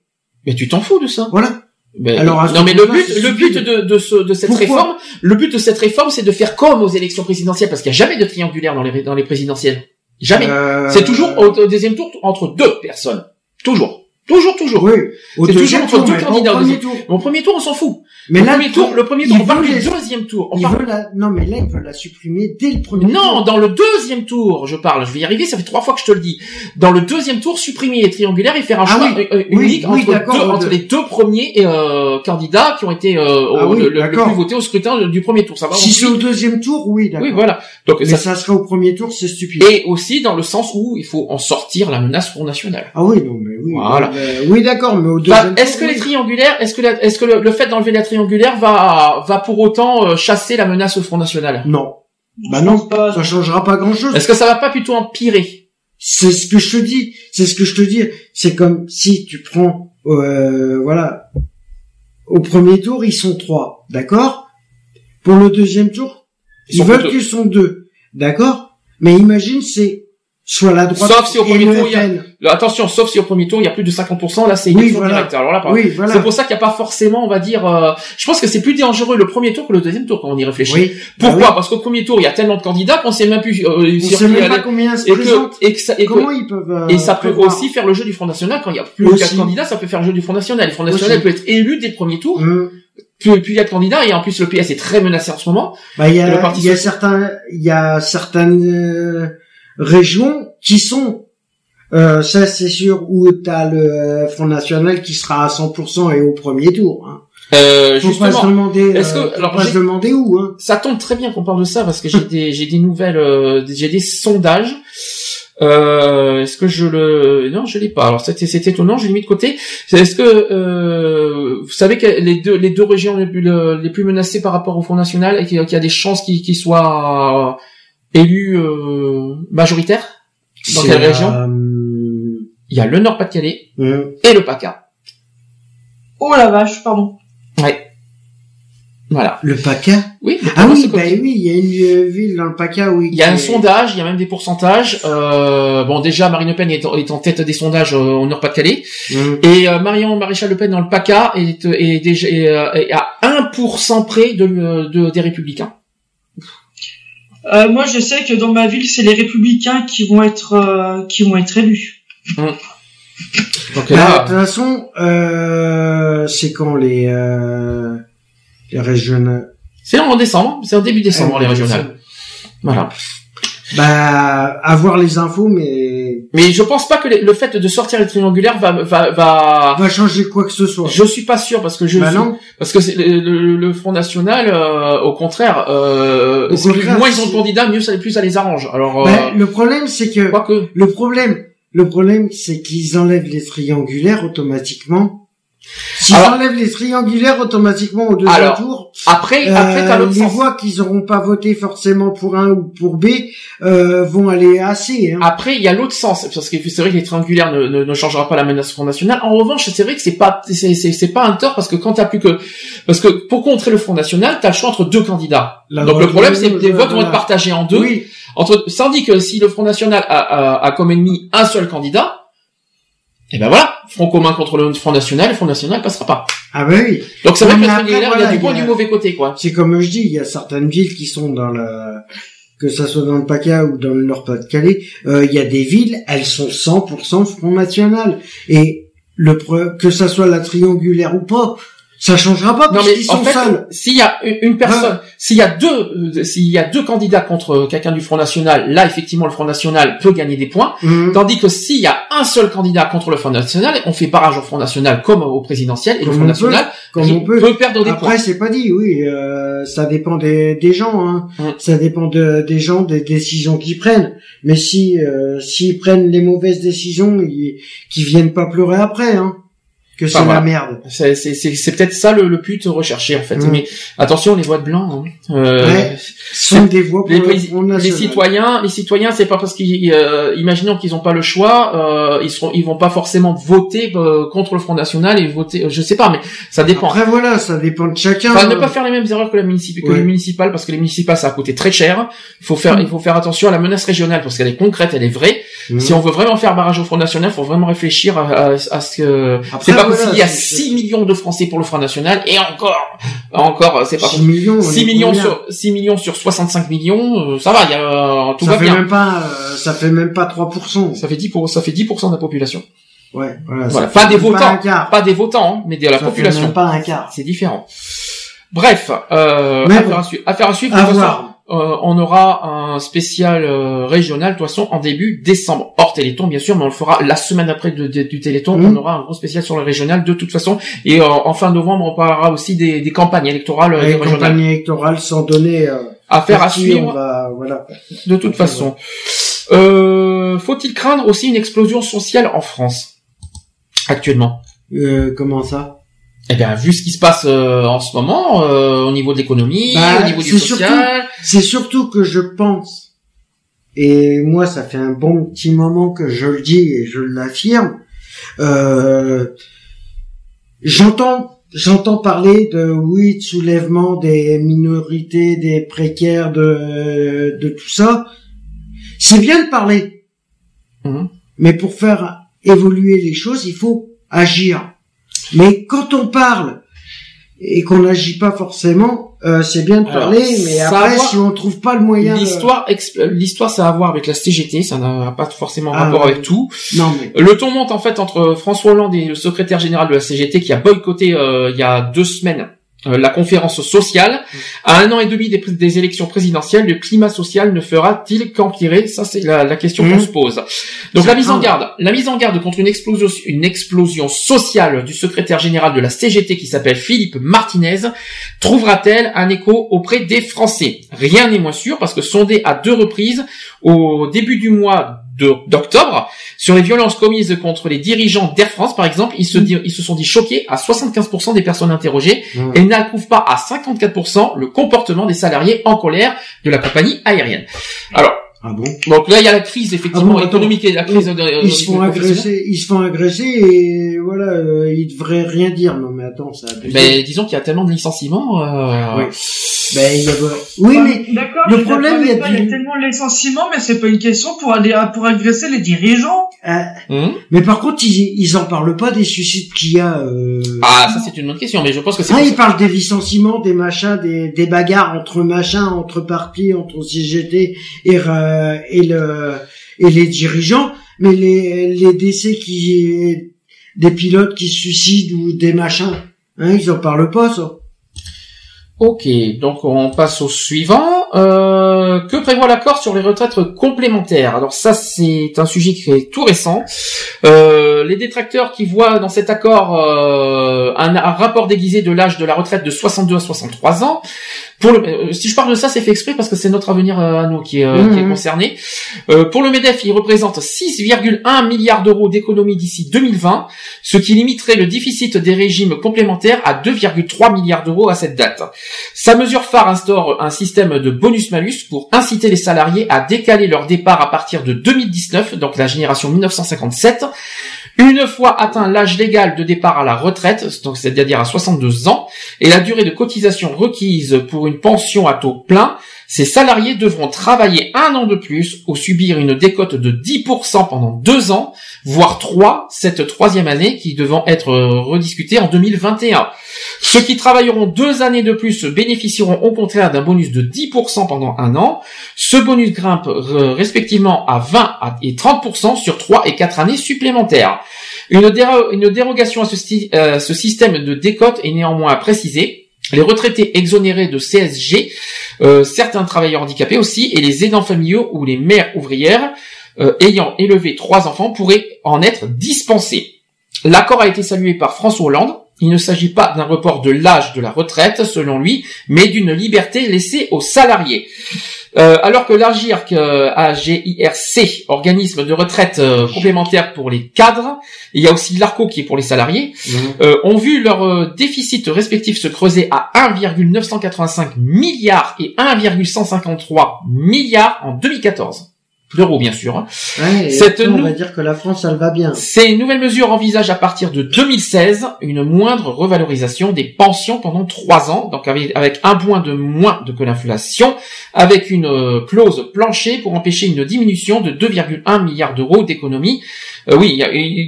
Mais tu t'en fous de ça. voilà. Ben, Alors, non mais le but, le but de, de, ce, de cette Pourquoi réforme, le but de cette réforme, c'est de faire comme aux élections présidentielles, parce qu'il n'y a jamais de triangulaire dans les, dans les présidentielles. Jamais. Euh, C'est toujours au, au deuxième tour entre deux personnes. Toujours. Toujours, toujours. Oui. Au C'est toujours entre tour, deux candidats premier tour. Au premier tour, on s'en fout. Mais le là, premier tour, le premier tour, on parle du deuxième tour. On parle- la... Non, mais là, ils veulent la supprimer dès le premier tour. Non, dans le deuxième tour, je parle. Je vais y arriver. Ça fait trois fois que je te le dis. Dans le deuxième tour, supprimer les triangulaires et faire un Ah choix oui. euh, euh, unique oui, entre, deux- euh, entre les deux premiers euh, candidats qui ont été euh, Ah au- le, plus votés au scrutin du premier tour. Ça va Si c'est au deuxième tour, oui, d'accord. Oui, voilà. Donc Mais ça, ça serait au premier tour, c'est stupide. et aussi dans le sens où il faut en sortir la menace Front National. Ah oui, non, mais oui. Voilà. Euh, oui, d'accord, mais au Bah, deuxième est-ce tour, que les triangulaires, est-ce que la- est-ce que le, le fait d'enlever la triangulaire va va pour autant euh, chasser la menace au Front National? Non. Bah Je non, pas. ça changera pas grand-chose. Est-ce que ça va pas plutôt empirer? C'est ce que je te dis. C'est ce que je te dis. C'est comme si tu prends, euh, voilà, au premier tour ils sont trois, d'accord? Pour le deuxième tour, Ils ils, veulent qu'ils sont deux, d'accord? Mais imagine c'est soit la droite Sauf si au premier tour, il y a-. Attention, sauf si au premier tour il y a plus de 50%, là c'est Oui, élection voilà. directe. Alors là, par- Oui, voilà. c'est pour ça qu'il n'y a pas forcément, on va dire, euh, je pense que c'est plus dangereux le premier tour que le deuxième tour quand on y réfléchit. Oui. Pourquoi? Bah oui. Parce qu'au premier tour il y a tellement de candidats qu'on sait même plus. Euh, On sait même pas combien se et présentent. que et que ça et que- Comment ils peuvent euh, Et ça peut prévoir aussi faire le jeu du Front National quand il y a plus de quatre candidats, ça peut faire le jeu du Front National. Le Front National Aussi. peut être élu dès le premier tour, Hum. plus, plus il y a de candidats, et en plus le PS est très menacé en ce moment. Bah, il y a, il y a certains, il y a certaines euh, régions qui sont, euh, ça c'est sûr, où t'as le Front National qui sera à 100% et au premier tour. Hein. Euh, Faut pas se justement, demander, est-ce que- euh, alors, pas se demander où. Hein. ça tombe très bien qu'on parle de ça parce que j'ai des j'ai des nouvelles, euh, j'ai des sondages. Euh, est-ce que je le non je l'ai pas alors c'était c'est étonnant je l'ai mis de côté est-ce que euh, vous savez que les deux les deux régions les plus le- les plus menacées par rapport au Front National et qu'il y a- des chances qu'ils qu'ils soient élus euh, majoritaires dans quelle région euh, il y a le Nord-Pas-de-Calais et le PACA Oh la vache, pardon. ouais voilà Le PACA oui le Ah oui, bah oui, il y a une euh, ville dans le PACA où Il y a un sondage, il y a même des pourcentages. Euh, bon, déjà, Marine Le Pen est, en- est en tête des sondages euh, au Nord-Pas-de-Calais. Et euh, Marion Maréchal Le Pen dans le PACA est, est déjà est, est à 1% près de, le- de- des Républicains. Euh, moi, je sais que dans ma ville, c'est les républicains qui vont être euh, qui vont être élus. Donc Bah, là, de toute façon, euh, c'est quand les euh, les régionales. c'est en décembre, c'est en début décembre Euh, les régionales. Voilà. Bah, avoir les infos, mais Mais je pense pas que le fait de sortir les triangulaires va va va. va changer quoi que ce soit. Je suis pas sûr parce que je Bah suis- non. parce que le, le- le Front National, euh, au contraire, euh, Au contraire, moins ils ont de candidats, mieux ça plus ça les arrange. Alors, euh, Bah, le problème, c'est que le problème, le problème, c'est qu'ils enlèvent les triangulaires automatiquement. Alors- enlèvent les triangulaires automatiquement au deuxième Alors, tour, Après, euh, après t'as l'autre les sens. voix qu'ils auront pas voté forcément pour un ou pour B euh, vont aller assez. Hein. Après, il y a l'autre sens, parce que c'est vrai que les triangulaires ne, ne, ne changera pas la menace Front National. En revanche, c'est vrai que c'est pas, c'est, c'est, c'est pas un tort parce que quand t'as plus que, parce que pour contrer le Front National, t'as le choix entre deux candidats. La Donc le problème, c'est que les votes vont voilà. être partagés en deux. Oui, Entre, sans dire que si le Front National a, a, a comme ennemi un seul candidat, et ben voilà, Front commun contre le Front National, le Front National passera pas. ah bah oui. Donc c'est vrai Non, que le mais après, triangulaire, il y voilà, a du bon et du mauvais côté, quoi. C'est comme je dis, il y a certaines villes qui sont dans le que ça soit dans le PACA ou dans le Nord-Pas-de-Calais, euh, il y a des villes, elles sont 100% Front National. Et le pre- que ça soit la triangulaire ou pas, ça changera pas Non parce mais qu'ils en sont fait, seuls. s'il y a une personne, s'il y a deux, euh, s'il y a deux candidats contre euh, quelqu'un du Front National, là effectivement le Front National peut gagner des points. Hum. Tandis que s'il y a un seul candidat contre le Front National, on fait barrage au Front National comme au présidentiel et le Comme Front on National Comme il on peut. perdre des Après, points. c'est pas dit, oui. euh, ça dépend des, des gens. Hein. Mm. Ça dépend de, des gens, des décisions qu'ils prennent. Mais si euh, s'ils prennent les mauvaises décisions, ils, qu'ils viennent pas pleurer après. Hein. Que c'est Enfin, la merde. C'est c'est- c'est- c'est peut-être ça le, le but recherché en fait. Mm. Mais attention les voix de blanc. Hein. Euh, Ouais. Sont des voix pour les, le les citoyens, les citoyens, c'est pas parce qu'ils, euh, imaginons qu'ils n'ont pas le choix, euh, ils seront, ils vont pas forcément voter euh, contre le Front National et voter, euh, je sais pas, mais ça dépend. Après voilà, ça dépend de chacun. Enfin, ne pas faire les mêmes erreurs que la municipale, que les municipales, parce que les municipales, ça a coûté très cher. Il faut faire, il faut faire attention à la menace régionale, parce qu'elle est concrète, elle est vraie. Mhm. Si on veut vraiment faire barrage au Front National, faut vraiment réfléchir à, à- à ce que, Après, c'est pas il y a c'est- 6 millions de Français pour le Front National, et encore, encore, c'est pas 6 millions. on 6 est millions sur, 6 millions sur 65 millions, euh, ça va, il y a, euh, tout ça va fait bien. même pas, euh, ça fait même pas 3%. Ça fait 10 pour, ça fait 10% de la population. Ouais, voilà. Voilà, pas des votants, quart. pas des votants, mais de la Ça fait population. même pas un quart. C'est différent. Bref, euh, affaire, bon. à suivre, affaire à suivre. Voir. Euh, on aura un spécial euh, régional de toute façon en début décembre, hors Téléthon bien sûr, mais on le fera la semaine après de- de- du Téléthon. Mhm. On aura un gros spécial sur le régional de toute façon. Et euh, en fin novembre, on parlera aussi des, des campagnes électorales euh, Les régionales. campagnes électorales sans donner. Euh, à par qui suivre. va- voilà. De toute façon. Euh, Faut-il craindre aussi une explosion sociale en France actuellement? Euh, comment ça? Eh bien, vu ce qui se passe euh, en ce moment, euh, au niveau de l'économie, Bah, au niveau du c'est social, C'est surtout que je pense, et moi ça fait un bon petit moment que je le dis et je l'affirme, euh, j'entends j'entends parler de oui de soulèvement des minorités, des précaires, de de tout ça. C'est bien de parler, Mhm. mais pour faire évoluer les choses, il faut agir. Mais quand on parle et qu'on n'agit pas forcément, euh, c'est bien de Alors, parler, mais après, si on trouve pas le moyen, l'histoire, l'histoire, ça a à voir avec la CGT, ça n'a pas forcément Ah, rapport ouais. avec tout. non mais Le ton monte en fait entre François Hollande et le secrétaire général de la CGT qui a boycotté euh, il y a deux semaines la conférence sociale. À un an et demi des, élections présidentielles, le climat social ne fera-t-il qu'empirer? Ça, c'est la, la question qu'on Mhm. se pose. Donc la mise en garde, la mise en garde contre une explosion, une explosion sociale du secrétaire général de la CGT qui s'appelle Philippe Martinez trouvera-t-elle un écho auprès des Français? Rien n'est moins sûr parce que sondé à deux reprises au début du mois d'octobre sur les violences commises contre les dirigeants d'Air France par exemple, ils se, Mm. di- ils se sont dit choqués à 75% des personnes interrogées Ouais. et n'approuvent pas à 54% le comportement des salariés en colère de la compagnie aérienne. Alors, ah bon donc là il y a la crise effectivement Ah bon, économique et la crise de, Ils se font agresser, ils se font agresser et voilà, euh, ils devraient rien dire. Non mais attends, ça. Mais disons qu'il y a tellement de licenciements. Euh, Oui. Ben, il y a... Oui Enfin, mais d'accord, le problème, il y a avec toi, du- il y a tellement de licenciements, mais c'est pas une question pour aller pour agresser les dirigeants. euh, hum mais par contre ils ils en parlent pas des suicides qu'il y a. Euh... Ah, ça c'est une bonne question, mais je pense que c'est Ah, ils parlent des licenciements, des machins, des, des bagarres entre machins, entre partis, entre CGT et, euh, et le et les dirigeants, mais les, décès qui des pilotes qui se suicident ou des machins, hein, ils en parlent pas ça. Ok, donc on passe au suivant. Euh, que prévoit l'accord sur les retraites complémentaires? Alors ça, c'est un sujet qui est tout récent. Euh, les détracteurs qui voient dans cet accord euh, un rapport déguisé de l'âge de la retraite de 62 à 63 ans. Pour le, euh, si je parle de ça, c'est fait exprès parce que c'est notre avenir euh, à nous qui est, euh, qui est Mhm. concerné. Euh, pour le MEDEF, il représente 6,1 milliards d'euros d'économie d'ici 2020, ce qui limiterait le déficit des régimes complémentaires à 2,3 milliards d'euros à cette date. Sa mesure phare instaure un système de bonus-malus pour inciter les salariés à décaler leur départ à partir de 2019, donc la génération 1957. Une fois atteint l'âge légal de départ à la retraite, c'est-à-dire à 62 ans, et la durée de cotisation requise pour une pension à taux plein, ces salariés devront travailler un an de plus ou subir une décote de 10% pendant deux ans, voire trois, cette troisième année qui devant être euh, rediscutée en 2021. Ceux qui travailleront deux années de plus bénéficieront au contraire d'un bonus de 10% pendant un an. Ce bonus grimpe euh, respectivement à 20 à- et 30% sur trois et quatre années supplémentaires. Une, déro- une dérogation à ce, euh, système de décote est néanmoins à préciser. Les retraités exonérés de CSG, euh, certains travailleurs handicapés aussi, et les aidants familiaux ou les mères ouvrières euh, ayant élevé trois enfants pourraient en être dispensés. L'accord a été salué par François Hollande. Il ne s'agit pas d'un report de l'âge de la retraite, selon lui, mais d'une liberté laissée aux salariés. Euh, alors que l'AGIRC, euh, AGIRC, organisme de retraite euh, complémentaire pour les cadres, il y a aussi l'ARCO qui est pour les salariés, euh, ont vu leur déficit respectif se creuser à 1,985 milliards et 1,153 milliards en 2014. D'euros, bien sûr. Ouais, et Cette on va dire que la France, elle va bien. Ces nouvelles mesures envisagent à partir de 2016 une moindre revalorisation des pensions pendant trois ans, donc avec, un point de moins de que l'inflation, avec une euh, clause plancher pour empêcher une diminution de 2,1 milliards d'euros d'économie. Euh, oui,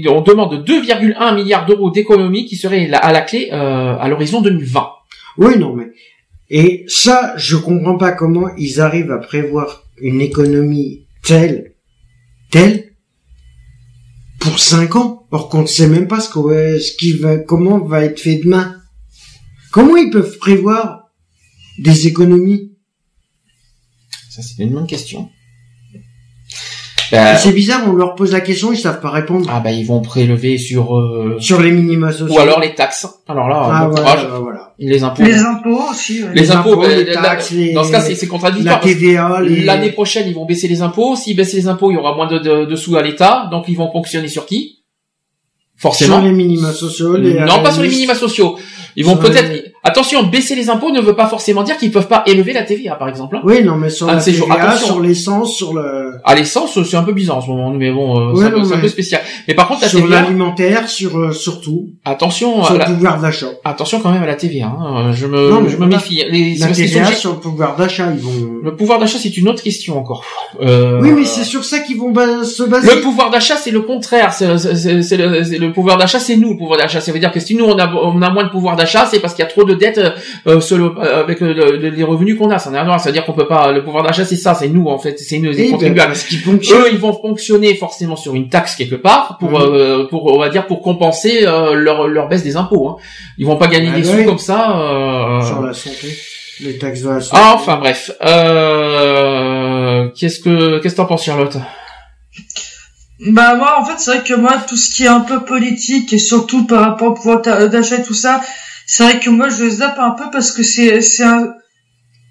on demande 2,1 milliards d'euros d'économie qui serait à la clé euh, à l'horizon 2020. Oui, non, mais et ça, je comprends pas comment ils arrivent à prévoir une économie telle, telle, pour 5 ans, or qu'on ne sait même pas ce, qu'on ce qui va, comment va être fait demain. Comment ils peuvent prévoir des économies? Ça, c'est une bonne question. Bah, C'est bizarre, on leur pose la question, ils savent pas répondre. ah bah ils vont prélever sur euh, Sur les minima sociaux. ou alors les taxes. Alors là, ah, bon voilà, voilà. Les impôts. Les impôts aussi. ouais. Les Les impôts, impôts, bah, les la- taxes, les- dans ce cas, c'est La contradictoire. que TVA, les... L'année prochaine, ils vont baisser les impôts. S'ils baissent les impôts, il y aura moins de, de, de sous à l'État. Donc, ils vont ponctionner sur qui? Forcément. sur les minima sociaux, les non, pas sur les minima sociaux. Ils vont peut-être. Attention, baisser les impôts ne veut pas forcément dire qu'ils peuvent pas élever la TVA, par exemple. hein. Oui, non, mais sur Ah, la TVA, sur l'essence, sur le, À l'essence, c'est un peu bizarre en ce moment, mais bon, euh, Ouais, c'est un peu- un spécial. Mais par contre, la sur TVA, l'alimentaire, sur, euh, sur tout, attention, sur le pouvoir d'achat. attention quand même à la TVA. hein. Je me, Non, je me méfie. Les, La TVA sur le pouvoir d'achat, ils vont... Le pouvoir d'achat, c'est une autre question encore. Euh, Oui, mais c'est sur ça qu'ils vont ba- se baser. Le pouvoir d'achat, c'est le contraire. C'est le, le pouvoir d'achat, c'est nous le pouvoir d'achat. Ça veut dire que si nous on a, on a moins de pouvoir d'achat, c'est parce qu'il y a trop de dettes euh, sur le- euh, avec le- le- les revenus qu'on a. Ça n'a rien à voir. Ça veut dire qu'on peut pas. Le pouvoir d'achat, c'est ça, c'est nous en fait, c'est nous les ben, contribuables. ponctionnent. Eux, ils vont fonctionner forcément sur une taxe quelque part pour, Mhm. euh, pour on va dire pour compenser euh, leur, leur baisse des impôts. Hein. Ils vont pas gagner Ah des ouais. sous comme ça. euh, Sur la santé. Les taxes de la santé. Ah, enfin bref. Euh... Qu'est-ce que qu'est-ce que t'en penses, Charlotte? Bah moi en fait c'est vrai que moi tout ce qui est un peu politique et surtout par rapport au pouvoir d'a- d'achat et tout ça, c'est vrai que moi je zappe un peu parce que c'est c'est un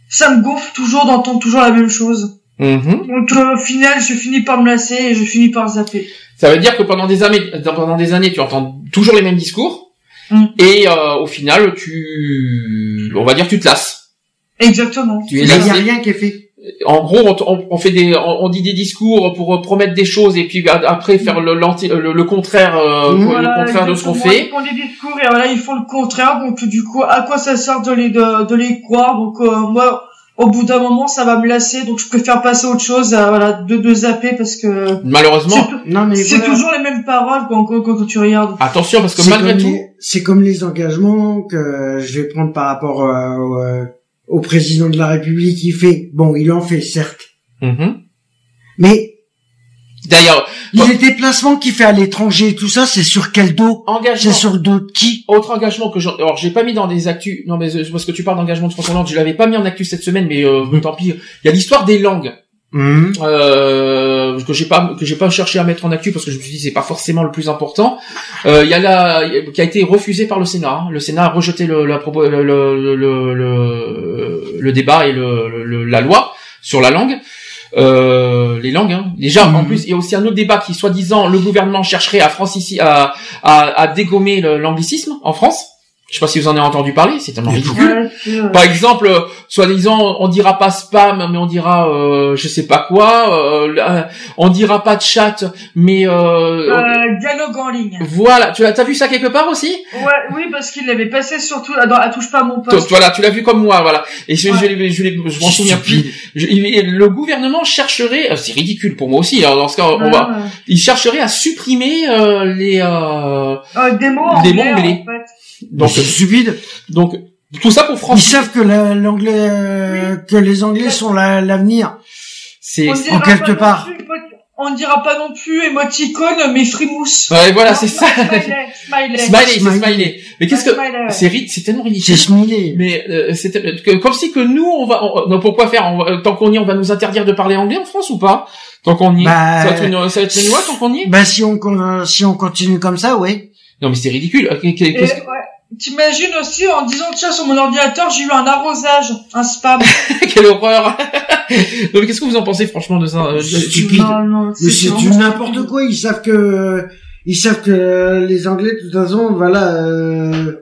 ça me gonfle toujours d'entendre toujours la même chose. Mhm. Donc euh, au final je finis par me lasser et je finis par zapper. Ça veut dire que pendant des années, pendant des années, tu entends toujours les mêmes discours, Mm. et euh, au final, tu, on va dire, tu te lasses. Exactement. Tu es Il n'y a rien qui est fait. En gros, on, on- on fait des, on, on dit des discours pour promettre des choses, et puis après faire le, le, le contraire, euh, Mm. le contraire de ce qu'on fait. Ils font des discours et voilà ils font le contraire donc du coup à quoi ça sert de les de, de les croire? Donc euh, moi au bout d'un moment ça va me lasser donc je préfère passer à autre chose à, voilà de, de zapper parce que Malheureusement, c'est voilà. toujours les mêmes paroles quand, quand, quand tu regardes. attention parce que malgré tout, C'est comme les engagements que je vais prendre par rapport euh, au, président de la République. Il fait, bon, il en fait certes, Mhm. mais d'ailleurs, les déplacements qu'il fait à l'étranger et tout ça, c'est sur quel dos? Engagement. C'est sur le dos de qui? Autre engagement que j'en, alors j'ai pas mis dans des actus, non mais euh, parce que tu parles d'engagement de François Hollande, je l'avais pas mis en actu cette semaine, mais euh, tant pis. Il y a l'histoire des langues. Hum. euh, que j'ai pas que j'ai pas cherché à mettre en actu parce que je me suis dit c'est pas forcément le plus important. Euh, Il y a la qui a été refusé par le Sénat. hein. Le Sénat a rejeté le la le, le, le, le, débat et le, le- la loi sur la langue. Euh, les langues. Hein. Déjà, en Mhm. plus, il y a aussi un autre débat qui, soi-disant, le gouvernement chercherait à francici à, à, à dégommer le- l'anglicisme en France. Je sais pas si vous en avez entendu parler, c'est tellement ridicule. Par exemple, euh, soi-disant, on dira pas spam, mais on dira euh, je sais pas quoi. euh, là, on dira pas chat, mais euh, euh, dialogue en ligne. voilà. Tu as, t'as vu ça quelque part aussi? Ouais, oui, parce qu'il l'avait passé surtout à, dans, à touche pas à mon poste. Voilà, tu l'as vu comme moi, voilà. Et je, Ouais. je, l'ai- je, l'ai- je m'en souviens plus. Le gouvernement chercherait, euh, c'est ridicule pour moi aussi. Alors dans ce cas, on va, Ouais, ouais. il chercherait à supprimer euh, les euh, Euh, des mots Des anglais, mots anglais. en fait. Donc c'est stupide. donc tout ça pour Ils France. savent que la- l'anglais, euh, que les Anglais sont la- l'avenir. C'est en quelque part. plus- on ne dira pas non plus émoticône, mais frimousse. ouais, voilà, c'est ça. Smiley, smiley. Smiley, c'est Smiley. smiley. Mais qu'est-ce que ouais. c'est ri- c'est tellement C'est ridicule. smiley. Mais euh, c'est comme si que nous on va on, non, pourquoi faire on va- euh, tant qu'on y est on va nous interdire de parler anglais en France ou pas? Tant qu'on y est Bah, ça va être une ça va être une loi tant qu'on y est? Bah si on si on continue comme ça, ouais. non mais c'est ridicule qu'est- Et, qu'est-ce que- ouais. T'imagines aussi en disant tiens sur mon ordinateur j'ai eu un arrosage, un spam. quelle horreur mais qu'est-ce que vous en pensez franchement de ça euh, stupide. Non, non, Mais c'est du n'importe quoi. Ils savent que ils savent que les Anglais, de toute façon, voilà, euh,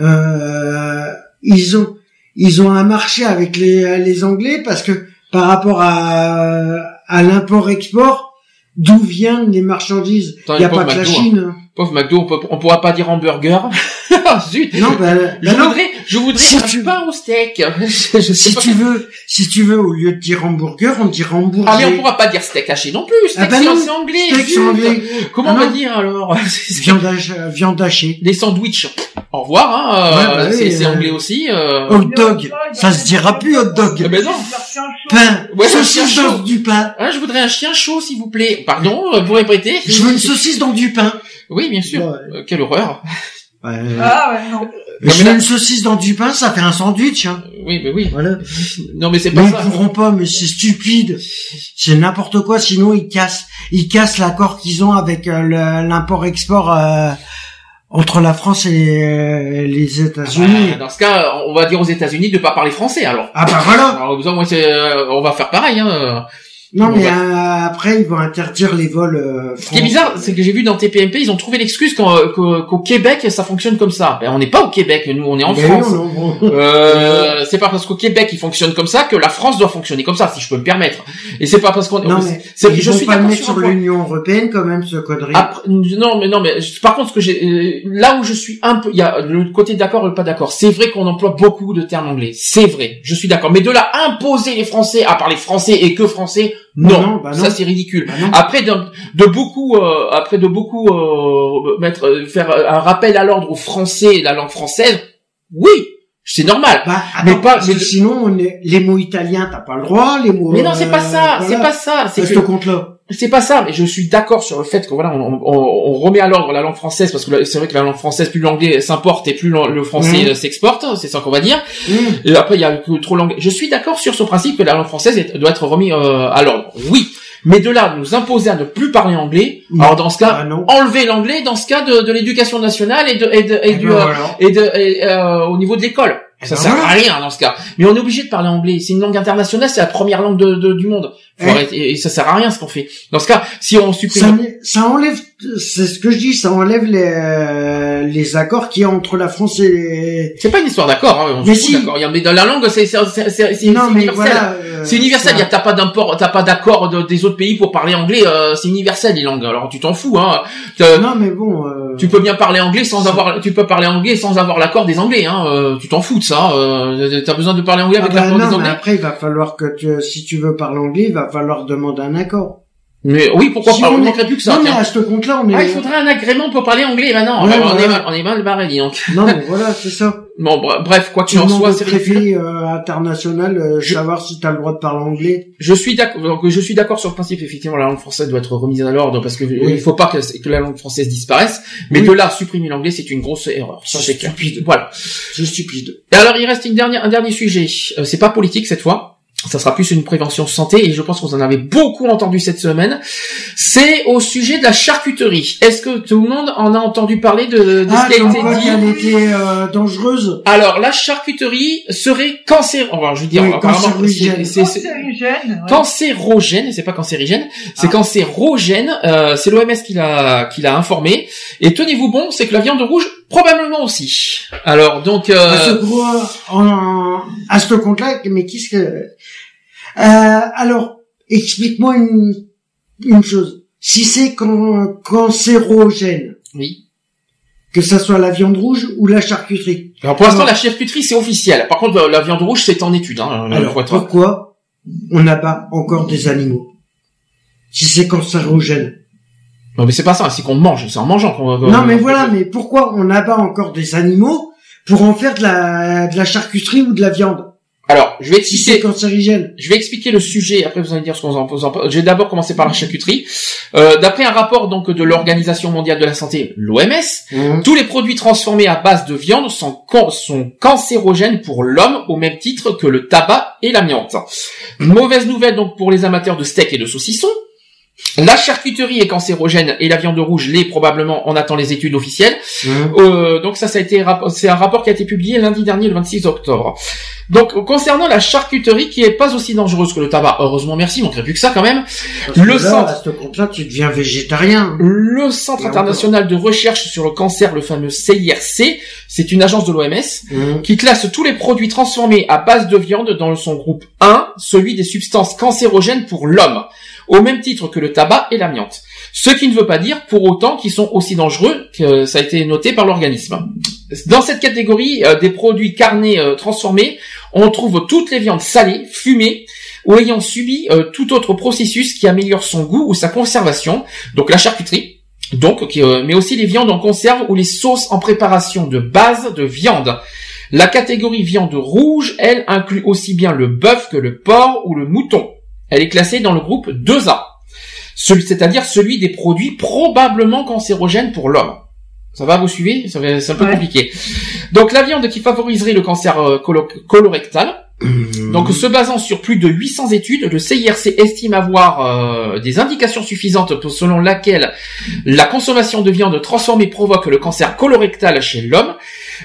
euh, ils ont ils ont un marché avec les les Anglais parce que par rapport à à l'import-export, d'où viennent les marchandises? Il y a pas que la McDo, hein. Chine. pauvre McDo on, peut, on pourra pas dire hamburger Ah, zut Non, bah, je bah non. voudrais je voudrais Si un tu- pain au steak je, je Si pas tu veux, si tu veux, au lieu de dire hamburger, on dit hamburger. ah mais on pourra pas dire steak haché non plus steak Ah bah c'est anglais steak, anglais. comment Ah on va dire alors Viande hachée, viande hachée. des sandwichs Au revoir. Hein, euh, Ouais, bah oui, c'est euh, anglais aussi. Euh... Hot dog, ça se dira plus hot dog. Eh ben non. Pain, Ouais, saucisse dans du pain. Ah, je voudrais un chien chaud, s'il vous plaît. Pardon, euh, vous répétez Je veux une saucisse dans du pain. Oui, bien sûr. Ouais. Euh, quelle horreur. Ouais. Ah ouais, non. je mais là- une saucisse dans du pain, ça fait un sandwich. Hein. Oui, mais oui. Voilà. Non, mais c'est Mais pas ils ça. pourront pas, mais c'est stupide. C'est n'importe quoi, sinon ils cassent, ils cassent l'accord qu'ils ont avec euh, l'import-export euh, entre la France et euh, les États-Unis. Ah, dans ce cas, on va dire aux États-Unis de pas parler français, alors. Ah bah voilà. Alors, euh, on va faire pareil. Hein. Non mais euh, après ils vont interdire les vols. euh, Ce qui est bizarre, c'est que j'ai vu dans TPMP, ils ont trouvé l'excuse qu'en- qu'au Québec, ça fonctionne comme ça. Ben, on n'est pas au Québec, nous, on est en France. non, non, bon. Euh, c'est pas parce qu'au Québec il fonctionne comme ça que la France doit fonctionner comme ça, si je peux me permettre. Et c'est pas parce qu'on. Non, mais c'est- ils je suis pas le mettre sur l'Union européenne quand même ce connerie. Après, non, mais non, mais par contre, ce que j'ai, euh, là où je suis un peu, il y a le côté d'accord et le pas d'accord. C'est vrai qu'on emploie beaucoup de termes anglais. C'est vrai, je suis d'accord. Mais de là imposer les Français à parler français et que français, non, Non, bah non. ça c'est ridicule. Bah. Après de, de beaucoup, euh, après de beaucoup euh, mettre, euh, faire un rappel à l'ordre aux Français et la langue française, oui, c'est normal. Bah, mais pas- mais- sinon on est... les mots italiens t'as pas le droit, les mots. Mais non, c'est pas ça, euh, c'est voilà. pas ça. C'est que ce compte-là. c'est pas ça, mais je suis d'accord sur le fait que voilà, on, on- on remet à l'ordre la langue française parce que c'est vrai que la langue française, plus l'anglais s'importe et plus le français Mhm. euh, s'exporte, c'est ça qu'on va dire. Mmh. Et après, il y a trop l'anglais. Je suis d'accord sur ce principe que la langue française doit être remise euh, à l'ordre. Oui, mais de là nous imposer à ne plus parler anglais, Non. alors dans ce cas, Ah enlever l'anglais dans ce cas de, de l'éducation nationale et de et, de, et Eh du ben euh, voilà. et de et, euh, au niveau de l'école. Eh Ça ben sert voilà. à rien dans ce cas. Mais on est obligé de parler anglais. C'est une langue internationale, c'est la première langue de, de- du monde. Faut Eh. et, ça sert à rien ce qu'on fait. Dans ce cas, si on supprime, ça enlève, c'est ce que je dis, ça enlève les, les accords qu'il y a entre la France et les... c'est pas une histoire d'accord. Hein, on Mais si. d'accord. Il y a- Mais dans la langue, c'est mais universel. voilà. euh, C'est universel. ça- Il y a t'as pas d'import, t'as pas d'accord de- des autres pays pour parler anglais. euh, c'est universel les langues. Alors tu t'en fous. Hein. Non, mais bon. euh, Tu peux bien parler anglais sans avoir, tu peux parler anglais sans avoir l'accord des Anglais. Hein. euh, tu t'en fous de ça. Euh, T'as besoin de parler anglais Ah avec bah l'accord des mais Anglais. après, il va falloir que tu, si tu veux parler anglais, il va falloir demander un accord. Mais oui, pourquoi Si pas On on est- manquerait plus que ça. non, mais à ce compte-là, on est... Ah, il faudrait un agrément pour parler anglais maintenant. Ouais, Alors, on, voilà. est mal, on est mal barré, dis donc. Non, mais voilà, c'est ça. Bon, bre- bref, quoi qu'il en soit, c'est préfet euh, international euh, Je- savoir si tu as le droit de parler anglais. Je suis d'accord. donc, Je suis d'accord sur le principe. Effectivement, la langue française doit être remise à l'ordre parce que il faut pas que, que la langue française disparaisse. Mais Oui. de là supprimer l'anglais, c'est une grosse erreur. Ça, C'est c'est clair. stupide. Voilà. C'est stupide. Et alors, il reste une dernière, un dernier sujet. Euh, c'est pas politique cette fois. Ça sera plus une prévention santé et je pense que vous en avez beaucoup entendu cette semaine. C'est au sujet de la charcuterie. Est-ce que tout le monde en a entendu parler de, de Ah, ce qui a été dit qu'elle était euh, dangereuse. Alors, la charcuterie serait cancer. Alors, je veux dire, Oui, cancérigène. c'est- c'est- c'est- Cancérigène. ouais. cancérogène, c'est pas cancérigène, c'est Ah. cancérogène, euh, c'est l'OMS qui l'a qui l'a informé. Et tenez-vous bon, c'est que la viande rouge probablement aussi. Alors donc euh, À ce gros, en, à ce compte-là, mais qu'est-ce que... Euh, alors, explique-moi une, une chose. Si c'est can- cancérogène, oui. que ça soit la viande rouge ou la charcuterie. Alors pour l'instant Alors- la charcuterie c'est officiel. Par contre la viande rouge c'est en étude hein. Alors, faut être- pourquoi on n'abat encore des animaux Si c'est cancérogène? Non mais c'est pas ça, c'est qu'on mange, c'est en mangeant qu'on qu'on- Non, mais voilà, mais pourquoi on abat encore des animaux pour en faire de la, de la charcuterie ou de la viande? Alors, je vais expliquer cancérigène. Je vais expliquer le sujet, après vous allez dire ce qu'on en pense. Je vais d'abord commencer par la charcuterie. Euh, D'après un rapport donc de l'Organisation mondiale de la santé, l'OMS, Mmh. tous les produits transformés à base de viande sont, can- sont cancérogènes pour l'homme au même titre que le tabac et l'amiante. Mauvaise nouvelle donc pour les amateurs de steak et de saucissons. La charcuterie est cancérogène et la viande rouge l'est probablement. On attend les études officielles. Mmh. Euh, donc ça, ça a été c'est un rapport qui a été publié lundi dernier, le 26 octobre. Donc concernant la charcuterie, qui est pas aussi dangereuse que le tabac, heureusement merci, il manquerait plus que ça quand même. Parce que Le là, centre- à ce compte-là, tu deviens végétarien. Le Centre international de recherche sur le cancer, le fameux CIRC, c'est une agence de l'OMS Mmh. qui classe tous les produits transformés à base de viande dans son groupe 1, celui des substances cancérogènes pour l'homme, au même titre que le tabac et l'amiante. Ce qui ne veut pas dire pour autant qu'ils sont aussi dangereux que ça a été noté par l'organisme. Dans cette catégorie euh, des produits carnés euh, transformés, on trouve toutes les viandes salées, fumées ou ayant subi euh, tout autre processus qui améliore son goût ou sa conservation, donc la charcuterie, Donc, euh, mais aussi les viandes en conserve ou les sauces en préparation de base de viande. La catégorie viande rouge, elle, inclut aussi bien le bœuf que le porc ou le mouton. Elle est classée dans le groupe 2A, celui- c'est-à-dire celui des produits probablement cancérogènes pour l'homme. Ça va, vous suivez? Ça va- C'est un peu Ouais. compliqué. Donc la viande qui favoriserait le cancer euh, colo- colorectal, donc, se basant sur plus de 800 études, le CIRC estime avoir euh, des indications suffisantes selon laquelle la consommation de viande transformée provoque le cancer colorectal chez l'homme,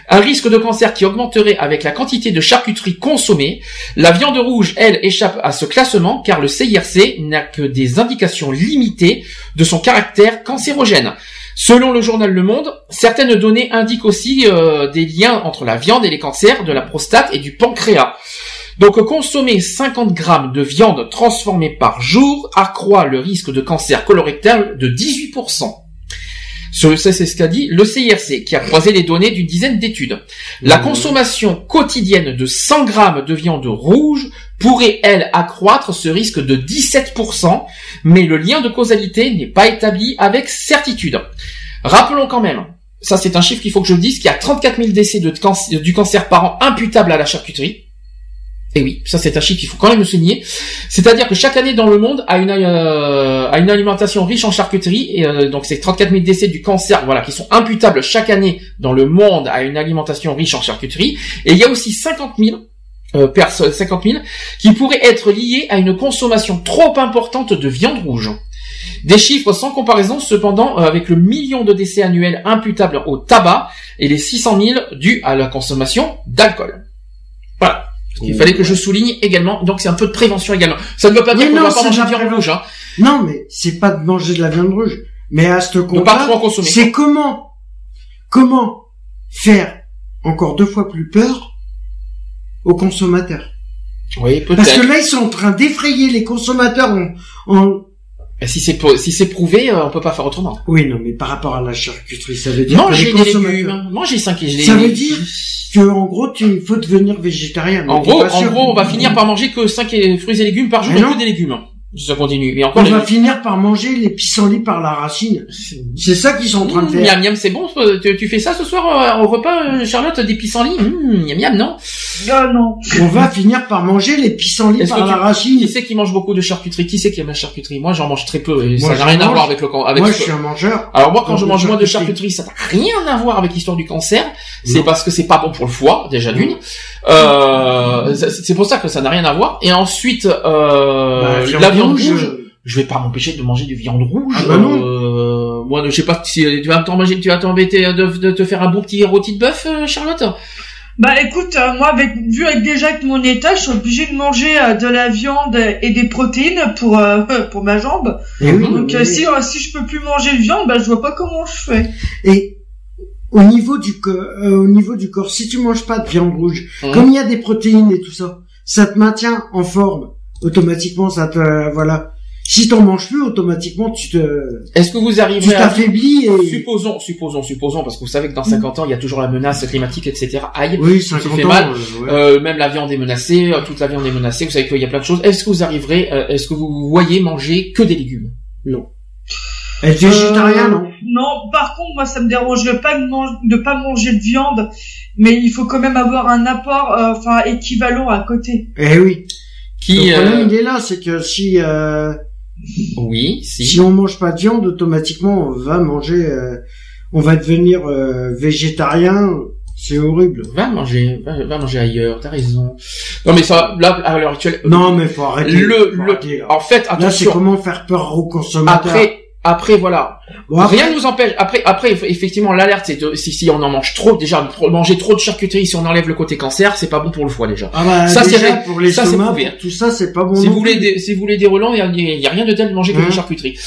un risque de cancer qui augmenterait avec la quantité de charcuterie consommée. La viande rouge, elle, échappe à ce classement car le CIRC n'a que des indications limitées de son caractère cancérogène. Selon le journal Le Monde, certaines données indiquent aussi euh, des liens entre la viande et les cancers de la prostate et du pancréas. Donc consommer 50 grammes de viande transformée par jour accroît le risque de cancer colorectal de 18%. Ce- Ça, c'est ce qu'a dit le CIRC, qui a croisé les données d'une dizaine d'études. La consommation quotidienne de 100 grammes de viande rouge pourrait, elle, accroître ce risque de 17%, mais le lien de causalité n'est pas établi avec certitude. Rappelons quand même, ça c'est un chiffre qu'il faut que je dise, qu'il y a 34 000 décès de cancer- du cancer par an imputables à la charcuterie. Et oui, ça c'est un chiffre qu'il faut quand même souligner. C'est-à-dire que chaque année dans le monde a une, euh, a une alimentation riche en charcuterie, et euh, donc c'est 34 000 décès du cancer, voilà, qui sont imputables chaque année dans le monde à une alimentation riche en charcuterie. Et il y a aussi 50 000 euh, perso- 50 000 qui pourraient être liés à une consommation trop importante de viande rouge. Des chiffres sans comparaison cependant euh, avec le million de décès annuels imputables au tabac et les 600 000 dus à la consommation d'alcool. Voilà. Il fallait que je souligne également, donc c'est un peu de prévention également. Ça ne veut pas dire qu'on va pas manger de viande rouge, hein. Non, mais c'est pas de manger de la viande rouge. Mais à ce compte-là, trop en consommer. c'est comment, comment faire encore deux fois plus peur aux consommateurs? Oui, Parce que peut-être. là, ils sont en train d'effrayer les consommateurs en, en- Si c'est si c'est prouvé, euh, on peut pas faire autrement. Oui, non, mais par rapport à la charcuterie, ça veut dire que Manger des légumes, manger 5 légumes. Ça veut dire que, en gros, tu, il faut devenir végétarien. En gros, en gros, on va finir par manger que 5 fruits et légumes par jour et que des légumes. Ça continue. Et encore On les... va finir par manger les pissenlits par la racine. C'est ça qu'ils sont en train de Mmh, faire. miam miam, c'est bon. euh, Tu, tu fais ça ce soir euh, au repas, euh, Charlotte, des pissenlits? Mmh, miam miam, non? Ah non. On va finir par manger les pissenlits par la tu- racine. Qui c'est qui mange beaucoup de charcuterie? Qui c'est qui aime la charcuterie? Moi, j'en mange très peu. Et Moi, ça n'a rien à mange. voir avec le can- avec. Moi, ce- je suis un mangeur. Alors moi, quand je mange moins de charcuterie. ça n'a rien à voir avec l'histoire du cancer. C'est parce que c'est pas bon pour le foie, déjà d'une. Euh, c'est pour ça que ça n'a rien à voir. Et ensuite, euh, Bah, la viande rouge. euh, je vais pas m'empêcher de manger du viande rouge. Ah bah non. Euh, moi, je sais pas si tu vas t'en manger, tu vas t'embêter de, de te faire un beau petit rôti de bœuf, euh, Charlotte? Bah écoute, euh, moi avec vu avec déjà avec mon état, je suis obligée de manger euh, de la viande et des protéines pour euh, pour ma jambe. eh oui, Donc euh, si euh, si je peux plus manger de viande, bah je vois pas comment je fais. Et au niveau du corps, euh, au niveau du corps, si tu manges pas de viande rouge, Mhm. comme il y a des protéines et tout ça, ça te maintient en forme. Automatiquement, ça te voilà. Si t'en manges plus, automatiquement, tu te, Est-ce que vous tu arriverez à t'affaiblis et Supposons, supposons, supposons, parce que vous savez que dans 50 ans, il y a toujours la menace climatique, etc. Aïe, oui, ça 50 fait ans. mal. euh, ouais. Euh, même la viande est menacée, toute la viande est menacée. Vous savez qu'il y a plein de choses. Est-ce que vous arriverez, euh, est-ce que vous voyez manger que des légumes? Être végétarien, Euh, non. Non, par contre, moi, ça me dérangerait pas de, mange- de pas manger de viande, mais il faut quand même avoir un apport, euh, enfin, équivalent à côté. Eh oui. Qui, Le problème, euh, il est là, c'est que si euh, oui, si. si on mange pas de viande, automatiquement, on va manger, euh, on va devenir euh, végétarien. C'est horrible. Va manger, va, va manger ailleurs. T'as raison. Non mais ça, là, à l'heure actuelle. Non, mais faut arrêter. Le, faut le, arrêter, là. en fait, Là, c'est attention. comment faire peur aux consommateurs. Après, après, voilà. Bon, après- Rien ne nous empêche. Après, après, eff- effectivement, l'alerte, c'est de, si, si on en mange trop, déjà, de manger trop de charcuterie, si on enlève le côté cancer, c'est pas bon pour le foie, déjà. Ah bah, Ça, c'est déjà, vrai. pour les Ça, prouvé, pour hein. tout ça, c'est pas bon. Si vous voulez des, si vous voulez des relents, il y y a rien de tel de manger que Hum. des charcuteries.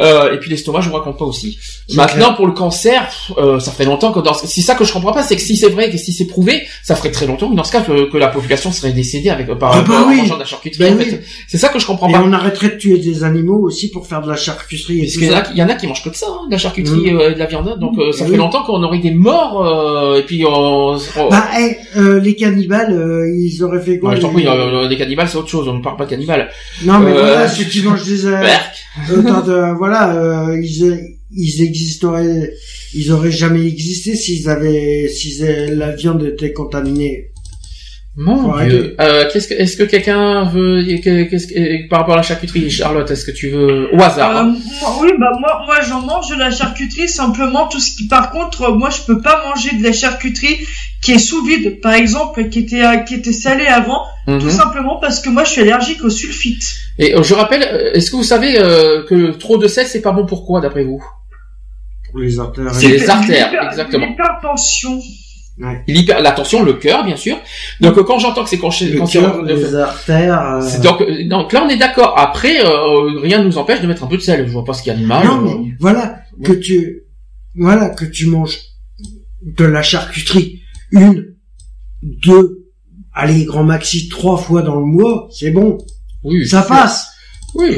Euh, et puis l'estomac, je vous raconte pas aussi. Maintenant, clair. pour le cancer, euh, ça fait longtemps que dans, c'est ça que je comprends pas, c'est que si c'est vrai, que si c'est prouvé, ça ferait très longtemps que dans ce cas que, que la population serait décédée avec par, Ah bah par- en mangeant de la charcuterie. Bah en oui. fait. C'est ça que je comprends Et pas. on arrêterait de tuer des animaux aussi pour faire de la charcuterie et tout ça. il y en a qui mangent que de ça, hein, de la charcuterie Mm. euh, et de la viande. Donc euh, ça Eh fait oui. longtemps qu'on aurait des morts euh, et puis on. on- Bah, eh, euh, les cannibales, euh, ils auraient fait quoi Ouais, je t'en les- prie, euh, des cannibales c'est autre chose, on ne parle pas de cannibales. Non, mais voilà, ceux qui mangent des... De- voilà, euh, ils, ils existeraient, ils auraient jamais existé s'ils avaient, si la viande était contaminée. Mon Dieu. Euh, qu'est-ce que, est-ce que quelqu'un veut, qu'est-ce que, par rapport à la charcuterie, Charlotte, est-ce que tu veux, au hasard, Euh, oui, bah moi, moi j'en mange de la charcuterie simplement tout ce qui. Par contre, euh, moi je peux pas manger de la charcuterie qui est sous vide, par exemple, qui était euh, qui était salée avant, Mhm. tout simplement parce que moi je suis allergique au sulfite. Et je rappelle, est-ce que vous savez euh, que trop de sel, c'est pas bon pour quoi, d'après vous? Pour les artères. C'est les artères, exactement. L'hypertension. L'hyper- La tension, le cœur, bien sûr. Donc quand j'entends que c'est quand, Le cœur, les artères. euh, c'est donc, donc là on est d'accord. Après, euh, rien ne nous empêche de mettre un peu de sel. Je vois pas ce qu'il y a de mal. Non, Euh, mais voilà, que tu, voilà, que tu manges de la charcuterie une, deux, allez, grand maxi, trois fois dans le mois, c'est bon. Oui, Ça sûr. passe. Oui,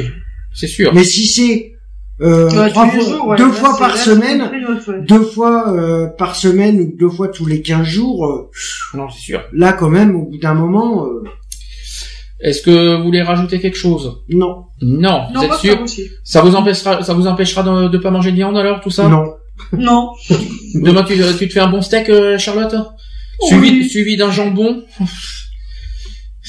c'est sûr. Mais si c'est, euh, Ouais, trois tous les fois, jours, ouais, deux fois par là, semaine, ouais. deux fois euh, par semaine ou deux fois tous les quinze jours, euh, Non, c'est sûr. là quand même, au bout d'un moment, euh, Est-ce que vous voulez rajouter quelque chose? Non, Non, Non, vous êtes sûr ça aussi. Ça vous empêchera, ça vous empêchera de, de pas manger de viande alors tout ça? Non. Non. Demain tu, tu te fais un bon steak, euh, Charlotte? Oui. Suivi, suivi d'un jambon?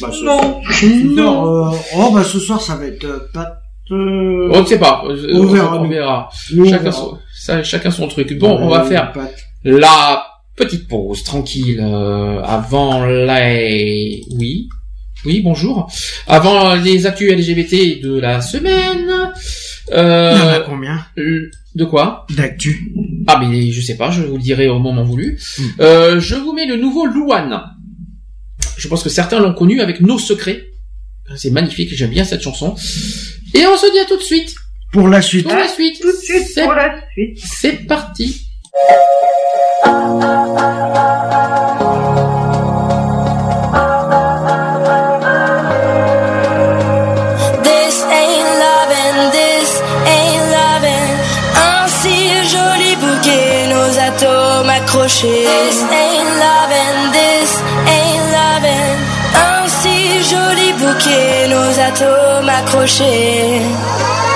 Bah, ce Non. ce soir, euh, oh bah ce soir ça va être euh, pâte. Euh, On ne sait pas. euh, On verra. On verra. on Chacun, verra. son, ça- chacun son truc. Bon, on va Euh, faire la petite pause tranquille euh, avant les. Oui. Oui, bonjour. Avant les actus LGBT de la semaine. Il y en a Euh, combien de quoi d'actu Ah mais je sais pas, je vous le dirai au moment voulu. Hmm. Euh, je vous mets le nouveau Louane. Je pense que certains l'ont connu avec Nos Secrets. C'est magnifique, j'aime bien cette chanson. Et on se dit à tout de suite. Pour la suite. Pour la suite. Tout de suite C'est- pour la suite. C'est parti. This ain't loving, bouquet, nos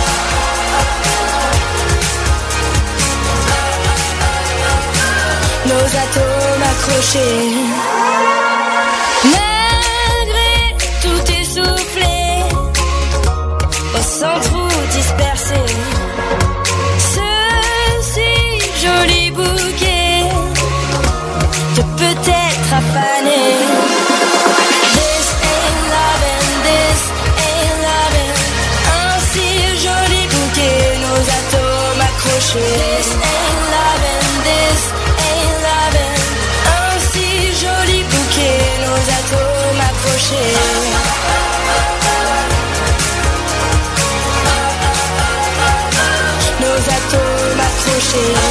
atomes accrochés. Malgré tout essoufflé, au centre dispersé, ce si joli bouquet de peut-être affané. This ain't loving, this ain't loving. Un si joli bouquet, nos atomes accrochés. Nos atomes accrochés.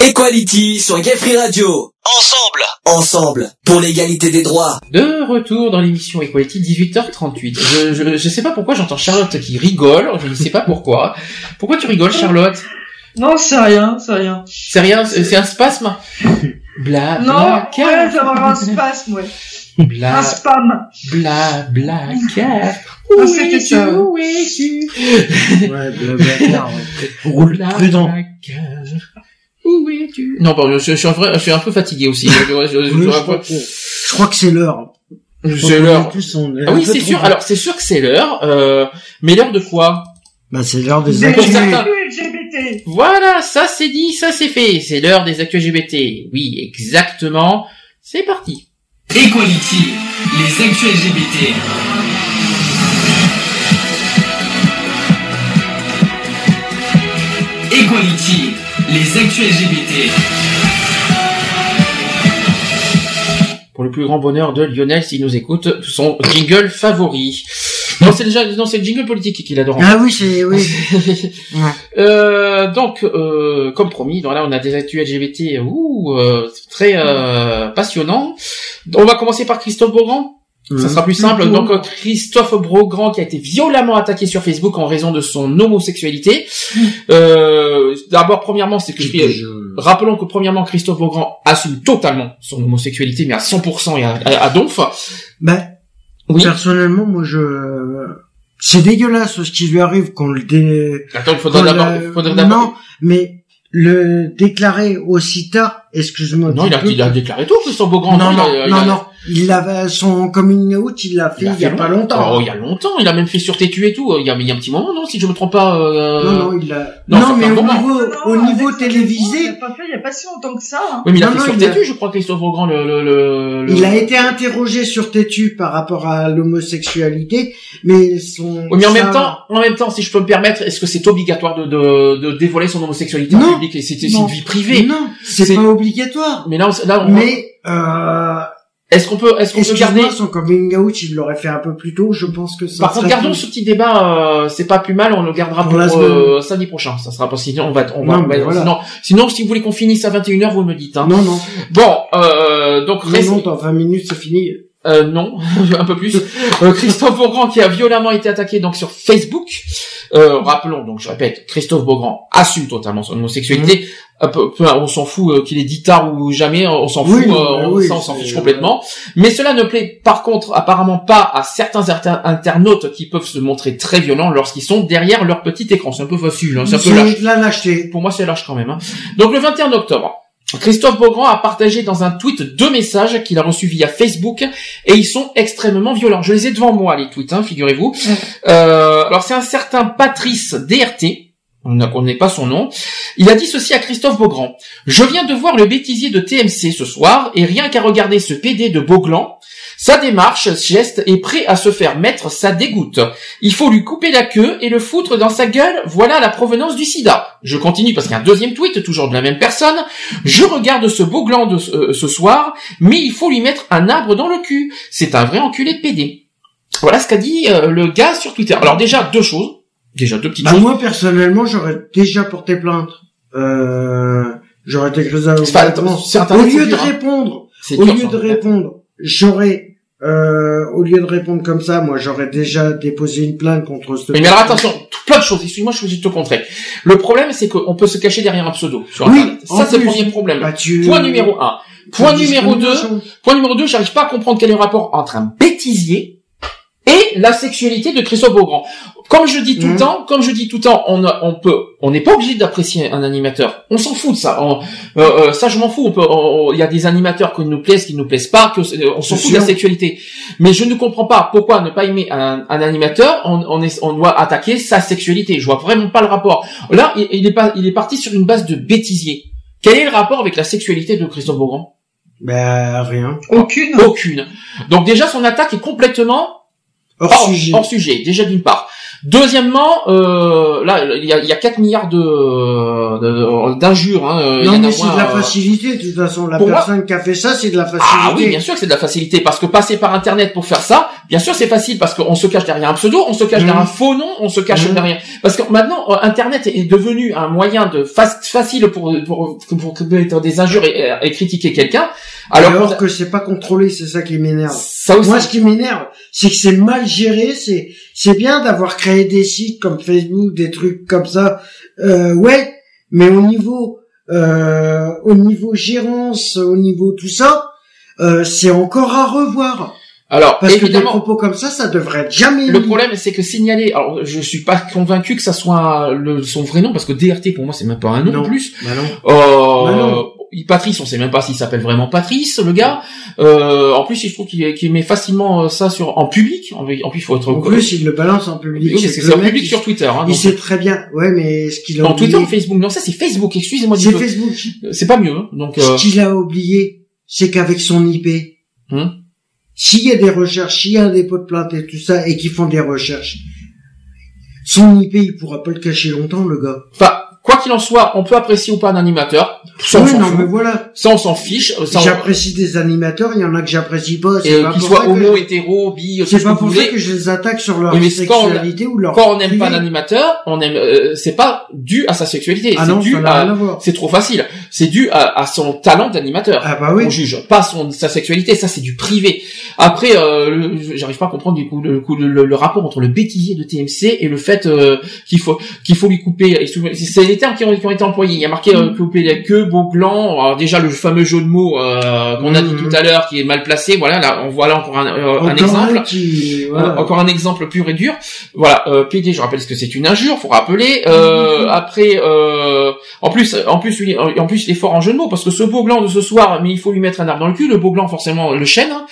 Equality sur Gay Free Radio. Ensemble. Ensemble. Pour l'égalité des droits. De retour dans l'émission Equality, 18h38. Je, je, je sais pas pourquoi j'entends Charlotte qui rigole, je ne sais pas pourquoi. Pourquoi tu rigoles, Charlotte? Non, c'est rien, c'est rien. C'est rien, c'est c'est un spasme Bla, Non, bla, ouais, ça va avoir un spasme, ouais. bla, Un spam. bla, bla, car. Ah, Où c'était es-tu, ça. où es-tu Ouais, blablacar, ouais. Roule prudent. Où es-tu? Non, pardon, je, je suis un vrai- je suis un peu fatigué aussi. Je- je- je- je- Oui, je- je, crois que, je crois que c'est l'heure. C'est l'heure. Ah oui, c'est sûr. Alors, c'est sûr que c'est l'heure. Euh, mais l'heure de quoi? Bah, c'est l'heure des actus. LGBT. Voilà, ça c'est dit, ça c'est fait. C'est l'heure des actus LGBT. Oui, exactement. C'est parti. Equality. Les actus LGBT. Equality. Les actus LGBT. Pour le plus grand bonheur de Lionel, s'il nous écoute, son jingle favori. Non, c'est déjà, non, c'est le jingle politique qu'il adore. Ah oui, c'est, oui. Euh, donc, euh, comme promis, voilà, on a des actus LGBT, ouh, euh, très euh, passionnant. On va commencer par Christophe Beaugrand. Ça sera plus simple. Donc euh, Christophe Beaugrand qui a été violemment attaqué sur Facebook en raison de son homosexualité. Euh, D'abord, premièrement, c'est que rappelons que premièrement Christophe Beaugrand assume totalement son homosexualité, mais à 100% et à, à, à donf. Bah, Oui. personnellement, moi, je, c'est dégueulasse ce qui lui arrive qu'on le dé, Attends, il faudra qu'on d'abord. le- il faudra d'abord- non, mais le déclarer aussi tard, excuse-moi. Non, il a, il a déclaré tout, Christophe Beaugrand. non, il non, a- il non, a- non. Il avait son coming out, il l'a fait il y a pas longtemps. Oh, il y a longtemps. Il a même fait sur Tétu et tout. Il y a, il y a un petit moment, non, si je me trompe pas. Euh... Non, non, il a. Non, Non, mais au moment. niveau, au Non, niveau télévisé, Il a pas fait il y a pas si longtemps que ça. hein. Oui, mais il a Non, fait non, sur a- Tétu, je crois, Christophe Beaugrand, le, le, le, le- il a été interrogé sur Tétu par rapport à l'homosexualité, mais son. Oui, mais en ça- même temps, en même temps, si je peux me permettre, est-ce que c'est obligatoire de, de, de dévoiler son homosexualité en Non. public et c'est Non. une vie privée? Non, c'est C'est- pas obligatoire. Mais là, on- là, on- Mais, euh, est-ce qu'on peut, est-ce qu'on peut garder son coming out, il l'aurait fait un peu plus tôt, je pense que ça Par contre, gardons plus- ce petit débat. euh, c'est pas plus mal. On le gardera Pour pour, euh, samedi prochain. Ça sera pas sinon on va, on va. Non, mais ouais, voilà. Sinon, sinon, si vous voulez qu'on finisse à 21 h vous me dites. Hein. Non, non. Bon, euh, donc Non, reste- non, dans 20 minutes, c'est fini. Euh, non, un peu plus. Euh, Christophe Beaugrand qui a violemment été attaqué donc sur Facebook. Euh, rappelons donc, je répète, Christophe Beaugrand assume totalement son homosexualité. Un peu- peu- on s'en fout euh, qu'il est dit tard ou jamais, on s'en Oui, fout, on, oui, ça, on s'en fiche complètement. Mais cela ne plaît par contre apparemment pas à certains inter- internautes qui peuvent se montrer très violents lorsqu'ils sont derrière leur petit écran. C'est un peu facile, hein, c'est un peu lâche. C'est la lâcheté. Pour moi, c'est lâche quand même. hein. Donc le 21 octobre, Christophe Beaugrand a partagé dans un tweet deux messages qu'il a reçus via Facebook et ils sont extrêmement violents. Je les ai devant moi les tweets, hein, figurez-vous. Euh, alors c'est un certain Patrice DRT. On ne connaît pas son nom. Il a dit ceci à Christophe Beaugrand. Je viens de voir le bêtisier de TMC ce soir et rien qu'à regarder ce PD de Beauglan, sa démarche, geste est prêt à se faire mettre sa dégoûte. Il faut lui couper la queue et le foutre dans sa gueule. Voilà la provenance du sida. Je continue parce qu'il y a un deuxième tweet, toujours de la même personne. Je regarde ce beau gland de ce, euh, ce soir, mais il faut lui mettre un arbre dans le cul. C'est un vrai enculé de PD. Voilà ce qu'a dit euh, le gars sur Twitter. Alors déjà, deux choses. Déjà, deux petites Bah, choses. moi, personnellement, j'aurais déjà porté plainte. Euh, j'aurais été grisé à Au lieu de hein. répondre, au lieu de répondre, j'aurais, euh, au lieu de répondre comme ça, moi, j'aurais déjà déposé une plainte contre ce. Mais, mais alors attention, tout- plein de choses. Excuse-moi, je suis obligé de te contrer. Le problème, c'est qu'on peut se cacher derrière un pseudo sur Oui, Internet. en Ça, c'est le premier problème. Bah, tu- Point numéro un. Point numéro deux. Point numéro deux, j'arrive pas à comprendre quel est le rapport entre un bêtisier la sexualité de Christophe Beaugrand. Comme je dis tout le Mhm. temps, comme je dis tout le temps, on, a- on peut, on n'est pas obligé d'apprécier un animateur. On s'en fout de ça. On- euh, euh, ça, je m'en fous. Il y a des animateurs qui nous plaisent, qui nous plaisent pas. Que, euh, on s'en fout de la sexualité. Mais je ne comprends pas pourquoi ne pas aimer un, un animateur. On, on, est, on doit attaquer sa sexualité. Je vois vraiment pas le rapport. Là, il, il est pas, il est parti sur une base de bêtisier. Quel est le rapport avec la sexualité de Christophe Beaugrand? Ben, rien. Aucune. Aucune. Donc déjà, son attaque est complètement Hors hors, sujet. hors sujet, déjà d'une part. Deuxièmement, euh, là, il y a, y a 4 milliards de d'injures. Hein, Non, mais c'est de la euh, facilité, de toute façon. La moi- personne qui a fait ça, c'est de la facilité. Ah oui, bien sûr que c'est de la facilité, parce que passer par Internet pour faire ça, bien sûr c'est facile, parce qu'on se cache derrière un pseudo, on se cache derrière un faux nom, on se cache Mhm. derrière... Parce que maintenant, euh, Internet est devenu un moyen de fa- facile pour, pour, pour, des injures et, et critiquer quelqu'un, alors, Alors, que c'est pas contrôlé, c'est ça qui m'énerve. ça aussi... Moi, ce qui m'énerve, c'est que c'est mal géré. C'est c'est bien d'avoir créé des sites comme Facebook, des trucs comme ça. Euh, ouais, mais au niveau euh, au niveau gérance, au niveau tout ça, euh, c'est encore à revoir. Alors, Parce que des propos comme ça, ça devrait être jamais. Le problème, c'est que signaler. Alors, je suis pas convaincu que ça soit le, son vrai nom, parce que DRT pour moi, c'est même pas un nom Non. en plus. Bah non. Euh, Bah non. il- Patrice, on sait même pas s'il s'appelle vraiment Patrice, le gars. Euh, en plus, je trouve qu'il met facilement euh, ça sur en public. En, en plus, il faut être. En plus, il le balance en public. oui, C'est en public il- sur Twitter. Hein, Il sait très bien. Ouais, mais ce qu'il a en Twitter ou oublié, Facebook Non, ça c'est Facebook. Excusez-moi. c'est. Facebook. C'est pas mieux. hein. Donc, euh, Ce qu'il a oublié, c'est qu'avec son IP, Hum. S'il y a des recherches, s'il y a des pots de plainte et tout ça, et qui font des recherches, son IP, il pourra pas le cacher longtemps, le gars. enfin, quoi qu'il en soit, on peut apprécier ou pas un animateur. Ça, on Oui, non, fout. mais voilà. Ça, on s'en fiche. On- J'apprécie des animateurs, il y en a que j'apprécie pas. et, C'est euh, pas qu'ils soient homo, je- hétéro, bi, tout C'est ce pas que vous pour ça que je les attaque sur leur Oui, mais quand on- sexualité ou leur. Quand on n'aime pas un animateur, on aime. euh, c'est pas dû à sa sexualité. Ah c'est non, dû à. rien à voir. C'est trop facile. C'est dû à, à son talent d'animateur. Ah bah oui. On juge pas son sa sexualité. Ça, c'est du privé. Après, euh, j'arrive pas à comprendre du coup le, coup, le, le- rapport entre le bêtisier de TMC et le fait euh, qu'il faut qu'il faut lui couper. C'est les termes qui ont, qui ont été employés. Il y a marqué euh, couper la queue, beau gland. Alors déjà le fameux jeu de mots euh, qu'on a dit Mhm. tout à l'heure qui est mal placé. Voilà, là on voit là encore un, euh, un exemple. un qui, voilà. Euh, encore un exemple pur et dur. Voilà, euh, PD, je rappelle ce que c'est une injure, faut rappeler. Euh, Après, euh, en plus, en plus, en plus, il est fort en jeu de mots parce que ce beau gland de ce soir, mais il faut lui mettre un arbre dans le cul. Le beau gland, forcément, le chêne, hein.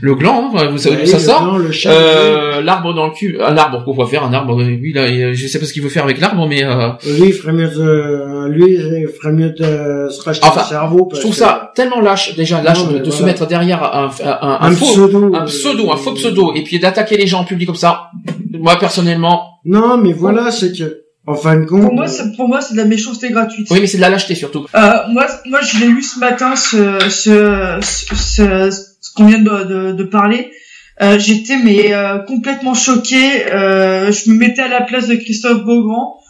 le gland, hein, vous savez d'où ça sort. Euh, l'arbre dans le cul, un arbre, pourquoi faire un arbre? Lui, là, il- je sais pas ce qu'il veut faire avec l'arbre, mais euh, Lui, il ferait mieux de, lui, il ferait mieux de se racheter le cerveau. je trouve ça tellement lâche, déjà lâche de, se mettre derrière un, un, pseudo. un pseudo, un faux pseudo, et puis d'attaquer les gens en public comme ça. Moi, personnellement, Non, mais voilà, c'est que, en fin de compte. Pour moi, c'est, pour moi, c'est de la méchanceté gratuite. oui, mais c'est de la lâcheté surtout. Euh, moi, moi, je l'ai lu ce matin, ce, ce, ce, ce, ce qu'on vient de, de, de parler. Euh, j'étais mais euh, complètement choquée. Euh, je me mettais à la place de Christophe Beaugrand.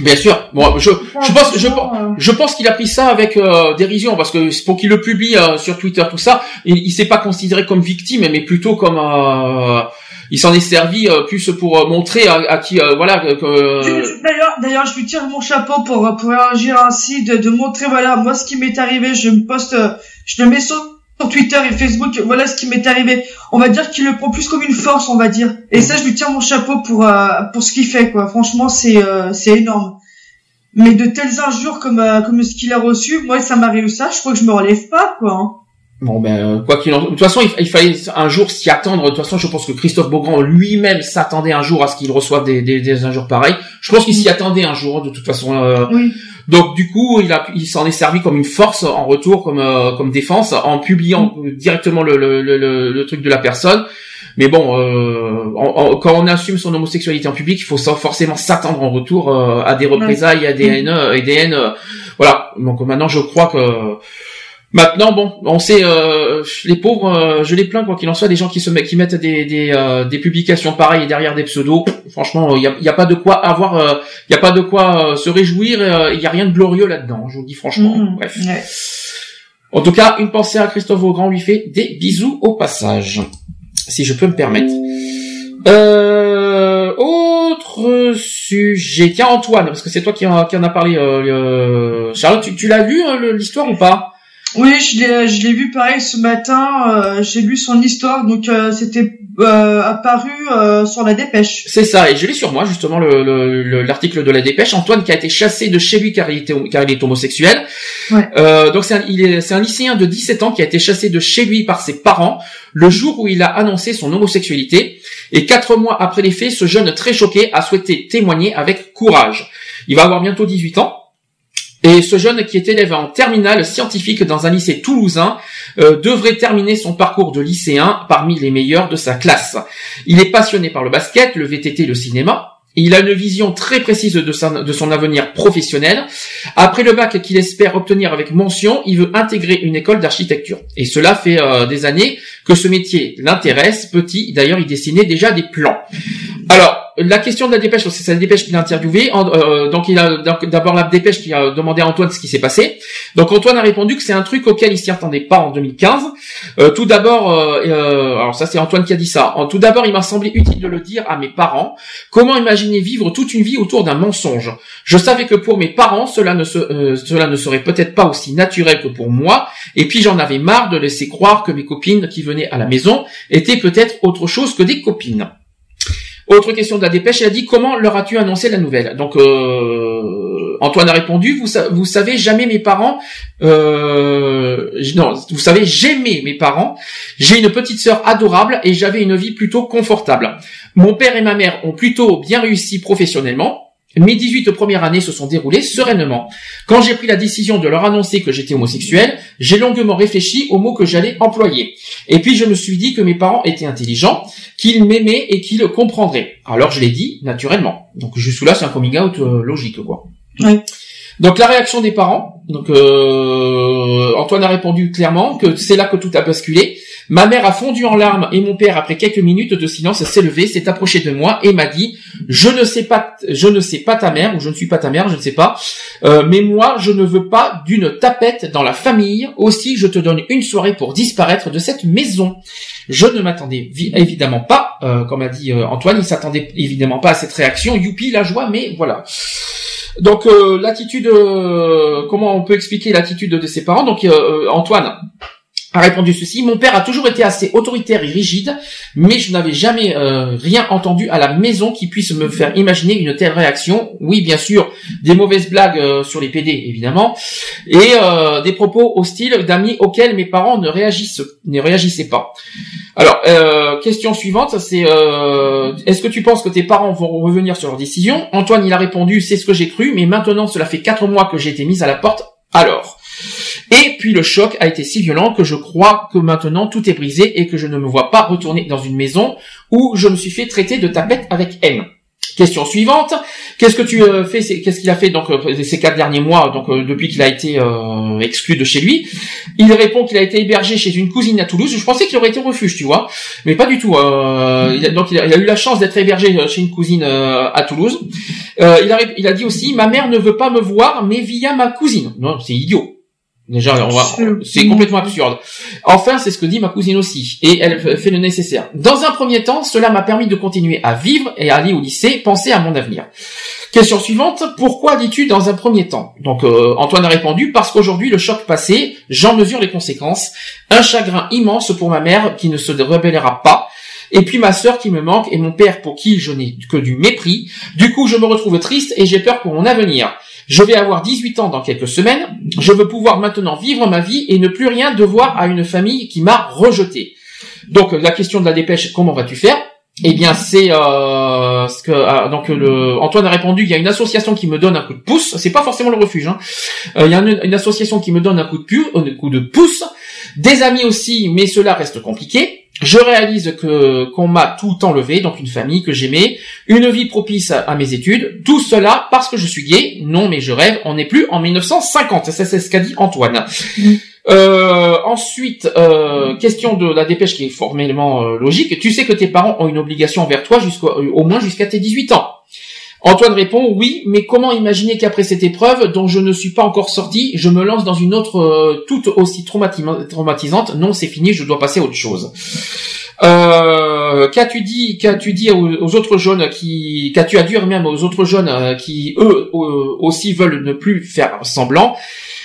Bien sûr. Bon, je, je pense, je, euh, je pense qu'il a pris ça avec euh, dérision parce que c'est pour qu'il le publie euh, sur Twitter, tout ça, il, il s'est pas considéré comme victime, mais plutôt comme euh, il s'en est servi euh, plus pour euh, montrer à, qui, euh, voilà, que, D'ailleurs, d'ailleurs, je lui tire mon chapeau pour pour réagir ainsi, de, de montrer voilà moi ce qui m'est arrivé. Je me poste, je le mets sur, Twitter et Facebook. Voilà ce qui m'est arrivé. On va dire qu'il le prend plus comme une force, on va dire. Et ça, je lui tire mon chapeau pour pour ce qu'il fait quoi. Franchement, c'est c'est énorme. Mais de telles injures comme comme ce qu'il a reçu, moi ça m'arrive ça. Je crois que je me relève pas quoi. Bon ben euh, quoi qu'il en de toute façon il, il fallait un jour s'y attendre. De toute façon je pense que Christophe Beaugrand lui-même s'attendait un jour à ce qu'il reçoive des, des, des injures pareilles. Je pense qu'il s'y attendait un jour de toute façon. euh, Oui. Donc du coup il a il s'en est servi comme une force en retour comme euh, comme défense en publiant directement le, le, le, le- truc de la personne. Mais bon, euh, en- en- quand on assume son homosexualité en public, il faut forcément s'attendre en retour euh, à des représailles, à des haines, et des haines. euh, voilà. Donc maintenant, je crois que Maintenant, bon, on sait, euh, les pauvres, euh, je les plains quoi qu'il en soit, des gens qui se mettent, qui mettent des des, euh, des publications pareilles derrière des pseudos. Franchement, il y a, y a pas de quoi avoir, euh, il y a pas de quoi euh, se réjouir. Il y a rien de glorieux là-dedans. Je vous le dis franchement. Mhm. Bref. Ouais. En tout cas, une pensée à Christophe Vaugran lui fait des bisous au passage, si je peux me permettre. Euh, autre sujet. Tiens Antoine, parce que c'est toi qui en, qui en a parlé. Euh, euh, Charlotte, tu, tu l'as lu hein, l'histoire ou pas? Oui, je l'ai, je l'ai vu pareil ce matin. euh, j'ai lu son histoire, donc euh, c'était euh, apparu euh, sur la dépêche. C'est ça, et je l'ai sur moi justement le- le- le- l'article de la dépêche. Antoine qui a été chassé de chez lui car il, était, car il est homosexuel. Ouais. Euh, donc c'est un, il est- c'est un lycéen de 17 ans qui a été chassé de chez lui par ses parents le jour où il a annoncé son homosexualité. Et quatre mois après les faits, ce jeune très choqué a souhaité témoigner avec courage. Il va avoir bientôt 18 ans. Et ce jeune qui est élève en terminale scientifique dans un lycée toulousain euh, devrait terminer son parcours de lycéen parmi les meilleurs de sa classe. Il est passionné par le basket, le VTT, le cinéma. Il a une vision très précise de, son avenir professionnel. Après le bac qu'il espère obtenir avec mention, il veut intégrer une école d'architecture. Et cela fait euh, des années que ce métier l'intéresse. Petit, d'ailleurs, il dessinait déjà des plans. Alors, la question de la dépêche, c'est la dépêche qu'il a interviewé. Euh, donc, il a d'abord la dépêche qui a demandé à Antoine ce qui s'est passé. Donc, Antoine a répondu que c'est un truc auquel il s'y attendait pas en 2015. Euh, tout d'abord, euh, euh, alors ça c'est Antoine qui a dit ça. Tout d'abord, il m'a semblé utile de le dire à mes parents. Comment imaginer vivre toute une vie autour d'un mensonge? Je savais que pour mes parents, cela ne, se, euh, cela ne serait peut-être pas aussi naturel que pour moi. Et puis j'en avais marre de laisser croire que mes copines qui venaient à la maison étaient peut-être autre chose que des copines. Autre question de la dépêche, elle a dit comment leur as-tu annoncé la nouvelle? Donc euh, Antoine a répondu vous, sa- vous savez jamais mes parents euh, non vous savez j'aimais mes parents. J'ai une petite sœur adorable et j'avais une vie plutôt confortable. Mon père et ma mère ont plutôt bien réussi professionnellement mes 18 premières années se sont déroulées sereinement. Quand j'ai pris la décision de leur annoncer que j'étais homosexuel, j'ai longuement réfléchi aux mots que j'allais employer. Et puis je me suis dit que mes parents étaient intelligents, qu'ils m'aimaient et qu'ils comprendraient. Alors je l'ai dit naturellement. Donc jusque-là c'est un coming out euh, logique quoi. Donc la réaction des parents. Donc euh, Antoine a répondu clairement que c'est là que tout a basculé. Ma mère a fondu en larmes et mon père, après quelques minutes de silence, s'est levé, s'est approché de moi et m'a dit "Je ne sais pas, je ne sais pas ta mère ou je ne suis pas ta mère, je ne sais pas, euh, mais moi je ne veux pas d'une tapette dans la famille. Aussi, je te donne une soirée pour disparaître de cette maison." Je ne m'attendais vi- évidemment pas, euh, comme a dit euh, Antoine, il s'attendait évidemment pas à cette réaction. Youpi, la joie, mais voilà. Donc euh, l'attitude, euh, comment on peut expliquer l'attitude de ses parents? Donc euh, Antoine a répondu ceci mon père a toujours été assez autoritaire et rigide, mais je n'avais jamais euh, rien entendu à la maison qui puisse me faire imaginer une telle réaction. Oui, bien sûr, des mauvaises blagues euh, sur les PD, évidemment, et euh, des propos hostiles d'amis auxquels mes parents ne réagissent, ne réagissaient pas. Alors, question suivante, c'est est-ce que tu penses que tes parents vont revenir sur leur décision Antoine, il a répondu, c'est ce que j'ai cru, mais maintenant cela fait quatre mois que j'ai été mise à la porte. Alors, et puis le choc a été si violent que je crois que maintenant tout est brisé et que je ne me vois pas retourner dans une maison où je me suis fait traiter de tapette avec haine. Question suivante. Qu'est-ce que tu euh, fais Qu'est-ce qu'il a fait donc euh, ces quatre derniers mois, donc euh, depuis qu'il a été exclu de chez lui? Il répond qu'il a été hébergé chez une cousine à Toulouse. Je pensais qu'il aurait été au refuge, tu vois, mais pas du tout. Il a, donc il a, eu la chance d'être hébergé chez une cousine à Toulouse. Il, a, il a dit aussi ma mère ne veut pas me voir, mais via ma cousine. Non, c'est idiot. Déjà, on va, c'est complètement absurde. Enfin, c'est ce que dit ma cousine aussi, et elle fait le nécessaire. Dans un premier temps, cela m'a permis de continuer à vivre et à aller au lycée, penser à mon avenir. Question suivante, pourquoi dis-tu dans un premier temps? Donc euh, Antoine a répondu, parce qu'aujourd'hui, le choc passé, j'en mesure les conséquences. Un chagrin immense pour ma mère qui ne se rebellera pas, et puis ma sœur qui me manque, et mon père pour qui je n'ai que du mépris. Du coup, je me retrouve triste et j'ai peur pour mon avenir. Je vais avoir 18 ans dans quelques semaines. Je veux pouvoir maintenant vivre ma vie et ne plus rien devoir à une famille qui m'a rejeté. Donc la question de la dépêche, comment vas-tu faire? Eh bien, c'est euh, ce que ah, donc le Antoine a répondu. Il y a une association qui me donne un coup de pouce. C'est pas forcément le refuge. Hein. Euh, il y a une, association qui me donne un coup de, un coup de pouce. Des amis aussi, mais cela reste compliqué. Je réalise que qu'on m'a tout enlevé, donc une famille que j'aimais, une vie propice à, à mes études, tout cela parce que je suis gay. Non, mais je rêve, on n'est plus en 1950. Ça, c'est ce qu'a dit Antoine. Euh, ensuite, euh, question de la dépêche qui est formellement euh, logique. Tu sais que tes parents ont une obligation envers toi jusqu'au au moins jusqu'à tes 18 ans. Antoine répond oui, mais comment imaginer qu'après cette épreuve, dont je ne suis pas encore sorti, je me lance dans une autre euh, toute aussi traumati- traumatisante? Non, c'est fini, je dois passer à autre chose. Euh, qu'as-tu dit, qu'as-tu dit aux, autres jeunes qui, qu'as-tu à même aux autres jeunes euh, qui eux aussi veulent ne plus faire semblant?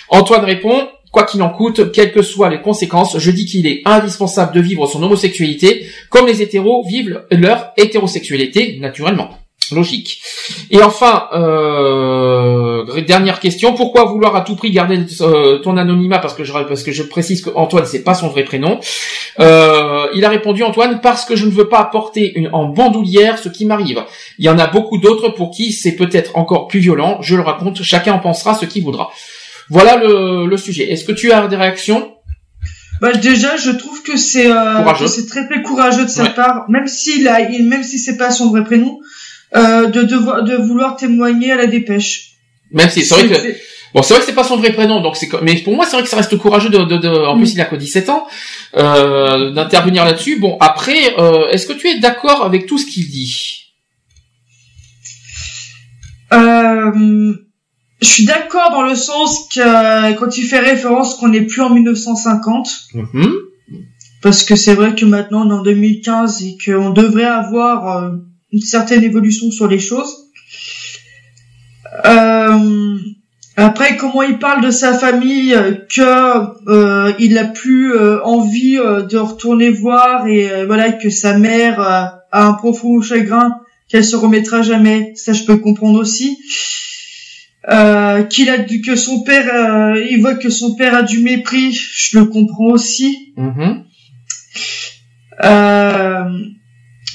Antoine répond quoi qu'il en coûte, quelles que soient les conséquences, je dis qu'il est indispensable de vivre son homosexualité comme les hétéros vivent leur hétérosexualité, naturellement. Logique. Et enfin, euh, dernière question, pourquoi vouloir à tout prix garder euh, ton anonymat? Parce que je parce que je précise que Antoine c'est pas son vrai prénom. Euh, il a répondu Antoine parce que je ne veux pas apporter une, en bandoulière ce qui m'arrive. Il y en a beaucoup d'autres pour qui c'est peut-être encore plus violent. Je le raconte, chacun en pensera ce qu'il voudra. Voilà le, le sujet. Est-ce que tu as des réactions? Bah déjà, je trouve que c'est euh, c'est très très courageux de sa Ouais. part, même s'il a, il- même si c'est pas son vrai prénom, euh, de, devoir de vouloir témoigner à la dépêche. Même si c'est vrai que Bon, c'est vrai que c'est pas son vrai prénom, donc c'est mais pour moi c'est vrai que ça reste courageux de, de, de- en plus il a que 17 ans euh, d'intervenir là-dessus. Bon, après, euh, est-ce que tu es d'accord avec tout ce qu'il dit? Euh, je suis d'accord dans le sens que quand il fait référence qu'on n'est plus en 1950, Mhm. parce que c'est vrai que maintenant on est en 2015 et qu'on devrait avoir euh, une certaine évolution sur les choses. Euh, après, comment il parle de sa famille, euh, que euh, il a plus euh, envie de retourner voir et voilà que sa mère a un profond chagrin qu'elle se remettra jamais, ça je peux comprendre aussi. Euh, qu'il a du que son père, euh, il voit que son père a du mépris, je le comprends aussi. Mhm.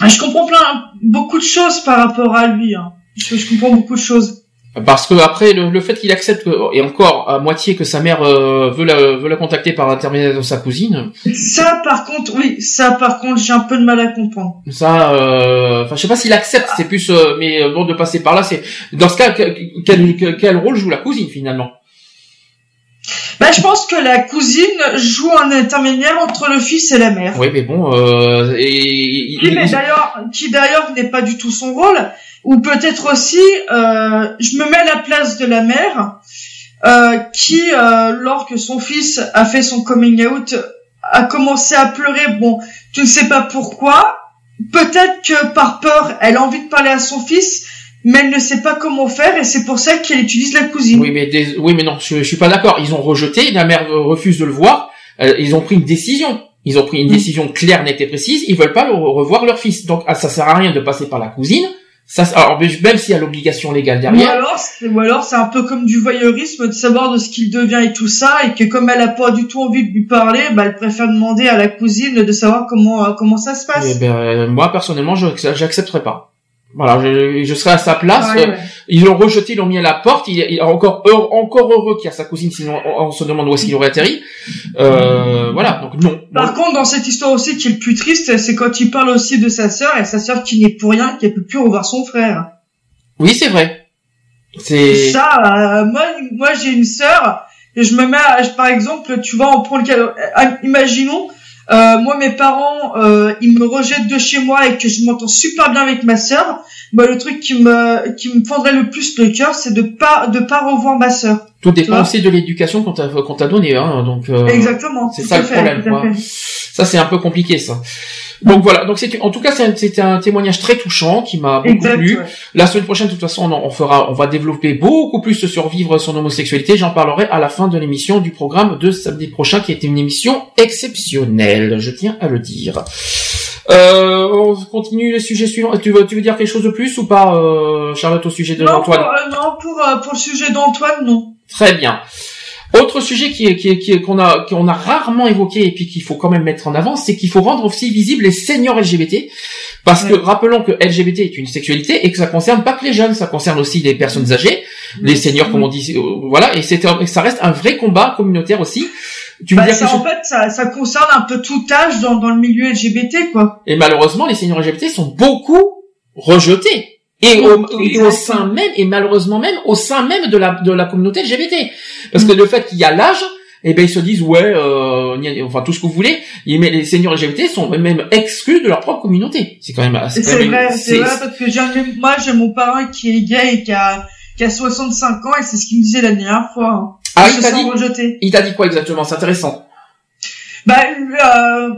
Euh, je comprends plein, beaucoup de choses par rapport à lui. Hein. Je, je comprends beaucoup de choses. Parce que après le, le fait qu'il accepte que- et encore à moitié que sa mère euh, veut la veut la contacter par l'intermédiaire de sa cousine, Ça, par contre, oui, ça, par contre, j'ai un peu de mal à comprendre. ça, euh, enfin je sais pas s'il accepte, c'est plus euh, mais euh, bon de passer par là, c'est dans ce cas quel, quel, quel rôle joue la cousine finalement? Bah, je pense que la cousine joue un intermédiaire entre le fils et la mère. Oui, mais bon, euh, et, Qui, d'ailleurs, qui d'ailleurs n'est pas du tout son rôle, ou peut-être aussi, euh, je me mets à la place de la mère, euh, qui, euh, lorsque son fils a fait son coming out, a commencé à pleurer. Bon, tu ne sais pas pourquoi. Peut-être que par peur, elle a envie de parler à son fils, mais elle ne sait pas comment faire, et c'est pour ça qu'elle utilise la cousine. Oui, mais des- oui, mais non, je, je suis pas d'accord. Ils ont rejeté, la mère refuse de le voir. Euh, ils ont pris une décision. Ils ont pris une décision claire, nette et précise. Ils veulent pas le revoir leur fils. Donc, ah, ça sert à rien de passer par la cousine. Ça, alors, même s'il y a l'obligation légale Ou derrière. alors, c'est- ou alors c'est un peu comme du voyeurisme de savoir de ce qu'il devient et tout ça, et que comme elle a pas du tout envie de lui parler, bah elle préfère demander à la cousine de savoir comment euh, comment ça se passe. Eh ben, euh, moi, personnellement, je j'accepterai pas. Voilà, je, je serai à sa place. Ouais, Euh, ouais. Ils l'ont rejeté, ils l'ont mis à la porte. Il, est encore heureux, encore heureux qu'il y a sa cousine, sinon on, on se demande où est-ce qu'il aurait atterri. Euh, voilà, donc non. Par contre, dans cette histoire aussi qui est le plus triste, c'est quand il parle aussi de sa sœur et sa sœur qui n'est pour rien, qui ne peut plus revoir son frère. Oui, c'est vrai. C'est. Ça, euh, moi, moi j'ai une sœur et je me mets, à, par exemple, tu vois, on prend le cas, euh, imaginons, euh, moi mes parents, euh, ils me rejettent de chez moi et que je m'entends super bien avec ma sœur. Bah, le truc qui me, qui me fendrait le plus le cœur, c'est de pas, de pas revoir ma sœur. Tout dépend aussi de l'éducation qu'on t'a qu'on t'a donnée, hein. Donc. euh, Exactement. C'est ça le fait, problème. quoi. Ça c'est un peu compliqué ça. Donc voilà. Donc c'est en tout cas c'est un- c'était un témoignage très touchant qui m'a beaucoup Exact, plu. ouais. La semaine prochaine, de toute façon, on, on fera, on va développer beaucoup plus sur vivre son homosexualité. J'en parlerai à la fin de l'émission du programme de samedi prochain, qui était une émission exceptionnelle. Je tiens à le dire. Euh, on continue le sujet suivant. Tu veux, tu veux dire quelque chose de plus ou pas, euh, Charlotte, au sujet de Non, pour, Antoine euh, non, pour, euh, pour le sujet d'Antoine, non. Très bien. Autre sujet qui qui qui qu'on a qu'on a rarement évoqué et puis qu'il faut quand même mettre en avant, c'est qu'il faut rendre aussi visible les seniors LGBT, parce que rappelons que LGBT est une sexualité et que ça concerne pas que les jeunes, ça concerne aussi les personnes âgées, les seniors comme on dit, euh, voilà, et c'est et ça reste un vrai combat communautaire aussi. Tu Bah, ça, en fait, ça, ça concerne un peu tout âge dans, dans le milieu LGBT, quoi. Et malheureusement, les seniors LGBT sont beaucoup rejetés. Et au, et au sein même, et malheureusement même, au sein même de la, de la communauté LGBT. Parce que le fait qu'il y a l'âge, eh ben, ils se disent, ouais, euh, enfin, tout ce que vous voulez, mais les seniors LGBT sont même exclus de leur propre communauté. C'est quand même, quand C'est vrai, c'est vrai, parce que j'ai un- moi, j'ai mon parent qui est gay et qui a, qui a 65 ans, et c'est ce qu'il me disait la dernière fois. Hein. Ah, Je il t'a dit, rejeté. il t'a dit quoi exactement? C'est intéressant. Bah, euh,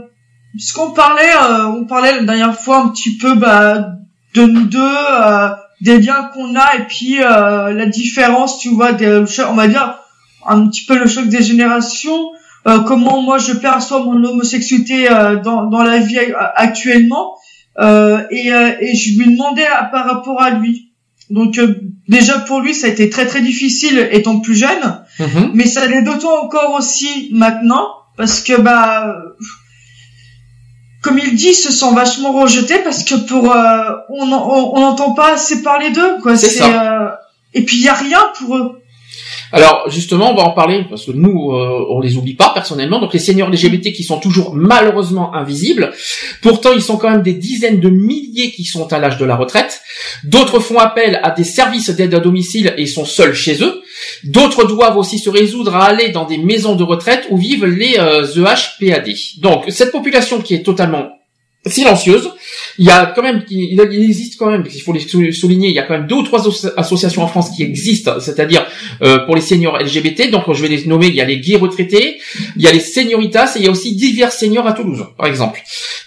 ce qu'on parlait, euh, on parlait la dernière fois un petit peu, bah, de nous deux, euh, des liens qu'on a, et puis, euh, la différence, tu vois, des, on va dire, un petit peu le choc des générations, euh, comment moi je perçois mon homosexualité euh, dans, dans la vie actuellement, euh, et, euh, et je lui demandais à- par rapport à lui. Donc euh, déjà pour lui ça a été très très difficile étant plus jeune, Mhm. mais ça l'est d'autant encore aussi maintenant parce que bah comme il dit, se sent vachement rejetés parce que pour euh, on on on n'entend pas assez parler d'eux quoi. C'est ça. euh, et puis il y a rien pour eux. Alors justement, on va en parler parce que nous, euh, on les oublie pas personnellement. Donc les seniors LGBT qui sont toujours malheureusement invisibles. Pourtant, ils sont quand même des dizaines de milliers qui sont à l'âge de la retraite. D'autres font appel à des services d'aide à domicile et sont seuls chez eux. D'autres doivent aussi se résoudre à aller dans des maisons de retraite où vivent les euh, EHPAD. Donc cette population qui est totalement silencieuse. Il y a quand même, il existe quand même, il faut les sou- souligner, il y a quand même deux ou trois asso- associations en France qui existent, c'est-à-dire euh, pour les seniors LGBT. Donc je vais les nommer. Il y a les gays retraités, il y a les senioritas et il y a aussi divers seniors à Toulouse, par exemple,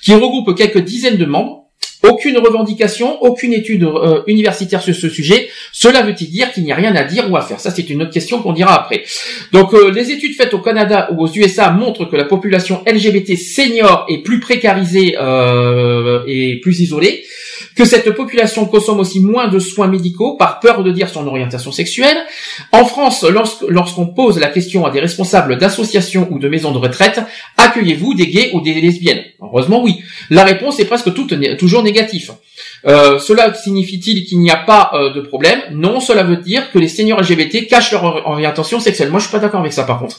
qui regroupent quelques dizaines de membres. Aucune revendication, aucune étude euh, universitaire sur ce sujet. Cela veut-il dire qu'il n'y a rien à dire ou à faire? Ça, c'est une autre question qu'on dira après. Donc, euh, les études faites au Canada ou aux USA montrent que la population LGBT senior est plus précarisée euh, et plus isolée, que cette population consomme aussi moins de soins médicaux par peur de dire son orientation sexuelle. En France, lorsqu'on pose la question à des responsables d'associations ou de maisons de retraite, accueillez-vous des gays ou des lesbiennes? Heureusement, oui. La réponse est presque toute toujours négative. Euh, cela signifie-t-il qu'il n'y a pas euh, de problème? Non, cela veut dire que les seniors LGBT cachent leur or- orientation sexuelle. Moi, je suis pas d'accord avec ça, par contre.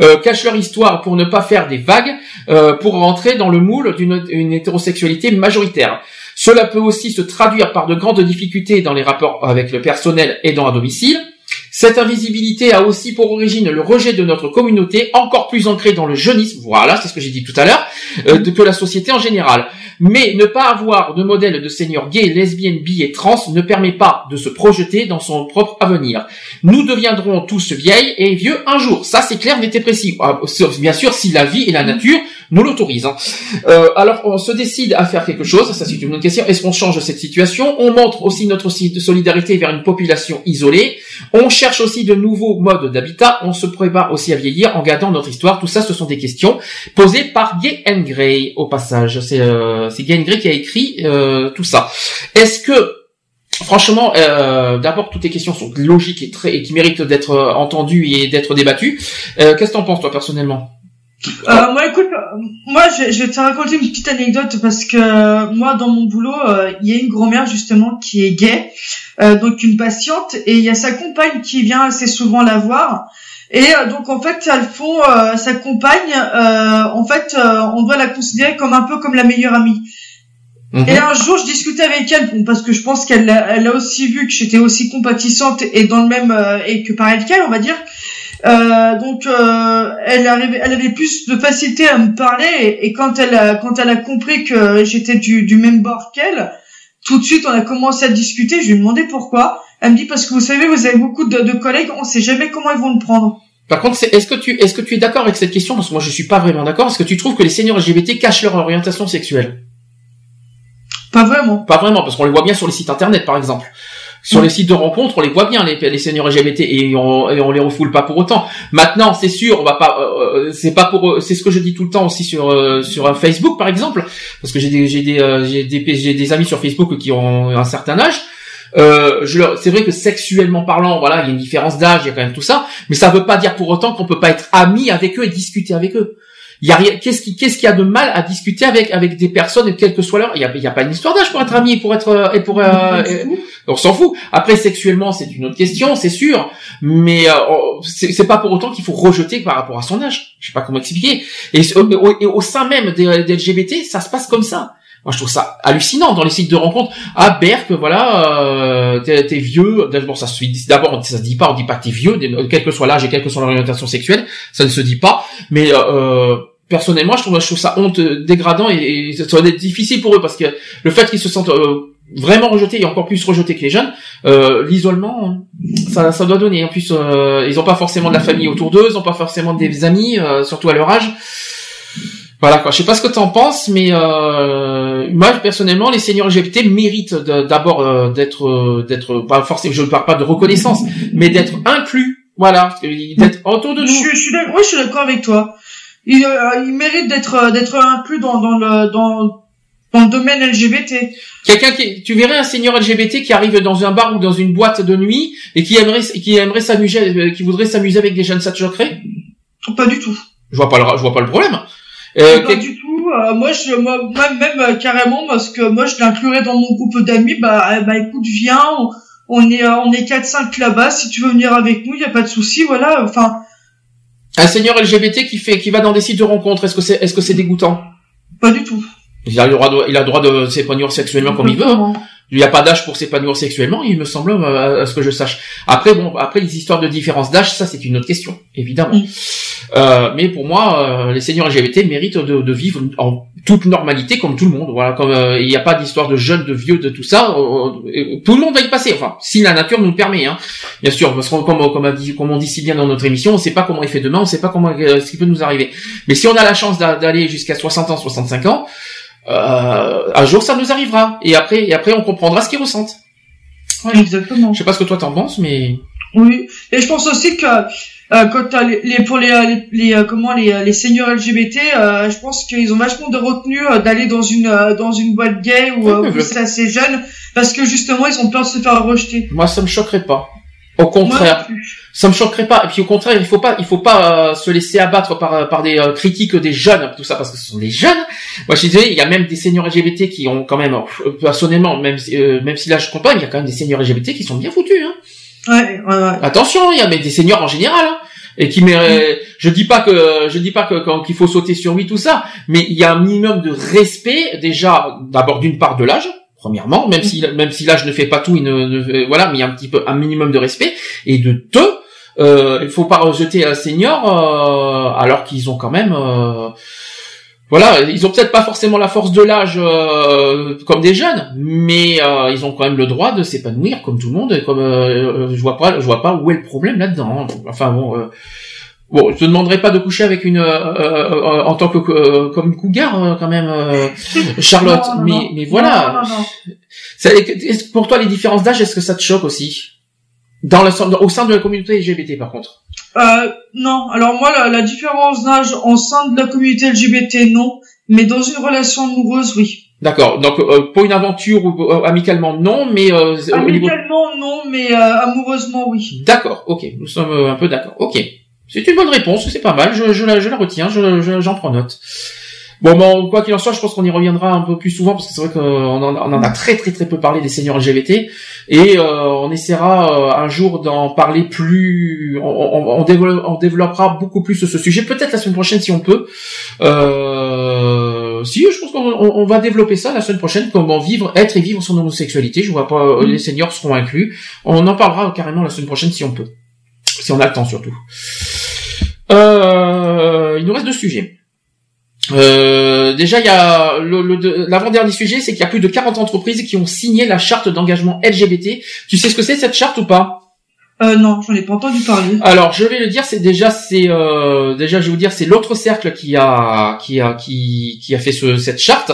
Euh, cachent leur histoire pour ne pas faire des vagues, euh, pour rentrer dans le moule d'une une hétérosexualité majoritaire. Cela peut aussi se traduire par de grandes difficultés dans les rapports avec le personnel aidant à domicile. Cette invisibilité a aussi pour origine le rejet de notre communauté, encore plus ancré dans le jeunisme, voilà, c'est ce que j'ai dit tout à l'heure, euh, que la société en général. Mais ne pas avoir de modèle de senior gay, lesbienne, bi et trans ne permet pas de se projeter dans son propre avenir. Nous deviendrons tous vieilles et vieux un jour. Ça, c'est clair, net et précis. Ah, Bien sûr, si la vie et la nature nous l'autorisent. hein. Euh, alors, on se décide à faire quelque chose. Ça, c'est une autre question. Est-ce qu'on change cette situation? On montre aussi notre solidarité vers une population isolée. On cherche aussi de nouveaux modes d'habitat. On se prépare aussi à vieillir en gardant notre histoire. Tout ça, ce sont des questions posées par Gay and Gray, au passage. C'est euh, Gay and Gray qui a écrit euh, tout ça. Est-ce que Franchement, euh, d'abord toutes les questions sont logiques et très et qui méritent d'être euh, entendues et d'être débattues. Qu'est-ce que t'en penses toi personnellement? Euh, moi, écoute, euh, moi, je, je vais te raconter une petite anecdote parce que euh, moi, dans mon boulot, euh, il y a une grand-mère justement qui est gay, euh, donc une patiente, et il y a sa compagne qui vient assez souvent la voir. Et euh, donc en fait, elles font euh, sa compagne. euh, en fait, euh, on doit la considérer comme un peu comme la meilleure amie. Mhm. Et un jour, je discutais avec elle, bon, parce que je pense qu'elle elle a aussi vu que j'étais aussi compatissante et dans le même euh, et que pareil qu'elle, on va dire. Euh, donc, euh, elle, arrivait, elle avait plus de facilité à me parler et, et quand elle a, quand elle a compris que j'étais du, du même bord qu'elle, tout de suite, on a commencé à discuter. Je lui ai demandé pourquoi. Elle me dit parce que vous savez, vous avez beaucoup de, de collègues, on sait jamais comment ils vont le prendre. Par contre, est-ce que tu est-ce que tu es d'accord avec cette question? Parce que moi, je suis pas vraiment d'accord. Est-ce que tu trouves que les seniors LGBT cachent leur orientation sexuelle? Pas vraiment. Pas vraiment, parce qu'on les voit bien sur les sites internet, par exemple. Sur les sites de rencontres, on les voit bien les, les seniors LGBT et on, et on les refoule pas pour autant. Maintenant, c'est sûr, on va pas, euh, c'est pas pour, eux- c'est ce que je dis tout le temps aussi sur euh, sur euh, Facebook, par exemple, parce que j'ai des j'ai des euh, j'ai des j'ai des amis sur Facebook qui ont un certain âge. Euh, c'est vrai que sexuellement parlant, voilà, il y a une différence d'âge, il y a quand même tout ça, mais ça veut pas dire pour autant qu'on peut pas être ami avec eux et discuter avec eux. Il y a rien, qu'est-ce qui, qu'est-ce qu'il y a de mal à discuter avec avec des personnes, quelle que soit leur, il y a, il y a pas une histoire d'âge pour être ami, pour être euh, et pour, euh, et- on s'en fout. Après sexuellement, c'est une autre question, c'est sûr, mais euh, on- c'est pas pour autant qu'il faut rejeter par rapport à son âge. Je sais pas comment expliquer. Et, au- et sein même des, des LGBT, ça se passe comme ça. Moi, je trouve ça hallucinant dans les sites de rencontres. Ah, Berk, voilà, euh, t'es t'es vieux. D'abord, ça se dit, d'abord, ça se dit pas. On dit pas que t'es vieux, quel que soit l'âge et quelle que soit l'orientation sexuelle, ça ne se dit pas. Mais euh, personnellement, je trouve, je trouve ça honte, dégradant et, ça doit être difficile pour eux parce que le fait qu'ils se sentent euh, vraiment rejetés et encore plus rejetés que les jeunes, euh, l'isolement, ça, ça doit donner. En plus, euh, ils ont pas forcément de la famille autour d'eux, ils ont pas forcément des amis, euh, surtout à leur âge. Voilà quoi. Je sais pas ce que t'en penses, mais moi personnellement, les seniors LGBT méritent d'abord d'être d'être pas forcément, je ne parle pas de reconnaissance, mais d'être inclus Voilà, d'être autour de nous. Je, je suis d'accord avec toi. Il, euh, il mérite d'être euh, d'être inclus dans dans le dans dans le domaine LGBT. Quelqu'un qui, tu verrais un seigneur LGBT qui arrive dans un bar ou dans une boîte de nuit et qui aimerait, qui aimerait s'amuser, euh, qui voudrait s'amuser avec des jeunes, choquerait Pas du tout. Je vois pas le, je vois pas le problème. Euh, pas du tout. euh, moi, je, moi, même euh, carrément, parce que moi, je l'inclurais dans mon groupe d'amis. Bah, bah, écoute, viens. On, on est, on est 4-5 là-bas. Si tu veux venir avec nous, il y a pas de souci. Voilà. Enfin, un seigneur LGBT qui fait, qui va dans des sites de rencontres, est-ce que c'est, est-ce que c'est dégoûtant? Pas du tout. Il a le droit de, il a le droit de s'épanouir sexuellement comme il veut. hein. Il n'y a pas d'âge pour s'épanouir sexuellement, il me semble, euh, à ce que je sache. Après, bon, après les histoires de différence d'âge, ça c'est une autre question, évidemment. Mm. Euh, mais pour moi, euh, les seigneurs LGBT méritent de, de vivre en toute normalité comme tout le monde. Voilà, comme euh, il n'y a pas d'histoire de jeunes, de vieux, de tout ça. euh, tout le monde va y passer. Enfin, si la nature nous le permet, hein. Bien sûr, parce qu'on comme, comme, a dit- comme on dit si bien dans notre émission, on ne sait pas comment il fait demain, on ne sait pas comment euh, ce qui peut nous arriver. Mais si on a la chance d'a- d'aller jusqu'à 60 ans, 65 ans, euh, un jour ça nous arrivera. Et après, et après on comprendra ce qu'ils ressentent. Exactement. Je sais pas ce que toi t'en penses, mais Oui. Et je pense aussi que euh, quand les, les pour les, les, les, euh, comment les, les seniors LGBT, euh, je pense qu'ils ont vachement de retenue euh, d'aller dans une dans une boîte gay ou Ouais, c'est assez jeune parce que justement ils ont peur de se faire rejeter. moi ça me choquerait pas. Au contraire, ça me choquerait pas. Et puis au contraire, il faut pas, il faut pas euh, se laisser abattre par par des euh, critiques des jeunes, tout ça parce que ce sont des jeunes. Moi, je disais, il y a même des seniors LGBT qui ont quand même, euh, personnellement, même si, euh, même si là je compare, il y a quand même des seniors LGBT qui sont bien foutus. Hein. Ouais, ouais, ouais. Attention, il y a mais des seniors en général. Hein. Et qui méritent- je dis pas que je dis pas que quand qu'il faut sauter sur lui tout ça, mais il y a un minimum de respect déjà d'abord d'une part de l'âge premièrement, même si même si l'âge ne fait pas tout, il ne, voilà, mais il y a un petit peu un minimum de respect et de deux, euh, il faut pas rejeter un senior euh, alors qu'ils ont quand même euh, voilà, ils ont peut-être pas forcément la force de l'âge euh, comme des jeunes, mais euh, ils ont quand même le droit de s'épanouir comme tout le monde. Et comme euh, je vois pas, je vois pas où est le problème là-dedans. Enfin bon, euh, bon, je te demanderai pas de coucher avec une euh, euh, euh, en tant que euh, comme une cougar euh, quand même, euh, Charlotte. Non, non, mais non. mais voilà. Non, non, non. Ça- est-ce que pour toi, les différences d'âge, est-ce que ça te choque aussi? Dans le au sein de la communauté LGBT par contre Euh, non. Alors moi, la, la différence d'âge en sein de la communauté LGBT, non. Mais dans une relation amoureuse, oui. D'accord. Donc euh, pour une aventure ou euh, amicalement non, mais euh, au niveau Amicalement, non. Mais euh, amoureusement, oui. D'accord, ok, nous sommes euh, un peu d'accord. Ok, c'est une bonne réponse, c'est pas mal, je, la, retiens, je, je- j'en prends note. Bon, bon, quoi qu'il en soit, je pense qu'on y reviendra un peu plus souvent parce que c'est vrai qu'on en, a très très très peu parlé des seniors LGBT et euh, on essaiera euh, un jour d'en parler plus, on, on, on, développe- on développera beaucoup plus ce sujet, peut-être la semaine prochaine si on peut. Euh, si, je pense qu'on on- on va développer ça la semaine prochaine, comment vivre, être et vivre son homosexualité. Je vois pas, euh, les seniors seront inclus. On en parlera carrément la semaine prochaine si on peut, si on a le temps surtout. Euh, il nous reste deux sujets. Euh, déjà, il y a l'avant-dernier sujet, c'est qu'il y a plus de 40 entreprises qui ont signé la charte d'engagement LGBT. Tu sais ce que c'est cette charte ou pas? Euh, non, j'en ai pas entendu parler. alors, je vais le dire, c'est déjà, c'est euh, déjà, je vais vous dire, c'est l'autre cercle qui a, qui a, qui, qui a fait ce, cette charte.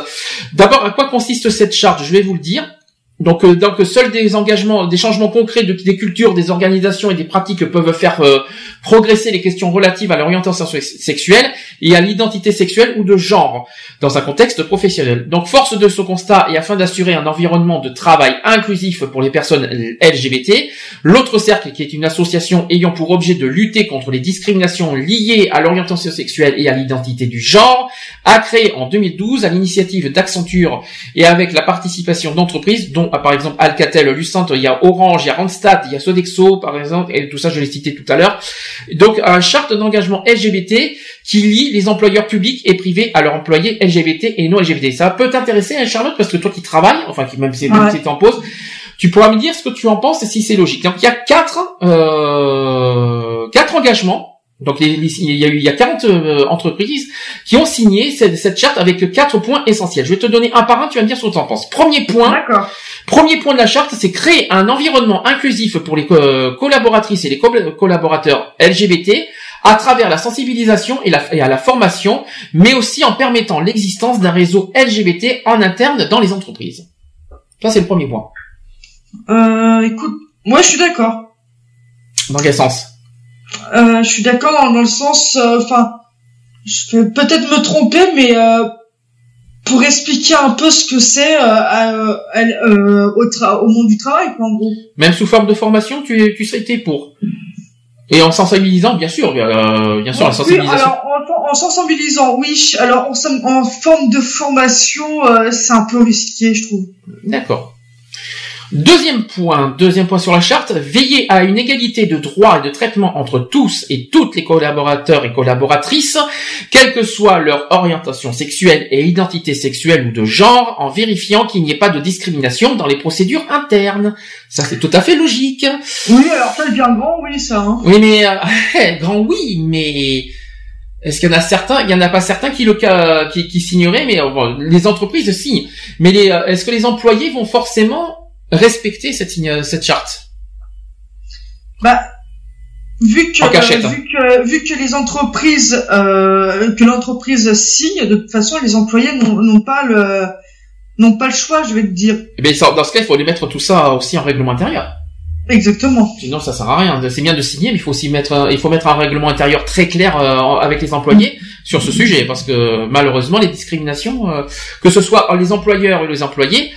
D'abord, à quoi consiste cette charte? Je vais vous le dire. Donc, euh, donc, seuls des engagements, des changements concrets de, des cultures, des organisations et des pratiques peuvent faire euh, progresser les questions relatives à l'orientation sex- sexuelle et à l'identité sexuelle ou de genre dans un contexte professionnel. Donc, force de ce constat et afin d'assurer un environnement de travail inclusif pour les personnes LGBT, L'autre cercle, qui est une association ayant pour objet de lutter contre les discriminations liées à l'orientation sexuelle et à l'identité du genre, a créé en 2012 à l'initiative d'Accenture et avec la participation d'entreprises dont par exemple Alcatel, Lucent, il y a Orange, il y a Randstad, il y a Sodexo par exemple, et tout ça je l'ai cité tout à l'heure. Donc un charte d'engagement LGBT qui lie les employeurs publics et privés à leurs employés LGBT et non LGBT. Ça peut t'intéresser, hein, Charlotte, parce que toi qui travailles, enfin qui même si Ouais. si t'en poses, tu pourras me dire ce que tu en penses et si c'est logique. Donc il y a quatre, euh, quatre engagements. Donc les- les- il y a eu il y a 40 euh, entreprises qui ont signé cette, cette charte avec quatre points essentiels. Je vais te donner un par un, tu vas me dire ce que tu en penses. Premier point, D'accord. Premier point de la charte, c'est créer un environnement inclusif pour les co- collaboratrices et les co- collaborateurs LGBT à travers la sensibilisation et, la- et à la formation, mais aussi en permettant l'existence d'un réseau LGBT en interne dans les entreprises. Ça, c'est le premier point. Euh, écoute, moi je suis d'accord. Dans quel sens? Euh, je suis d'accord dans, dans le sens, euh, enfin, je vais peut-être me tromper, mais euh, pour expliquer un peu ce que c'est euh, elle, euh, au, au monde du travail, quoi, en gros. Même sous forme de formation, tu, tu serais été pour. Et en sensibilisant, bien sûr, euh, bien sûr, la Oui, sensibilisation. alors en, en sensibilisant, oui. Alors en, en forme de formation, euh, c'est un peu risqué, je trouve. D'accord. Deuxième point, deuxième point sur la charte, veiller à une égalité de droits et de traitement entre tous et toutes les collaborateurs et collaboratrices, quelle que soit leur orientation sexuelle et identité sexuelle ou de genre, en vérifiant qu'il n'y ait pas de discrimination dans les procédures internes. Ça, c'est tout à fait logique. Oui, alors ça devient grand, oui, ça. Hein. Oui, mais euh, grand oui, mais est-ce qu'il y en a certains Il y en a pas certains qui le qui, qui signeraient, mais euh, bon, les entreprises signent. Mais les, euh, est-ce que les employés vont forcément respecter cette cette charte Bah, vu que, hein. vu que vu que les entreprises euh, que l'entreprise signe, de toute façon, les employés n'ont pas le n'ont pas le choix, je vais te dire. Eh bien, dans ce cas, il faut les mettre tout ça aussi en règlement intérieur. Exactement. Sinon, ça sert à rien. C'est bien de signer, mais il faut aussi mettre, il faut mettre un règlement intérieur très clair euh, avec les employés sur ce sujet, parce que malheureusement, les discriminations, euh, que ce soit les employeurs et les employés,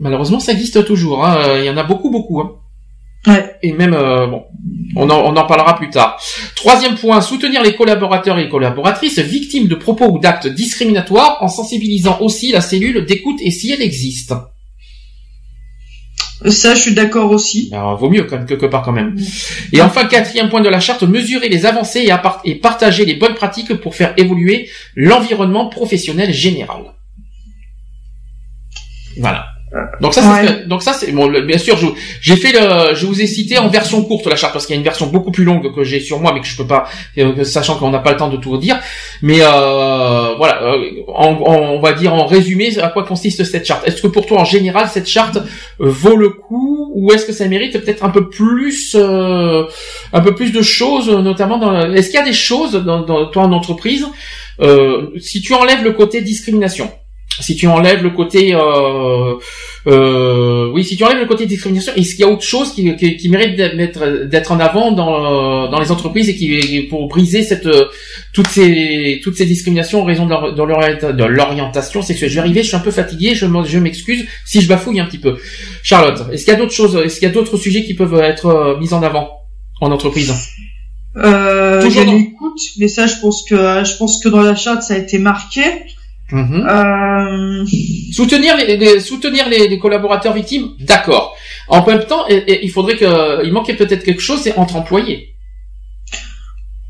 malheureusement, ça existe toujours. hein. Il y en a beaucoup, beaucoup. hein. Ouais. Et même, euh, bon, on en, on en parlera plus tard. Troisième point, soutenir les collaborateurs et les collaboratrices victimes de propos ou d'actes discriminatoires en sensibilisant aussi la cellule d'écoute et si elle existe. Ça, je suis d'accord aussi. Alors, vaut mieux quand même, quelque part quand même. Et enfin, quatrième point de la charte, mesurer les avancées et, et partager les bonnes pratiques pour faire évoluer l'environnement professionnel général. Voilà. Donc ça, Ouais. donc ça, c'est bon. le- Bien sûr, je- j'ai fait le, je vous ai cité en version courte la charte parce qu'il y a une version beaucoup plus longue que j'ai sur moi, mais que je peux pas, euh, sachant qu'on n'a pas le temps de tout dire. Mais euh, voilà, euh, en- en- on va dire en résumé à quoi consiste cette charte? Est-ce que pour toi, en général, cette charte euh, vaut le coup ou est-ce que ça mérite peut-être un peu plus, euh, un peu plus de choses, notamment dans. Est-ce qu'il y a des choses dans, dans toi en entreprise euh, si tu enlèves le côté discrimination? Si tu enlèves le côté euh, euh, oui si tu enlèves le côté discrimination est-ce qu'il y a autre chose qui, qui, qui mérite d'être d'être en avant dans dans les entreprises et qui pour briser cette toutes ces toutes ces discriminations en raison de l'orientation sexuelle? Je vais arriver je suis un peu fatigué je je m'excuse si je bafouille un petit peu. Charlotte est-ce qu'il y a d'autres choses est-ce qu'il y a d'autres sujets qui peuvent être euh, mis en avant en entreprise? Euh, Toujours l'écoute, mais ça, je pense que je pense que dans la charte, ça a été marqué. Mhm. Euh, Soutenir les, les- soutenir les, les collaborateurs victimes, d'accord. En même temps, et- et il faudrait que, il manquait peut-être quelque chose, c'est entre employés.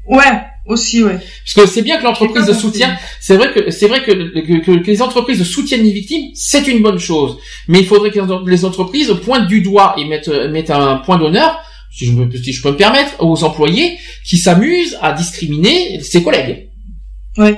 ouais, aussi, ouais. Parce que c'est bien que l'entreprise J'ai pas soutient. C'est vrai que c'est vrai que, que, que- que les entreprises soutiennent les victimes, c'est une bonne chose. Mais il faudrait que les entreprises pointent du doigt et mettent mettent un point d'honneur, si je, me, si je peux me permettre, aux employés qui s'amusent à discriminer ses collègues. Ouais.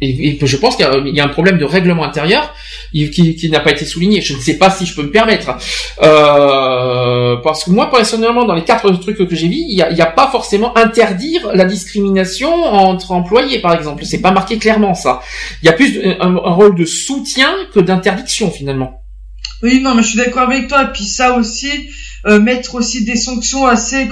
Et, je pense qu'il y a- un problème de règlement intérieur qui, n'a pas été souligné. Je ne sais pas si je peux me permettre. Euh, parce que moi, personnellement, dans les quatre trucs que j'ai vus, il n'y a, pas forcément interdire la discrimination entre employés, par exemple. C'est pas marqué clairement ça. Il y a plus un, rôle de soutien que d'interdiction finalement. Oui, non, mais je suis d'accord avec toi. Et puis ça aussi, euh, mettre aussi des sanctions assez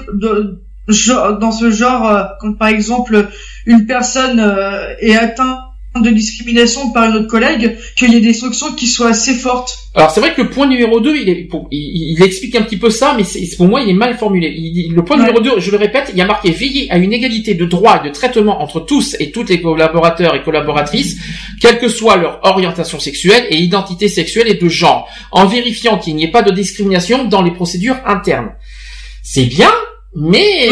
dans ce genre, euh, quand par exemple une personne euh, est atteinte de discrimination par une autre collègue, qu'il y ait des sanctions qui soient assez fortes. Alors c'est vrai que le point numéro 2, il, est, pour- il, il explique un petit peu ça, mais pour moi il est mal formulé. Il- le point Ouais. numéro 2, je le répète, il y a marqué veiller à une égalité de droits et de traitement entre tous et toutes les collaborateurs et collaboratrices, quelle que soit leur orientation sexuelle et identité sexuelle et de genre, en vérifiant qu'il n'y ait pas de discrimination dans les procédures internes. C'est bien, mais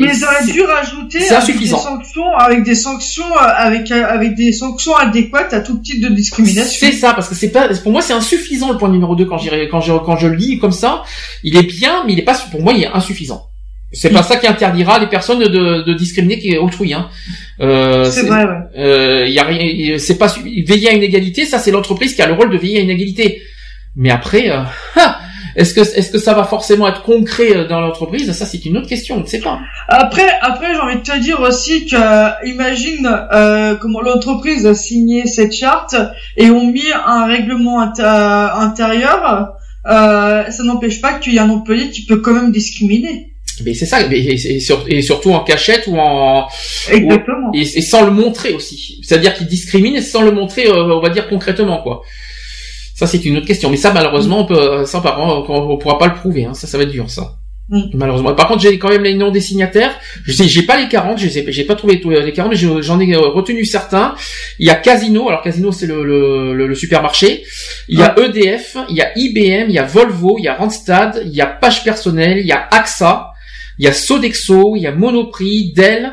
Mais ils auraient dû rajouter avec des sanctions, avec des sanctions, euh, avec euh, avec des sanctions adéquates à tout type de discrimination. C'est ça, parce que c'est pas, pour moi, c'est insuffisant le point numéro 2 quand j'irai, quand je, quand je le lis comme ça. Il est bien, mais il est pas, pour moi, il est insuffisant. C'est pas ça qui interdira les personnes de, de discriminer qui est autrui, hein. Euh, C'est vrai, ouais. Euh, y a rien, c'est pas, veiller à une égalité, ça c'est l'entreprise qui a le rôle de veiller à une égalité. Mais après, euh, est-ce que, est-ce que ça va forcément être concret euh, dans l'entreprise? Ça c'est une autre question, on ne sait pas. Après, après, j'ai envie de te dire aussi que, euh, imagine euh, comment l'entreprise a signé cette charte et ont mis un règlement inter- intérieur. Euh, ça n'empêche pas qu'il y a un employé qui peut quand même discriminer. Mais c'est ça, et, et sur- et surtout en cachette ou en Exactement. ou- et, et sans le montrer aussi. C'est-à-dire qu'il discrimine sans le montrer, euh, on va dire concrètement quoi. Ça c'est une autre question, mais ça malheureusement on peut, ça par contre on, on pourra pas le prouver, hein. ça ça va être dur ça. Mm. Malheureusement. Par contre j'ai quand même les noms des signataires. Je sais, j'ai pas les 40, je sais, j'ai pas trouvé tous les 40, mais je- j'en ai euh, retenu certains. Il y a Casino, alors Casino c'est le, le, le- le supermarché. Il y a EDF, il y a IBM, il y a Volvo, il y a Randstad, il y a Page Personnel, il y a AXA, il y a Sodexo, il y a Monoprix, Dell,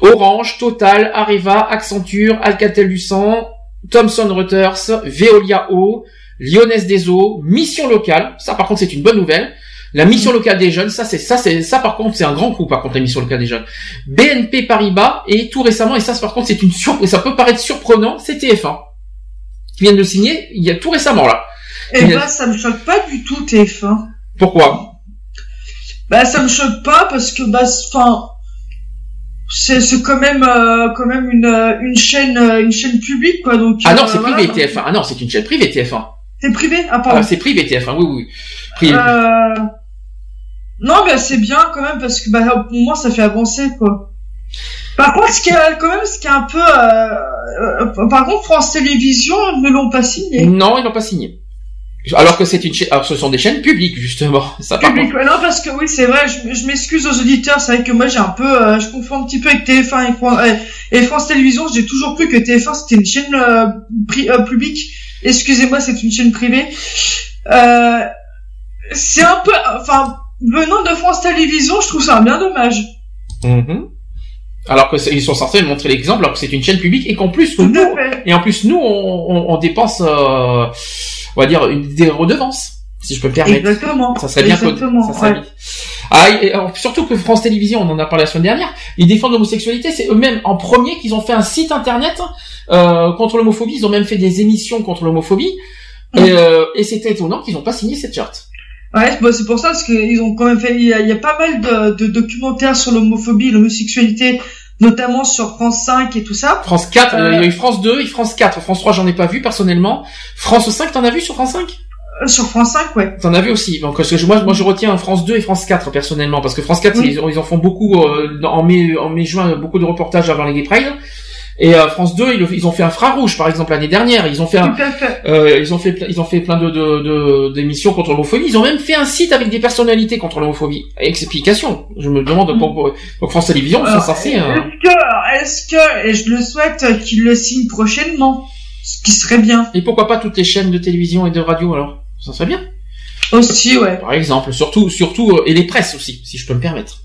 Orange, Total, Areva, Accenture, Alcatel Lucent, Thomson Reuters, Veolia Eau, Lyonnaise des Eaux, Mission Locale. Ça, par contre, c'est une bonne nouvelle. La mission locale des jeunes, ça c'est ça c'est ça par contre c'est un grand coup par contre la mission locale des jeunes. BNP Paribas et tout récemment et ça par contre c'est une surprise ça peut paraître surprenant c'est TF1 qui viennent de signer il y a tout récemment là. Et Il y a- bah, ça me choque pas du tout, TF1. Pourquoi? Bah, ça me choque pas parce que, bah, c'est- enfin, c'est, c'est quand même, euh, quand même une, euh, une chaîne, euh, une chaîne publique, quoi, donc. Ah non euh, c'est voilà. privé TF1 ah non c'est une chaîne privée TF1 C'est privé? Ah, ah, pardon. c'est privé TF1 oui oui privé. Euh... Non, bah, c'est bien quand même parce que, bah, pour moi, ça fait avancer, quoi. Par contre, ce qui est, quand même, ce qui est un peu, euh, par contre, France Télévisions ne l'ont pas signé. Non, ils n'ont pas signé. Alors que c'est une chaîne, alors ce sont des chaînes publiques justement. Ça par Public, contre. ouais, non, parce que oui, c'est vrai, je, je m'excuse aux auditeurs, c'est vrai que moi j'ai un peu, euh, je confonds un petit peu avec TF1 et, Fran- euh, et France Télévisions, j'ai toujours cru que TF1 c'était une chaîne euh, pri- euh, publique, excusez-moi, c'est une chaîne privée. Euh, c'est un peu, enfin, venant de France Télévisions, je trouve ça bien dommage. Mhm. Alors que ils sont censés montrer l'exemple, alors que c'est une chaîne publique et qu'en plus nous, et en plus nous, on, on, on dépense, euh, on va dire une, des redevances, si je peux me permettre. Exactement. Ça serait bien Exactement, ça serait ouais. Ah, et alors, surtout que France Télévisions, on en a parlé la semaine dernière, ils défendent l'homosexualité, c'est eux-mêmes en premier qu'ils ont fait un site internet euh, contre l'homophobie, ils ont même fait des émissions contre l'homophobie, et, euh, et c'était étonnant qu'ils n'ont pas signé cette charte. Ouais, bah, c'est pour ça, parce qu'ils ont quand même fait, il y a, il y a pas mal de, de documentaires sur l'homophobie, l'homosexualité, notamment sur France 5 et tout ça. France 4, Euh, il y a eu France 2 et France 4. France 3, j'en ai pas vu personnellement. France 5, t'en as vu sur France 5 Euh, Sur France 5, ouais. T'en as vu aussi. Donc parce que moi, moi, je retiens France 2 et France 4 personnellement parce que France 4, Oui. ils, ils en font beaucoup euh, en mai, en mai juin, beaucoup de reportages avant les Gay Pride. Et euh, France 2, ils, ils ont fait un Rouge par exemple l'année dernière. Ils ont fait un, fait. euh, ils ont fait, ils ont fait plein de, de, de- d'émissions contre l'homophobie. Ils ont même fait un site avec des personnalités contre l'homophobie. Explication. Je me demande Mm. pourquoi. Donc France Télévisions, censés. euh, Est-ce que, est-ce que, et je le souhaite, euh, qu'il le signe prochainement, ce qui serait bien. Et pourquoi pas toutes les chaînes de télévision et de radio alors? Ça serait bien. Aussi, ouais. Par exemple, surtout, surtout, euh, et les presses aussi, si je peux me permettre.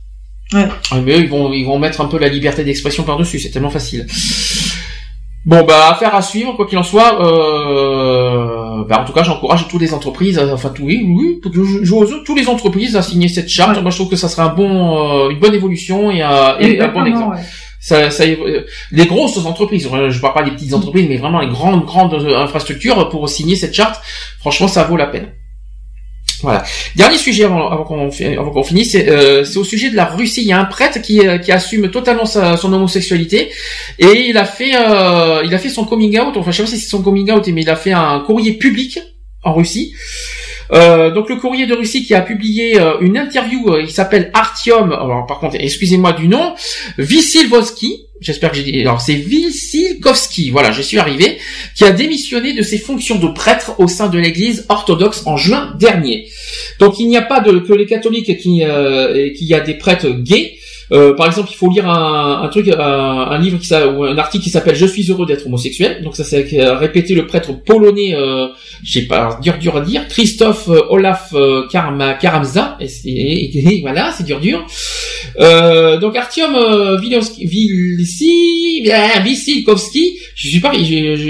Ouais. Ah, mais eux, ils vont, ils vont mettre un peu la liberté d'expression par-dessus, c'est tellement facile. Bon, bah, affaire à suivre, quoi qu'il en soit, euh, bah, en tout cas, j'encourage toutes les entreprises, euh, enfin, tout, oui, oui, toutes les entreprises à signer cette charte. Ouais. Moi, je trouve que ça serait un bon, euh, une bonne évolution et, et un bon exemple. ouais. Ça, ça, euh, les grosses entreprises, je parle pas des petites entreprises, mais vraiment les grandes, grandes infrastructures pour signer cette charte, franchement, ça vaut la peine. Voilà. Dernier sujet avant, qu'on finisse, c'est euh, c'est au sujet de la Russie. Il y a un prêtre qui, euh, assume totalement sa, son homosexualité et il a fait euh, il a fait son coming out. Enfin, je sais pas si c'est son coming out, mais il a fait un courrier public en Russie. Euh, donc le courrier de Russie qui a publié euh, une interview, euh, il s'appelle Artyom. Alors par contre, excusez-moi du nom, Vissilvoski. J'espère que j'ai dit. Alors c'est Vissilkovski. Voilà, je suis arrivé. Qui a démissionné de ses fonctions de prêtre au sein de l'Église orthodoxe en juin dernier. Donc il n'y a pas de que les catholiques qui et qu'il a des prêtres gays. Euh, par exemple, il faut lire un, un truc, un, un livre qui ou un article qui s'appelle "Je suis heureux d'être homosexuel". Donc ça c'est euh, répété le prêtre polonais, euh, je sais pas, dur dur à dire, Christophe euh, Olaf euh, Karma, Karamza. Et, et- voilà, c'est dur dur. Euh, donc Artyom euh, je suis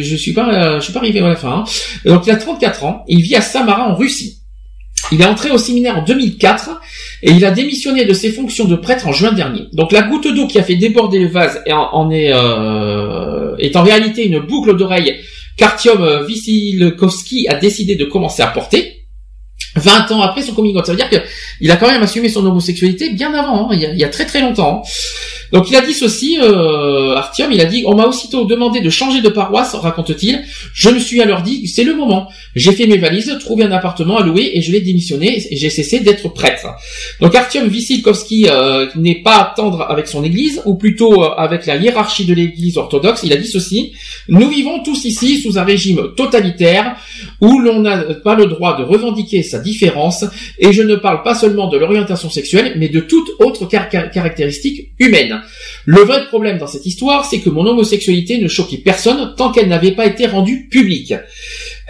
je, suis pas, je suis pas arrivé à la fin. hein. Donc il a 34 ans, il vit à Samara en Russie. Il est entré au séminaire en 2004 et il a démissionné de ses fonctions de prêtre en juin dernier. Donc la goutte d'eau qui a fait déborder le vase est en, euh, réalité une boucle d'oreille qu'Artyom euh, Vissilkovski a décidé de commencer à porter. 20 ans après son coming out. Ça veut dire que il a quand même assumé son homosexualité bien avant, hein, il y a très très longtemps. Donc il a dit ceci, euh, il a dit, on m'a aussitôt demandé de changer de paroisse, raconte-t-il. Je me suis alors dit, c'est le moment. J'ai fait mes valises, trouvé un appartement à louer et je vais démissionner et j'ai cessé d'être prêtre. Donc Artyom Vissilkovski euh, n'est pas tendre avec son église, ou plutôt euh, avec la hiérarchie de l'église orthodoxe. Il a dit ceci, nous vivons tous ici sous un régime totalitaire où l'on n'a pas le droit de revendiquer sa différence et je ne parle pas seulement de l'orientation sexuelle, mais de toute autre car- car- caractéristique humaine. Le vrai problème dans cette histoire, c'est que mon homosexualité ne choquait personne tant qu'elle n'avait pas été rendue publique.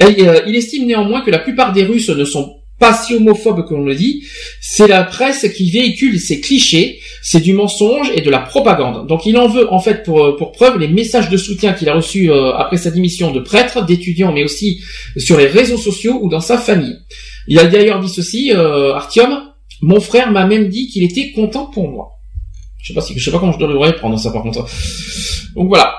Euh, il estime néanmoins que la plupart des Russes ne sont pas si homophobes que l'on le dit. C'est la presse qui véhicule ces clichés, c'est du mensonge et de la propagande. Donc il en veut en fait pour, euh, preuve les messages de soutien qu'il a reçus euh, après sa démission de prêtre, d'étudiant, mais aussi sur les réseaux sociaux ou dans sa famille. Il a d'ailleurs dit ceci, euh, Artyom, mon frère m'a même dit qu'il était content pour moi. Je sais pas si, je sais pas comment je devrais prendre ça par contre. Donc voilà.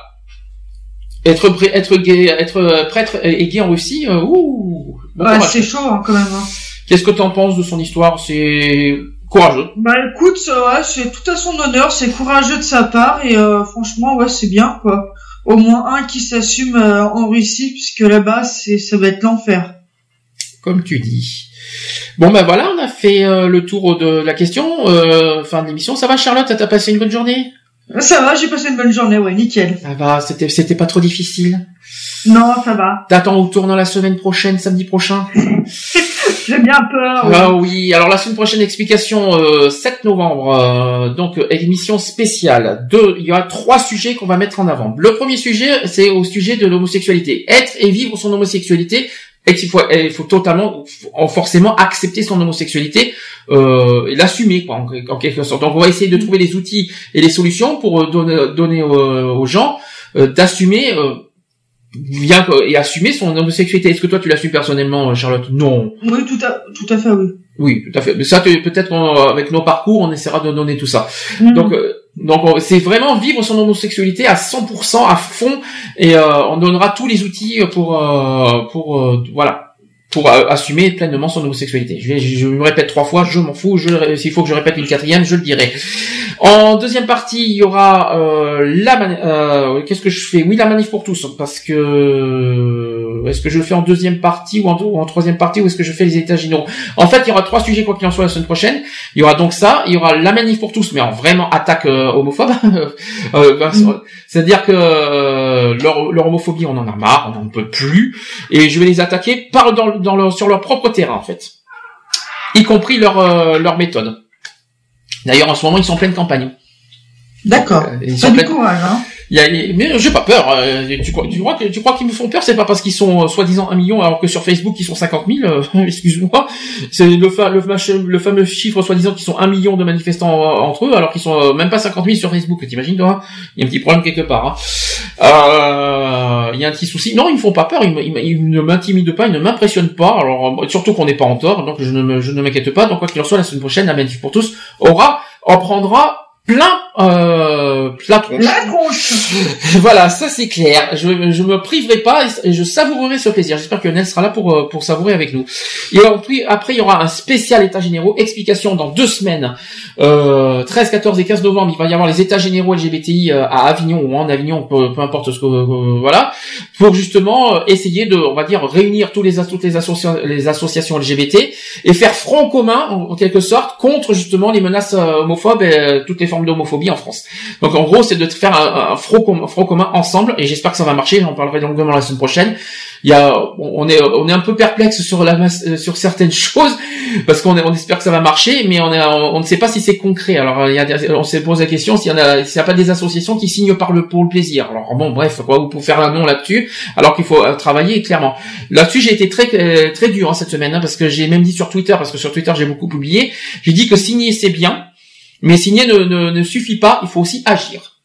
Être prêt, être gay, être euh, prêtre et gay en Russie, euh, ouh. bon Ouais, c'est chaud hein, quand même. Hein. Qu'est-ce que t'en penses de son histoire? C'est courageux. Bah écoute, euh, ouais, c'est tout à son honneur, c'est courageux de sa part et euh, franchement, ouais, c'est bien quoi. Au moins un qui s'assume euh, en Russie, puisque là-bas, c'est ça va être l'enfer. Comme tu dis. Bon ben voilà, on a fait euh, le tour de la question. Euh, fin de l'émission. Ça va Charlotte T'as passé une bonne journée? Ça va, j'ai passé une bonne journée, ouais, nickel. Ça va. C'était c'était pas trop difficile. Non, ça va. T'attends au tournant la semaine prochaine, samedi prochain? J'ai bien peur. ouais. Ah oui, alors la semaine prochaine explication euh, 7 novembre, euh, donc euh, émission spéciale. Deux, il y aura trois sujets qu'on va mettre en avant. Le premier sujet, c'est au sujet de l'homosexualité. Être et vivre son homosexualité. Et qu'il faut, il faut totalement, forcément accepter son homosexualité euh, et l'assumer, quoi, en, en quelque sorte. Donc on va essayer de trouver les outils et les solutions pour euh, donner, donner euh, aux gens euh, d'assumer. euh, bien et assumer son homosexualité. Est-ce que toi tu l'assumes personnellement, Charlotte? Non. Oui, tout à, tout à fait, oui. Oui, tout à fait. Mais ça, peut-être qu'avec nos parcours, on essaiera de donner tout ça. Mhm. Donc, euh, donc on- c'est vraiment vivre son homosexualité à 100%, à fond, et euh, on donnera tous les outils pour euh, pour euh, voilà pour euh, assumer pleinement son homosexualité. Je, vais, je, me répète trois fois, je m'en fous. Je, s'il faut que je répète une quatrième, je le dirai. En deuxième partie, il y aura euh, la mani- euh, qu'est-ce que je fais? Oui, la manif pour tous, parce que est-ce que je le fais en deuxième partie ou en, ou en troisième partie ou est-ce que je fais les états généraux? En fait, il y aura trois sujets quoi qu'il en soit la semaine prochaine. Il y aura donc ça, il y aura la manif pour tous, mais en vraiment attaque euh, homophobe. Euh, bah, C'est-à-dire que euh, leur, leur homophobie, on en a marre, on n'en peut plus, et je vais les attaquer par dans, dans leur, sur leur propre terrain en fait, y compris leur euh, leur méthode. D'ailleurs, en ce moment, ils sont en pleine campagne. D'accord. Euh, ils sont pleine- courage, hein. Il y a, mais j'ai pas peur. euh, tu crois, tu crois tu crois qu'ils me font peur? C'est pas parce qu'ils sont euh, soi-disant un million alors que sur Facebook ils sont 50 000. euh, Excuse-moi. C'est le, fa- le, le fameux chiffre soi-disant qu'ils sont un million de manifestants entre eux alors qu'ils sont même pas 50 000 sur Facebook. T'imagines toi? Il y a un petit problème quelque part. hein. Euh, Il y a un petit souci. Non, ils me font pas peur. Ils, ils ils ne m'intimident pas. Ils ne m'impressionnent pas. Alors surtout qu'on n'est pas en tort. Donc je ne je ne m'inquiète pas. Donc quoi qu'il en soit, la semaine prochaine, la manif pour tous aura en prendra plein euh, la tronche. La tronche. Voilà, ça c'est clair. Je, je me priverai pas et- je savourerai ce plaisir. J'espère que Nel sera là pour euh, pour savourer avec nous. Et ensuite, après, il y aura un spécial état généraux. Explication dans deux semaines, euh, 13, 14 et 15 novembre. Il va y avoir les états généraux LGBTI euh, à Avignon ou en Avignon, peu, peu importe ce que euh, voilà, pour justement essayer de, on va dire, réunir tous les toutes les, associa- les associations LGBT et faire front commun en, en quelque sorte contre justement les menaces homophobes et toutes les formes d'homophobie en France. Donc en gros, c'est de faire un, un front, com- un front commun ensemble, et j'espère que ça va marcher. J'en parlerai longuement la semaine prochaine. Il y a, on est, on est un peu perplexe sur la euh, sur certaines choses parce qu'on on espère que ça va marcher, mais on est, on, ne sait pas si c'est concret. Alors il y a, on s'est posé la question s'il y en a, s'il n'y a pas des associations qui signent par le pour le plaisir. Alors bon, bref, quoi, ou pour faire un nom là-dessus, alors qu'il faut euh, travailler clairement. Là-dessus, j'ai été très, euh, très dur hein, cette semaine, hein, parce que j'ai même dit sur Twitter, parce que sur Twitter j'ai beaucoup publié, j'ai dit que signer c'est bien, mais signer ne, ne, ne suffit pas, il faut aussi agir.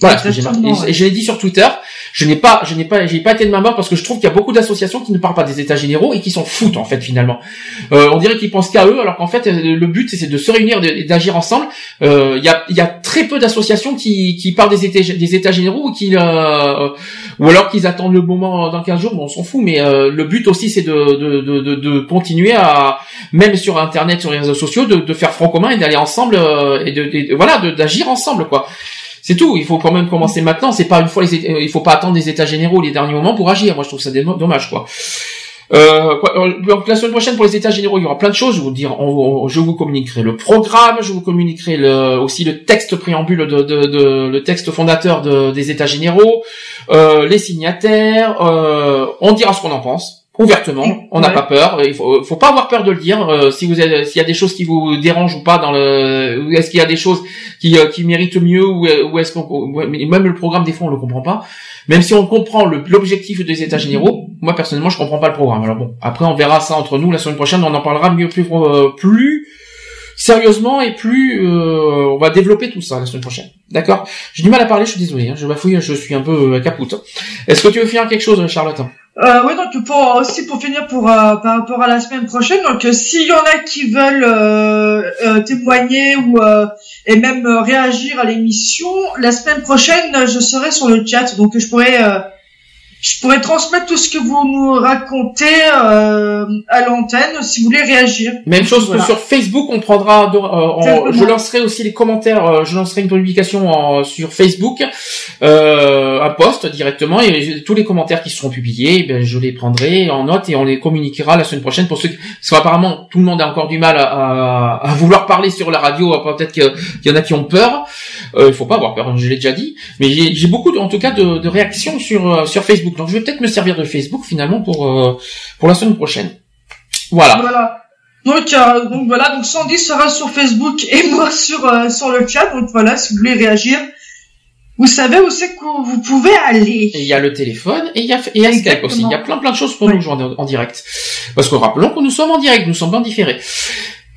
Voilà ce que j'ai marqué. Exactement, Et je l'ai dit sur Twitter. Je n'ai pas, je n'ai pas, j'ai pas été de ma mort parce que je trouve qu'il y a beaucoup d'associations qui ne parlent pas des États généraux et qui s'en foutent en fait finalement. Euh, on dirait qu'ils pensent qu'à eux, alors qu'en fait le but c'est de se réunir et d'agir ensemble. Euh, Il y, a, y a très peu d'associations qui, qui parlent des États, généraux ou qui, euh, ou alors qu'ils attendent le moment dans 15 jours. Bon, on s'en fout, mais euh, le but aussi c'est de, de, de, de, de continuer à, même sur Internet, sur les réseaux sociaux, de, faire front commun et d'aller ensemble euh, et de, de- voilà, d'agir ensemble quoi. C'est tout. Il faut quand même commencer maintenant. C'est pas une fois les. Euh, Il faut pas attendre les états généraux les derniers moments pour agir. Moi, je trouve ça dommage, quoi. Euh, quoi, euh, la semaine prochaine pour les états généraux, il y aura plein de choses. Je vous dire, je vous communiquerai le programme, je vous communiquerai le, aussi le texte préambule de, de, de- le texte fondateur de- des états généraux, euh, les signataires. euh, on dira ce qu'on en pense ouvertement. On n'a Ouais. pas peur. Il faut, faut pas avoir peur de le dire. Euh, si vous s'il y a des choses qui vous dérangent ou pas dans le, est-ce qu'il y a des choses qui, euh, qui méritent mieux ou, ou est-ce qu'on, même le programme des fois on le comprend pas. Même si on comprend l'objectif des États généraux, moi personnellement je comprends pas le programme. Alors bon, après on verra ça entre nous la semaine prochaine. On en parlera mieux, plus, euh, plus sérieusement et plus euh, on va développer tout ça la semaine prochaine. D'accord? J'ai du mal à parler, je suis désolé. hein, je bafouille, je suis un peu euh, capoute. Est-ce que tu veux faire quelque chose, Charlotte Euh, oui, donc pour aussi pour finir pour euh, par rapport à la semaine prochaine, donc euh, s'il y en a qui veulent euh, euh, témoigner ou euh, et même euh, réagir à l'émission, la semaine prochaine euh, je serai sur le chat, donc je pourrais euh, je pourrais transmettre tout ce que vous nous racontez euh, à l'antenne si vous voulez réagir. Même chose Voilà. que sur Facebook, on prendra, de- euh, en- je lancerai aussi les commentaires, euh, je lancerai une publication en- sur Facebook, euh, un post directement et tous les commentaires qui seront publiés, eh ben, je les prendrai en note et on les communiquera la semaine prochaine pour ceux qui, parce qu'apparemment tout le monde a encore du mal à, à- à vouloir parler sur la radio, euh, peut-être qu'il y en a qui ont peur. Euh, il faut pas avoir peur, je l'ai déjà dit, mais j'ai beaucoup, de- en tout cas, de, de réactions sur sur Facebook. Donc je vais peut-être me servir de Facebook finalement pour euh, pour la semaine prochaine. Voilà. Voilà. Donc, euh, donc voilà, donc Sandy sera sur Facebook et moi sur euh, sur le chat. Donc voilà, si vous voulez réagir, vous savez où c'est que vous pouvez aller. Et il y a le téléphone et il y a, et il y a Skype aussi. Il y a plein plein de choses pour nous joindre en, en direct. Parce que rappelons que nous sommes en direct, nous sommes en différé.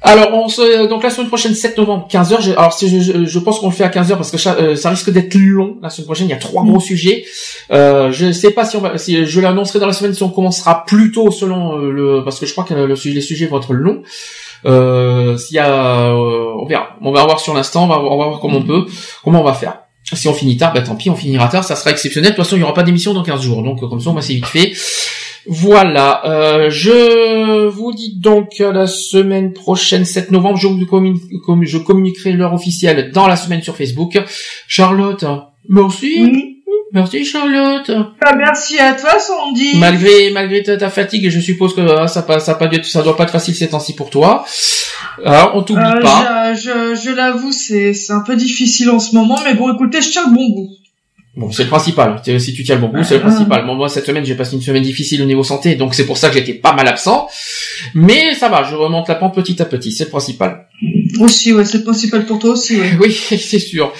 Alors, on se, donc la semaine prochaine, 7 novembre, 15h. Je, alors, si je, je, je pense qu'on le fait à 15h parce que ça, euh, ça risque d'être long. La semaine prochaine, il y a trois gros sujets. Euh, je sais pas si on va, si je l'annoncerai dans la semaine si on commencera plus tôt selon euh, le, parce que je crois que le, les sujets vont être longs. Euh, s'il y a, euh, on verra. On va voir sur l'instant, on va, on va voir comment on peut, comment on va faire. Si on finit tard, bah tant pis, on finira tard, ça sera exceptionnel. De toute façon, il n'y aura pas d'émission dans 15 jours, donc euh, comme ça, on va assez vite fait. Voilà, euh, je vous dis donc la semaine prochaine, 7 novembre, je vous communiquerai l'heure officielle dans la semaine sur Facebook. Charlotte, merci. Merci Charlotte. Bah, merci à toi, Sandy. Malgré malgré ta, ta fatigue, je suppose que ah, ça pas ça pas ça doit pas être facile ces temps-ci pour toi. Alors, on t'oublie Euh, pas. je, je, je l'avoue, c'est c'est un peu difficile en ce moment, mais bon, écoutez, je tiens le bon bout. Bon, c'est le principal. Si tu tiens le bon bout, c'est le principal. Bon, moi, cette semaine, j'ai passé une semaine difficile au niveau santé, donc c'est pour ça que j'étais pas mal absent. Mais ça va, je remonte la pente petit à petit, c'est le principal. Aussi, ouais, c'est le principal pour toi aussi, ouais. Oui, c'est sûr.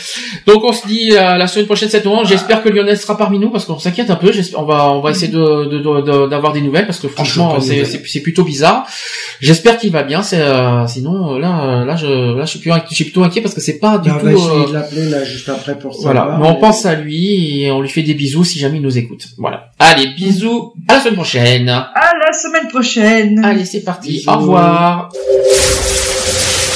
Donc on se dit euh, la semaine prochaine, 7 novembre. J'espère que Lionel sera parmi nous parce qu'on s'inquiète un peu. J'espère- On va, on va essayer de, de- de- de- d'avoir des nouvelles parce que franchement, c'est, nouvelles. c'est, c'est plutôt bizarre. J'espère qu'il va bien. C'est, euh, sinon, là, euh, là, je, là, je suis, plus, inqui- je suis plutôt inquiet parce que c'est pas du on tout. va essayer euh, de l'appeler là juste après pour Voilà, savoir. mais on pense à lui et on lui fait des bisous si jamais il nous écoute. Voilà. Allez, bisous, à la semaine prochaine. À la semaine prochaine. Allez, c'est parti. Au revoir.